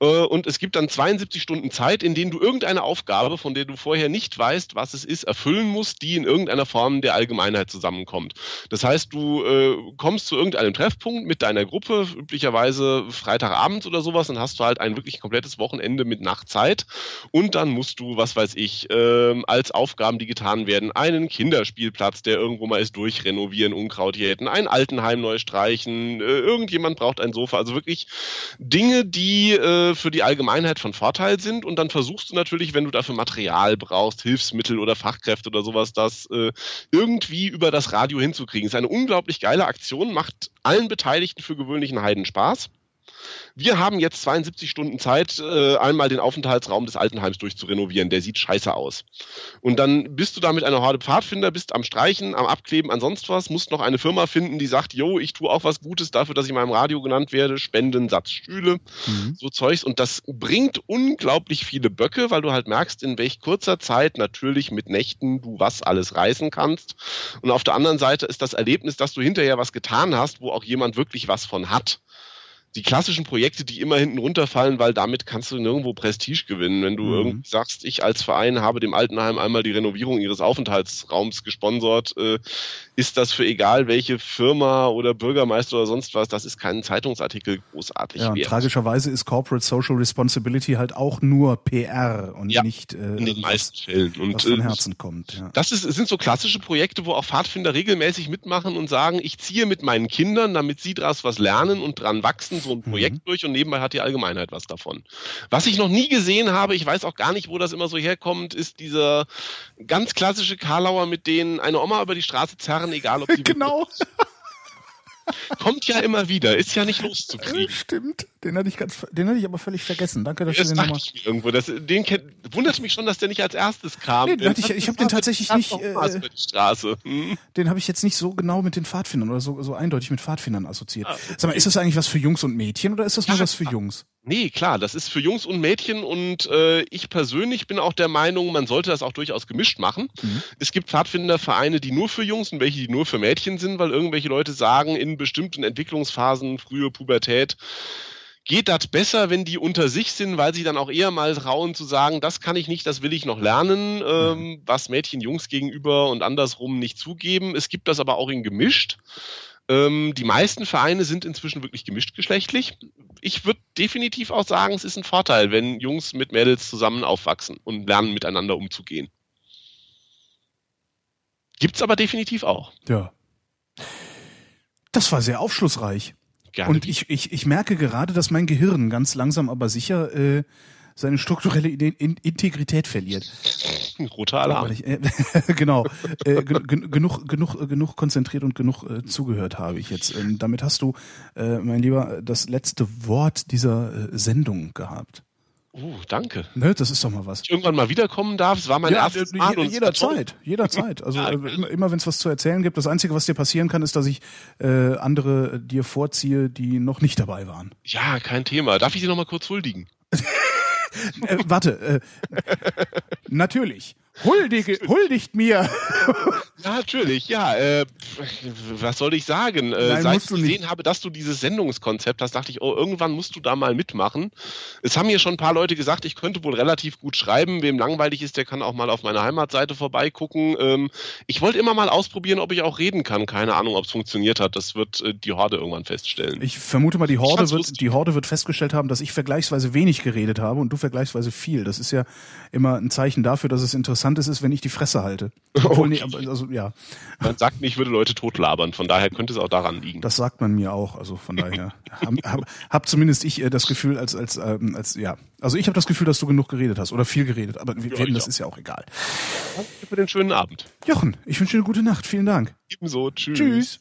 äh, und es gibt dann 72 Stunden Zeit, in denen du irgendeine Aufgabe, von der du vorher nicht weißt, was es ist, erfüllen musst, die in irgendeiner Form der Allgemeinheit zusammenkommt. Das heißt, du äh, kommst zu irgendeinem Treffpunkt mit deiner Gruppe, üblicherweise Freitagabend oder sowas, dann hast du halt ein wirklich komplettes Wochenende mit Nachtzeit und dann musst du, was weiß ich, äh, als Aufgaben, die getan werden, einen Kinderspielplatz, der irgendwo mal ist, durchrenovieren, Unkraut jäten, ein Altenheim neu streichen, äh, irgendjemand braucht ein Sofa, also wirklich Dinge, die äh, für die Allgemeinheit von Vorteil sind und dann versuchst du natürlich, wenn du dafür Material brauchst, Hilfsmittel oder Fachkräfte oder sowas, das äh, irgendwie über das Radio hinzukriegen. Ist eine unglaublich geile Aktion, macht allen Beteiligten für gewöhnlichen Heiden Spaß. Wir haben jetzt 72 Stunden Zeit, äh, einmal den Aufenthaltsraum des Altenheims durchzurenovieren. Der sieht scheiße aus. Und dann bist du da mit einer Horde Pfadfinder, bist am Streichen, am Abkleben, an sonst was, musst noch eine Firma finden, die sagt, yo, ich tue auch was Gutes dafür, dass ich in meinem Radio genannt werde, Spenden, Satzstühle, mhm. so Zeugs. Und das bringt unglaublich viele Böcke, weil du halt merkst, in welch kurzer Zeit natürlich mit Nächten du was alles reißen kannst. Und auf der anderen Seite ist das Erlebnis, dass du hinterher was getan hast, wo auch jemand wirklich was von hat die klassischen Projekte, die immer hinten runterfallen, weil damit kannst du nirgendwo Prestige gewinnen. Wenn du mhm. irgendwie sagst, ich als Verein habe dem Altenheim einmal die Renovierung ihres Aufenthaltsraums gesponsert, äh, ist das für egal welche Firma oder Bürgermeister oder sonst was, das ist kein Zeitungsartikel großartig ja, wert. Tragischerweise ist Corporate Social Responsibility halt auch nur PR und ja, nicht äh, in den meisten Fällen. Und, was von äh, Herzen kommt. Ja. Das ist, sind so klassische Projekte, wo auch Pfadfinder regelmäßig mitmachen und sagen, ich ziehe mit meinen Kindern, damit sie daraus was lernen und dran wachsen, so ein Projekt mhm. durch und nebenbei hat die Allgemeinheit was davon. Was ich noch nie gesehen habe, ich weiß auch gar nicht, wo das immer so herkommt, ist dieser ganz klassische Karlauer, mit denen eine Oma über die Straße zerren, egal ob die. genau. Kommt ja immer wieder, ist ja nicht loszukriegen. Stimmt, den hatte ich ganz, den hatte ich aber völlig vergessen. Danke, dass das du den nochmal. irgendwo. Das, den kennt, wundert mich schon, dass der nicht als erstes kam. Nee, den ich, ich habe den tatsächlich nicht. Äh, Straße. Hm? Den habe ich jetzt nicht so genau mit den Pfadfindern oder so, so eindeutig mit Pfadfindern assoziiert. Ah, okay. Sag mal, ist das eigentlich was für Jungs und Mädchen oder ist das ja, nur was für Jungs? Nee, klar, das ist für Jungs und Mädchen und äh, ich persönlich bin auch der Meinung, man sollte das auch durchaus gemischt machen. Mhm. Es gibt Pfadfindervereine, die nur für Jungs und welche, die nur für Mädchen sind, weil irgendwelche Leute sagen, in bestimmten Entwicklungsphasen, frühe Pubertät, geht das besser, wenn die unter sich sind, weil sie dann auch eher mal trauen zu sagen, das kann ich nicht, das will ich noch lernen, ähm, mhm. was Mädchen Jungs gegenüber und andersrum nicht zugeben. Es gibt das aber auch in gemischt. Ähm, die meisten Vereine sind inzwischen wirklich gemischt geschlechtlich. Ich würde definitiv auch sagen, es ist ein Vorteil, wenn Jungs mit Mädels zusammen aufwachsen und lernen, miteinander umzugehen. Gibt's aber definitiv auch. Ja. Das war sehr aufschlussreich. Gerne. Und ich, ich, ich merke gerade, dass mein Gehirn ganz langsam aber sicher äh, seine strukturelle Integrität verliert. Roter Alarm. Äh, genau. Äh, genug, genug, genug konzentriert und genug äh, zugehört habe ich jetzt. Ähm, damit hast du, äh, mein Lieber, das letzte Wort dieser äh, Sendung gehabt. Oh, danke. Ne, das ist doch mal was. Ich irgendwann mal wiederkommen darf, es war mein ja, erstes Mal. Je, jederzeit, jederzeit. Also ja, äh, immer, immer wenn es was zu erzählen gibt, das Einzige, was dir passieren kann, ist, dass ich äh, andere dir vorziehe, die noch nicht dabei waren. Ja, kein Thema. Darf ich sie noch mal kurz huldigen? äh, warte, äh, natürlich. Huldige, huldigt mir. Ja, natürlich, ja. Äh, was soll ich sagen? Äh, Nein, seit ich gesehen habe, dass du dieses Sendungskonzept hast, dachte ich, oh, irgendwann musst du da mal mitmachen. Es haben mir schon ein paar Leute gesagt, ich könnte wohl relativ gut schreiben. Wem langweilig ist, der kann auch mal auf meiner Heimatseite vorbeigucken. Ähm, ich wollte immer mal ausprobieren, ob ich auch reden kann. Keine Ahnung, ob es funktioniert hat. Das wird äh, die Horde irgendwann feststellen. Ich vermute mal, die Horde, wird, die Horde wird festgestellt haben, dass ich vergleichsweise wenig geredet habe und du vergleichsweise viel. Das ist ja immer ein Zeichen dafür, dass es interessant interessant ist, wenn ich die Fresse halte. Obwohl, okay. nee, also, ja. Man sagt nicht, ich würde Leute totlabern, von daher könnte es auch daran liegen. Das sagt man mir auch, also von daher. hab, hab, hab zumindest ich äh, das Gefühl, als, als, ähm, als, ja. Also ich habe das Gefühl, dass du genug geredet hast oder viel geredet, aber wir, ja, das auch. ist ja auch egal. Danke für den schönen Abend. Jochen, ich wünsche dir eine gute Nacht. Vielen Dank. Ebenso. Tschüss. Tschüss.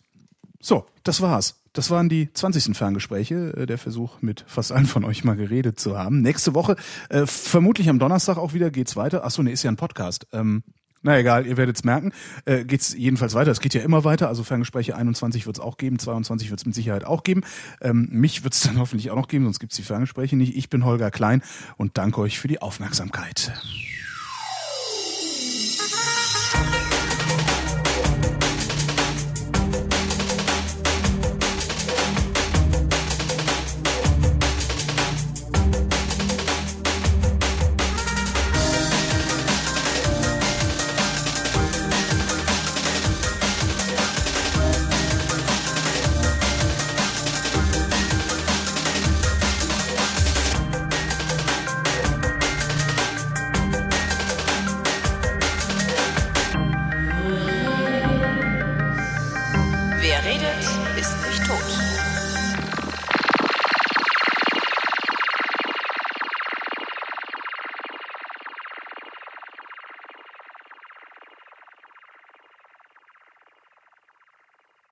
So, das war's. Das waren die 20. Ferngespräche, äh, der Versuch, mit fast allen von euch mal geredet zu haben. Nächste Woche, äh, vermutlich am Donnerstag auch wieder, geht's weiter. Achso, ne, ist ja ein Podcast. Ähm, na egal, ihr werdet's merken. Äh, geht's jedenfalls weiter. Es geht ja immer weiter. Also Ferngespräche 21 wird's auch geben, 22 wird's mit Sicherheit auch geben. Ähm, mich wird's dann hoffentlich auch noch geben, sonst gibt's die Ferngespräche nicht. Ich bin Holger Klein und danke euch für die Aufmerksamkeit.